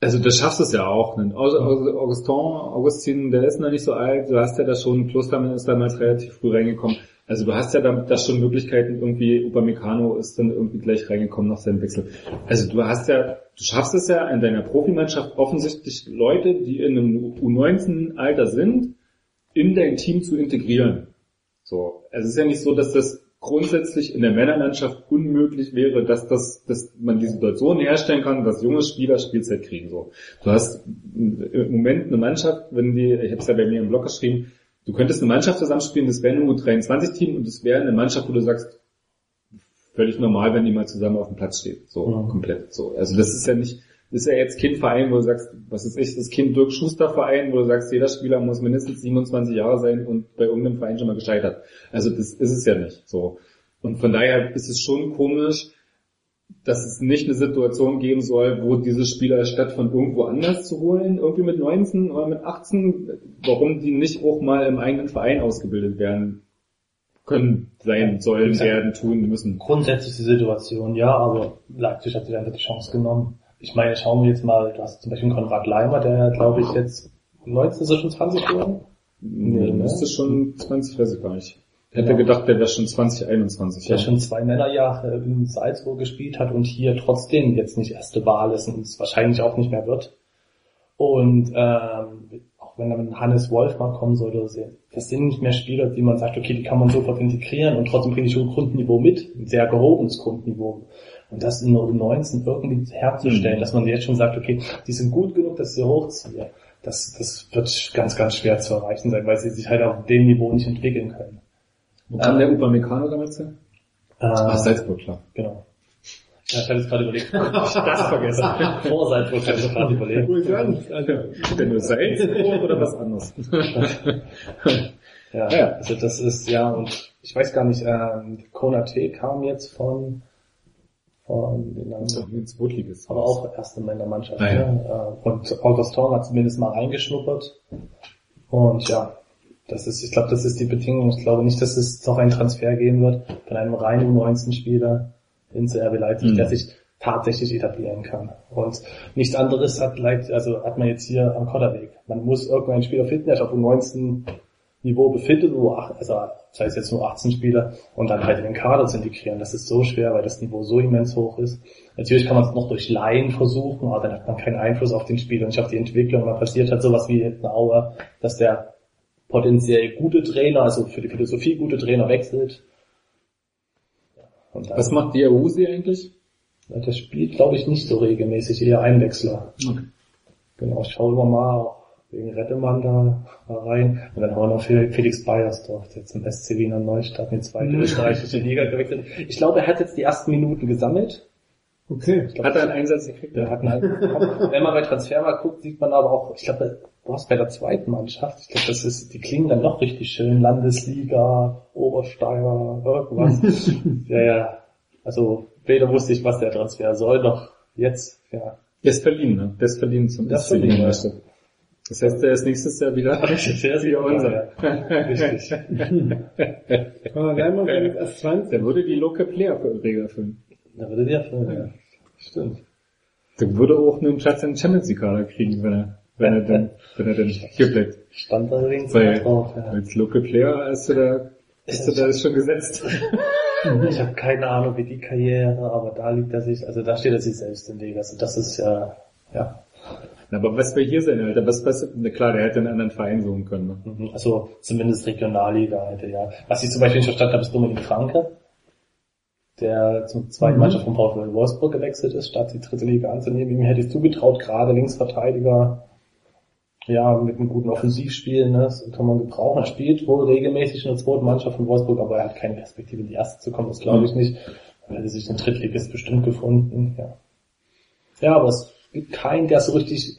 also das schaffst du es ja auch. Ne? Au- Au- Augustin, Augustin, der ist noch nicht so alt, du hast ja da schon, Klostermann ist damals relativ früh reingekommen. Also du hast ja da, da schon Möglichkeiten, irgendwie Upamecano ist dann irgendwie gleich reingekommen nach seinem Wechsel. Also du hast ja, du schaffst es ja in deiner Profimannschaft offensichtlich Leute, die in einem U19-Alter sind, in dein Team zu integrieren. So, also es ist ja nicht so, dass das grundsätzlich in der Männerlandschaft unmöglich wäre, dass das, dass man die Situation herstellen kann, dass junge Spieler Spielzeit kriegen. So, du hast im Moment eine Mannschaft, wenn die, ich habe es ja bei mir im Blog geschrieben, du könntest eine Mannschaft zusammenspielen, das wäre ein U23-Team und es wäre eine Mannschaft, wo du sagst, völlig normal, wenn die mal zusammen auf dem Platz steht. So, Mhm. komplett. So, also das ist ja nicht, das ist ja jetzt kein Verein, wo du sagst, was ist ich, das Kind Dirk Schuster Verein, wo du sagst, jeder Spieler muss mindestens 27 Jahre sein und bei irgendeinem Verein schon mal gescheitert. Also das ist es ja nicht. So. Und von daher ist es schon komisch, dass es nicht eine Situation geben soll, wo diese Spieler statt von irgendwo anders zu holen, irgendwie mit 19 oder mit 18, warum die nicht auch mal im eigenen Verein ausgebildet werden können, sein, sollen, werden, tun müssen. Grundsätzlich die Situation, ja, aber Leipzig hat sich einfach die Chance genommen. Ich meine, schauen wir jetzt mal, du hast zum Beispiel Konrad Leimer, der glaube ich jetzt 19 ist er schon 20 geworden? Nee, ne? müsste schon 20, weiß ich gar nicht. Ich hätte Genau. gedacht, der wäre schon 2021. der schon zwei Männerjahre in Salzburg gespielt hat und hier trotzdem jetzt nicht erste Wahl ist und es wahrscheinlich auch nicht mehr wird. Und ähm, auch wenn dann Hannes Wolf mal kommen sollte, das sind nicht mehr Spieler, die man sagt, okay, die kann man sofort integrieren und trotzdem bringen die schon ein Grundniveau mit, ein sehr gehobenes Grundniveau. Und das in der U19 irgendwie herzustellen, Mhm. dass man jetzt schon sagt, okay, die sind gut genug, dass ich sie hochziehe. das, das wird ganz, ganz schwer zu erreichen sein, weil sie sich halt auf dem Niveau nicht entwickeln können. Wo kam der Upamecano damals her? Äh, Ach, Salzburg, klar. Genau. Ja, ich habe jetzt gerade überlegt, ich das vergessen. Vor Salzburg habe ich gerade überlegt. Wohl sonst. Also, Denn nur Salzburg oder was anderes? Ja, Ja. also das ist, ja, und ich weiß gar nicht, ähm, Konate kam jetzt von, von den So, ein Zweitliges. aber auch erst in meiner Mannschaft. Ah, ja. ne? Äh, Und Augustin hat zumindest mal reingeschnuppert. Und ja, das ist, ich glaube, das ist die Bedingung. Ich glaube nicht, dass es noch einen Transfer geben wird von einem reinen U19-Spieler hin zu RB Leipzig, Mhm. der sich tatsächlich etablieren kann. Und nichts anderes hat Leipzig, also hat man jetzt hier am Kotterweg. Man muss irgendeinen Spieler finden, der sich auf U19 Niveau befindet, wo also sei es jetzt nur 18 Spieler und dann halt in den Kader zu integrieren. Das ist so schwer, weil das Niveau so immens hoch ist. Natürlich kann man es noch durch Laien versuchen, aber dann hat man keinen Einfluss auf den Spieler und nicht auf die Entwicklung. Und dann passiert halt sowas wie in Auer, dass der potenziell gute Trainer, also für die Philosophie gute Trainer wechselt. Was macht die Usi eigentlich? der spielt, glaube ich, nicht so regelmäßig, eher Einwechsler. Okay. Genau, ich schaue immer mal wegen Rettemann da rein. Und dann haben wir noch Fel- Felix Beiersdorf, der zum SC Wiener Neustadt in die zweite Mhm. österreichische Liga gewechselt. Ich glaube, er hat jetzt die ersten Minuten gesammelt. okay. Ich glaube, Hat er einen Einsatz gekriegt? der hat einen bekommen. Wenn man bei Transfermarkt guckt, sieht man aber auch, ich glaube, du hast bei der zweiten Mannschaft, ich glaube, das ist, die klingen dann noch richtig schön, Landesliga, Obersteiger, irgendwas. ja, ja. Also, weder wusste ich, was der Transfer soll, noch jetzt, ja. Der ist verliehen, ne? Der ist verliehen zum Der ist verliehen, Wiener ja. Das heißt, der ist nächstes Jahr wieder Der ist wie unser. Richtig. Conor jetzt erst 20. Der würde die Local Player Regel erfüllen. Da würde der für, ja. Stimmt. Der würde auch einen Platz in den Champions League Kader kriegen, wenn er, wenn er denn, wenn er denn hier bleibt. Stand wenigstens Weil drauf, ja. als Local Player ist du da, ist du da ist schon gesetzt. Ich habe keine Ahnung, wie die Karriere, aber da liegt er sich, also da steht er sich selbst im Weg. Also das ist ja, ja. Na, aber was wir hier sehen, Alter, was, was, na klar, der hätte einen anderen Verein suchen können, ne? Mhm. Also zumindest Regionalliga hätte ja. Was ich zum Beispiel nicht verstanden habe, ist Dominik Franke, der zum zweiten Mhm. Mannschaft von VfL Wolfsburg gewechselt ist, statt die dritte Liga anzunehmen. Ihm hätte ich zugetraut, gerade Linksverteidiger, ja, mit einem guten Offensivspiel, ne, das kann man gebrauchen. Er spielt wohl regelmäßig in der zweiten Mannschaft von Wolfsburg, aber er hat keine Perspektive, in die erste zu kommen, das glaube ich nicht. Er hätte sich einen Drittligist bestimmt gefunden, ja. Ja, aber es gibt keinen, der so richtig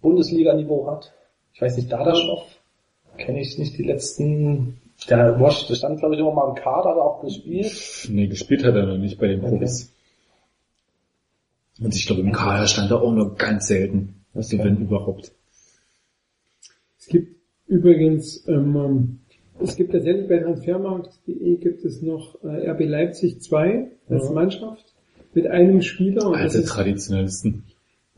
Bundesliga-Niveau hat. Ich weiß nicht, Dadaschov kenne ich nicht die letzten, der Wash, der stand glaube ich immer mal im Kader, aber auch gespielt. Nee, gespielt hat er noch nicht bei den Profis. Und ich glaube, im Kader stand er auch nur ganz selten. Was Okay. wenn überhaupt. Es gibt übrigens, ähm, es gibt tatsächlich bei transfermarkt.de gibt es noch äh, RB Leipzig 2 als Ja. Mannschaft mit einem Spieler und das, Alte ist, Traditionalisten.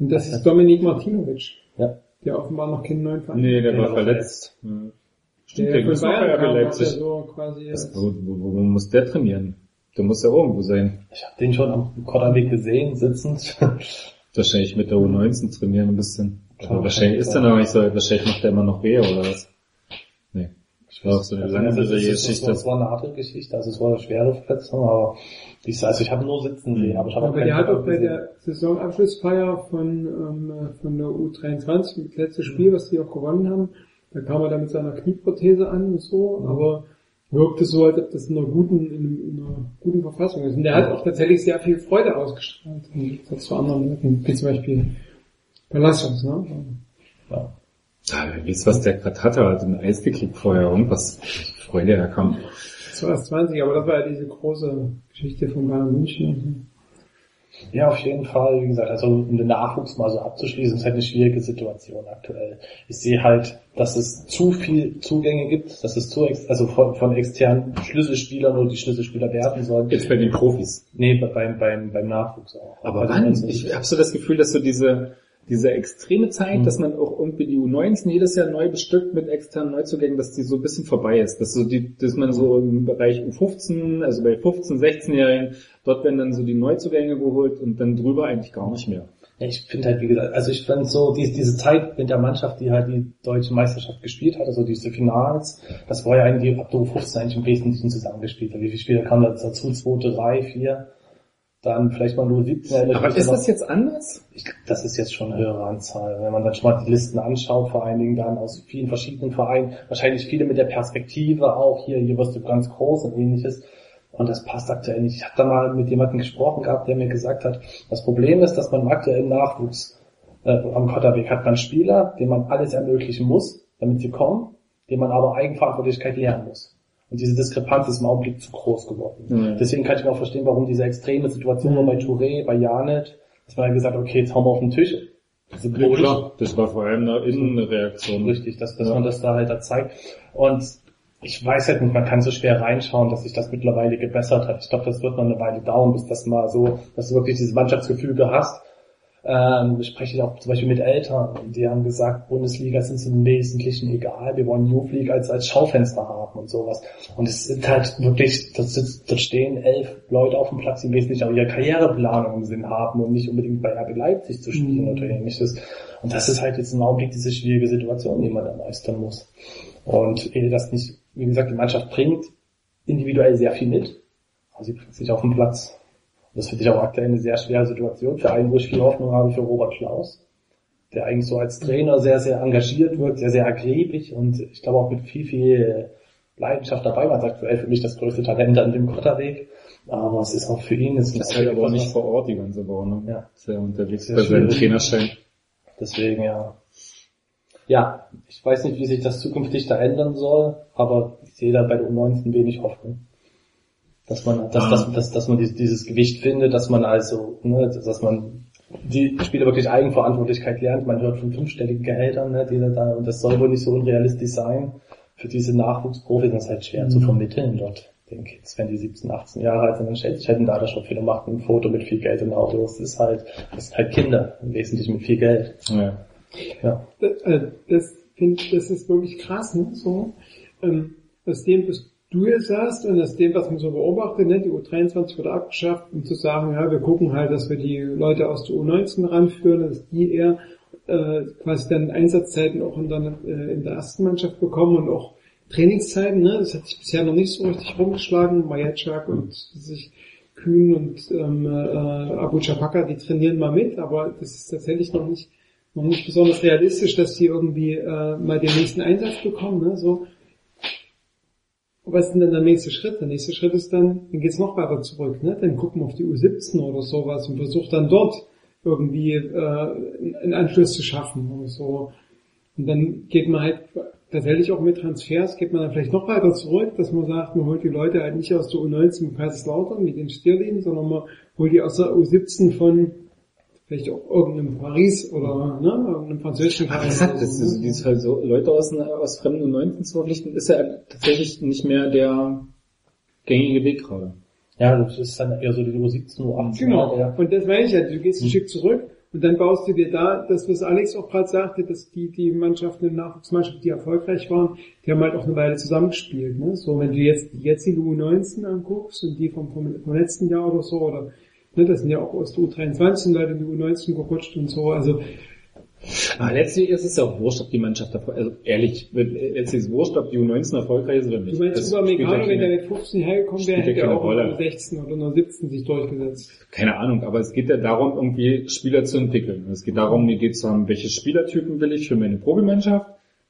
Und das ist Dominik Martinovic, Ja. der offenbar noch keinen neuen Verein Nee, der Der war war verletzt. Ja. Stimmt, der der ist bei Bayern hat er Leipzig. so quasi Was, als- wo, wo, wo muss der trainieren? Der muss ja irgendwo sein. Ich habe den schon am Kotterweg gesehen, sitzend. Wahrscheinlich mit der U19 trainieren ein bisschen. Auch wahrscheinlich ist er noch nicht so, wahrscheinlich macht er immer noch weh oder was. Nee. Ich auch so eine Also, langwierige das, ist, das, das war eine harte Geschichte, also es war eine schwere Verletzung, aber ist, also ich habe nur sitzen sehen, aber ich habe auch Aber keinen der hat auch bei der Saisonabschlussfeier von, ähm, von der U23, das letzte Spiel, was die auch gewonnen haben, da kam er da mit seiner Knieprothese an und so, Mhm. aber wirkte so, als ob das in einer guten, in, einer guten Verfassung ist. Und der hat auch tatsächlich sehr viel Freude ausgestrahlt, im Gegensatz zu anderen Leuten, wie zum Beispiel Palacios, ne? Ja. Ja, wer weiß, was der gerade hatte, hat ein Eis gekriegt vorher, irgendwas. Freude herkam. Das war erst 20, aber das war ja diese große Geschichte von Bayern München. Ja, auf jeden Fall, wie gesagt, also um den Nachwuchs mal so abzuschließen, ist halt eine schwierige Situation aktuell. Ich sehe halt, dass es zu viel Zugänge gibt, dass es zu, ex also von, von externen Schlüsselspielern nur die Schlüsselspieler werden sollen. Jetzt bei den Profis. Nee, bei- beim, beim, beim Nachwuchs auch. Aber Also wann? Ich habe so das Gefühl, dass so diese, diese extreme Zeit, Mhm. dass man auch irgendwie die U19 jedes Jahr neu bestückt mit externen Neuzugängen, dass die so ein bisschen vorbei ist. Dass so die, dass man so im Bereich U15, also bei 15, 16-Jährigen, dort werden dann so die Neuzugänge geholt und dann drüber eigentlich gar nicht mehr. Ja, ich finde halt, wie gesagt, also ich fand so, die, diese Zeit mit der Mannschaft, die halt die deutsche Meisterschaft gespielt hat, also diese Finals, das war ja eigentlich ab der U15 eigentlich im Wesentlichen zusammengespielt. Wie viele Spieler kamen da dazu? Zwei, drei, vier? Dann vielleicht mal nur 17 Aber ist das jetzt anders? Ich das ist jetzt schon eine höhere Anzahl. Wenn man dann schon mal die Listen anschaut, vor allen Dingen dann aus vielen verschiedenen Vereinen, wahrscheinlich viele mit der Perspektive auch, hier, hier wirst du ganz groß und ähnliches. Und das passt aktuell nicht. Ich habe da mal mit jemandem gesprochen gehabt, der mir gesagt hat, das Problem ist, dass man im aktuellen Nachwuchs äh, am Kotterweg hat man Spieler, denen man alles ermöglichen muss, damit sie kommen, denen man aber Eigenverantwortlichkeit lernen muss. Und diese Diskrepanz ist im Augenblick zu groß geworden. Mhm. Deswegen kann ich mir auch verstehen, warum diese extreme Situation war bei Touré, bei Janet, dass man gesagt hat, okay, jetzt hauen wir auf den Tisch. Ja, klar, das war vor allem eine Innenreaktion. Richtig, dass, dass Ja. man das da halt da zeigt. Und ich weiß halt nicht, man kann so schwer reinschauen, dass sich das mittlerweile gebessert hat. Ich glaube, das wird noch eine Weile dauern, bis das mal so, dass du wirklich dieses Mannschaftsgefüge hast. Ähm, ich spreche auch zum Beispiel mit Eltern, die haben gesagt, Bundesliga ist uns im Wesentlichen egal, wir wollen Youth League als, als Schaufenster haben und sowas. Und es sind halt wirklich, sitzt- da stehen elf Leute auf dem Platz, die im Wesentlichen auch ihre Karriereplanung im Sinn haben und nicht unbedingt bei RB Leipzig zu spielen oder ähnliches. Und das ist halt jetzt im Augenblick diese schwierige Situation, die man da meistern muss. Und ehe das nicht, wie gesagt, die Mannschaft bringt individuell sehr viel mit, aber sie bringt sich auf den Platz. Das finde ich auch aktuell eine sehr schwere Situation für einen, wo ich viel Hoffnung habe für Robert Schlaus, der eigentlich so als Trainer sehr, sehr engagiert wirkt, sehr, sehr ergiebig und ich glaube auch mit viel, viel Leidenschaft dabei war. Aktuell für mich das größte Talent an dem Kotterweg. Aber es ist auch für ihn, es ist halt aber nicht vor Ort die ganze Woche, ne? Ja. Ist ja unterwegs Sehr bei seinem. Trainerschein. Deswegen ja. Ja, ich weiß nicht, wie sich das zukünftig da ändern soll, aber ich sehe da bei der U19 wenig Hoffnung. Dass man, dass, dass, dass, dass man dieses, dieses Gewicht findet, dass man also, ne, dass man die Spieler wirklich Eigenverantwortlichkeit lernt. Man hört von fünfstelligen Gehältern, ne, die da, und das soll wohl nicht so unrealistisch sein. Für diese Nachwuchsprofis ist es halt schwer zu vermitteln dort. Den Kids, wenn die 17, 18 Jahre alt sind, dann stellt sich halt ein Datashop viele macht ein Foto mit viel Geld im Auto. Das ist halt, das sind halt Kinder, im Wesentlichen mit viel Geld. Ja. Ja. Das, äh, das finde das ist wirklich krass, ne? So, ähm, aus dem, was du jetzt sagst und aus dem, was man so beobachtet, ne? die U23 wurde abgeschafft, um zu sagen, ja, wir gucken halt, dass wir die Leute aus der U19 ranführen, dass die eher äh, quasi dann Einsatzzeiten auch in der, äh, in der ersten Mannschaft bekommen und auch Trainingszeiten, ne? Das hat sich bisher noch nicht so richtig rumgeschlagen. Majatschak und sich Kühn und ähm, äh, Abu Chapaka, die trainieren mal mit, aber das ist tatsächlich noch nicht noch nicht besonders realistisch, dass die irgendwie äh, mal den nächsten Einsatz bekommen. Ne? So. Was ist denn dann der nächste Schritt? Der nächste Schritt ist dann, dann geht's noch weiter zurück. Ne? Dann gucken wir auf die U17 oder sowas und versucht dann dort irgendwie äh, einen Anschluss zu schaffen oder so. Und dann geht man halt tatsächlich auch mit Transfers, geht man dann vielleicht noch weiter zurück, dass man sagt, man holt die Leute halt nicht aus der U19 mit Kaiserslautern, mit den Stierlin, sondern man holt die aus der U17 von vielleicht auch irgendeinem Paris oder ne, irgendeinem französischen Aber Verein das ist, ne? dieses halt so, Leute aus, aus fremden U19 zu verpflichten, ist ja tatsächlich nicht mehr der gängige Weg gerade. Ja, das ist dann eher so die U17, U18. Genau. Ja. Und das meine ich ja, du gehst ein Stück zurück und dann baust du dir da, das was Alex auch gerade sagte, dass die, die Mannschaften im Nachwuchsmannschaft, die erfolgreich waren, die haben halt auch eine Weile zusammengespielt. Ne? So, wenn du jetzt die jetzige U19 anguckst und die vom, vom, vom letzten Jahr oder so, oder ne, das sind ja auch aus der U23 Leute in die U19 gerutscht und so, also Aber letztlich ist es ja auch wurscht, ob die Mannschaft davor, also ehrlich, letztlich ist es wurscht, ob die U19 erfolgreich ist oder nicht. du meinst Megano, wenn der mit 15 hergekommen wäre, hätte er auch Rolle. der 16 oder der 17 sich durchgesetzt. Keine Ahnung, aber es geht ja darum, irgendwie Spieler zu entwickeln. Es geht darum, mir geht zu haben, welche Spielertypen will ich für meine Profimannschaft,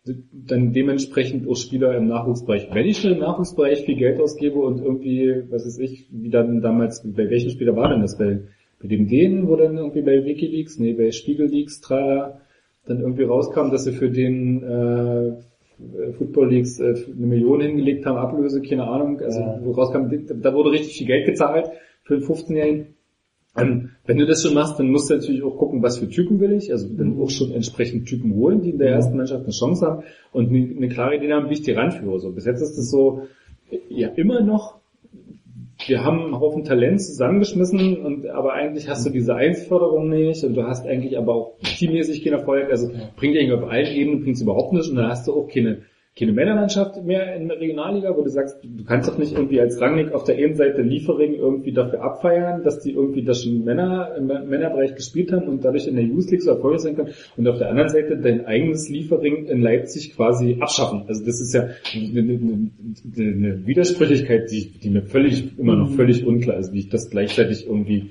dann dementsprechend auch Spieler im Nachwuchsbereich. Wenn ich schon im Nachwuchsbereich viel Geld ausgebe und irgendwie, was weiß ich, wie dann damals, bei welchem Spieler war denn das? Bei, bei dem Dänen, wo dann irgendwie bei Wikileaks, nee, bei Spiegelleaks, tralala, dann irgendwie rauskam, dass sie für den äh, Football Leagues äh, eine Million hingelegt haben, Ablöse, keine Ahnung, also Ja. wo rauskam, da wurde richtig viel Geld gezahlt für den 15-Jährigen. Ähm, wenn du das schon machst, dann musst du natürlich auch gucken, was für Typen will ich, also dann auch schon entsprechend Typen holen, die in der ersten Mannschaft eine Chance haben. Und eine, eine klare Idee haben, wie ich die ranführe. So, bis jetzt ist es so, ja, immer noch, wir haben einen Haufen Talent zusammengeschmissen und aber eigentlich hast du diese Einsförderung nicht und du hast eigentlich aber auch teammäßig keinen Erfolg, also bringt eigentlich auf allen Ebenen bringt's überhaupt nichts und dann hast du auch keine keine Männermannschaft mehr in der Regionalliga, wo du sagst, du kannst doch nicht irgendwie als Rangnick auf der einen Seite Liefering irgendwie dafür abfeiern, dass die irgendwie das schon Männer im Männerbereich gespielt haben und dadurch in der Youth League so erfolgreich sein können und auf der anderen Seite dein eigenes Liefering in Leipzig quasi abschaffen. Also das ist ja eine, eine, eine Widersprüchlichkeit, die, die mir völlig, immer noch völlig unklar ist, wie ich das gleichzeitig irgendwie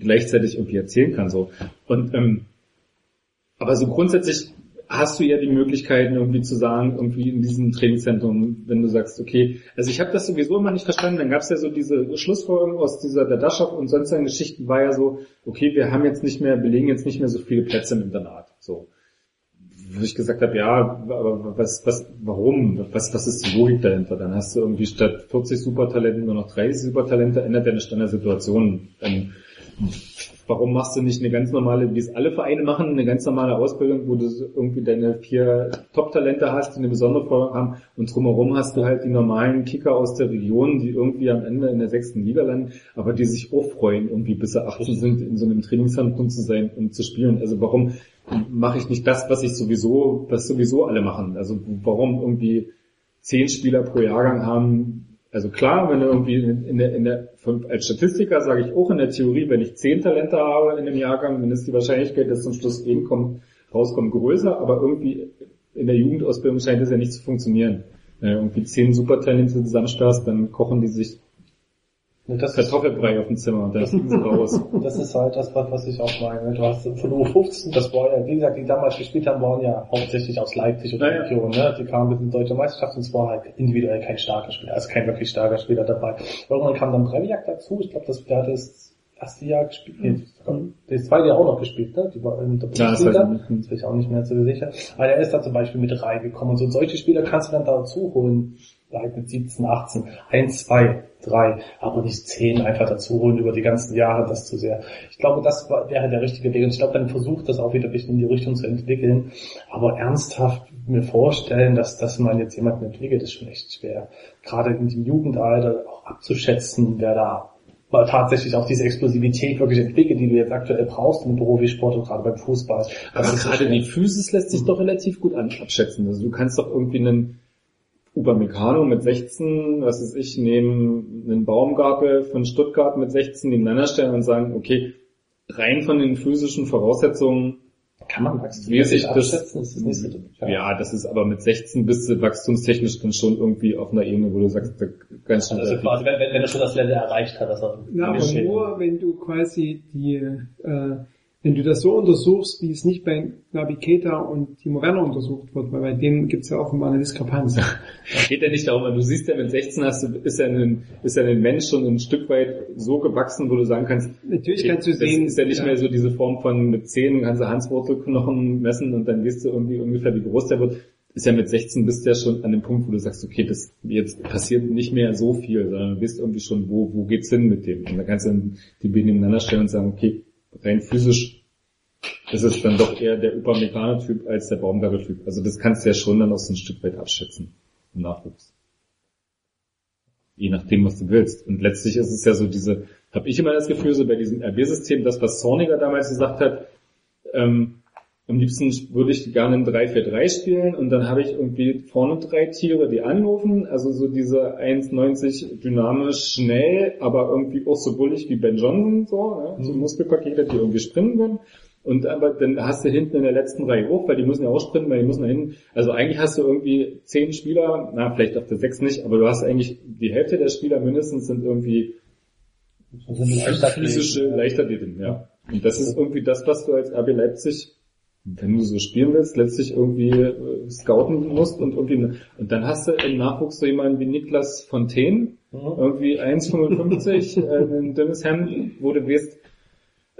gleichzeitig irgendwie erzählen kann. So. Und ähm, aber so grundsätzlich hast du ja die Möglichkeiten irgendwie zu sagen, irgendwie in diesem Trainingszentrum, wenn du sagst, okay, also ich habe das sowieso immer nicht verstanden, dann gab es ja so diese Schlussfolgerung aus dieser Dadaschow und sonstigen Geschichten war ja so, okay, wir haben jetzt nicht mehr, belegen jetzt nicht mehr so viele Plätze im Internat. So. Wo ich gesagt habe, ja, aber was, was, warum? Was, was ist die Logik dahinter? Dann hast du irgendwie statt 40 Supertalenten nur noch 30 Supertalente, ändert ja nicht an der Situation. Dann, warum machst du nicht eine ganz normale, wie es alle Vereine machen, eine ganz normale Ausbildung, wo du irgendwie deine vier Top-Talente hast, die eine besondere Förderung haben und drumherum hast du halt die normalen Kicker aus der Region, die irgendwie am Ende in der sechsten Liga landen, aber die sich auch freuen, irgendwie bis sie 18 sind, in so einem Trainingszentrum zu sein und zu spielen. Also warum mache ich nicht das, was ich sowieso, was sowieso alle machen? Also warum irgendwie zehn Spieler pro Jahrgang haben, also klar, wenn du irgendwie in der, in der als Statistiker sage ich auch in der Theorie, wenn ich zehn Talente habe in einem Jahrgang, dann ist die Wahrscheinlichkeit, dass zum Schluss eben kommt, rauskommt, größer, aber irgendwie in der Jugendausbildung scheint das ja nicht zu funktionieren. Wenn du irgendwie zehn Supertalente zusammenstarrst, dann kochen die sich Das ist, Kartoffelbrei auf dem Zimmer und dann sind sie raus. das ist halt das, was ich auch meine. Du hast von U15, das war ja, wie gesagt, die damals gespielt haben, waren ja hauptsächlich aus Leipzig und Ja, ja. Region, ne? Die kamen mit in die deutsche Meisterschaft und es war halt individuell kein starker Spieler, also kein wirklich starker Spieler dabei. Irgendwann kam dann Breviak dazu, ich glaube, das, der hat das erste Jahr gespielt, nee, das zweite Jahr auch noch gespielt, ne? Die war in der Ja, das Bundesliga. nicht. Das bin ich auch nicht mehr so sicher. Aber der ist da zum Beispiel mit reingekommen. Und so solche Spieler kannst du dann dazu holen. Vielleicht mit 17, 18. Eins, zwei, drei. Aber nicht zehn einfach dazu holen über die ganzen Jahre, das zu sehr. Ich glaube, das wäre der richtige Weg. Und ich glaube, dann versucht das auch wieder ein bisschen in die Richtung zu entwickeln. Aber ernsthaft mir vorstellen, dass, dass man jetzt jemanden entwickelt, ist schon echt schwer. Gerade in dem Jugendalter auch abzuschätzen, wer da mal tatsächlich auch diese Explosivität wirklich entwickelt, die du jetzt aktuell brauchst im Profisport und gerade beim Fußball. Das Aber so gerade schwer. die Physis lässt sich doch relativ gut abschätzen. Also du kannst doch irgendwie einen Upamecano mit 16, was weiß ich, neben einen Baumgartel von Stuttgart mit 16 nebeneinander stellen und sagen, okay, rein von den physischen Voraussetzungen Kann man mäßig wachstumsmäßig das, abschätzen? Das ist nicht so ja. ja, das ist aber mit 16 bist du wachstumstechnisch dann schon irgendwie auf einer Ebene, wo du sagst, da ganz schön Also quasi, wenn, wenn, wenn er schon das Level erreicht hat, dass er Na, aber nur, wenn du quasi die, äh, wenn du das so untersuchst, wie es nicht bei Navi Keita und Timo Werner untersucht wird, weil bei denen gibt's ja offenbar eine Diskrepanz. geht ja nicht darum, du siehst ja mit 16 hast du, ist ja ein, ist ja ein Mensch schon ein Stück weit so gewachsen, wo du sagen kannst, Natürlich kannst du sehen, ist ja nicht ja. mehr so diese Form von mit 10 kannst du Hanswurzelknochen messen und dann weißt du irgendwie ungefähr, wie groß der wird. Ist ja mit 16 bist du ja schon an dem Punkt, wo du sagst, okay, das jetzt passiert nicht mehr so viel, sondern du weißt irgendwie schon, wo, wo geht's hin mit dem. Und dann kannst du dann die beiden nebeneinander stellen und sagen, okay, rein physisch ist es dann doch eher der Upamecano-Typ als der Baumgartel-Typ. Also das kannst du ja schon dann auch so ein Stück weit abschätzen im Nachwuchs. Je nachdem, was du willst. Und letztlich ist es ja so diese, habe ich immer das Gefühl, so bei diesem RB-System, das, was Zorniger damals gesagt hat, ähm, am liebsten würde ich gerne ein 3-4-3 spielen und dann habe ich irgendwie vorne drei Tiere, die anrufen, also so diese 1,90 dynamisch schnell, aber irgendwie auch so bullig wie Ben Johnson, so, ne? so Muskelpakete, die irgendwie sprinten können. Und aber dann hast du hinten in der letzten Reihe hoch, weil die müssen ja auch sprinten, weil die müssen da hinten. Also eigentlich hast du irgendwie zehn Spieler, na vielleicht auf der sechs nicht, aber du hast eigentlich die Hälfte der Spieler mindestens sind irgendwie physische Leichtathleten, ja. Und das ist irgendwie das, was du als RB Leipzig, wenn du so spielen willst, letztlich irgendwie äh, scouten musst und irgendwie, und dann hast du im Nachwuchs so jemanden wie Niklas Fontaine, Mhm. irgendwie 1,55, äh, ein dünnes Hemd, wo du pff,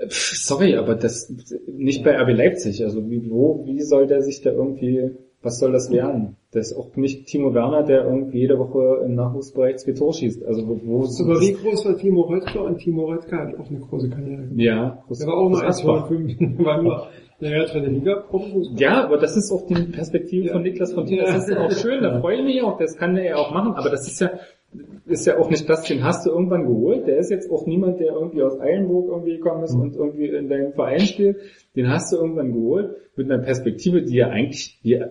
sorry, aber das, nicht bei RB Leipzig, also wie, wo, wie soll der sich da irgendwie, was soll das lernen? Das ist auch nicht Timo Werner, der irgendwie jede Woche im Nachwuchsbereich zwei Tore schießt. Also wo, wo Aber wie groß war Timo Röttger? Und Timo Röttger hat auch eine große Karriere gemacht. ja, Der war auch nur das ist Asbach. 1,5, war nur, naja, dritte Liga, Profifußball. Ja, aber das ist auch die Perspektive Ja. von Niklas von Tien. Das ist Ja. auch schön, da freue ich mich auch, das kann der ja auch machen, aber das ist ja, ist ja auch nicht das, den hast du irgendwann geholt. Der ist jetzt auch niemand, der irgendwie aus Eilenburg irgendwie gekommen ist und irgendwie in deinem Verein spielt. Den hast du irgendwann geholt mit einer Perspektive, die er eigentlich, die,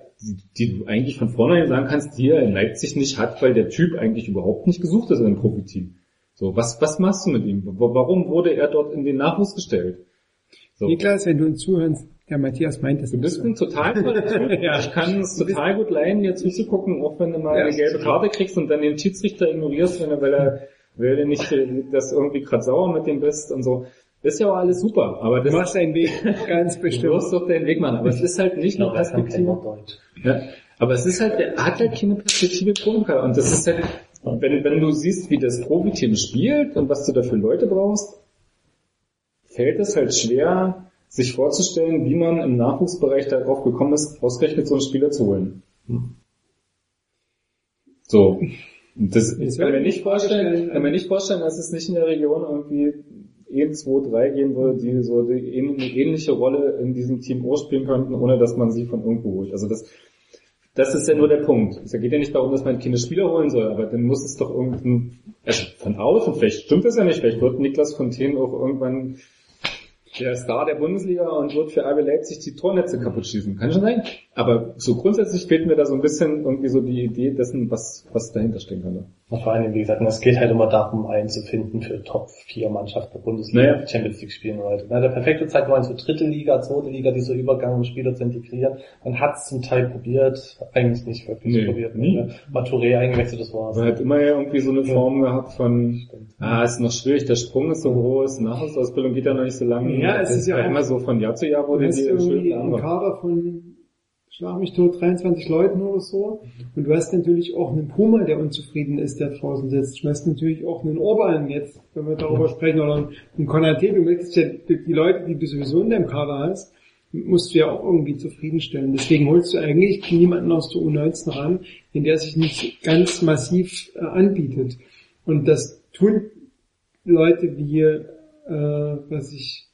die, du eigentlich von vornherein sagen kannst, die er in Leipzig nicht hat, weil der Typ eigentlich überhaupt nicht gesucht ist in einem Profiteam. So, was, was machst du mit ihm? Warum wurde er dort in den Nachwuchs gestellt? So. Niklas, wenn du uns zuhörst, der Matthias meint es Du bist ein total toller Typ. Ja. Ich kann es total gut leiden, dir zuzugucken, auch wenn du mal Ja, eine gelbe Karte kriegst und dann den Schiedsrichter ignorierst, wenn er, weil er, weil er nicht äh, das irgendwie gerade sauer mit dem bist und so. Ist ja auch alles super, aber Du das machst deinen Weg ganz du bestimmt. wirst doch deinen Weg machen, aber es ist halt nicht Ich nur er Perspektive. Ja, aber es ist halt, er hat halt keine Perspektive Probenkader. Und das ist halt, wenn, wenn du siehst, wie das Profiteam spielt und was du da für Leute brauchst, fällt es halt schwer, sich vorzustellen, wie man im Nachwuchsbereich darauf gekommen ist, ausgerechnet so einen Spieler zu holen. So. Das, ich kann mir nicht vorstellen, kann mir nicht vorstellen, dass es nicht in der Region irgendwie 1, 2, 3 gehen würde, die so eine ähnliche Rolle in diesem Team ausspielen könnten, ohne dass man sie von irgendwo holt. Also das, das ist ja nur der Punkt. Es geht ja nicht darum, dass man keine Spieler holen soll, aber dann muss es doch irgendein, also von außen, vielleicht stimmt das ja nicht, vielleicht wird Niklas Fontaine auch irgendwann der Star der Bundesliga und wird für RB Leipzig die Tornetze kaputt schießen. Kann schon sein. Aber so grundsätzlich fehlt mir da so ein bisschen irgendwie so die Idee dessen, was, was dahinter stehen könnte. Und vor allem, wie gesagt, es geht halt immer darum, einen zu finden für Top 4 Mannschaften der Bundesliga, Naja. die Champions League spielen wollte. Na, der perfekte Zeitpunkt war so dritte Liga, zweite Liga, dieser Übergang, um Spieler zu integrieren. Man hat es zum Teil probiert, eigentlich nicht wirklich Nee, probiert. nie. Ne? Mal Touré eingewechselt, das war's. Man hat immer ja irgendwie so eine Form gehabt von, ah, ist noch schwierig, der Sprung ist so groß, Nachwuchsausbildung geht ja noch nicht so lange. Ja, es ist ja immer so von Jahr zu Jahr wurde die irgendwie andere. Kader von, schlag mich tot, 23 Leuten oder so. Und du hast natürlich auch einen Puma, der unzufrieden ist, der draußen sitzt. Du hast natürlich auch einen Orban jetzt, wenn wir darüber sprechen, oder einen Konate. Du möchtest ja die die Leute, die du sowieso in deinem Kader hast, musst du ja auch irgendwie zufriedenstellen. Deswegen holst du eigentlich niemanden aus der U19 ran, in der sich nicht ganz massiv äh, anbietet. Und das tun Leute wie, äh, was ich,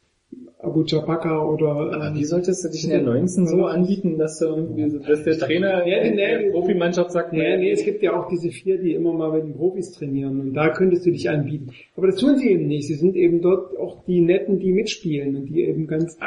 Abu Chapaka oder ähm, wie solltest du dich in der 19 so anbieten, dass so- dass der Trainer Ja, nee, der. Profimannschaft sagt, Nee, nee, es gibt ja auch diese vier, die immer mal mit den Profis trainieren und da könntest du dich anbieten. Aber das tun sie eben nicht. Sie sind eben dort auch die Netten, die mitspielen und die eben ganz,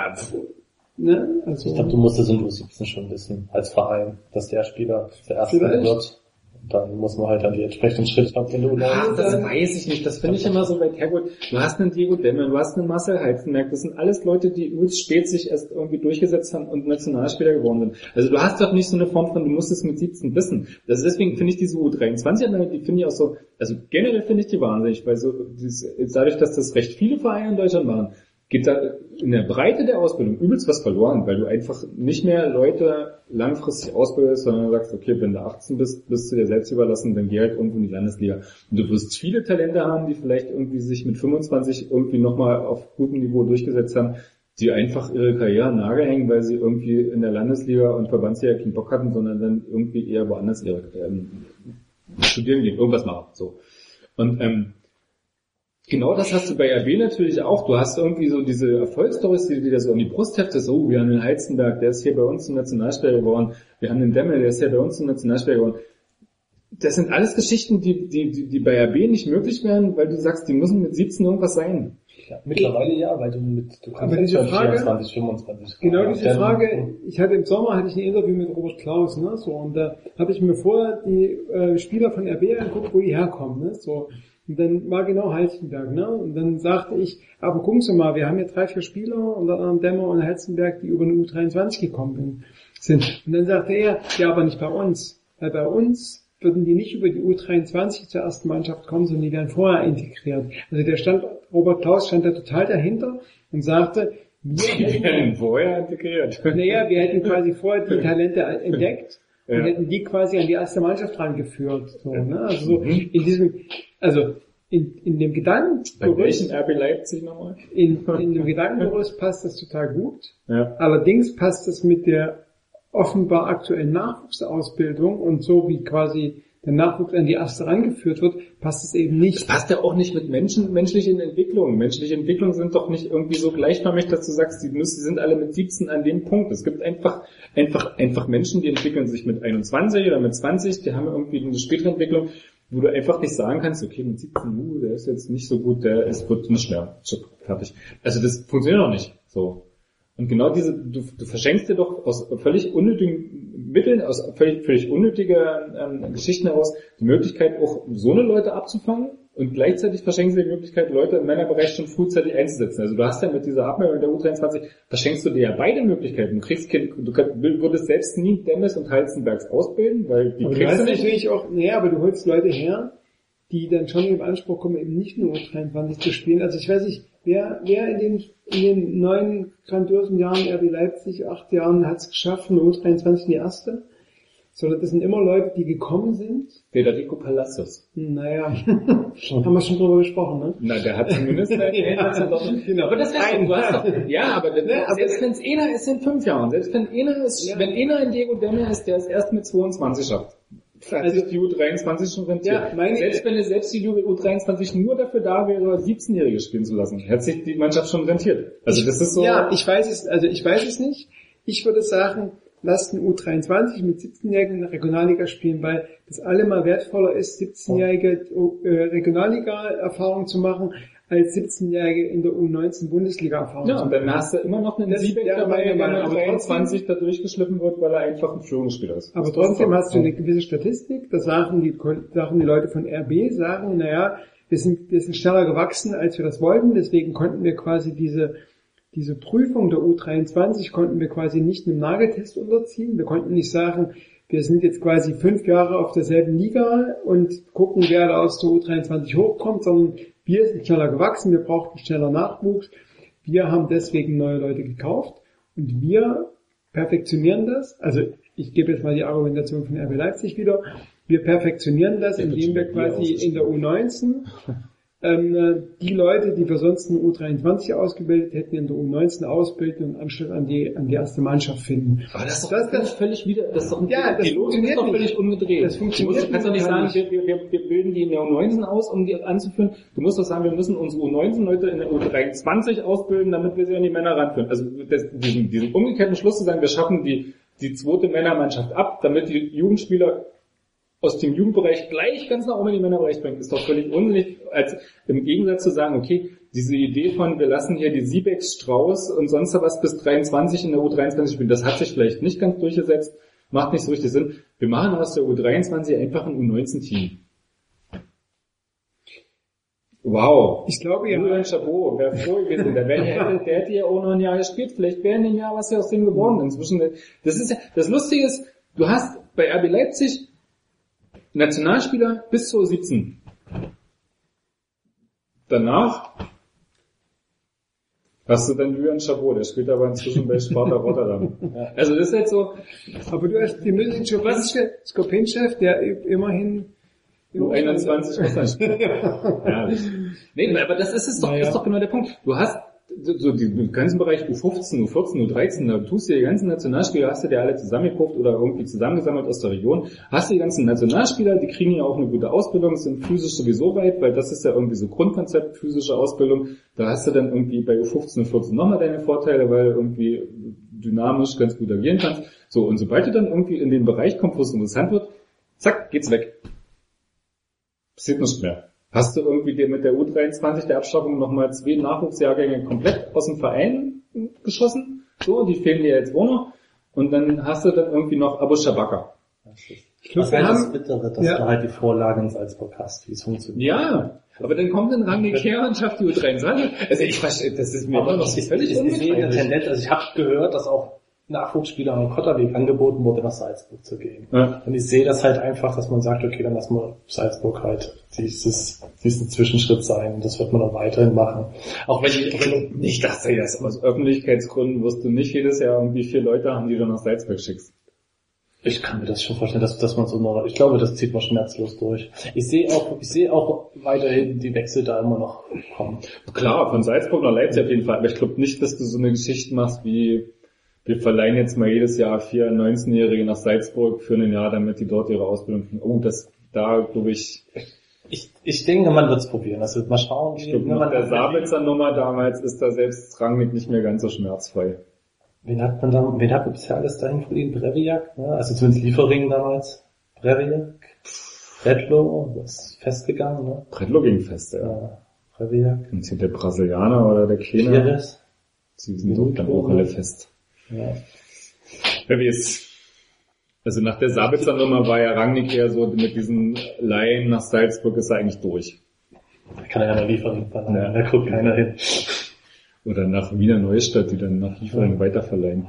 ne, also. Ich glaube, du musst es in U17 schon wissen, als Verein, dass der Spieler der Erste wird. Dann muss man halt dann die entsprechenden du Ach, das weiß ich nicht. Das finde ich immer so weit hergeholt. Du hast einen Diego Demme, du hast einen Marcel Heizenberg. Das sind alles Leute, die übelst spät sich erst irgendwie durchgesetzt haben und Nationalspieler geworden sind. Also du hast doch nicht so eine Form von, du musst es mit 17 wissen. Das ist deswegen finde ich diese U23, die finde ich auch so, also generell finde ich die wahnsinnig, weil so, dieses, dadurch, dass das recht viele Vereine in Deutschland machen, geht da in der Breite der Ausbildung übelst was verloren, weil du einfach nicht mehr Leute langfristig ausbildest, sondern sagst, okay, wenn du 18 bist, bist du dir selbst überlassen, dann geh halt irgendwo in die Landesliga. Und du wirst viele Talente haben, die vielleicht irgendwie sich mit 25 irgendwie nochmal auf gutem Niveau durchgesetzt haben, die einfach ihre Karriere Nagel hängen, weil sie irgendwie in der Landesliga und Verbandsliga keinen Bock hatten, sondern dann irgendwie eher woanders ihre ähm, studieren gehen, irgendwas machen. So. Und ähm, Genau das hast du bei RB natürlich auch. Du hast irgendwie so diese Erfolgsstories, die du dir so an die Brust heftest. Oh, wir haben den Heizenberg, der ist hier bei uns zum Nationalspieler geworden. Wir haben den Demmel, der ist hier bei uns zum Nationalspieler geworden. Das sind alles Geschichten, die, die, die, die bei RB nicht möglich wären, weil du sagst, die müssen mit 17 irgendwas sein. Ja, mittlerweile ja, weil du mit, du kannst diese Frage- 24, 25. Genau diese Frage, ich hatte im Sommer hatte ich ein Interview mit Robert Klaus, ne, so, und da habe ich mir vorher die äh, Spieler von RB angeguckt, wo die herkommen, ne, so. Und dann war genau Halstenberg, ne, und dann sagte ich, aber gucken Sie mal, wir haben hier drei, vier Spieler, unter anderem Dämmer und Halstenberg, die über eine U23 gekommen sind. Und dann sagte er, ja, aber nicht bei uns, weil bei uns würden die nicht über die U23 zur ersten Mannschaft kommen, sondern die werden vorher integriert. Also der stand, Robert Klaus stand da total dahinter und sagte, wir hätten werden vorher integriert. naja, wir hätten quasi vorher die Talente entdeckt und Ja. hätten die quasi an die erste Mannschaft rangeführt. So, ne? Also so Mhm. in diesem, also in, in dem Bei Gedankengerüst, welchem RB Leipzig nochmal? in, in dem Gedankengerüst passt das total gut. Ja. Allerdings passt das mit der offenbar aktuellen Nachwuchsausbildung und so wie quasi der Nachwuchs an die erste rangeführt wird, passt es eben Das nicht. passt ja auch nicht mit Menschen, menschlichen Entwicklungen. Menschliche Entwicklungen sind doch nicht irgendwie so gleichförmig, dass du sagst, die müssen, sind alle mit 17 an dem Punkt. Es gibt einfach, einfach, einfach Menschen, die entwickeln sich mit 21 oder mit 20, die haben irgendwie eine spätere Entwicklung, wo du einfach nicht sagen kannst, okay, mit 17, uh, der ist jetzt nicht so gut, der ist, wird nicht mehr. Fertig. Also das funktioniert auch nicht. So. Und genau diese, du, du verschenkst dir doch aus völlig unnötigen Mitteln, aus völlig, völlig unnötigen ähm, Geschichten heraus die Möglichkeit, auch so eine Leute abzufangen und gleichzeitig verschenkst du die Möglichkeit, Leute im Männerbereich schon frühzeitig einzusetzen. Also du hast ja mit dieser Abmeldung der U23, verschenkst du dir ja beide Möglichkeiten. Du kriegst kein, du würdest selbst nie Demmes und Halzenbergs ausbilden, weil die Aber du kriegst du nicht. natürlich auch, naja, aber du holst Leute her, die dann schon im Anspruch kommen, eben nicht nur U23 zu spielen. Also ich weiß nicht, wer, wer in den, in den neun grandiosen Jahren RB Leipzig, acht Jahren hat es geschafft, eine U23 in die erste? Sondern das sind immer Leute, die gekommen sind. Federico Palacios. Naja, haben wir schon drüber gesprochen, ne? Na, der hat zumindest erwähnt, dass er doch... Genau. Aber das heißt, Ein- du hast doch, ja, aber, das, Ne, aber- selbst wenn es einer ist in fünf Jahren, selbst wenn einer ist, Ja. wenn einer in Diego Demme ist, der es erst mit 22 schafft, hat Also- die U23 schon rentiert. Ja, meine- selbst wenn es selbst die U23 nur dafür da wäre, 17-Jährige spielen zu lassen, hätte sich die Mannschaft schon rentiert. Also das ist so... Ja, ich weiß es, also ich weiß es nicht. Ich würde sagen, lasst ein U23 mit 17-Jährigen in der Regionalliga spielen, weil das allemal wertvoller ist, 17-Jährige äh, Regionalliga-Erfahrung zu machen, als 17-Jährige in der U19 Bundesliga-Erfahrung Ja, zu und dann hast du immer noch einen Das Siebeck dabei, der mit Aber 23 da durchgeschliffen wird, weil er einfach ein Führungsspieler ist. Aber trotzdem hast du eine gewisse Statistik, da sagen die, sagen die Leute von RB, sagen, naja, wir sind, wir sind schneller gewachsen, als wir das wollten, deswegen konnten wir quasi diese, diese Prüfung der U23 konnten wir quasi nicht einem Nageltest unterziehen. Wir konnten nicht sagen, wir sind jetzt quasi fünf Jahre auf derselben Liga und gucken, wer da aus der U23 hochkommt, sondern wir sind schneller gewachsen, wir brauchten schneller Nachwuchs. Wir haben deswegen neue Leute gekauft und wir perfektionieren das. Also ich gebe jetzt mal die Argumentation von RB Leipzig wieder. Wir perfektionieren das, indem wir quasi in der U19 ähm, äh, die Leute, die wir sonst in der U23 ausgebildet hätten, in der U19 ausbilden und Anschluss an die, an die erste Mannschaft finden. Aber das ist doch Das- das- völlig wieder, das ist doch, Ja, das die Logik ist doch völlig umgedreht. Das funktioniert du musst, kannst doch nicht nicht. sagen, wir, wir, wir bilden die in der U19 aus, um die anzuführen. Du musst doch sagen, wir müssen unsere U19-Leute in der U23 ausbilden, damit wir sie an die Männer ranführen. Also das, diesen, diesen umgekehrten Schluss zu sagen, wir schaffen die, die zweite Männermannschaft ab, damit die Jugendspieler aus dem Jugendbereich gleich ganz nach oben in den Männerbereich bringen, ist doch völlig unsinnig, als im Gegensatz zu sagen, okay, diese Idee von, wir lassen hier die Siebex, Strauß und sonst was bis 23 in der U23 spielen, das hat sich vielleicht nicht ganz durchgesetzt, macht nicht so richtig Sinn. Wir machen aus der U23 einfach ein U19-Team. Wow. Ich glaube ja. Julian Chabot, wäre froh gewesen. Der, wär, der, hätte, der hätte ja auch noch ein Jahr gespielt. Vielleicht wäre in dem Jahr was ja aus dem geworden. Inzwischen, das ist ja, das Lustige ist, du hast bei RB Leipzig Nationalspieler bis zur 17. Danach hast du dann Julian Chabot, der spielt aber inzwischen bei Sparta Rotterdam. Also das ist halt so, Aber du hast die München Skopinchef, der immerhin U21 Russland. Herrlich. Nee, aber das ist es doch, Naja. ist doch genau der Punkt. Du hast so den ganzen Bereich U15, U14, U13, da tust du die ganzen Nationalspieler, hast du dir alle zusammengekauft oder irgendwie zusammengesammelt aus der Region, hast du die ganzen Nationalspieler, die kriegen ja auch eine gute Ausbildung, sind physisch sowieso weit, weil das ist ja irgendwie so Grundkonzept, physische Ausbildung. Da hast du dann irgendwie bei U15, U14 nochmal deine Vorteile, weil du irgendwie dynamisch ganz gut agieren kannst. So, und sobald du dann irgendwie in den Bereich kommst, wo es interessant wird, zack, geht's weg passiert nichts mehr. Hast du irgendwie dir mit der U23 der Abstaffung nochmal zwei Nachwuchsjahrgänge komplett aus dem Verein geschossen? So, die fehlen dir jetzt auch noch. Und dann hast du dann irgendwie noch Abu Shabaka. Ich glaube, das haben, Bittere, dass Ja. du halt die Vorlage ins Salzburg hast, wie es funktioniert. Ja, aber dann kommt ein Rangnick her und schafft die U23. Also ich verstehe, das ist mir immer Aber noch ich, völlig ich, sehe eine. Tendenz, also ich habe gehört, dass auch Nachwuchsspielern am Kotterweg angeboten wurde, nach Salzburg zu gehen. Ja. Und ich sehe das halt einfach, dass man sagt, okay, dann lass mal Salzburg halt dieses, diesen Zwischenschritt sein. Und das wird man auch weiterhin machen. Auch wenn ich, wenn Nicht, du das aus Öffentlichkeitsgründen wirst du nicht jedes Jahr irgendwie vier Leute haben, die du nach Salzburg schickst. ich kann mir das schon vorstellen, dass, dass man so noch, ich glaube, das zieht man schmerzlos durch. Ich sehe auch, ich sehe auch weiterhin die Wechsel da immer noch kommen. Klar, von Salzburg nach Leipzig auf jeden Fall. Aber ich glaube nicht, dass du so eine Geschichte machst wie, wir verleihen jetzt mal jedes Jahr vier 19-Jährige nach Salzburg für ein Jahr, damit die dort ihre Ausbildung kriegen. Oh, das, da glaube ich, Ich, ich denke, man wird es probieren. Also mal schauen, ich glaube, wie nach der Sabitzer Nummer damals ist da selbst Rangnick nicht mehr ganz so schmerzfrei. Wen hat man da, wen hat man bisher alles dahin verliehen? Breviak, ne? also zumindest Liefering damals. Breviak, Redlow, das ist festgegangen, ne? Bredlo ging fest, ja. Ja, Breviak, Und hier der Brasilianer oder der Pires, sie sind doch dann auch alle fest. Ja. Wer weiß. Also nach der Sabitzer Nummer war ja Rangnick eher so mit diesen Laien nach Salzburg ist er eigentlich durch. Da kann er ja mal verleihen, Ja. da guckt keiner hin. Oder nach Wiener Neustadt, die dann nach Liefering weiterverleihen.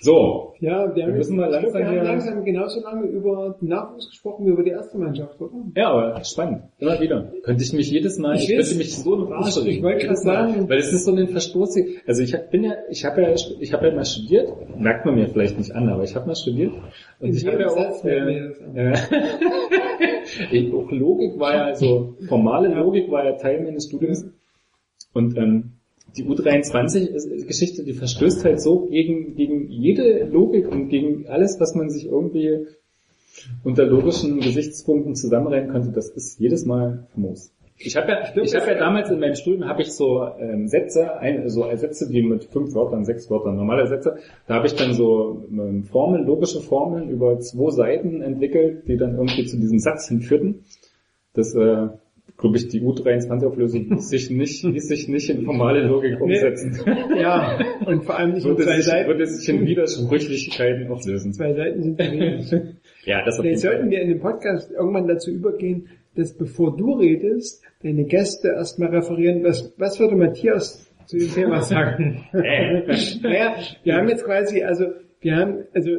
So, Ja, wir haben, müssen mal ich glaub, langsam wir haben langsam genauso lange über den Nachwuchs gesprochen wie über die erste Mannschaft, oder? ja, aber spannend. Immer wieder. Könnte ich mich jedes Mal, ich, Ich könnte mich so in Rage Ich- ich wollte Mal. sagen- Weil es ist so ein Verstoß. Also ich hab, bin ja, ich habe ja, ich habe ja mal studiert, merkt man mir vielleicht nicht an, aber ich habe mal studiert. Und In ich habe ja auch, äh, äh, ich- auch Logik war ja, also formale Logik war ja Teil meines Studiums. Und ähm, die U23-Geschichte, die verstößt halt so gegen, gegen jede Logik und gegen alles, was man sich irgendwie unter logischen Gesichtspunkten zusammenreihen könnte. Das ist jedes Mal famos. Ich habe ja, ich habe ja damals in meinem Studium habe ich so ähm, Sätze, ein, so Sätze, die mit fünf Wörtern, sechs Wörtern, normale Sätze. Da habe ich dann so ähm, Formeln, logische Formeln über zwei Seiten entwickelt, die dann irgendwie zu diesem Satz hinführten. Das, äh, glaube ich, die U23-Auflösung ließ sich nicht, ließ sich nicht in formale Logik umsetzen. Ja, und vor allem nicht würde, zwei sich, Seiten. würde sich in Widersprüchlichkeiten auflösen. Zwei Seiten sind wenig. Ja, das auf Vielleicht sollten wir in dem Podcast irgendwann dazu übergehen, dass bevor du redest, deine Gäste erstmal referieren, was, was würde Matthias zu dem Thema sagen? naja, wir haben jetzt quasi, also, wir haben, also,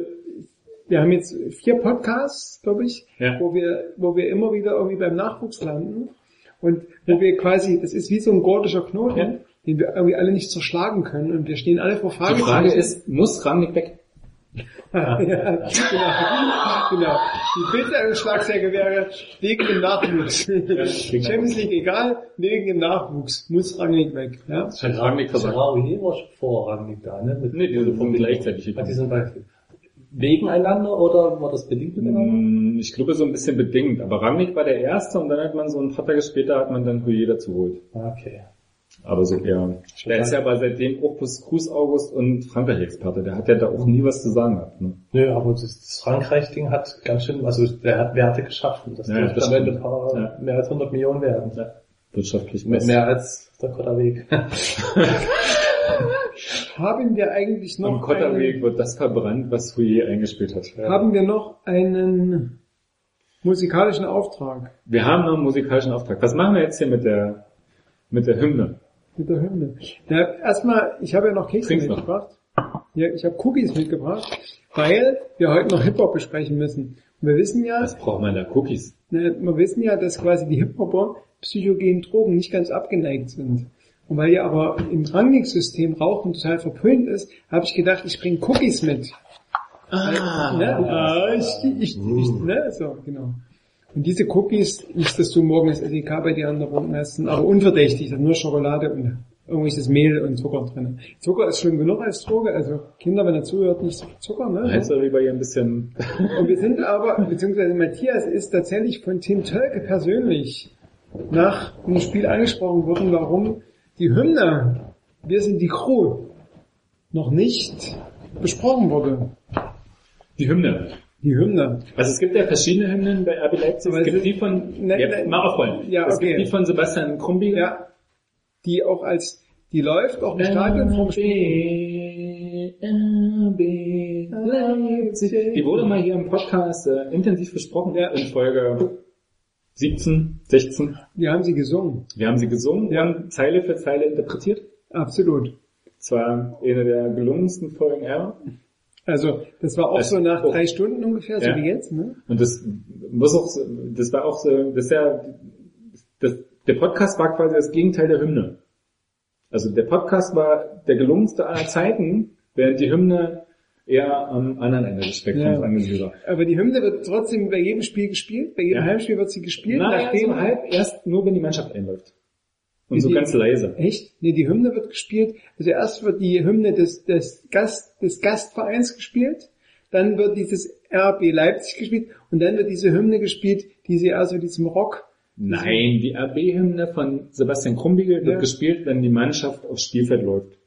wir haben jetzt vier Podcasts, glaube ich, Ja. wo wir, wo wir immer wieder irgendwie beim Nachwuchs landen und wo wir quasi, das ist wie so ein gordischer Knoten, Ja. den wir irgendwie alle nicht zerschlagen können und wir stehen alle vor Die Fragezeichen. Frage ist, muss Rangnick weg? ja, genau, genau. Die Bitte Schlagzeuge wäre wegen dem Nachwuchs. Champions League egal, wegen dem Nachwuchs muss Rangnick weg. Ja? Rangnick Sarawi war schon vorrangig da, ne? Mit, Nee, die sind vom gleichzeitig Ah, die sind bei, gegeneinander oder war das bedingt miteinander? Mm, Ich glaube so ein bisschen bedingt, aber Rangnick war der Erste und dann hat man so ein paar Tage später hat man dann Huyer dazu geholt. Okay. Aber so eher. Der ist ja aber seitdem auch bis Cruz August und Frankreich-Experte. Der hat ja da auch nie was zu sagen gehabt. Ne? Nö, aber das, Frankreich-Ding hat ganz schön, also der hat Werte geschaffen. Das Ja, dürfte am Ende paar, Ja. mehr als 100 Millionen werden. Ja. Wirtschaftlich Mehr, was. mehr als der Kotterweg. Haben wir eigentlich noch Am Kotterweg einen, wird das verbrannt, was Huyer eingespielt hat. haben wir noch einen musikalischen Auftrag Wir haben noch einen musikalischen Auftrag. Was machen wir jetzt hier mit der mit der Hymne? mit der Hymne? Ja, erstmal, ich habe ja noch Kekse Trink's noch. mitgebracht. Ja, ich habe Cookies mitgebracht, weil wir heute noch Hip-Hop besprechen müssen. Und wir wissen ja, Was braucht man da? Cookies. Ne, wir wissen ja, dass quasi die Hip-Hopper psychogenen Drogen nicht ganz abgeneigt sind. Und weil ja aber im Rangnick-System Rauchen total verpönt ist, habe ich gedacht, ich bringe Cookies mit. Ah, Ne? Ah, ich, ich, ich, ne? So, genau. Und diese Cookies, nicht, dass du morgen das SEK bei dir an der Runde hast, sind aber unverdächtig, da nur Schokolade und irgendwelches Mehl und Zucker drin. Zucker ist schlimm genug als Droge, also Kinder, wenn er zuhört, nicht so viel Zucker, ne? Meinst du lieber hier ein bisschen Und wir sind aber, beziehungsweise Matthias ist tatsächlich von Tim Tölke persönlich nach dem Spiel angesprochen worden, warum die Hymne, wir sind die Crew, noch nicht besprochen wurde. die Hymne? Die Hymne. Also es gibt ja verschiedene Hymnen bei RB Leipzig. Es gibt die von, Ne, ja, ne, mal aufrollen. ja, Es okay. gibt die von Sebastian Krumbiegel. Ja, die auch als, die läuft auch im Stadion vorm Spiel. Die wurde mal hier im Podcast äh, intensiv besprochen Ja. in Folge 17, 16. Die haben sie gesungen. Wir haben sie gesungen Ja. und Zeile für Zeile interpretiert. Absolut. Zwar eine der gelungensten Folgen ever. Also, das war auch Das- so nach oh. drei Stunden ungefähr, so Ja. wie jetzt, ne? Und das muss auch, so- das war auch so, das ist ja, das, der Podcast war quasi das Gegenteil der Hymne. Also der Podcast war der gelungenste aller Zeiten, während die Hymne eher am anderen Ende des Spektrums Ja. angesiedelt. Aber die Hymne wird trotzdem bei jedem Spiel gespielt, bei jedem Ja. Heimspiel wird sie gespielt, Naja, nachdem so halb erst nur, wenn die Mannschaft einläuft. Und Wie so die- ganz leise. Echt? Nee, die Hymne wird gespielt. Also erst wird die Hymne des, des, Gast, des Gastvereins gespielt, dann wird dieses RB Leipzig gespielt und dann wird diese Hymne gespielt, die sie also diesem Rock. Nein, die RB-Hymne von Sebastian Krumbiegel wird Ja. gespielt, wenn die Mannschaft aufs Spielfeld läuft.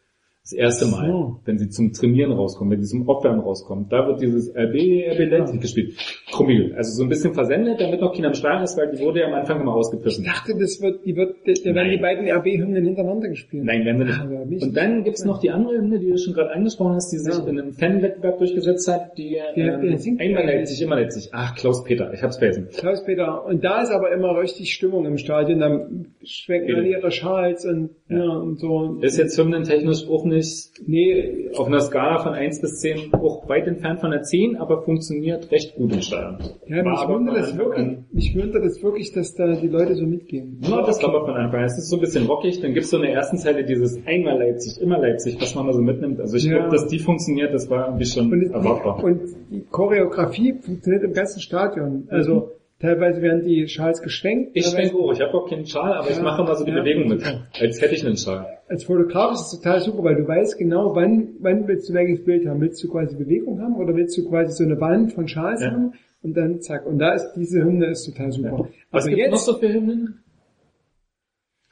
Das erste Mal, So. wenn sie zum Trainieren rauskommen, wenn sie zum Aufwärmen rauskommen. Da wird dieses RB, RB Leipzig gespielt. Krumbiegel. Also so ein bisschen versendet, damit noch keiner am Stadion ist, weil die wurde ja am Anfang immer Ich ausgepfiffen. dachte, das wird, die wird, da werden die beiden RB-Hymnen hintereinander gespielt. Nein, werden sie Ah, nicht. ich Und dann gibt's noch die andere Hymne, die du schon gerade angesprochen hast, die sich Ja. in einem Fanwettbewerb durchgesetzt hat, die wer ähm, einmal? Leipzig, immer Leipzig. Ach, Klaus Peter, ich hab's vergessen. Klaus-Peter. Und da ist aber immer richtig Stimmung im Stadion. Dann schwenken Ja. alle ihre Schals und, ja. und so. Ist jetzt hymnentechnisch auch nicht Nee, auf einer Skala von 1 bis 10 auch weit entfernt von der 10, aber funktioniert recht gut im Steuern. ja, mich wundert das wirklich, mich wundert das wirklich, dass da die Leute so mitgehen. Ja, das war aber von Anfang an. Es ist so ein bisschen rockig. Dann gibt's so in der ersten Zeile dieses einmal Leipzig, immer Leipzig, was man mal so mitnimmt. Also ich Ja. glaube, dass die funktioniert, das war irgendwie schon Und, es- erwartbar. und die Choreografie funktioniert im ganzen Stadion. Also teilweise werden die Schals geschwenkt. Ich schwenke hoch, ich habe auch keinen Schal, aber ich Ja. mache immer so die Ja. Bewegung mit, als hätte ich einen Schal. Als Fotograf ist es total super, weil du weißt genau, wann, wann willst du welches Bild haben. Willst du quasi Bewegung haben oder willst du quasi so eine Wand von Schals Ja. haben und dann zack. Und da ist diese Hymne ist total super. Was Aber gibt noch jetzt, so für Hymnen?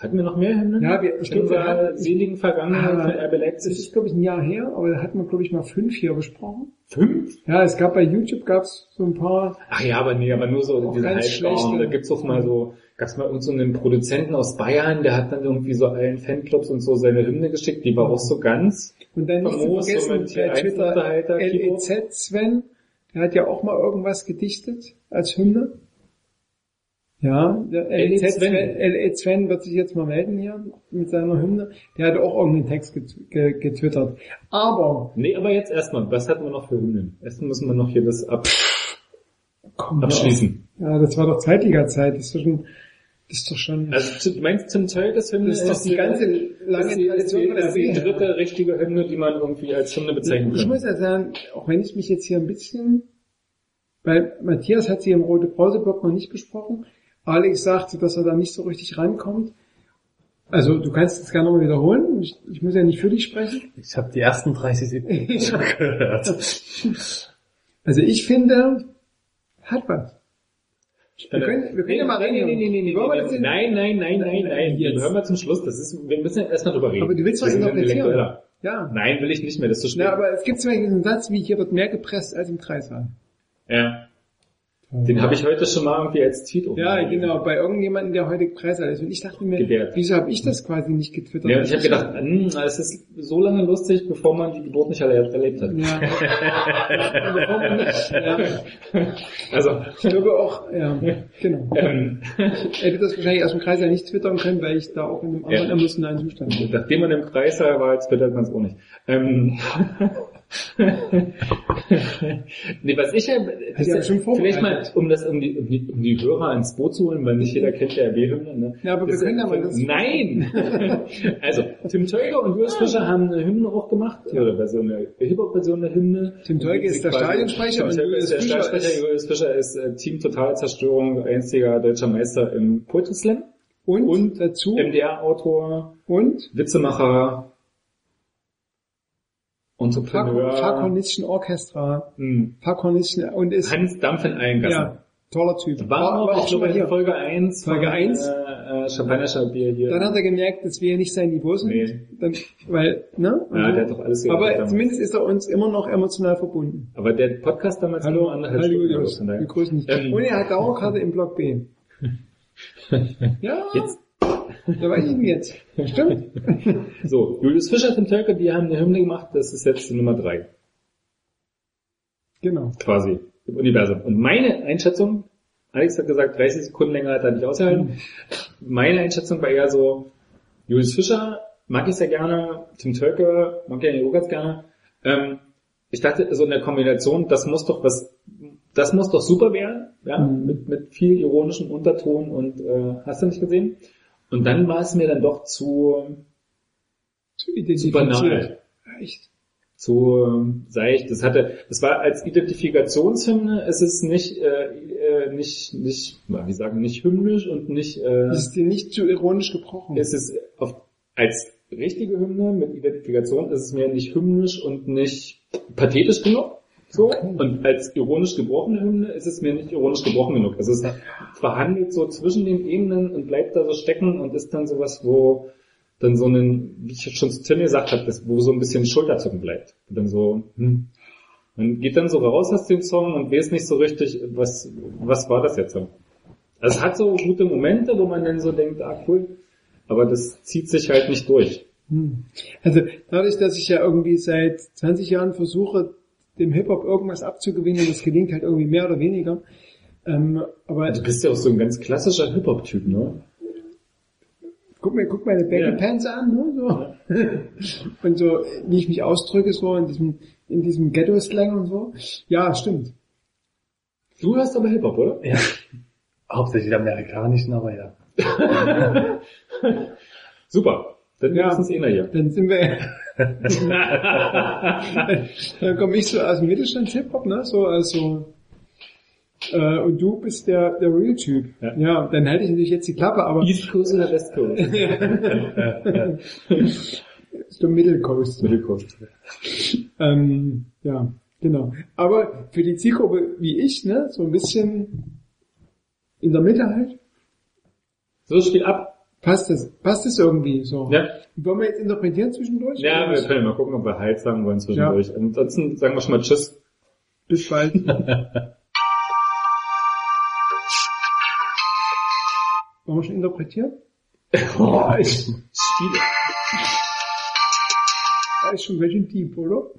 Hatten wir noch mehr Hymnen? Ja, wir- ich glaube, wir hatten- seligen Vergangenheit Ah, von RB das Leipzig. ist glaube ich ein Jahr her, aber da hat man glaube ich mal fünf hier besprochen. Fünf? Ja, es gab bei YouTube gab's so ein paar. Ach ja, aber nee, aber nur so diese schlechte. Da gibt's auch mal so, gab's mal irgend so einen Produzenten aus Bayern, der hat dann irgendwie so allen Fanclubs und so seine Hymne geschickt, die war auch so ganz. Und dann nicht so vergessen, hier bei Twitter. LEZ Sven, der hat ja auch mal irgendwas gedichtet als Hymne. Ja, LEZ Sven. Sven, LE Sven wird sich jetzt mal melden hier mit seiner Hymne. Der hat auch irgendeinen Text get ge getwittert. Aber, Nee, aber jetzt erstmal, was hatten wir noch für Hymnen? Erstmal müssen wir noch hier das ab komm, abschließen. Ja, das war doch Zweitliga-Zeit. Das ist schon, das ist doch schon, Also du meinst Tim Tölkes Hymne das ist doch die ganze lange die, Tradition von der ist die dritte richtige Hymne, die man irgendwie als Hymne bezeichnen Ich kann. muss ja sagen, auch wenn ich mich jetzt hier ein bisschen, weil Matthias hat sie im Rote Brauseblock noch nicht besprochen, Alex sagte, dass er da nicht so richtig rankommt. Also du kannst es gerne nochmal wiederholen. Ich, ich muss ja nicht für dich sprechen. Ich habe die ersten 30 Sekunden schon gehört. Also ich finde, hat was. Wir Äh, können, wir können nee, ja mal reden. nee, nee, nee, nee, Wollen wir nee, das denn- nein, nein, nein, nein, nein. Jetzt. Hören wir zum Schluss. Das ist, wir müssen erstmal drüber reden. Aber du willst was interpretieren. Ja. Nein, will ich nicht mehr, das ist zu spät. Na, aber es gibt zum Beispiel einen Satz, wie hier wird mehr gepresst als im Kreissaal. ja. Den habe ich heute schon mal irgendwie als Tweet Ja, genau, bei irgendjemandem, der heute Kreissaal ist. Und ich dachte mir, Gebärt. wieso habe ich das quasi nicht getwittert? Ja, und ich habe gedacht, hm, es ist so lange lustig, bevor man die Geburt nicht erlebt, erlebt hat. Ja. Warum nicht? Ja. Also, Ich glaube auch, ja, genau. ähm, Ich hätte das wahrscheinlich aus dem Kreis ja nicht twittern können, weil ich da auch in einem anderen Ja. emotionalen Zustand bin. nachdem man im Kreis war, twittert man es auch nicht. Ähm, nee, was ich ja, ja schon vielleicht mal, um das, um die, um die, um die Hörer ins Boot zu holen, weil nicht jeder kennt der RB-Hymne, ne? Ja, aber wir Das- können ja mal das- Nein! also, Tim Tölke und Julius Fischer haben eine Hymne auch gemacht, oder Version, eine Hip-Hop-Version der Hymne. Tim Tölke ist der Stadionsprecher Tim Julius ist der Fischer Stadionsprecher, ist- Julius Fischer ist äh, Team Totalzerstörung, einziger deutscher Meister im Poetry Slam. Und, Und dazu, MDR-Autor, und Witzemacher, Entrepreneur, Fahrkornischen Orchestra, hm, Fahrkornischen, und ist, Hans Dampf in allen Gassen. ja, toller Typ. War, auch, ich schon glaube, mal hier. Folge 1 Folge von, 1? Äh, äh, Champagner Bier hier. Dann hat er gemerkt, dass wir nicht sein Niveau sind. Nee. Dann, weil, ne? Ja, so. der hat doch alles gehört Aber damals. zumindest ist er uns immer noch emotional verbunden. Aber der Podcast damals Hallo, anderthalb hallo Stunden daher. wir grüßen dich. Ähm, Und er hat Dauerkarte im Block B. ja, Jetzt, da weiß ich ihn jetzt. Stimmt. so, Julius Fischer, Tim Tölke, die haben eine Hymne gemacht, das ist jetzt die Nummer 3. Genau. quasi im Universum. Und meine Einschätzung, Alex hat gesagt, 30 Sekunden länger hat er nicht ausgehalten. Meine Einschätzung war eher so, Julius Fischer mag ich sehr gerne, Tim Tölke mag ich auch ganz gerne. Ähm, ich dachte, so in der Kombination, das muss doch was, das muss doch super werden, ja, Mhm. mit, mit viel ironischem Unterton und äh, hast du nicht gesehen? Und dann war es mir dann doch zu, Zu zu banal Echt? zu ähm, seicht. Das hatte, das war als Identifikationshymne, es ist nicht, äh, äh, nicht, nicht, wie sagen, nicht hymnisch und nicht, äh, Das ist dir nicht zu ironisch gebrochen. es ist auf, als richtige Hymne mit Identifikation ist es mir nicht hymnisch und nicht pathetisch genug. So. Und als ironisch gebrochene Hymne ist es mir nicht ironisch gebrochen genug. Also es verhandelt so zwischen den Ebenen und bleibt da so stecken und ist dann sowas, wo dann so ein, wie ich schon zu Tim gesagt habe, wo so ein bisschen Schulterzucken bleibt. Und dann so, hm. Man geht dann so raus aus dem Song und weiß nicht so richtig, was, was war das jetzt so. Also es hat so gute Momente, wo man dann so denkt, ah cool, aber das zieht sich halt nicht durch. Hm. Also dadurch, dass ich ja irgendwie seit 20 Jahren versuche, dem Hip-Hop irgendwas abzugewinnen, das gelingt halt irgendwie mehr oder weniger. Ähm, aber Du bist ja auch so ein ganz klassischer Hip-Hop-Typ, ne? guck mir, guck meine Baggy Ja. Pants an, ne, so. und so, wie ich mich ausdrücke, so in diesem, in diesem Ghetto-Slang und so. Ja, stimmt. Du hörst aber Hip-Hop, oder? Ja. Hauptsächlich amerikanischen, aber ja. Super. Dann Ja. ja. uns eh hier. Dann sind wir, dann komme ich so aus dem Mittelstands-Hip-Hop, ne, so, also, äh, und du bist der, der Real-Typ. Ja. Ja. dann halte ich natürlich jetzt die Klappe, aber East Coast oder West Coast? so Middle Coast. Middle Coast. Ähm, ja, genau. Aber für die Zielgruppe wie ich, ne, so ein bisschen in der Mitte halt, So, spiel ab. Passt das, passt das irgendwie so. Ja. Wollen wir jetzt interpretieren zwischendurch? Ja, wir können mal gucken, ob wir Halt sagen wollen zwischendurch. Ansonsten sagen wir schon mal Tschüss. Bis bald. Wollen wir schon interpretieren? Oh, ich spiele. Das ist schon schön deep, oder?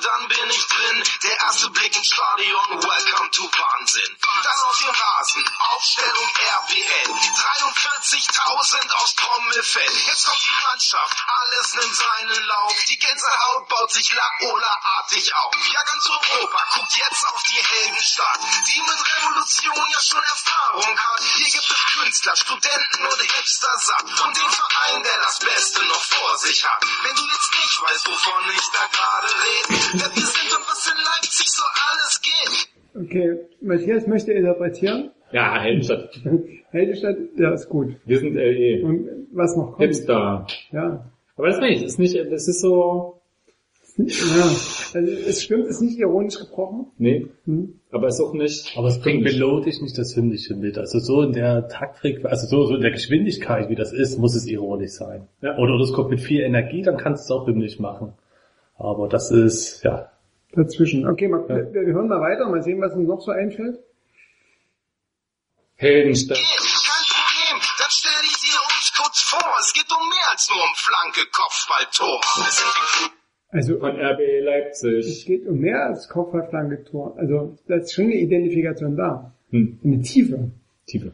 Dann bin ich drin. Der erste Blick ins Stadion, welcome to Wahnsinn. Dann auf dem Rasen, Aufstellung RBL. 43.000 aus Trommelfell. Jetzt kommt die Mannschaft, alles nimmt seinen Lauf. Die Gänsehaut baut sich Laola-artig auf. Ja, ganz Europa guckt jetzt auf die Heldenstadt, die mit Revolution ja schon Erfahrung hat. Hier gibt es Künstler, Studenten und Hipster satt. Und den Verein, der das Beste noch vor sich hat. Wenn du jetzt nicht weißt, wovon ich da gerade rede, wer wir sind und was in Leipzig so alles geht. Okay, Matthias möchte interpretieren. Ja, Heldenstadt. Heldestadt, ja, ist gut. Wir sind LE. Und was noch kommt? Hipster. Ja. Aber das meine ich, ist nicht, das ist so, Ja, also es stimmt, ist nicht ironisch gebrochen. nee, Hm. aber ist auch nicht. Aber es bringt melodisch nicht das Hymnische mit. Also so in der Taktfrequenz, also so, so in der Geschwindigkeit, wie das ist, muss es ironisch sein. Ja. Oder das kommt mit viel Energie, dann kannst du es auch hymnisch machen. Aber das ist, ja, Dazwischen. Okay, mal, wir, wir hören mal weiter, mal sehen, was uns noch so einfällt. Heldenstadt. Kein Problem, dann stell ich dir uns kurz vor. Es geht um mehr als nur um Flanke, Kopfball, Tor. Es Also Von RB es Leipzig. geht um mehr als Kopfballflanke-Tor. Also da ist schon eine Identifikation da. Hm, Eine Tiefe. Tiefe.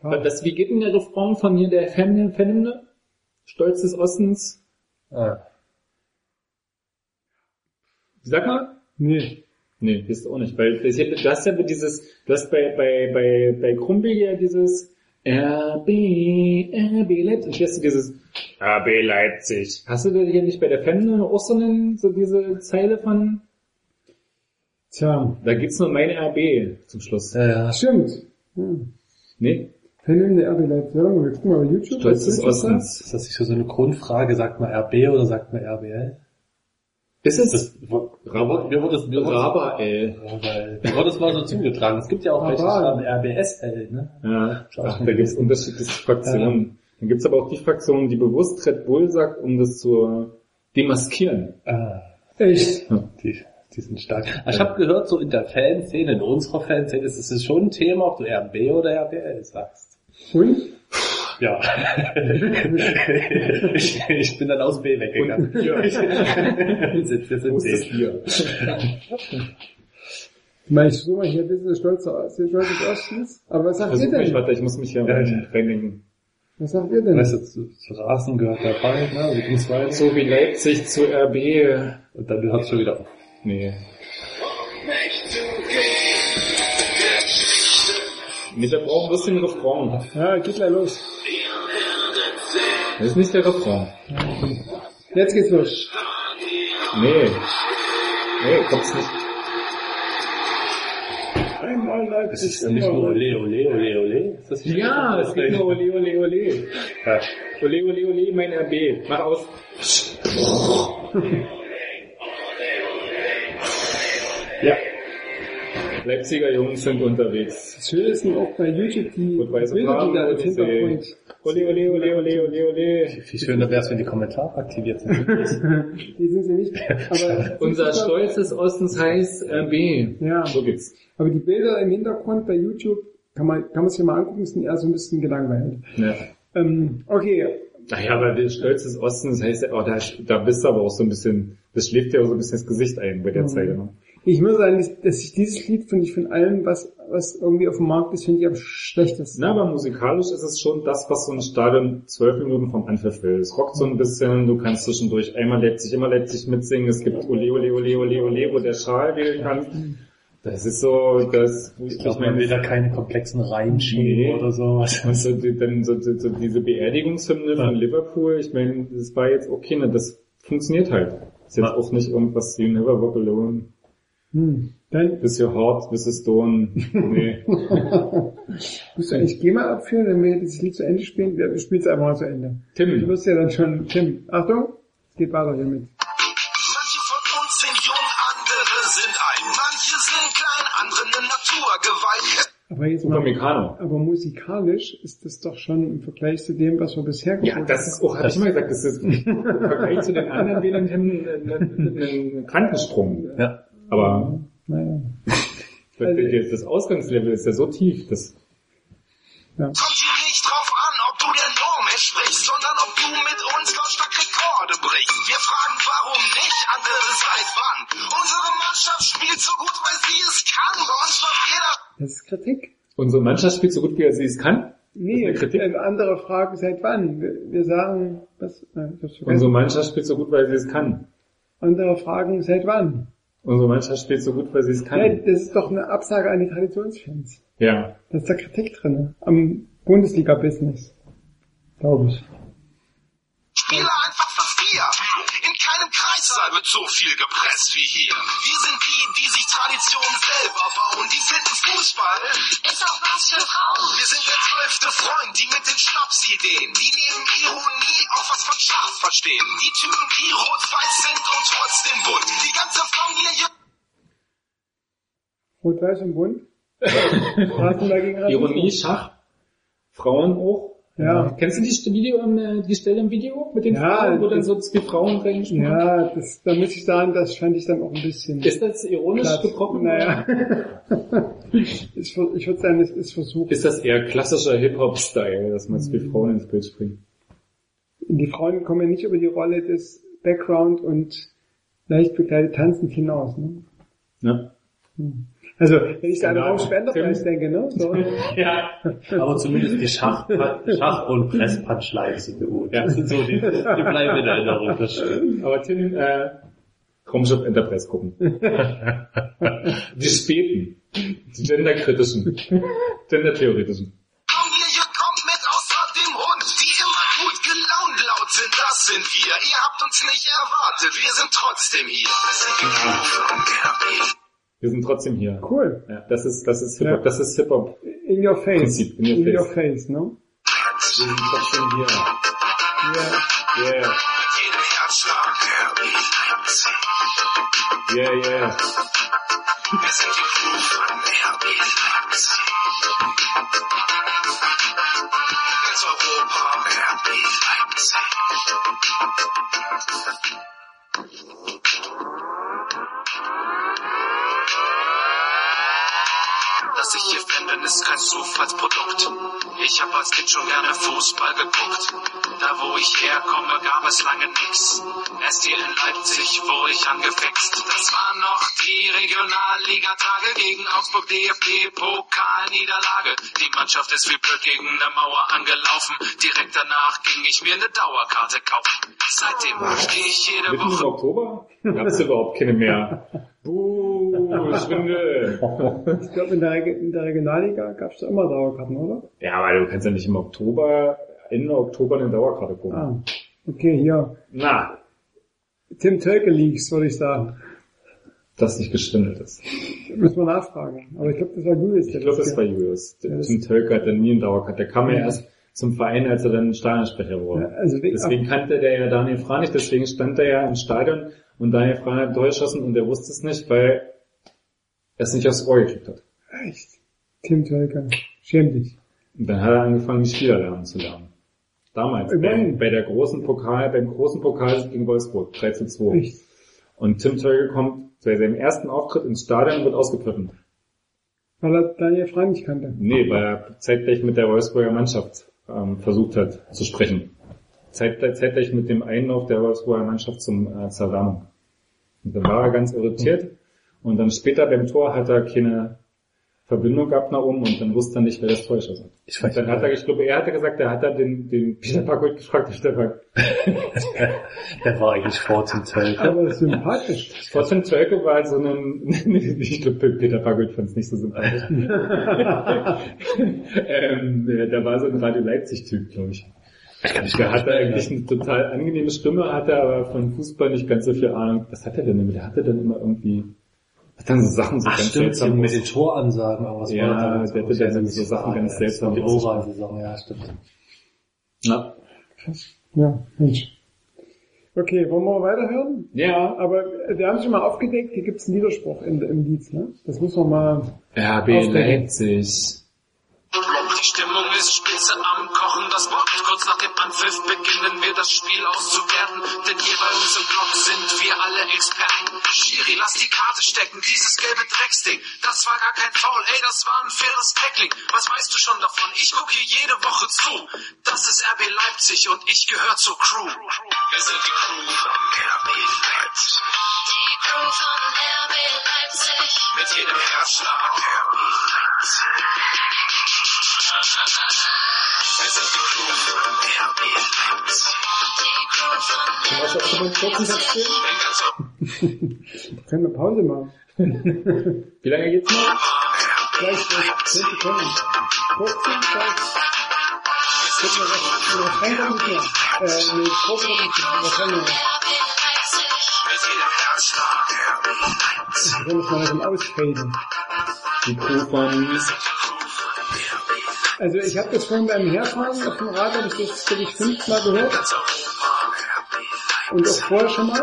Klar. Das, wie geht denn der Refrain von hier der Fan- Fanhymne? Stolz des Ostens. ah, Sag mal. Nee. Nee, wisst auch nicht, weil das, du hast ja dieses, du hast bei, bei, bei, bei Krumpel ja dieses RB, RB Leipzig, hier hast du dieses RB Leipzig. Hast du da hier nicht bei der Fan auch so, einen, so diese Zeile von, Tja, da gibt's nur meine RB zum Schluss. ja, ja. stimmt. Ja. Nee, Fan der RB Leipzig. Ja, wir gucken mal bei YouTube. Stolz was des das? Ostens. Ist das nicht so eine Grundfrage, sagt man RB oder sagt man RBL? Ist es? Das, mir wurde, mir wurde, mir wurde, Raba L. Ja, weil mir wurde das mal so zugetragen. Es gibt ja auch welche, die schreiben RBSL, ne? Ja, ach, da gibt's unterschiedliche Fraktionen. Dann gibt's aber auch die Fraktion, die bewusst Red Bull sagt, um das zu demaskieren. Ah, Echt? die, die sind stark. Ah, Ich habe gehört, so in der Fanszene, in unserer Fanszene, ist es schon ein Thema, ob du RB oder RBL sagst. Und? Ja. ich, ich bin dann aus B weggegangen. Ja. wir sind, wir sind ist das. Bier? Mal ich so mal hier ein bisschen stolz, stolz des Ostens. Aber was sagt ihr Versuch mich, denn? warte, ich muss mich hier Ja, rein, reindenken. Was sagt ihr denn? Weißt du, zu, zu Rasen gehört dabei, ne? Weiter? So wie Leipzig zu RB. Und dann hört es schon wieder auf. Nee. Nee, da braucht ein bisschen Refrain. Ja, geht gleich los. Das ist nicht der Refrain. Jetzt geht's los. Nee. Nee, kommt's nicht. Einmal Das Leipzig. ist ja nicht nur Ole, Ole, Ole, Ole. Ist das nicht Ja, es geht nur Ole, Ole, Ole. Ja. Ole, Ole, Ole, mein RB. Mach aus. ja. Leipziger Jungs sind unterwegs. Das Schöne ist auch bei YouTube die Bilder, die da als. Hintergrund. Ole, ole, ole, ole, ole, ole. Viel schöner wäre es, wenn die Kommentare aktiviert sind. Die sind sie nicht. Aber Unser Stolz des Ostens heißt äh, B. Ja. So geht's. Aber die Bilder im Hintergrund bei YouTube kann man, kann man sich mal angucken, sind eher so ein bisschen gelangweilt. Ja. Ähm, okay, Naja, aber der Stolz des Ostens heißt ja, oh, da, da bist du aber auch so ein bisschen, das schlägt ja auch so ein bisschen das Gesicht ein bei der Mhm. Zeile. Ne? Ich muss sagen, dass- ich dieses Lied finde ich von allem, was, was irgendwie auf dem Markt ist, finde ich am schlechtesten. Na, aber musikalisch ist es schon das, was so ein Stadion zwölf Minuten vom Anpfiff will. Es rockt so ein bisschen, du kannst zwischendurch einmal Leipzig, immer Leipzig mitsingen, es gibt Ole, Ole, Ole, Ole, Ole, wo der Schal wählen kann. Das ist so, das, Ich glaube, man will da keine komplexen Reihen schieben Nee. oder sowas. Und so, die- dann so, so, so diese Beerdigungshymne von Liverpool, ich meine, das war jetzt okay, ne, das funktioniert halt. Ist jetzt Ja. auch nicht irgendwas wie Never Walk Alone, Hm. Dann Bis Your Heart, It's Stone. Nee. musst du eigentlich GEMA abführen, wenn wir dieses Lied zu Ende spielen. Wir spielen es einfach mal zu Ende. Du Tim, wirst ja dann schon, Tim, Achtung, es geht weiter hiermit. Manche von uns sind jung, andere sind alt. Manche sind klein, andere eine Naturgewalt. Aber jetzt mal, aber musikalisch ist das doch schon im Vergleich zu dem, was wir bisher Ja, gehört das ist auch, hab ich immer gesagt, das ist im Vergleich zu den anderen Wählern ein, ein, ein Quantensprung. Ja. Aber Naja. das, das Ausgangslevel ist ja so tief, das Kommt hier nicht drauf an, ob du der Norm entsprichst, sondern ob du mit uns lautstark Rekorde brichst. Wir fragen, warum nicht, andere seit wann? Unsere Mannschaft spielt so gut, weil sie es kann. Bei uns läuft jeder Das ist Kritik. unsere Mannschaft spielt so gut, wie sie es kann. Nee, äh, andere fragen seit wann. Wir, wir sagen, was, äh, Unsere. Mannschaft spielt so gut, weil sie es kann. Andere fragen seit wann. Unsere Mannschaft spielt so gut, weil sie es Ja, kann. das ist doch eine Absage an die Traditionsfans. Ja. Da ist da Kritik drin. Am Bundesliga-Business. Glaube ich. Spieler Kreissaal wird so viel gepresst wie hier. Wir sind die, die sich Traditionen selber bauen. Die finden Fußball ist auch was für Frauen. Wir sind der zwölfte Freund, die mit den Schnapsideen, die neben Ironie auch was von Schach verstehen. Die Typen, die rot-weiß sind und trotzdem bunt. Die ganze Familie Rot-Weiß und Bunt. Ironie, Schach, Frauen auch. Ja. Kennst du die Video, ähm, die Stelle im Video mit den Ja, Frauen, wo dann so die Frauen reingesprochen? Ja, das, da muss ich sagen, das fand ich dann auch ein bisschen Ist das ironisch platt. gebrochen? Naja. ich ich würde sagen, es ist versucht. Ist das eher klassischer Hip-Hop-Style, dass man die Frauen ins Bild springt? Die Frauen kommen ja nicht über die Rolle des Background und leicht bekleidet tanzend hinaus. Ne? Ne? Also, wenn ich da an Genau. Raum Spenderpreis denke, ne? So. Ja. Aber zumindest die Schach, Schach und Presspunchlines sind gut. Ja. Das sind so die, die bleiben in Erinnerung, das stimmt. Aber Tim, äh, Raumschiff Enterprise gucken. die späten, die genderkritischen, gendertheoretischen. Familie kommt mit außer dem Hund, die immer gut gelaunt laut sind, das sind wir. Ihr habt uns nicht erwartet, wir sind trotzdem hier. Wir sind trotzdem hier. Cool. Ja, das ist, das ist Hip-Hop, Ja. das ist Hip-Hop. In your face. Prinzip, in your in your face. face, ne? Wir sind trotzdem hier. Ja. Yeah, Mit jedem Herzschlag RB Leipzig. yeah, yeah. Wir sind die Crew von RB Leipzig. Ganz Europa RB Dass ich hier bin, ist kein Zufallsprodukt. Ich habe als Kind schon gerne Fußball geguckt. Da wo ich herkomme, gab es lange nix. Erst hier in Leipzig wurde ich angefixt. Das waren noch die Regionalliga-Tage gegen Augsburg DFB-Pokalniederlage. Die Mannschaft ist wie blöd gegen eine Mauer angelaufen. Direkt danach ging ich mir eine Dauerkarte kaufen. Seitdem stehe ich jede Woche Oktober gab's überhaupt keine mehr. Buh, Schwindel. Ich glaube, in der, in der Regionalliga gab es da immer Dauerkarten, oder? Ja, aber du kannst ja nicht im Oktober, Ende Oktober eine Dauerkarte gucken. Ah. Okay, hier. Na, Tim Tölke Leaks, würde ich sagen. das nicht geschwindelt ist. Müssen wir nachfragen. Aber ich glaube, das war Julius. Ich glaube, das war Julius. Ja, Tim Tölker hat dann nie einen Dauerkarte. Der kam ja Ja. erst zum Verein, als er dann Stadionsprecher wurde. Ja, also wegen- deswegen kannte der ja Daniel Frah nicht, deswegen stand er ja im Stadion und Daniel Frah hat Tor geschossen und er wusste es nicht, weil es nicht aufs Ohr gekriegt hat. Echt? Tim Tölker. Schäm dich. Und dann hat er angefangen, die Spieler lernen zu lernen. Damals, bei, bei der großen Pokal, beim großen Pokal gegen Wolfsburg, 3 zu 2. Echt? Und Tim Tölke kommt bei seinem ersten Auftritt ins Stadion und wird ausgepfiffen. Weil er Daniel Frey nicht kannte. Nee, weil er zeitgleich mit der Wolfsburger Mannschaft ähm, versucht hat zu sprechen. Zeitgleich, zeitgleich mit dem Einlauf der Wolfsburger Mannschaft zum äh, zur Erwärmung. Und dann war er ganz irritiert. Und dann später beim Tor hat er keine Verbindung gehabt nach oben und dann wusste er nicht, wer das Tor geschossen hat. Ich Und dann hat er, ich glaube, er hatte gesagt, er hat dann den, den Peter Parkholt gefragt, der Stefan. Der war eigentlich vor Tim Tölke. Aber sympathisch. Trotzdem Tölke war halt so ein, ich glaube, Peter Parkholt fand es nicht so sympathisch. ähm, der, der war so ein Radio Leipzig-Typ, glaube ich. Der hatte eigentlich eine total angenehme Stimme, hatte aber von Fußball nicht ganz so viel Ahnung. Was hat er denn immer? Der hatte dann immer irgendwie, hat dann so Sachen so Ach ganz stimmt, seltsam mit den Toransagen, aber was Ja, der hatte dann so Sachen ganz seltsam Die. Obersaison, ja, stimmt. Na, Ja, Mensch. Okay, wollen wir weiterhören? ja, Aber wir haben schon mal aufgedeckt, hier gibt's einen Widerspruch in, im Lied, ne? Das muss man mal... RB Aufdecken. Leipzig. Die Stimmung ist spitze Anpfiff beginnen wir das Spiel auszuwerten, denn hier bei uns im Block sind wir alle Experten. Schiri, lass die Karte stecken, dieses gelbe Drecksding, das war gar kein Foul, ey, das war ein faires Tackling. Was weißt du schon davon? Ich guck hier jede Woche zu. Das ist RB Leipzig und ich gehöre zur Crew. Wir sind die Crew von RB Leipzig. Die Crew von RB Leipzig. Mit jedem Herzschlag RB Leipzig. Wir sind die Crew Crew von Was hast du beim kurzen Satz ganzen Können wir Pause machen? Wie lange geht's noch? Gleich, gleich, 10 Sekunden. 15, gleich. Gucken wir was, was reinkommt nicht mehr. Äh, nee, nicht mehr. Was haben wir noch? RB Leipzig. mit jedem Herzschlag RB Leipzig. Wir können das mal langsam ausfaden. Von Also ich habe das vorhin beim Herfahren auf dem Rad, habe ich das, glaube ich, fünfmal gehört. Und auch vorher schon mal.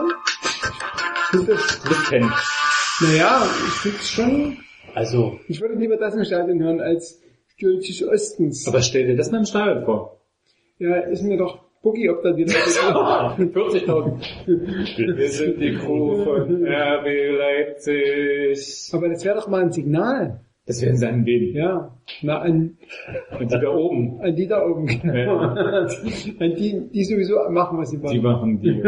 Ich finde das, Lüften. naja, ich finde es schon, Also, ich würde lieber das im Stadion hören als Stürzisch Ostens. Aber stell dir das mal im Stadion vor. Ja, ist mir doch Boogie, ob da die Leute 40.000. Wir sind die Crew von RB Leipzig. Aber das wäre doch mal ein Signal. Das werden sie an wen? Ja, na, an, Und die da oben. an die da oben, genau. an die, die sowieso machen, was sie Die wollen. machen die,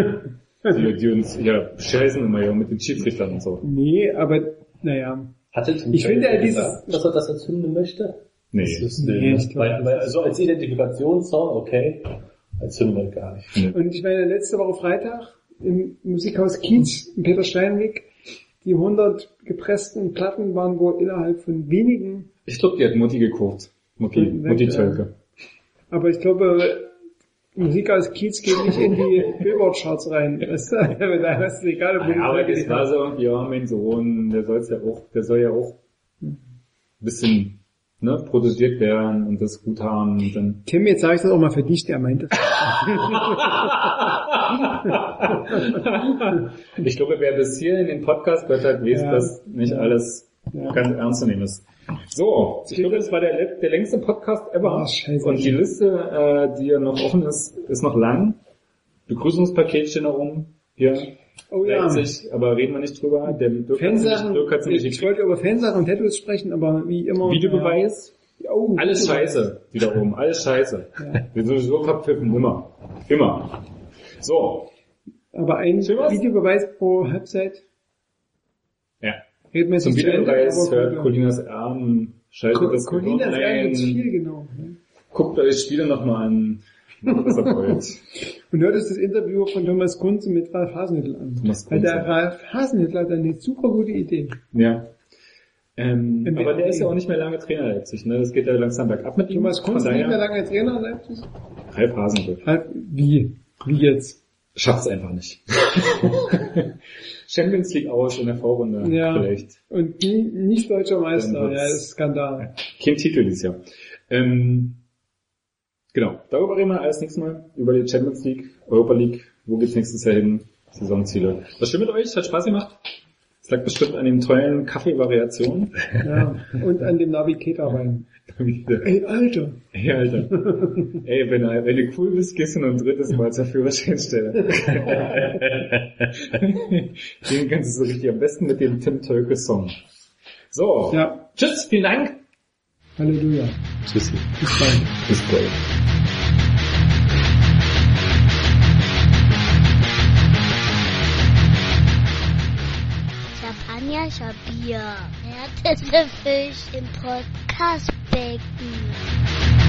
die, die uns ja scheißen immer ja mit den Schiedsrichtern und so. Nee, aber, naja. hatte Tim Ich finde ja dieses- dass er das erzünden möchte? Nee. Das ist, Nee, nee, weil, weil, also als Identifikationssong, okay, Hymne gar nicht. Und ich meine, letzte Woche Freitag im Musikhaus Kiez in Peter Steinweg, die 100 gepressten Platten waren wohl innerhalb von wenigen, Ich glaube, die hat Mutti gekocht. Mutti, Mutti. Tölke. aber ich glaube, Musikhaus Kiez geht nicht in die Billboard-Charts rein. Weißt du? da ist es egal, ob ja, aber das war so, ja, mein Sohn, der soll's ja auch, der soll ja auch ein bisschen, ne, protegiert werden und das gut haben und dann. Tim, jetzt sage ich das auch mal für dich, der meint das. ich glaube, wer bis hier in den Podcast gehört hat, weiß, Ja. dass nicht alles Ja. ganz ernst zu nehmen ist. So, ich glaube, das war der, der längste Podcast ever. Scheiße. und die Liste, äh, die ja noch offen ist, ist noch lang. Begrüßungspaket steht noch rum. Hier. Oh ja. Leipzig, aber reden wir nicht drüber. Der Dirk Fansachen, nicht- Dirk hat's nicht ich wollte über Fansachen und Tattoos sprechen, aber wie immer. Videobeweis. Ja. Oh, Alles scheiße, oben, alles scheiße. Wir sind sowieso verpfiffen, immer. Immer. So, Aber ein? Videobeweis pro Halbzeit. ja. Reden wir jetzt Zum Videobeweis hört. Colinas Erben, schaltet das Colina ist Gehirn eigentlich ein, viel, genau. guckt euch Spiele nochmal an, was ihr wollt. Und hört es das Interview von Thomas Kunze mit Ralf Hasenhüttl an. Thomas Weil Kunze. der Ralf Hasenhüttl hat eine super gute Idee. Ja. Ähm, aber der ist ja auch nicht mehr lange Trainer Leipzig, ne? Das geht ja langsam bergab mit ihm. Thomas Kunze nicht mehr lange Trainer in Leipzig? Ralf. Ralf, wie? Wie jetzt? Schafft's einfach nicht. Champions League aus in der Vorrunde Ja. vielleicht. Und nie, nicht deutscher Meister, ja, das ist Skandal. Kein Titel dieses Jahr. Ähm, genau, darüber reden wir alles nächstes Mal. Über die Champions League, Europa League. Wo geht's nächstes Jahr hin? Saisonziele. Was stimmt mit euch? Hat Spaß gemacht? Das lag bestimmt an den tollen Kaffeevariationen. Ja. Und an dem Navigator-Wein. Ey, Alter. Ey, Alter. Ey, wenn, du- wenn du cool bist, gehst du noch ein drittes Mal zur Führerscheinstelle. Den kannst du so richtig am besten mit dem Tim Tölke Song. So. Ja. Tschüss, vielen Dank. Halleluja. Tschüssi. Bis bald. Bis bald. Champagner, Bier. Härteste Fisch im Podcastbecken.